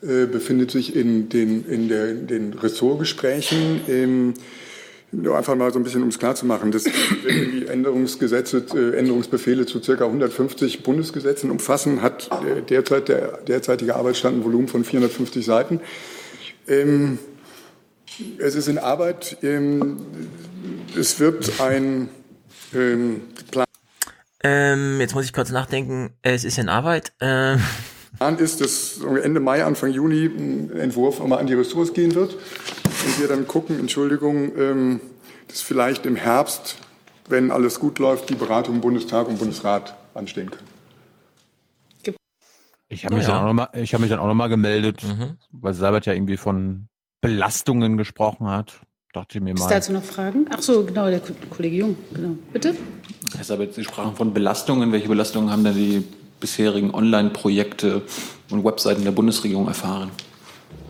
äh, befindet sich in den, in der, in den Ressortgesprächen. Ähm, nur einfach mal so ein bisschen, um es klar zu machen, dass die Änderungsgesetze, äh, Änderungsbefehle zu circa 150 Bundesgesetzen umfassen, hat äh, derzeit der derzeitige Arbeitsstand ein Volumen von 450 Seiten. Ähm, es ist in Arbeit. Ähm, es wird ein ähm, Plan. Ähm, jetzt muss ich kurz nachdenken. Es ist in Arbeit. Plan ist, dass Ende Mai, Anfang Juni ein Entwurf mal an die Ressorts gehen wird und wir dann gucken, Entschuldigung, ähm, dass vielleicht im Herbst, wenn alles gut läuft, die Beratungen im Bundestag und Bundesrat anstehen können. Ich habe mich, ja. Dann auch noch hab mich dann auch nochmal gemeldet, mhm. weil Seibert ja irgendwie von Belastungen gesprochen hat. Dachte ich mir mal. Ist dazu noch Fragen? Ach so, genau, der Kollege Jung. Genau. Bitte? Herr Seibert, Sie sprachen von Belastungen. Welche Belastungen haben denn die bisherigen Online-Projekte und Webseiten der Bundesregierung erfahren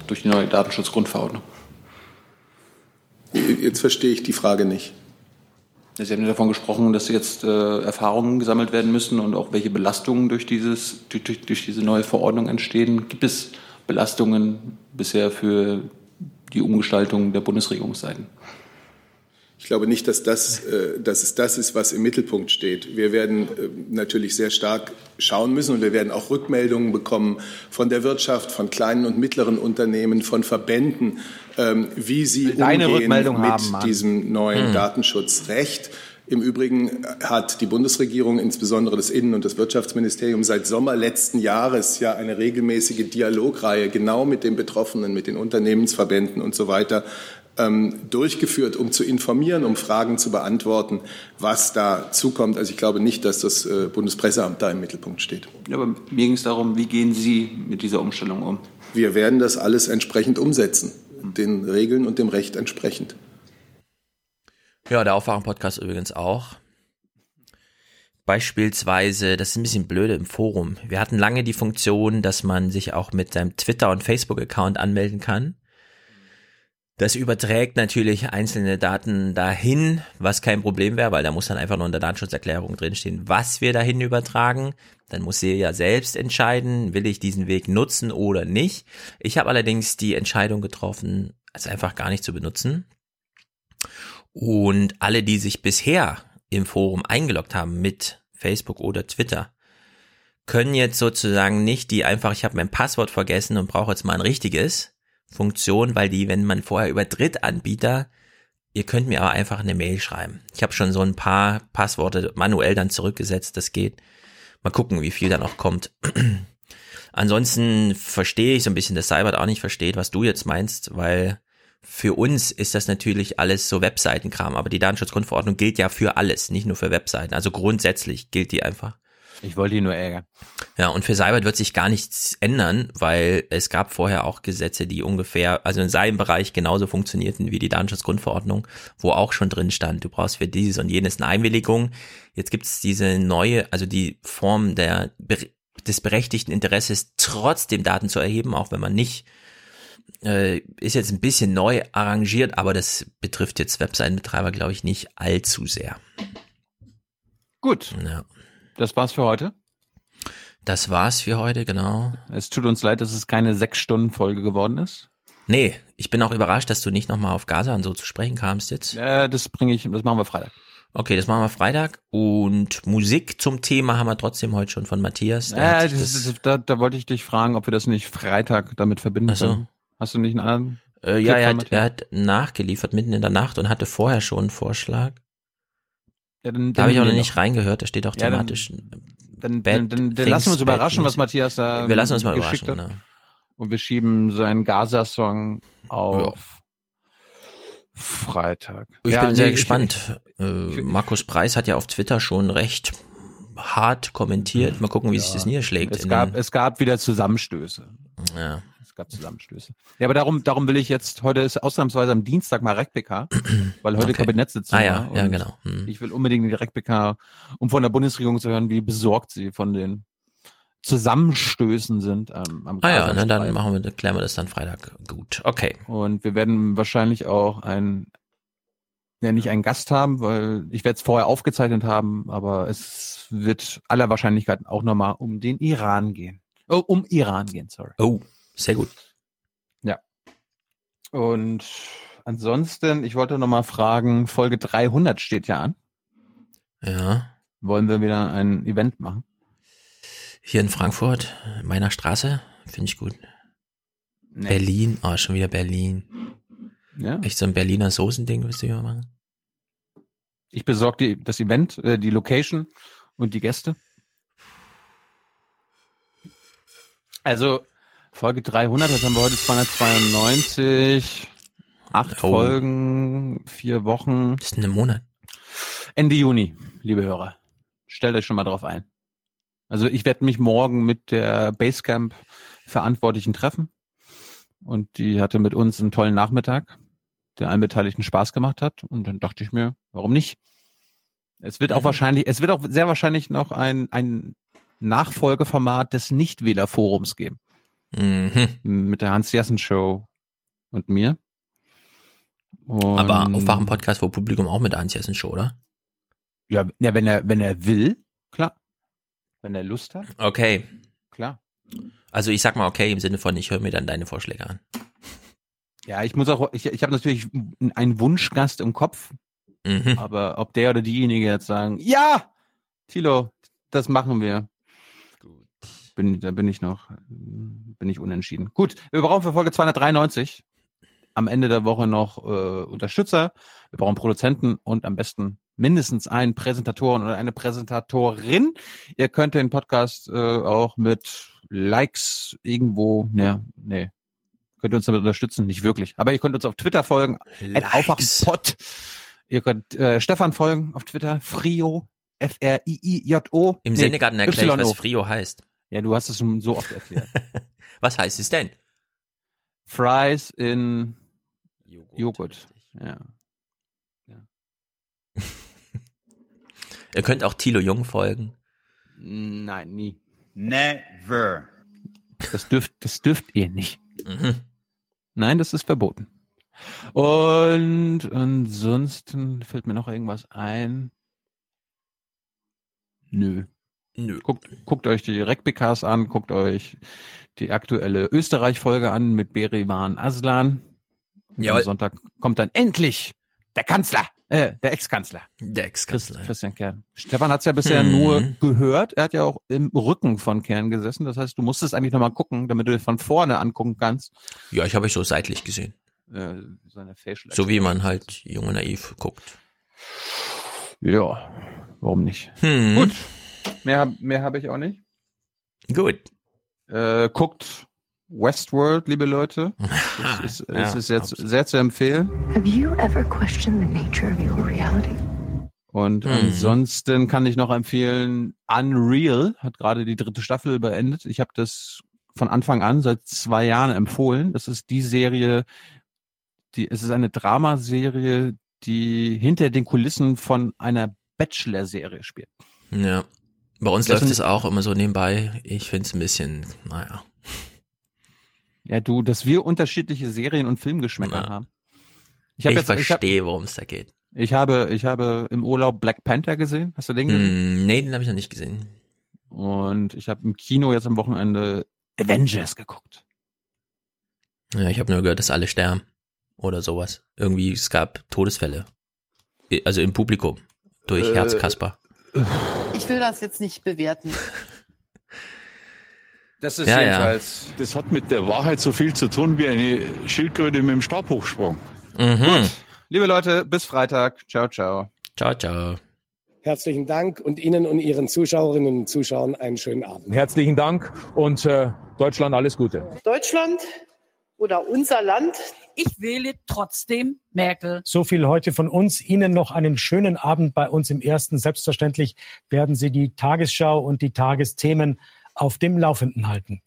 durch die neue Datenschutzgrundverordnung? Jetzt verstehe ich die Frage nicht. Sie haben ja davon gesprochen, dass jetzt äh, Erfahrungen gesammelt werden müssen und auch welche Belastungen durch, dieses, durch, durch diese neue Verordnung entstehen. Gibt es Belastungen bisher für die Umgestaltung der Bundesregierungsseiten? Ich glaube nicht, dass, das, äh, dass es das ist, was im Mittelpunkt steht. Wir werden äh, natürlich sehr stark schauen müssen und wir werden auch Rückmeldungen bekommen von der Wirtschaft, von kleinen und mittleren Unternehmen, von Verbänden, ähm, wie sie Deine umgehen mit haben, diesem neuen hm. Datenschutzrecht. Im Übrigen hat die Bundesregierung, insbesondere das Innen- und das Wirtschaftsministerium, seit Sommer letzten Jahres ja eine regelmäßige Dialogreihe genau mit den Betroffenen, mit den Unternehmensverbänden und so weiter durchgeführt, um zu informieren, um Fragen zu beantworten, was da zukommt. Also ich glaube nicht, dass das äh, Bundespresseamt da im Mittelpunkt steht. Ja, aber mir ging es darum, wie gehen Sie mit dieser Umstellung um? Wir werden das alles entsprechend umsetzen, den Regeln und dem Recht entsprechend. Ja, der Aufwachen-Podcast übrigens auch. Beispielsweise, das ist ein bisschen blöde im Forum. Wir hatten lange die Funktion, dass man sich auch mit seinem Twitter- und Facebook-Account anmelden kann. Das überträgt natürlich einzelne Daten dahin, was kein Problem wäre, weil da muss dann einfach nur in der Datenschutzerklärung drinstehen, was wir dahin übertragen. Dann muss sie ja selbst entscheiden, will ich diesen Weg nutzen oder nicht. Ich habe allerdings die Entscheidung getroffen, es einfach gar nicht zu benutzen. Und alle, die sich bisher im Forum eingeloggt haben mit Facebook oder Twitter, können jetzt sozusagen nicht die einfach, ich habe mein Passwort vergessen und brauche jetzt mal ein richtiges, Funktion, weil die, wenn man vorher über Drittanbieter, ihr könnt mir aber einfach eine Mail schreiben. Ich habe schon so ein paar Passworte manuell dann zurückgesetzt, das geht. Mal gucken, wie viel da noch kommt. Ansonsten verstehe ich so ein bisschen, dass Cybert auch nicht versteht, was du jetzt meinst, weil für uns ist das natürlich alles so Webseitenkram, aber die Datenschutzgrundverordnung gilt ja für alles, nicht nur für Webseiten. Also grundsätzlich gilt die einfach. Ich wollte ihn nur ärgern. Ja, und für Cybert wird sich gar nichts ändern, weil es gab vorher auch Gesetze, die ungefähr, also in seinem Bereich genauso funktionierten wie die Datenschutzgrundverordnung, wo auch schon drin stand, du brauchst für dieses und jenes eine Einwilligung. Jetzt gibt es diese neue, also die Form der, des berechtigten Interesses, trotzdem Daten zu erheben, auch wenn man nicht äh, ist jetzt ein bisschen neu arrangiert, aber das betrifft jetzt Webseitenbetreiber, glaube ich, nicht allzu sehr. Gut. Ja. Das war's für heute. Das war's für heute, genau. Es tut uns leid, dass es keine sechs Stunden Folge geworden ist. Nee, ich bin auch überrascht, dass du nicht nochmal auf Gaza und so zu sprechen kamst jetzt. Äh, das bringe ich, das machen wir Freitag. Okay, das machen wir Freitag. Und Musik zum Thema haben wir trotzdem heute schon von Matthias. Ja, das, das, da, da wollte ich dich fragen, ob wir das nicht Freitag damit verbinden Ach so. können. Hast du nicht einen anderen? Äh, ja, er hat, er hat nachgeliefert mitten in der Nacht und hatte vorher schon einen Vorschlag. Ja, dann, da habe ich auch noch nicht reingehört, da steht auch thematisch. Ja, dann, dann, dann, dann lassen wir uns überraschen, was Matthias da Wir lassen uns mal überraschen, hat. Genau. Und wir schieben seinen Gaza-Song auf ja. Freitag. Ich ja, bin sehr gespannt. Ich, äh, Markus Preis hat ja auf Twitter schon recht hart kommentiert. Mal gucken, wie sich das niederschlägt. Es gab, es gab wieder Zusammenstöße. Ja gab Zusammenstöße. Ja, aber darum, darum will ich jetzt, heute ist ausnahmsweise am Dienstag mal RecPK, weil heute okay. Kabinettssitzung ah, ja, ja, genau. Hm. Ich will unbedingt die RecPK, um von der Bundesregierung zu hören, wie besorgt sie von den Zusammenstößen sind ähm, am Ah ja, ne, dann machen wir, klären wir das dann Freitag gut. Okay. Und wir werden wahrscheinlich auch ein ja nicht einen Gast haben, weil ich werde es vorher aufgezeichnet haben, aber es wird aller Wahrscheinlichkeit auch nochmal um den Iran gehen. Oh, um Iran gehen, sorry. Oh, sehr gut. Ja. Und ansonsten, ich wollte nochmal fragen, Folge 300 steht ja an. Ja. Wollen wir wieder ein Event machen? Hier in Frankfurt, meiner Straße, finde ich gut. Nee. Berlin, oh, schon wieder Berlin. Ja. Echt so ein Berliner Soßending willst du hier machen? Ich besorge das Event, äh, die Location und die Gäste. Also Folge 300, das haben wir heute 292. Acht oh. Folgen, vier Wochen. Das ist ein Monat. Ende Juni, liebe Hörer. Stellt euch schon mal drauf ein. Also ich werde mich morgen mit der Basecamp Verantwortlichen treffen. Und die hatte mit uns einen tollen Nachmittag der allen Beteiligten Spaß gemacht hat. Und dann dachte ich mir, warum nicht? Es wird auch wahrscheinlich, es wird auch sehr wahrscheinlich noch ein, ein Nachfolgeformat des Nichtwählerforums geben. Mhm. Mit der Hans-Jessen-Show und mir. Und Aber Aufwachen-Podcast vor Publikum auch mit der Hans-Jessen-Show, oder? Ja, ja, wenn er, wenn er will, klar. Wenn er Lust hat. Okay. Klar. Also ich sag mal okay im Sinne von, ich höre mir dann deine Vorschläge an. Ja, ich muss auch, ich, ich habe natürlich einen Wunschgast im Kopf, mhm. aber ob der oder diejenige jetzt sagen, ja, Tilo, das machen wir. Bin, da bin ich noch, bin ich unentschieden. Gut, wir brauchen für Folge 293 am Ende der Woche noch äh, Unterstützer. Wir brauchen Produzenten und am besten mindestens einen Präsentatoren oder eine Präsentatorin. Ihr könnt den Podcast äh, auch mit Likes irgendwo, ne, nee, könnt ihr uns damit unterstützen? Nicht wirklich. Aber ihr könnt uns auf Twitter folgen. Aufwachpod. Ihr könnt äh, Stefan folgen auf Twitter. Frio. F-R-I-I-J-O. Im nee, Sendegarten erkläre ich, was Frio heißt. Ja, du hast es schon so oft erklärt. was heißt es denn? Fries in Joghurt. Joghurt. Ja. ja. ihr könnt auch Thilo Jung folgen. Nein, nie. Never. Das dürft, das dürft ihr nicht. Mhm. Nein, das ist verboten. Und ansonsten fällt mir noch irgendwas ein. Nö. Nö. Guckt, guckt euch die Rekbikas an, guckt euch die aktuelle Österreich-Folge an mit Berivan Aslan. Ja. Am Sonntag kommt dann endlich der Kanzler. Äh, der Ex-Kanzler. Der Ex-Kanzler. Christian Kern. Stefan hat es ja bisher hm. nur gehört. Er hat ja auch im Rücken von Kern gesessen. Das heißt, du musstest eigentlich nochmal gucken, damit du von vorne angucken kannst. Ja, ich habe euch so seitlich gesehen. Äh, Facial so wie man halt jung und naiv guckt. Ja, warum nicht? Hm. Gut. Mehr, mehr habe ich auch nicht. Gut. Äh, guckt Westworld, liebe Leute. Es ist, es ist jetzt sehr zu empfehlen. Have you ever questioned the nature of your reality? Und hm. ansonsten kann ich noch empfehlen, Unreal hat gerade die dritte Staffel beendet. Ich habe das von Anfang an seit zwei Jahren empfohlen. Das ist die Serie, die, es ist eine Dramaserie, die hinter den Kulissen von einer Bachelor-Serie spielt. Ja. Bei uns das läuft es auch immer so nebenbei. Ich finde es ein bisschen, naja. Ja, du, dass wir unterschiedliche Serien- und Filmgeschmäcker ja. haben. Ich, hab ich jetzt, verstehe, worum es da geht. Ich habe, ich habe im Urlaub Black Panther gesehen. Hast du den gesehen? Mm, nee, den habe ich noch nicht gesehen. Und ich habe im Kino jetzt am Wochenende Avengers geguckt. Ja, ich habe nur gehört, dass alle sterben. Oder sowas. Irgendwie, es gab Todesfälle. Also im Publikum. Durch äh, Herzkasper. Ich will das jetzt nicht bewerten. Das ist ja, jedenfalls. Ja. Das hat mit der Wahrheit so viel zu tun wie eine Schildkröte mit dem Stabhochsprung. Mhm. Gut. Liebe Leute, bis Freitag. Ciao, ciao. Ciao, ciao. Herzlichen Dank und Ihnen und Ihren Zuschauerinnen und Zuschauern einen schönen Abend. Herzlichen Dank und äh, Deutschland alles Gute. Deutschland oder unser Land. Ich wähle trotzdem Merkel. So viel heute von uns. Ihnen noch einen schönen Abend bei uns im Ersten. Selbstverständlich werden Sie die Tagesschau und die Tagesthemen auf dem Laufenden halten.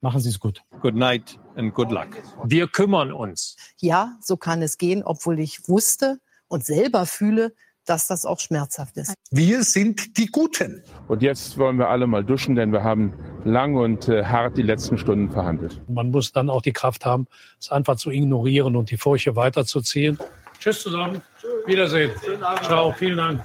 Machen Sie es gut. Good night and good luck. Wir kümmern uns. Ja, so kann es gehen, obwohl ich wusste und selber fühle, dass das auch schmerzhaft ist. Wir sind die Guten. Und jetzt wollen wir alle mal duschen, denn wir haben lang und äh, hart die letzten Stunden verhandelt. Man muss dann auch die Kraft haben, es einfach zu ignorieren und die Furche weiterzuziehen. Tschüss zusammen. Wiedersehen. Ciao. Vielen Dank.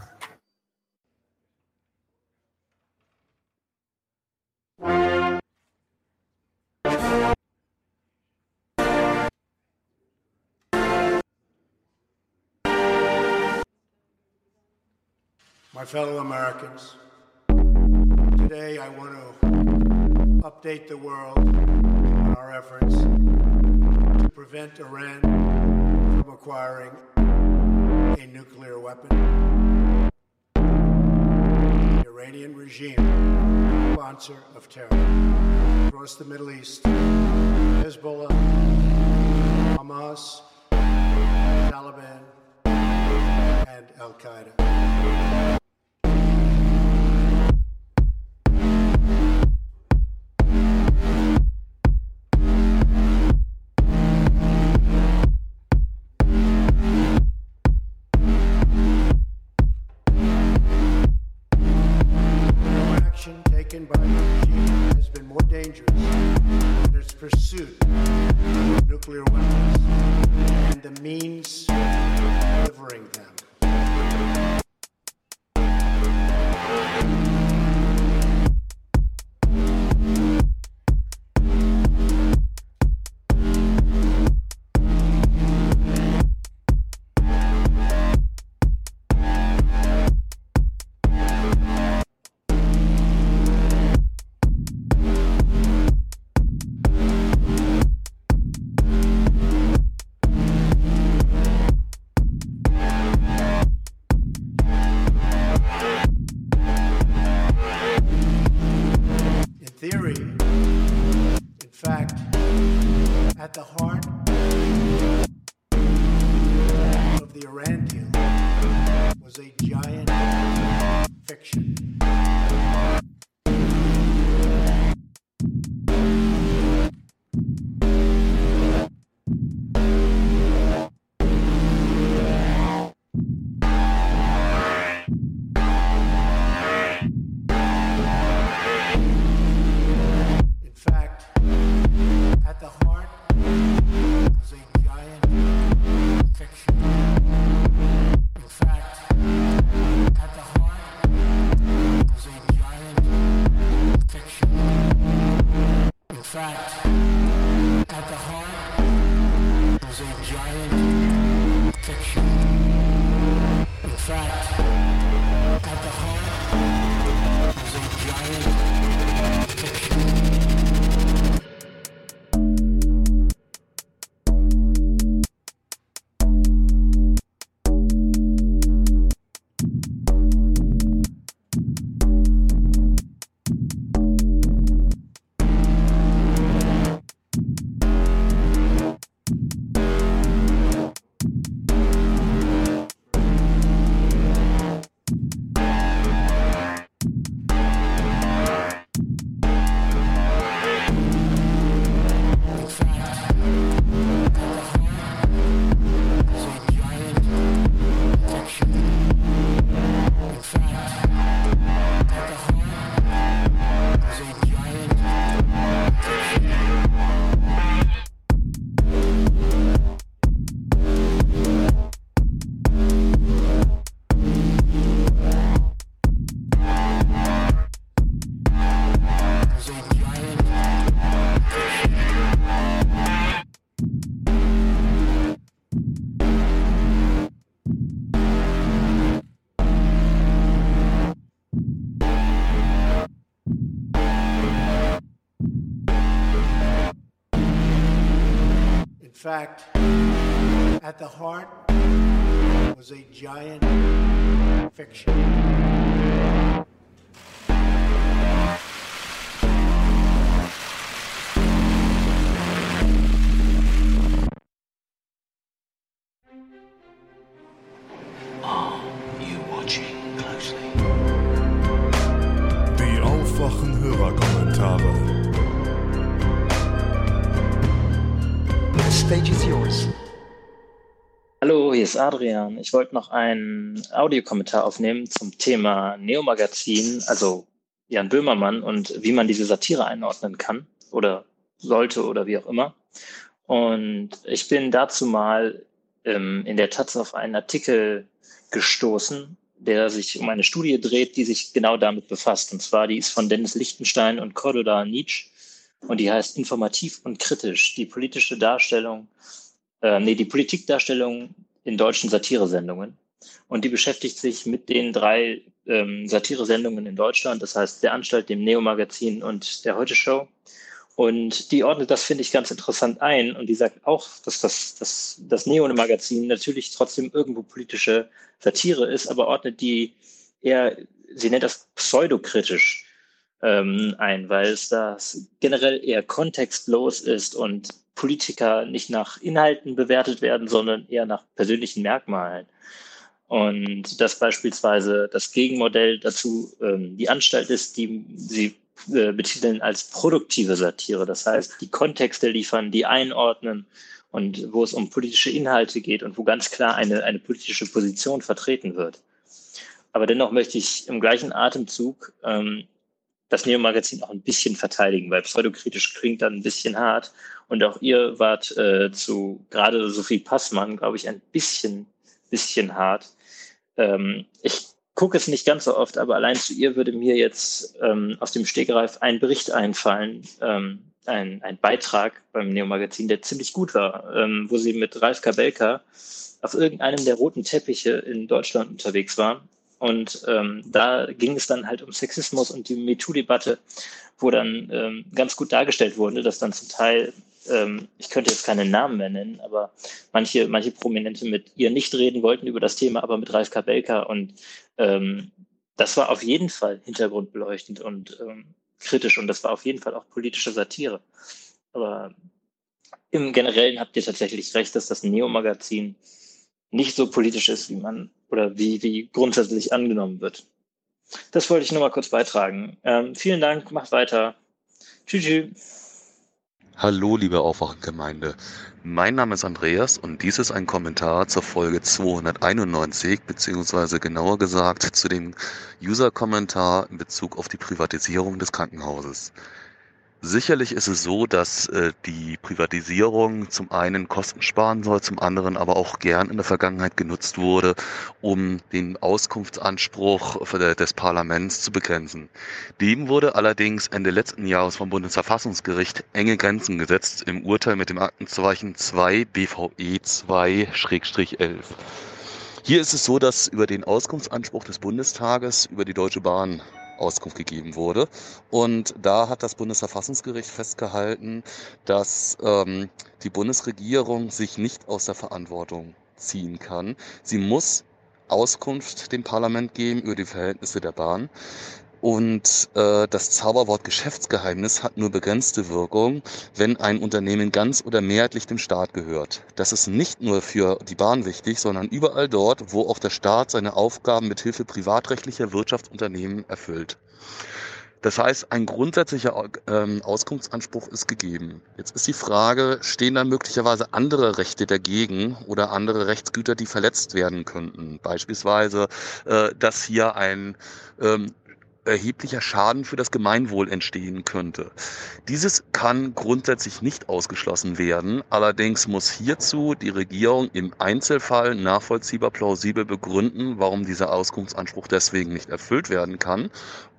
My fellow Americans, today I want to update the world on our efforts to prevent Iran from acquiring a nuclear weapon. The Iranian regime, sponsor of terror across the Middle East, Hezbollah, Hamas, Taliban, and Al Qaeda. In fact, at the heart was a giant fiction. Stage is yours. Hallo, hier ist Adrian. Ich wollte noch einen Audiokommentar aufnehmen zum Thema Neo-Magazin, also Jan Böhmermann und wie man diese Satire einordnen kann oder sollte oder wie auch immer. Und ich bin dazu mal ähm, in der Taz auf einen Artikel gestoßen, der sich um eine Studie dreht, die sich genau damit befasst. Und zwar, die ist von Dennis Lichtenstein und Cordoda Nietzsche und die heißt Informativ und kritisch, die politische Darstellung äh, nee, die Politikdarstellung in deutschen Satiresendungen. Und die beschäftigt sich mit den drei ähm, Satiresendungen in Deutschland, das heißt der Anstalt, dem Neo-Magazin und der Heute-Show. Und die ordnet das, finde ich, ganz interessant ein. Und die sagt auch, dass das, das, das Neo-Magazin natürlich trotzdem irgendwo politische Satire ist, aber ordnet die eher, sie nennt das pseudokritisch ähm, ein, weil es das generell eher kontextlos ist und Politiker nicht nach Inhalten bewertet werden, sondern eher nach persönlichen Merkmalen. Und dass beispielsweise das Gegenmodell dazu ähm, die Anstalt ist, die sie äh, betiteln als produktive Satire. Das heißt, die Kontexte liefern, die einordnen und wo es um politische Inhalte geht und wo ganz klar eine, eine politische Position vertreten wird. Aber dennoch möchte ich im gleichen Atemzug ähm, das Neo-Magazin auch ein bisschen verteidigen, weil pseudokritisch klingt dann ein bisschen hart. Und auch ihr wart äh, zu gerade Sophie Passmann, glaube ich, ein bisschen, bisschen hart. Ähm, ich gucke es nicht ganz so oft, aber allein zu ihr würde mir jetzt ähm, aus dem Stegreif ein Bericht einfallen, ähm, ein, ein Beitrag beim Neo-Magazin, der ziemlich gut war, ähm, wo sie mit Ralf Kabelka auf irgendeinem der roten Teppiche in Deutschland unterwegs war und ähm, da ging es dann halt um Sexismus und die MeToo-Debatte, wo dann ähm, ganz gut dargestellt wurde, dass dann zum Teil, ähm, ich könnte jetzt keine Namen mehr nennen, aber manche, manche Prominente mit ihr nicht reden wollten über das Thema, aber mit Ralf Kabelka. Und ähm, das war auf jeden Fall hintergrundbeleuchtend und ähm, kritisch und das war auf jeden Fall auch politische Satire. Aber im Generellen habt ihr tatsächlich recht, dass das Neo-Magazin nicht so politisch ist, wie man oder wie, wie grundsätzlich angenommen wird. Das wollte ich nur mal kurz beitragen. Ähm, vielen Dank, macht weiter. Tschüss. tschüss. Hallo, liebe Aufwachengemeinde. Mein Name ist Andreas und dies ist ein Kommentar zur Folge 291, beziehungsweise genauer gesagt zu dem User-Kommentar in Bezug auf die Privatisierung des Krankenhauses. Sicherlich ist es so, dass äh, die Privatisierung zum einen Kosten sparen soll, zum anderen aber auch gern in der Vergangenheit genutzt wurde, um den Auskunftsanspruch des Parlaments zu begrenzen. Dem wurde allerdings Ende letzten Jahres vom Bundesverfassungsgericht enge Grenzen gesetzt im Urteil mit dem Aktenzeichen 2 BVE 2-11. Hier ist es so, dass über den Auskunftsanspruch des Bundestages über die Deutsche Bahn Auskunft gegeben wurde. Und da hat das Bundesverfassungsgericht festgehalten, dass ähm, die Bundesregierung sich nicht aus der Verantwortung ziehen kann. Sie muss Auskunft dem Parlament geben über die Verhältnisse der Bahn. Und äh, das Zauberwort Geschäftsgeheimnis hat nur begrenzte Wirkung, wenn ein Unternehmen ganz oder mehrheitlich dem Staat gehört. Das ist nicht nur für die Bahn wichtig, sondern überall dort, wo auch der Staat seine Aufgaben mit Hilfe privatrechtlicher Wirtschaftsunternehmen erfüllt. Das heißt, ein grundsätzlicher ähm, Auskunftsanspruch ist gegeben. Jetzt ist die Frage, stehen da möglicherweise andere Rechte dagegen oder andere Rechtsgüter, die verletzt werden könnten? Beispielsweise, äh, dass hier ein ähm, erheblicher Schaden für das Gemeinwohl entstehen könnte. Dieses kann grundsätzlich nicht ausgeschlossen werden. Allerdings muss hierzu die Regierung im Einzelfall nachvollziehbar plausibel begründen, warum dieser Auskunftsanspruch deswegen nicht erfüllt werden kann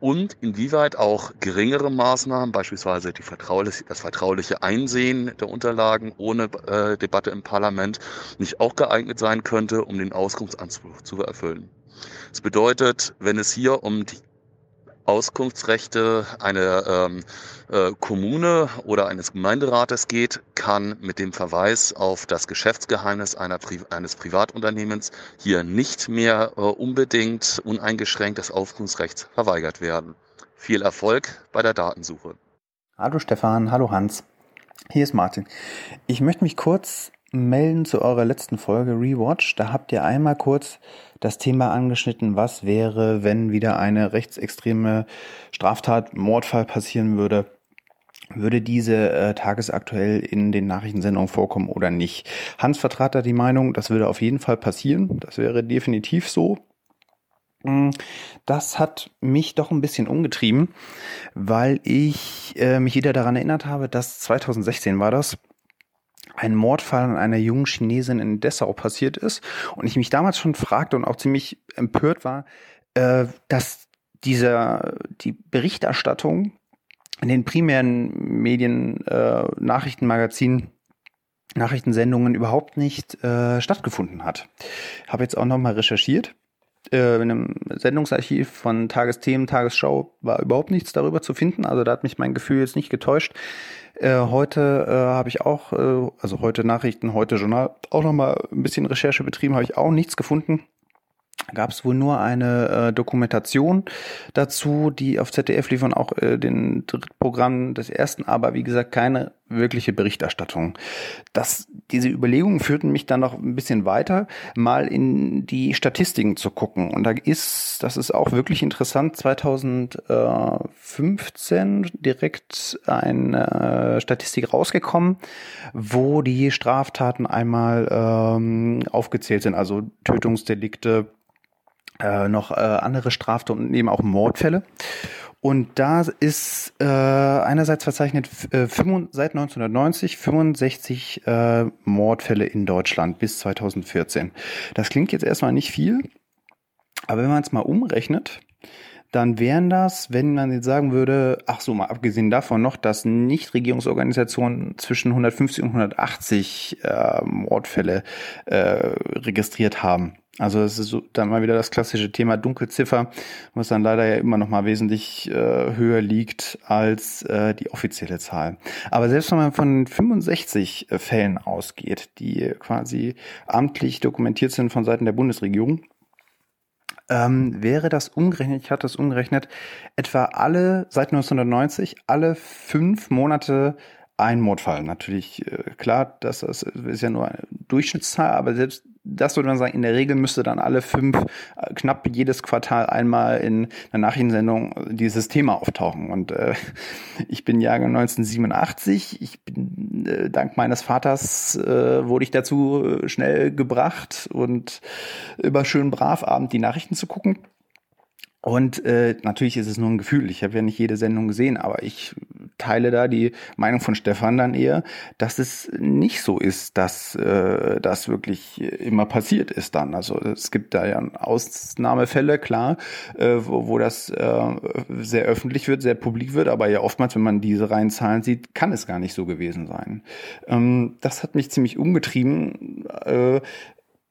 und inwieweit auch geringere Maßnahmen, beispielsweise vertrauliche, das vertrauliche Einsehen der Unterlagen ohne äh, Debatte im Parlament, nicht auch geeignet sein könnte, um den Auskunftsanspruch zu erfüllen. Das bedeutet, wenn es hier um die Auskunftsrechte einer ähm, äh, Kommune oder eines Gemeinderates geht, kann mit dem Verweis auf das Geschäftsgeheimnis einer Pri eines Privatunternehmens hier nicht mehr äh, unbedingt uneingeschränkt das Auskunftsrecht verweigert werden. Viel Erfolg bei der Datensuche. Hallo Stefan, hallo Hans. Hier ist Martin. Ich möchte mich kurz melden zu eurer letzten Folge Rewatch. Da habt ihr einmal kurz das Thema angeschnitten, was wäre, wenn wieder eine rechtsextreme Straftat, Mordfall passieren würde würde diese äh, tagesaktuell in den Nachrichtensendungen vorkommen oder nicht. Hans vertrat da die Meinung, das würde auf jeden Fall passieren. Das wäre definitiv so. Mm, Das hat mich doch ein bisschen umgetrieben, weil ich äh, mich wieder daran erinnert habe, dass 2016 war das, ein Mordfall an einer jungen Chinesin in Dessau passiert ist und ich mich damals schon fragte und auch ziemlich empört war, äh, dass dieser die Berichterstattung in den primären Medien, äh, Nachrichtenmagazinen, Nachrichtensendungen überhaupt nicht äh, stattgefunden hat. Habe jetzt auch nochmal recherchiert. Äh, in einem Sendungsarchiv von Tagesthemen, Tagesschau war überhaupt nichts darüber zu finden. Also da hat mich mein Gefühl jetzt nicht getäuscht. Äh, heute äh, habe ich auch, äh, also heute Nachrichten, heute Journal, auch nochmal ein bisschen Recherche betrieben, habe ich auch nichts gefunden gab es wohl nur eine äh, Dokumentation dazu, die auf ZDF lief und auch äh, den Drittprogramm des ersten, aber wie gesagt keine wirkliche Berichterstattung. Das, diese Überlegungen führten mich dann noch ein bisschen weiter, mal in die Statistiken zu gucken. Und da ist, das ist auch wirklich interessant, 2015 direkt eine Statistik rausgekommen, wo die Straftaten einmal ähm, aufgezählt sind, also Tötungsdelikte, äh, noch äh, andere Straftaten und eben auch Mordfälle. Und da ist äh, einerseits verzeichnet äh, seit 1990 65 äh, Mordfälle in Deutschland bis 2014. Das klingt jetzt erstmal nicht viel, aber wenn man es mal umrechnet, dann wären das, wenn man jetzt sagen würde, ach so, mal abgesehen davon noch, dass Nichtregierungsorganisationen zwischen 150 und 180 äh, Mordfälle äh, registriert haben. Also es ist so dann mal wieder das klassische Thema Dunkelziffer, was dann leider ja immer noch mal wesentlich äh, höher liegt als äh, die offizielle Zahl. Aber selbst wenn man von 65 äh, Fällen ausgeht, die quasi amtlich dokumentiert sind von Seiten der Bundesregierung, ähm, wäre das umgerechnet, ich hatte das umgerechnet, etwa alle, seit 1990, alle fünf Monate ein Mordfall. Natürlich, äh, klar, das ist, ist ja nur eine Durchschnittszahl, aber selbst das würde man sagen, in der Regel müsste dann alle fünf, äh, knapp jedes Quartal einmal in einer Nachrichtensendung dieses Thema auftauchen. Und äh, ich bin Jahrgang 1987. Ich bin, äh, dank meines Vaters äh, wurde ich dazu äh, schnell gebracht und über schön brav Abend die Nachrichten zu gucken. Und äh, natürlich ist es nur ein Gefühl. Ich habe ja nicht jede Sendung gesehen, aber ich teile da die Meinung von Stefan dann eher, dass es nicht so ist, dass äh, das wirklich immer passiert ist dann. Also es gibt da ja Ausnahmefälle, klar, äh, wo, wo das äh, sehr öffentlich wird, sehr publik wird, aber ja oftmals, wenn man diese reinen Zahlen sieht, kann es gar nicht so gewesen sein. Ähm, das hat mich ziemlich umgetrieben. Äh,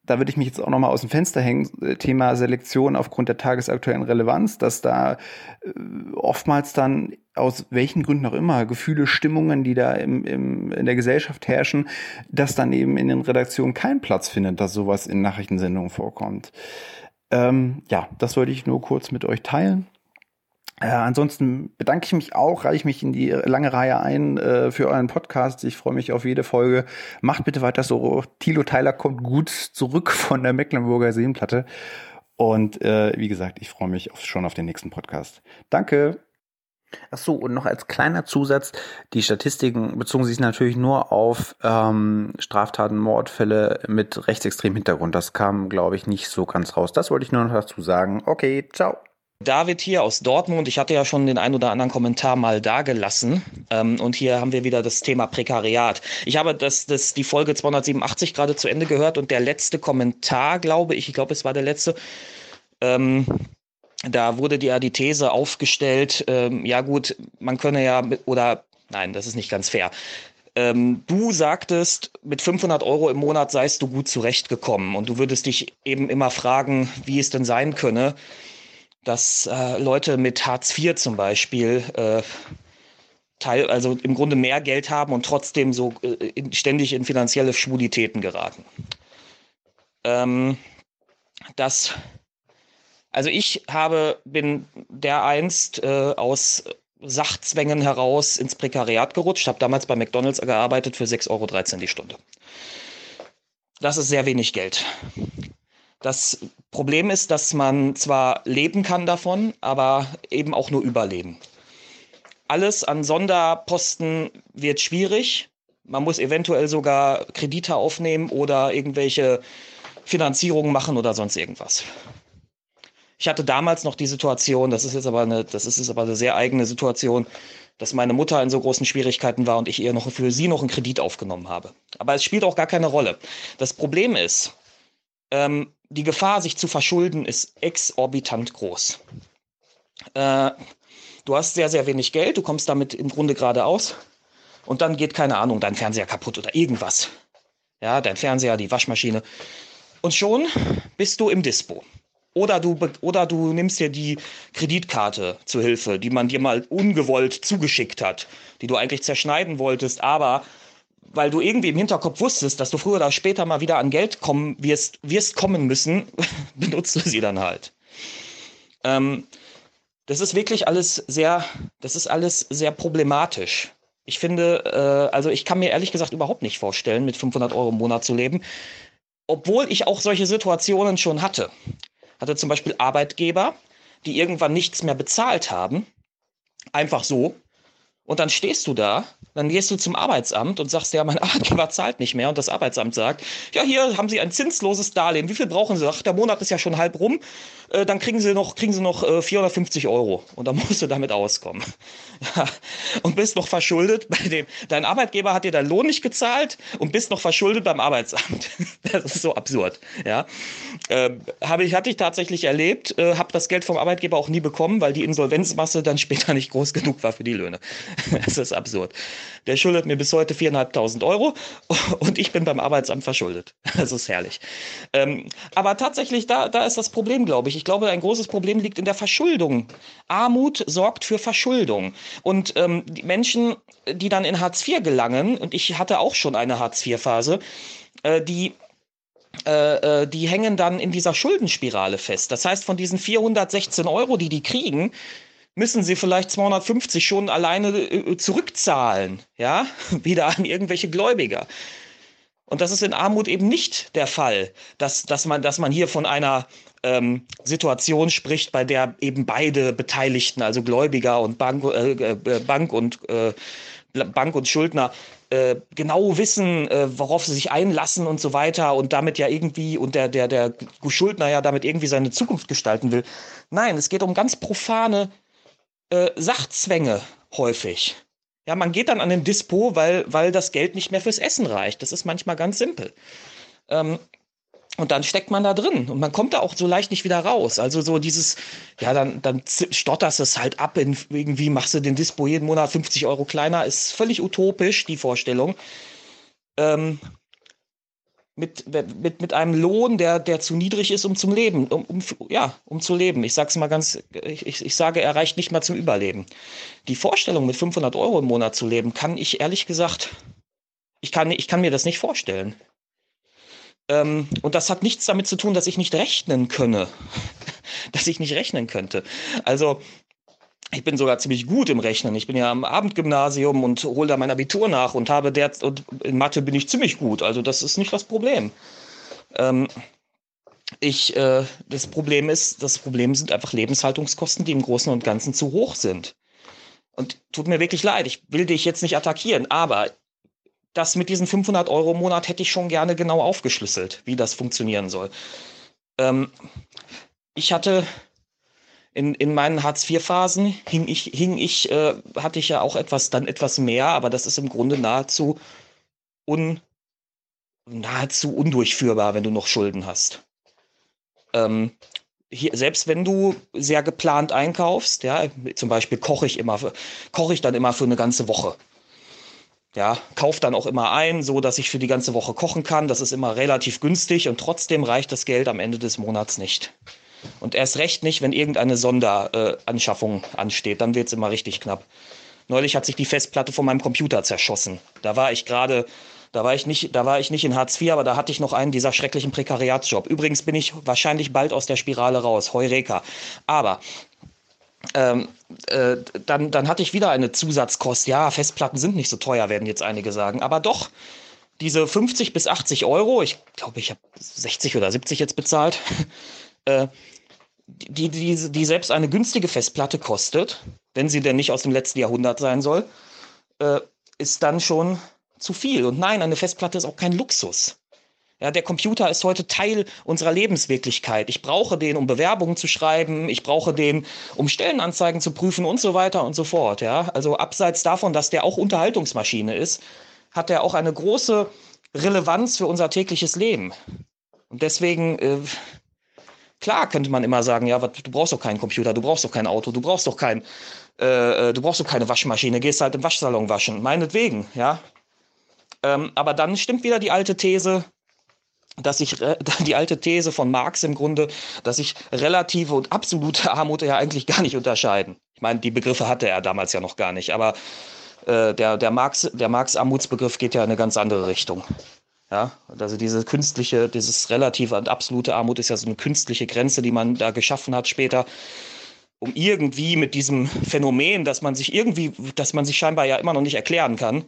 da würde ich mich jetzt auch nochmal aus dem Fenster hängen, Thema Selektion aufgrund der tagesaktuellen Relevanz, dass da äh, oftmals dann aus welchen Gründen auch immer Gefühle, Stimmungen, die da im, im, in der Gesellschaft herrschen, dass dann eben in den Redaktionen keinen Platz findet, dass sowas in Nachrichtensendungen vorkommt. Ähm, ja, das wollte ich nur kurz mit euch teilen. Äh, ansonsten bedanke ich mich auch, reiche mich in die lange Reihe ein äh, für euren Podcast. Ich freue mich auf jede Folge. Macht bitte weiter so. Thilo Tyler kommt gut zurück von der Mecklenburger Seenplatte. Und äh, wie gesagt, ich freue mich auf, schon auf den nächsten Podcast. Danke. Ach so, und noch als kleiner Zusatz, die Statistiken bezogen sich natürlich nur auf ähm, Straftaten, Mordfälle mit rechtsextremem Hintergrund. Das kam, glaube ich, nicht so ganz raus. Das wollte ich nur noch dazu sagen. Okay, ciao. David hier aus Dortmund. Ich hatte ja schon den ein oder anderen Kommentar mal dagelassen. Ähm, und hier haben wir wieder das Thema Prekariat. Ich habe das, das, die Folge 287 gerade zu Ende gehört und der letzte Kommentar, glaube ich, ich glaube, es war der letzte, ähm, da wurde ja die These aufgestellt, ähm, ja gut, man könne ja, mit, oder nein, das ist nicht ganz fair. Ähm, du sagtest, mit 500 Euro im Monat seist du gut zurechtgekommen und du würdest dich eben immer fragen, wie es denn sein könne, dass äh, Leute mit Hartz IV zum Beispiel äh, teil, also im Grunde mehr Geld haben und trotzdem so äh, in, ständig in finanzielle Schwulitäten geraten. Ähm, das, also ich habe, bin dereinst äh, aus Sachzwängen heraus ins Prekariat gerutscht, habe damals bei McDonalds gearbeitet für 6,13 Euro die Stunde. Das ist sehr wenig Geld. Das Problem ist, dass man zwar leben kann davon, aber eben auch nur überleben. alles an Sonderposten wird schwierig. Man muss eventuell sogar Kredite aufnehmen oder irgendwelche Finanzierungen machen oder sonst irgendwas. Ich hatte damals noch die Situation, das ist jetzt aber eine, das ist jetzt aber eine sehr eigene Situation, dass meine Mutter in so großen Schwierigkeiten war und ich ihr noch für sie noch einen Kredit aufgenommen habe. Aber es spielt auch gar keine Rolle. Das Problem ist, ähm, die Gefahr, sich zu verschulden, ist exorbitant groß. Äh, du hast sehr, sehr wenig Geld, du kommst damit im Grunde gerade aus und dann geht, keine Ahnung, dein Fernseher kaputt oder irgendwas. Ja, dein Fernseher, die Waschmaschine. Und schon bist du im Dispo. Oder du, oder du nimmst dir die Kreditkarte zu Hilfe, die man dir mal ungewollt zugeschickt hat, die du eigentlich zerschneiden wolltest, aber weil du irgendwie im Hinterkopf wusstest, dass du früher oder später mal wieder an Geld kommen wirst, wirst kommen müssen, benutzt du sie dann halt. Ähm, das ist wirklich alles sehr, das ist alles sehr problematisch. Ich finde, äh, also ich kann mir ehrlich gesagt überhaupt nicht vorstellen, mit 500 Euro im Monat zu leben, obwohl ich auch solche Situationen schon hatte hatte zum Beispiel Arbeitgeber, die irgendwann nichts mehr bezahlt haben. Einfach so. Und dann stehst du da, dann gehst du zum Arbeitsamt und sagst, ja, mein Arbeitgeber zahlt nicht mehr. Und das Arbeitsamt sagt, ja, hier haben Sie ein zinsloses Darlehen. Wie viel brauchen Sie? Ach, der Monat ist ja schon halb rum. Äh, dann kriegen Sie noch, kriegen Sie noch äh, 450 Euro. Und dann musst du damit auskommen. Und bist noch verschuldet bei dem, dein Arbeitgeber hat dir deinen Lohn nicht gezahlt und bist noch verschuldet beim Arbeitsamt. Das ist so absurd. Ja. Habe ich, hatte ich tatsächlich erlebt, äh, habe das Geld vom Arbeitgeber auch nie bekommen, weil die Insolvenzmasse dann später nicht groß genug war für die Löhne. Das ist absurd. Der schuldet mir bis heute 4.500 Euro und ich bin beim Arbeitsamt verschuldet. Das ist herrlich. Ähm, aber tatsächlich, da, da ist das Problem, glaube ich. Ich glaube, ein großes Problem liegt in der Verschuldung. Armut sorgt für Verschuldung. Und ähm, die Menschen, die dann in Hartz IV gelangen, und ich hatte auch schon eine Hartz IV-Phase, äh, die äh, äh, die hängen dann in dieser Schuldenspirale fest. Das heißt, von diesen 416 Euro, die die kriegen, müssen sie vielleicht 250 schon alleine äh, zurückzahlen, ja, wieder an irgendwelche Gläubiger. Und das ist in Armut eben nicht der Fall, dass, dass, man, dass man hier von einer ähm, Situation spricht, bei der eben beide Beteiligten, also Gläubiger und Bank, äh, äh Bank und äh, Bank und Schuldner äh, genau wissen, äh, worauf sie sich einlassen und so weiter und damit ja irgendwie und der der der Schuldner ja damit irgendwie seine Zukunft gestalten will. Nein, es geht um ganz profane äh, Sachzwänge häufig. Ja, man geht dann an den Dispo, weil, weil das Geld nicht mehr fürs Essen reicht. Das ist manchmal ganz simpel. Ähm, und dann steckt man da drin und man kommt da auch so leicht nicht wieder raus. Also so dieses, ja, dann, dann stotterst es halt ab, in, irgendwie machst du den Dispo jeden Monat 50 Euro kleiner, ist völlig utopisch, die Vorstellung. Ähm, mit, mit, mit einem Lohn, der, der zu niedrig ist, um zum Leben, um, um, ja, um zu leben. Ich sag's mal ganz, ich, ich sage, er reicht nicht mal zum Überleben. Die Vorstellung, mit 500 Euro im Monat zu leben, kann ich ehrlich gesagt, ich kann, ich kann mir das nicht vorstellen. Ähm, und das hat nichts damit zu tun, dass ich nicht rechnen könne. dass ich nicht rechnen könnte. Also, ich bin sogar ziemlich gut im Rechnen. Ich bin ja am Abendgymnasium und hole da mein Abitur nach und habe der und in Mathe bin ich ziemlich gut. Also das ist nicht das Problem. Ähm, ich, äh, das Problem ist, das Problem sind einfach Lebenshaltungskosten, die im Großen und Ganzen zu hoch sind. Und tut mir wirklich leid, ich will dich jetzt nicht attackieren, aber das mit diesen 500 Euro im Monat hätte ich schon gerne genau aufgeschlüsselt, wie das funktionieren soll. Ähm, ich hatte in, in meinen Hartz-IV-Phasen hing ich, hing ich, äh, hatte ich ja auch etwas, dann etwas mehr, aber das ist im Grunde nahezu un, nahezu undurchführbar, wenn du noch Schulden hast. Ähm, hier, selbst wenn du sehr geplant einkaufst, ja, zum Beispiel koche ich immer, koche ich dann immer für eine ganze Woche. Ja, kauf dann auch immer ein, so dass ich für die ganze Woche kochen kann. Das ist immer relativ günstig und trotzdem reicht das Geld am Ende des Monats nicht. Und erst recht nicht, wenn irgendeine Sonderanschaffung ansteht. Dann wird es immer richtig knapp. Neulich hat sich die Festplatte von meinem Computer zerschossen. Da war ich gerade, da war ich nicht, da war ich nicht in Hartz IV, aber da hatte ich noch einen dieser schrecklichen Prekariatsjob. Übrigens bin ich wahrscheinlich bald aus der Spirale raus. Heureka. Aber ähm, äh, dann, dann hatte ich wieder eine Zusatzkost. Ja, Festplatten sind nicht so teuer, werden jetzt einige sagen. Aber doch, diese 50 bis 80 Euro, ich glaube, ich habe 60 oder 70 jetzt bezahlt, äh, die, die, die selbst eine günstige Festplatte kostet, wenn sie denn nicht aus dem letzten Jahrhundert sein soll, äh, ist dann schon zu viel. Und nein, eine Festplatte ist auch kein Luxus. Ja, der Computer ist heute Teil unserer Lebenswirklichkeit. Ich brauche den, um Bewerbungen zu schreiben. Ich brauche den, um Stellenanzeigen zu prüfen und so weiter und so fort. Ja, also abseits davon, dass der auch Unterhaltungsmaschine ist, hat er auch eine große Relevanz für unser tägliches Leben. Und deswegen, äh, klar könnte man immer sagen, ja, du brauchst doch keinen Computer, du brauchst doch kein Auto, du brauchst doch kein, äh, äh, du brauchst doch keine Waschmaschine, gehst halt im Waschsalon waschen. Meinetwegen, ja. Ähm, aber dann stimmt wieder die alte These, dass sich die alte These von Marx im Grunde, dass sich relative und absolute Armut ja eigentlich gar nicht unterscheiden. Ich meine, die Begriffe hatte er damals ja noch gar nicht, aber äh, der, der Marx, der Marx-Armutsbegriff geht ja in eine ganz andere Richtung. Ja, also diese künstliche, dieses relative und absolute Armut ist ja so eine künstliche Grenze, die man da geschaffen hat später, um irgendwie mit diesem Phänomen, dass man sich irgendwie, dass man sich scheinbar ja immer noch nicht erklären kann,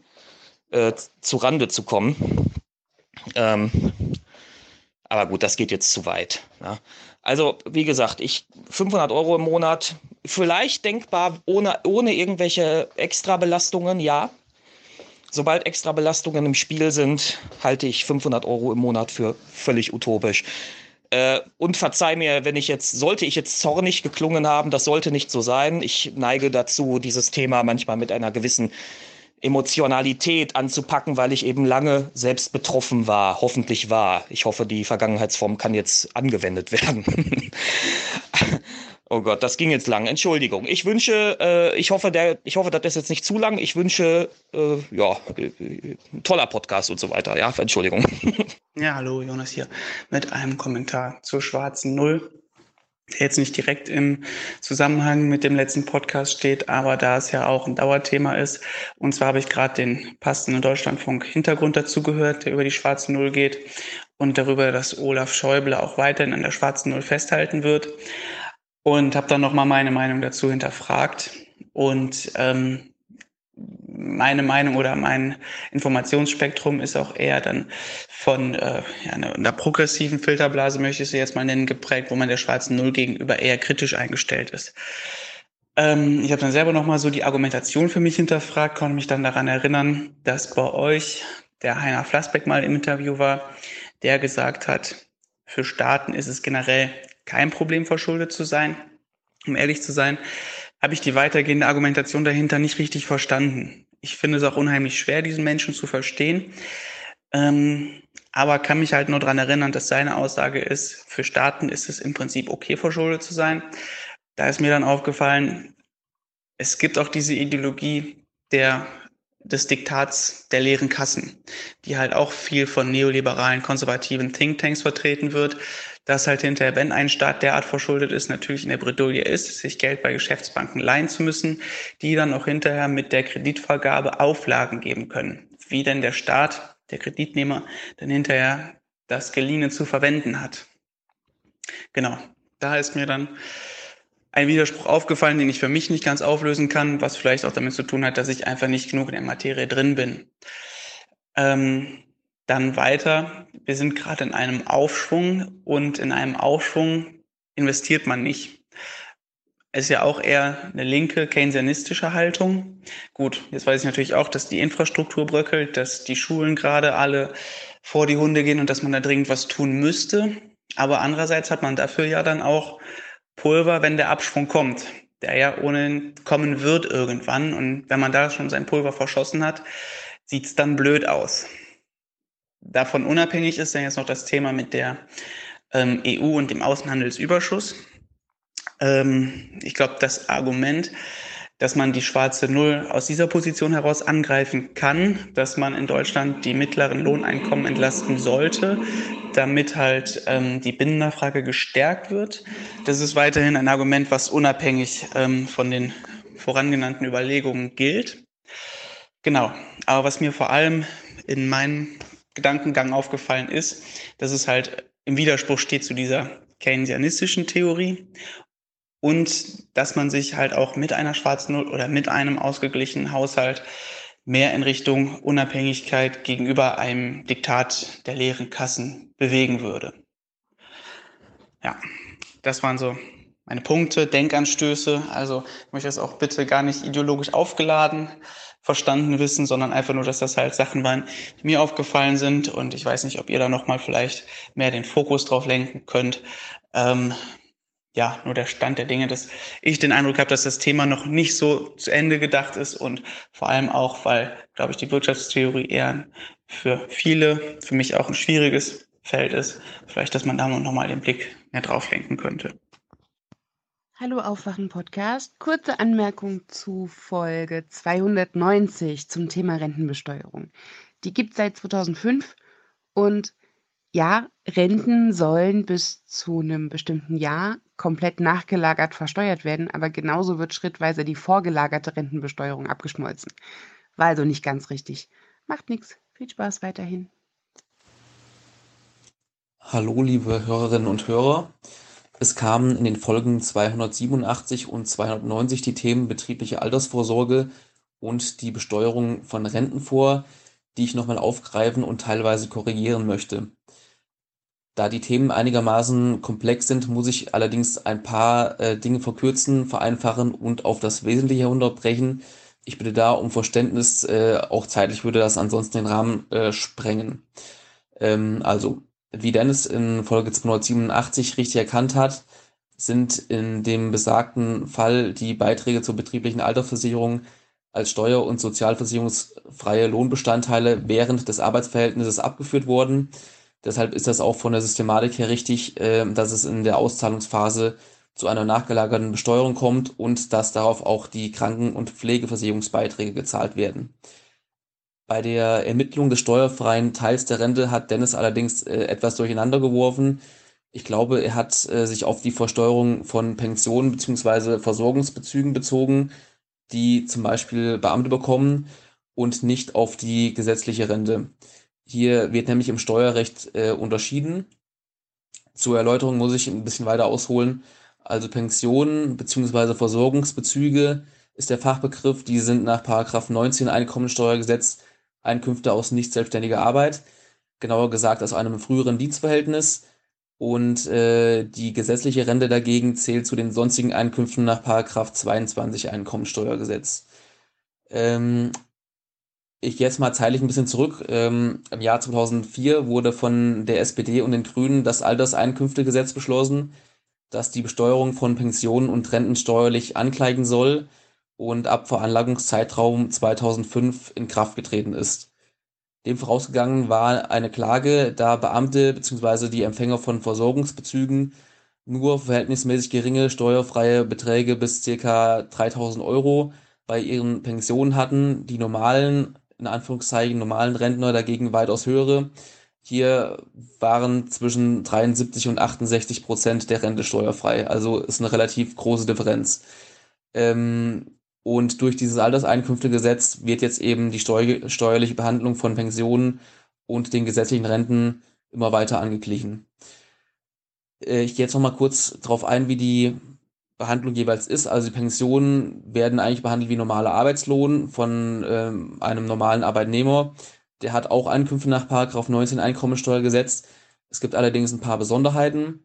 äh, zu Rande zu kommen. Ähm, aber gut, das geht jetzt zu weit. Ja. Also, wie gesagt, ich 500 Euro im Monat, vielleicht denkbar ohne, ohne irgendwelche Extrabelastungen, ja. Sobald Extrabelastungen im Spiel sind, halte ich 500 Euro im Monat für völlig utopisch. Äh, und verzeih mir, wenn ich jetzt, sollte ich jetzt zornig geklungen haben, das sollte nicht so sein. Ich neige dazu, dieses Thema manchmal mit einer gewissen Emotionalität anzupacken, weil ich eben lange selbst betroffen war, hoffentlich war. Ich hoffe, die Vergangenheitsform kann jetzt angewendet werden. oh Gott, das ging jetzt lang. Entschuldigung. Ich wünsche, äh, ich hoffe, der, ich hoffe, das ist jetzt nicht zu lang. Ich wünsche, äh, ja, äh, toller Podcast und so weiter. Ja, Entschuldigung. ja, hallo, Jonas hier mit einem Kommentar zur schwarzen Null der jetzt nicht direkt im Zusammenhang mit dem letzten Podcast steht, aber da es ja auch ein Dauerthema ist. Und zwar habe ich gerade den passenden Deutschlandfunk Hintergrund dazu gehört, der über die schwarze Null geht und darüber, dass Olaf Schäuble auch weiterhin an der schwarzen Null festhalten wird. Und habe dann nochmal meine Meinung dazu hinterfragt. Und ähm, meine Meinung oder mein Informationsspektrum ist auch eher dann von äh, ja, einer, progressiven Filterblase, möchte ich sie jetzt mal nennen, geprägt, wo man der schwarzen Null gegenüber eher kritisch eingestellt ist. Ähm, ich habe dann selber nochmal so die Argumentation für mich hinterfragt, konnte mich dann daran erinnern, dass bei euch der Heiner Flassbeck mal im Interview war, der gesagt hat, für Staaten ist es generell kein Problem, verschuldet zu sein. Um ehrlich zu sein, habe ich die weitergehende Argumentation dahinter nicht richtig verstanden. Ich finde es auch unheimlich schwer, diesen Menschen zu verstehen. Ähm, aber kann mich halt nur daran erinnern, dass seine Aussage ist, für Staaten ist es im Prinzip okay, verschuldet zu sein. Da ist mir dann aufgefallen, es gibt auch diese Ideologie der, des Diktats der leeren Kassen, die halt auch viel von neoliberalen, konservativen Thinktanks vertreten wird, dass halt hinterher, wenn ein Staat derart verschuldet ist, natürlich in der Bredouille ist, sich Geld bei Geschäftsbanken leihen zu müssen, die dann auch hinterher mit der Kreditvergabe Auflagen geben können, wie denn der Staat, der Kreditnehmer, dann hinterher das Geliehene zu verwenden hat. Genau, da ist mir dann ein Widerspruch aufgefallen, den ich für mich nicht ganz auflösen kann, was vielleicht auch damit zu tun hat, dass ich einfach nicht genug in der Materie drin bin. Ähm, dann weiter, wir sind gerade in einem Aufschwung und in einem Aufschwung investiert man nicht. Es ist ja auch eher eine linke keynesianistische Haltung. Gut, jetzt weiß ich natürlich auch, dass die Infrastruktur bröckelt, dass die Schulen gerade alle vor die Hunde gehen und dass man da dringend was tun müsste. Aber andererseits hat man dafür ja dann auch Pulver, wenn der Abschwung kommt, der ja ohnehin kommen wird irgendwann. Und wenn man da schon sein Pulver verschossen hat, sieht's dann blöd aus. Davon unabhängig ist dann jetzt noch das Thema mit der ähm, EU und dem Außenhandelsüberschuss. Ähm, ich glaube, das Argument, dass man die schwarze Null aus dieser Position heraus angreifen kann, dass man in Deutschland die mittleren Lohneinkommen entlasten sollte, damit halt ähm, die Binnennachfrage gestärkt wird. Das ist weiterhin ein Argument, was unabhängig ähm, von den vorangenannten Überlegungen gilt. Genau. Aber was mir vor allem in meinem Gedankengang aufgefallen ist, dass es halt im Widerspruch steht zu dieser keynesianistischen Theorie und dass man sich halt auch mit einer schwarzen Null oder mit einem ausgeglichenen Haushalt mehr in Richtung Unabhängigkeit gegenüber einem Diktat der leeren Kassen bewegen würde. Ja, das waren so meine Punkte, Denkanstöße. Also ich möchte das auch bitte gar nicht ideologisch aufgeladen verstanden wissen, sondern einfach nur, dass das halt Sachen waren, die mir aufgefallen sind. Und ich weiß nicht, ob ihr da nochmal vielleicht mehr den Fokus drauf lenken könnt. Ähm, ja, nur der Stand der Dinge, dass ich den Eindruck habe, dass das Thema noch nicht so zu Ende gedacht ist und vor allem auch, weil, glaube ich, die Wirtschaftstheorie eher für viele, für mich auch ein schwieriges Feld ist. Vielleicht, dass man da noch mal den Blick mehr drauf lenken könnte. Hallo Aufwachen Podcast. Kurze Anmerkung zu Folge 290 zum Thema Rentenbesteuerung. Die gibt es seit 2005 und ja, Renten sollen bis zu einem bestimmten Jahr komplett nachgelagert versteuert werden, aber genauso wird schrittweise die vorgelagerte Rentenbesteuerung abgeschmolzen. War also nicht ganz richtig. Macht nichts. Viel Spaß weiterhin. Hallo, liebe Hörerinnen und Hörer. Es kamen in den Folgen 287 und 290 die Themen betriebliche Altersvorsorge und die Besteuerung von Renten vor, die ich nochmal aufgreifen und teilweise korrigieren möchte. Da die Themen einigermaßen komplex sind, muss ich allerdings ein paar äh, Dinge verkürzen, vereinfachen und auf das Wesentliche herunterbrechen. Ich bitte da um Verständnis, äh, auch zeitlich würde das ansonsten den Rahmen äh, sprengen. Ähm, also wie Dennis in Folge 287 richtig erkannt hat, sind in dem besagten Fall die Beiträge zur betrieblichen Altersversicherung als steuer- und sozialversicherungsfreie Lohnbestandteile während des Arbeitsverhältnisses abgeführt worden. Deshalb ist das auch von der Systematik her richtig, äh, dass es in der Auszahlungsphase zu einer nachgelagerten Besteuerung kommt und dass darauf auch die Kranken- und Pflegeversicherungsbeiträge gezahlt werden. Bei der Ermittlung des steuerfreien Teils der Rente hat Dennis allerdings äh, etwas durcheinander geworfen. Ich glaube, er hat äh, sich auf die Versteuerung von Pensionen beziehungsweise Versorgungsbezügen bezogen, die zum Beispiel Beamte bekommen und nicht auf die gesetzliche Rente. Hier wird nämlich im Steuerrecht äh, unterschieden. Zur Erläuterung muss ich ein bisschen weiter ausholen. Also Pensionen beziehungsweise Versorgungsbezüge ist der Fachbegriff. Die sind nach Paragraph 19 Einkommensteuergesetz Einkünfte aus nicht selbstständiger Arbeit, genauer gesagt aus einem früheren Dienstverhältnis. Und äh, die gesetzliche Rente dagegen zählt zu den sonstigen Einkünften nach Paragraph 22 Einkommensteuergesetz. Ähm, ich jetzt mal zeitlich ein bisschen zurück. Ähm, Im Jahr 2004 wurde von der SPD und den Grünen das Alterseinkünftegesetz beschlossen, das die Besteuerung von Pensionen und Renten steuerlich ankleiden soll und ab Veranlagungszeitraum 2005 in Kraft getreten ist. Dem vorausgegangen war eine Klage, da Beamte bzw. die Empfänger von Versorgungsbezügen nur verhältnismäßig geringe steuerfreie Beträge bis ca. 3000 Euro bei ihren Pensionen hatten, die normalen, in Anführungszeichen normalen Rentner dagegen weitaus höhere. Hier waren zwischen 73 und 68 Prozent der Rente steuerfrei, also ist eine relativ große Differenz. Ähm, und durch dieses Alterseinkünftegesetz wird jetzt eben die steu steuerliche Behandlung von Pensionen und den gesetzlichen Renten immer weiter angeglichen. Äh, ich gehe jetzt noch mal kurz darauf ein, wie die Behandlung jeweils ist. Also die Pensionen werden eigentlich behandelt wie normaler Arbeitslohn von ähm, einem normalen Arbeitnehmer. Der hat auch Einkünfte nach 19 Einkommensteuergesetz. Es gibt allerdings ein paar Besonderheiten.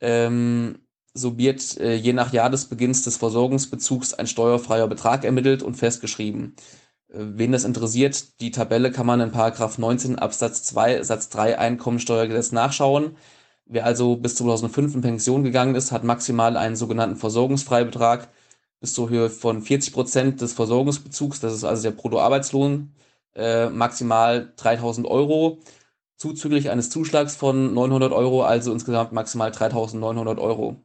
Ähm, so wird äh, je nach Jahr des Beginns des Versorgungsbezugs ein steuerfreier Betrag ermittelt und festgeschrieben. Äh, wen das interessiert, die Tabelle kann man in Paragraph 19 Absatz 2 Satz 3 Einkommensteuergesetz nachschauen. Wer also bis 2005 in Pension gegangen ist, hat maximal einen sogenannten Versorgungsfreibetrag bis zur Höhe von 40 Prozent des Versorgungsbezugs, das ist also der Bruttoarbeitslohn, äh, maximal 3000 Euro, zuzüglich eines Zuschlags von 900 Euro, also insgesamt maximal 3900 Euro.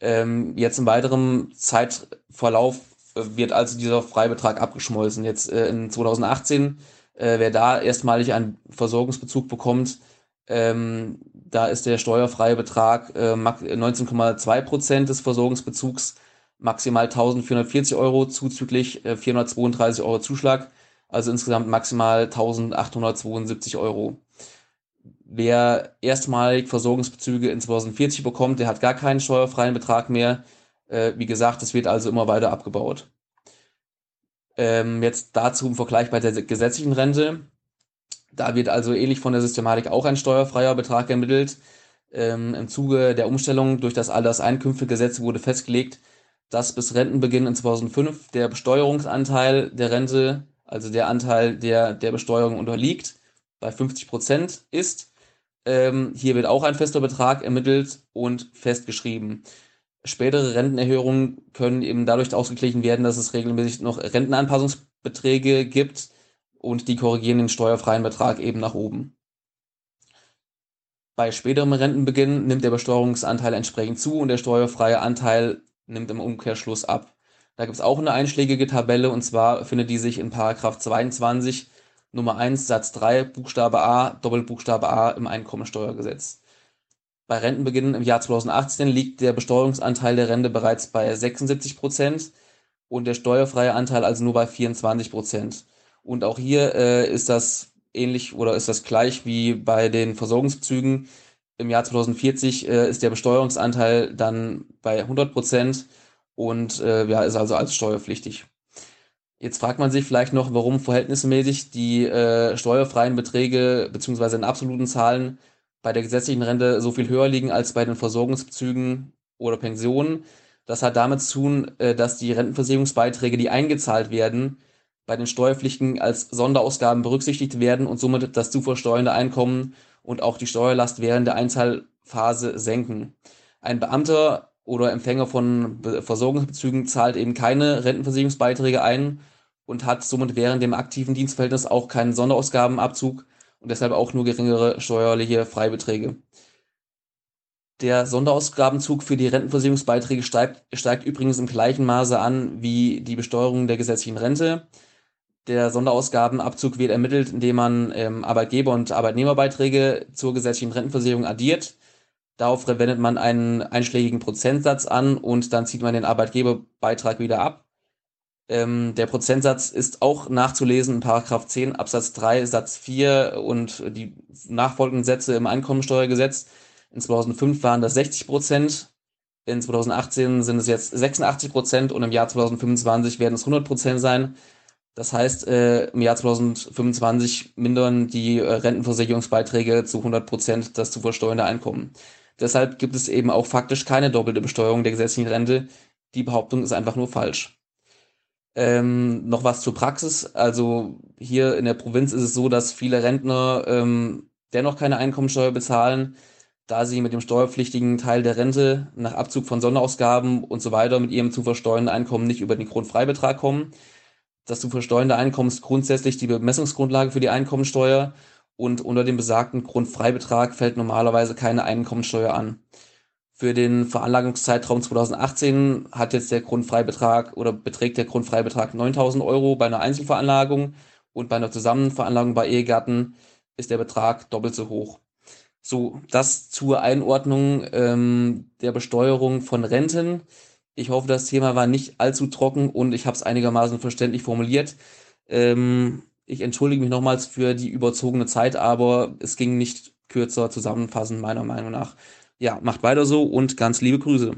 Ähm, jetzt im weiteren Zeitverlauf äh, wird also dieser Freibetrag abgeschmolzen. Jetzt äh, in 2018, äh, wer da erstmalig einen Versorgungsbezug bekommt, ähm, da ist der steuerfreie Betrag äh, 19,2 Prozent des Versorgungsbezugs, maximal 1440 Euro, zuzüglich äh, 432 Euro Zuschlag, also insgesamt maximal 1872 Euro. Wer erstmalig Versorgungsbezüge in 2040 bekommt, der hat gar keinen steuerfreien Betrag mehr. Äh, wie gesagt, das wird also immer weiter abgebaut. Ähm, jetzt dazu im Vergleich bei der gesetzlichen Rente. Da wird also ähnlich von der Systematik auch ein steuerfreier Betrag ermittelt. Ähm, Im Zuge der Umstellung durch das Alterseinkünftegesetz wurde festgelegt, dass bis Rentenbeginn in 2005 der Besteuerungsanteil der Rente, also der Anteil, der der Besteuerung unterliegt, bei 50 Prozent ist. Ähm, hier wird auch ein fester Betrag ermittelt und festgeschrieben. Spätere Rentenerhöhungen können eben dadurch ausgeglichen werden, dass es regelmäßig noch Rentenanpassungsbeträge gibt und die korrigieren den steuerfreien Betrag eben nach oben. Bei späterem Rentenbeginn nimmt der Besteuerungsanteil entsprechend zu und der steuerfreie Anteil nimmt im Umkehrschluss ab. Da gibt es auch eine einschlägige Tabelle und zwar findet die sich in Paragraph 22 Nummer 1 Satz 3 Buchstabe A Doppelbuchstabe A im Einkommensteuergesetz. Bei Rentenbeginn im Jahr 2018 liegt der Besteuerungsanteil der Rente bereits bei 76 Prozent und der steuerfreie Anteil also nur bei 24 Prozent. Und auch hier äh, ist das ähnlich oder ist das gleich wie bei den Versorgungsbezügen. Im Jahr 2040 äh, ist der Besteuerungsanteil dann bei 100 Prozent und äh, ja, ist also als steuerpflichtig. Jetzt fragt man sich vielleicht noch, warum verhältnismäßig die äh, steuerfreien Beträge beziehungsweise in absoluten Zahlen bei der gesetzlichen Rente so viel höher liegen als bei den Versorgungsbezügen oder Pensionen. Das hat damit zu tun, äh, dass die Rentenversicherungsbeiträge, die eingezahlt werden, bei den Steuerpflichten als Sonderausgaben berücksichtigt werden und somit das zu versteuernde Einkommen und auch die Steuerlast während der Einzahlphase senken. Ein Beamter oder Empfänger von Versorgungsbezügen zahlt eben keine Rentenversicherungsbeiträge ein und hat somit während dem aktiven Dienstverhältnis auch keinen Sonderausgabenabzug und deshalb auch nur geringere steuerliche Freibeträge. Der Sonderausgabenzug für die Rentenversicherungsbeiträge steigt, steigt übrigens im gleichen Maße an wie die Besteuerung der gesetzlichen Rente. Der Sonderausgabenabzug wird ermittelt, indem man ähm, Arbeitgeber- und Arbeitnehmerbeiträge zur gesetzlichen Rentenversicherung addiert. Darauf wendet man einen einschlägigen Prozentsatz an und dann zieht man den Arbeitgeberbeitrag wieder ab. Ähm, der Prozentsatz ist auch nachzulesen in Paragraph 10 Absatz 3 Satz 4 und die nachfolgenden Sätze im Einkommensteuergesetz. In 2005 waren das 60 Prozent, in 2018 sind es jetzt 86 Prozent und im Jahr 2025 werden es 100 Prozent sein. Das heißt, äh, im Jahr 2025 mindern die äh, Rentenversicherungsbeiträge zu 100 Prozent das zu versteuernde Einkommen. Deshalb gibt es eben auch faktisch keine doppelte Besteuerung der gesetzlichen Rente. Die Behauptung ist einfach nur falsch. Ähm, noch was zur Praxis. Also hier in der Provinz ist es so, dass viele Rentner ähm, dennoch keine Einkommensteuer bezahlen, da sie mit dem steuerpflichtigen Teil der Rente nach Abzug von Sonderausgaben und so weiter mit ihrem zu versteuernden Einkommen nicht über den Grundfreibetrag kommen. Das zu versteuernde Einkommen ist grundsätzlich die Bemessungsgrundlage für die Einkommensteuer und unter dem besagten Grundfreibetrag fällt normalerweise keine Einkommensteuer an. Für den Veranlagungszeitraum 2018 hat jetzt der Grundfreibetrag oder beträgt der Grundfreibetrag 9000 Euro bei einer Einzelveranlagung und bei einer Zusammenveranlagung bei Ehegatten ist der Betrag doppelt so hoch. So, das zur Einordnung ähm, der Besteuerung von Renten. Ich hoffe, das Thema war nicht allzu trocken und ich habe es einigermaßen verständlich formuliert. Ähm, ich entschuldige mich nochmals für die überzogene Zeit, aber es ging nicht kürzer zusammenfassen, meiner Meinung nach. Ja, macht weiter so und ganz liebe Grüße.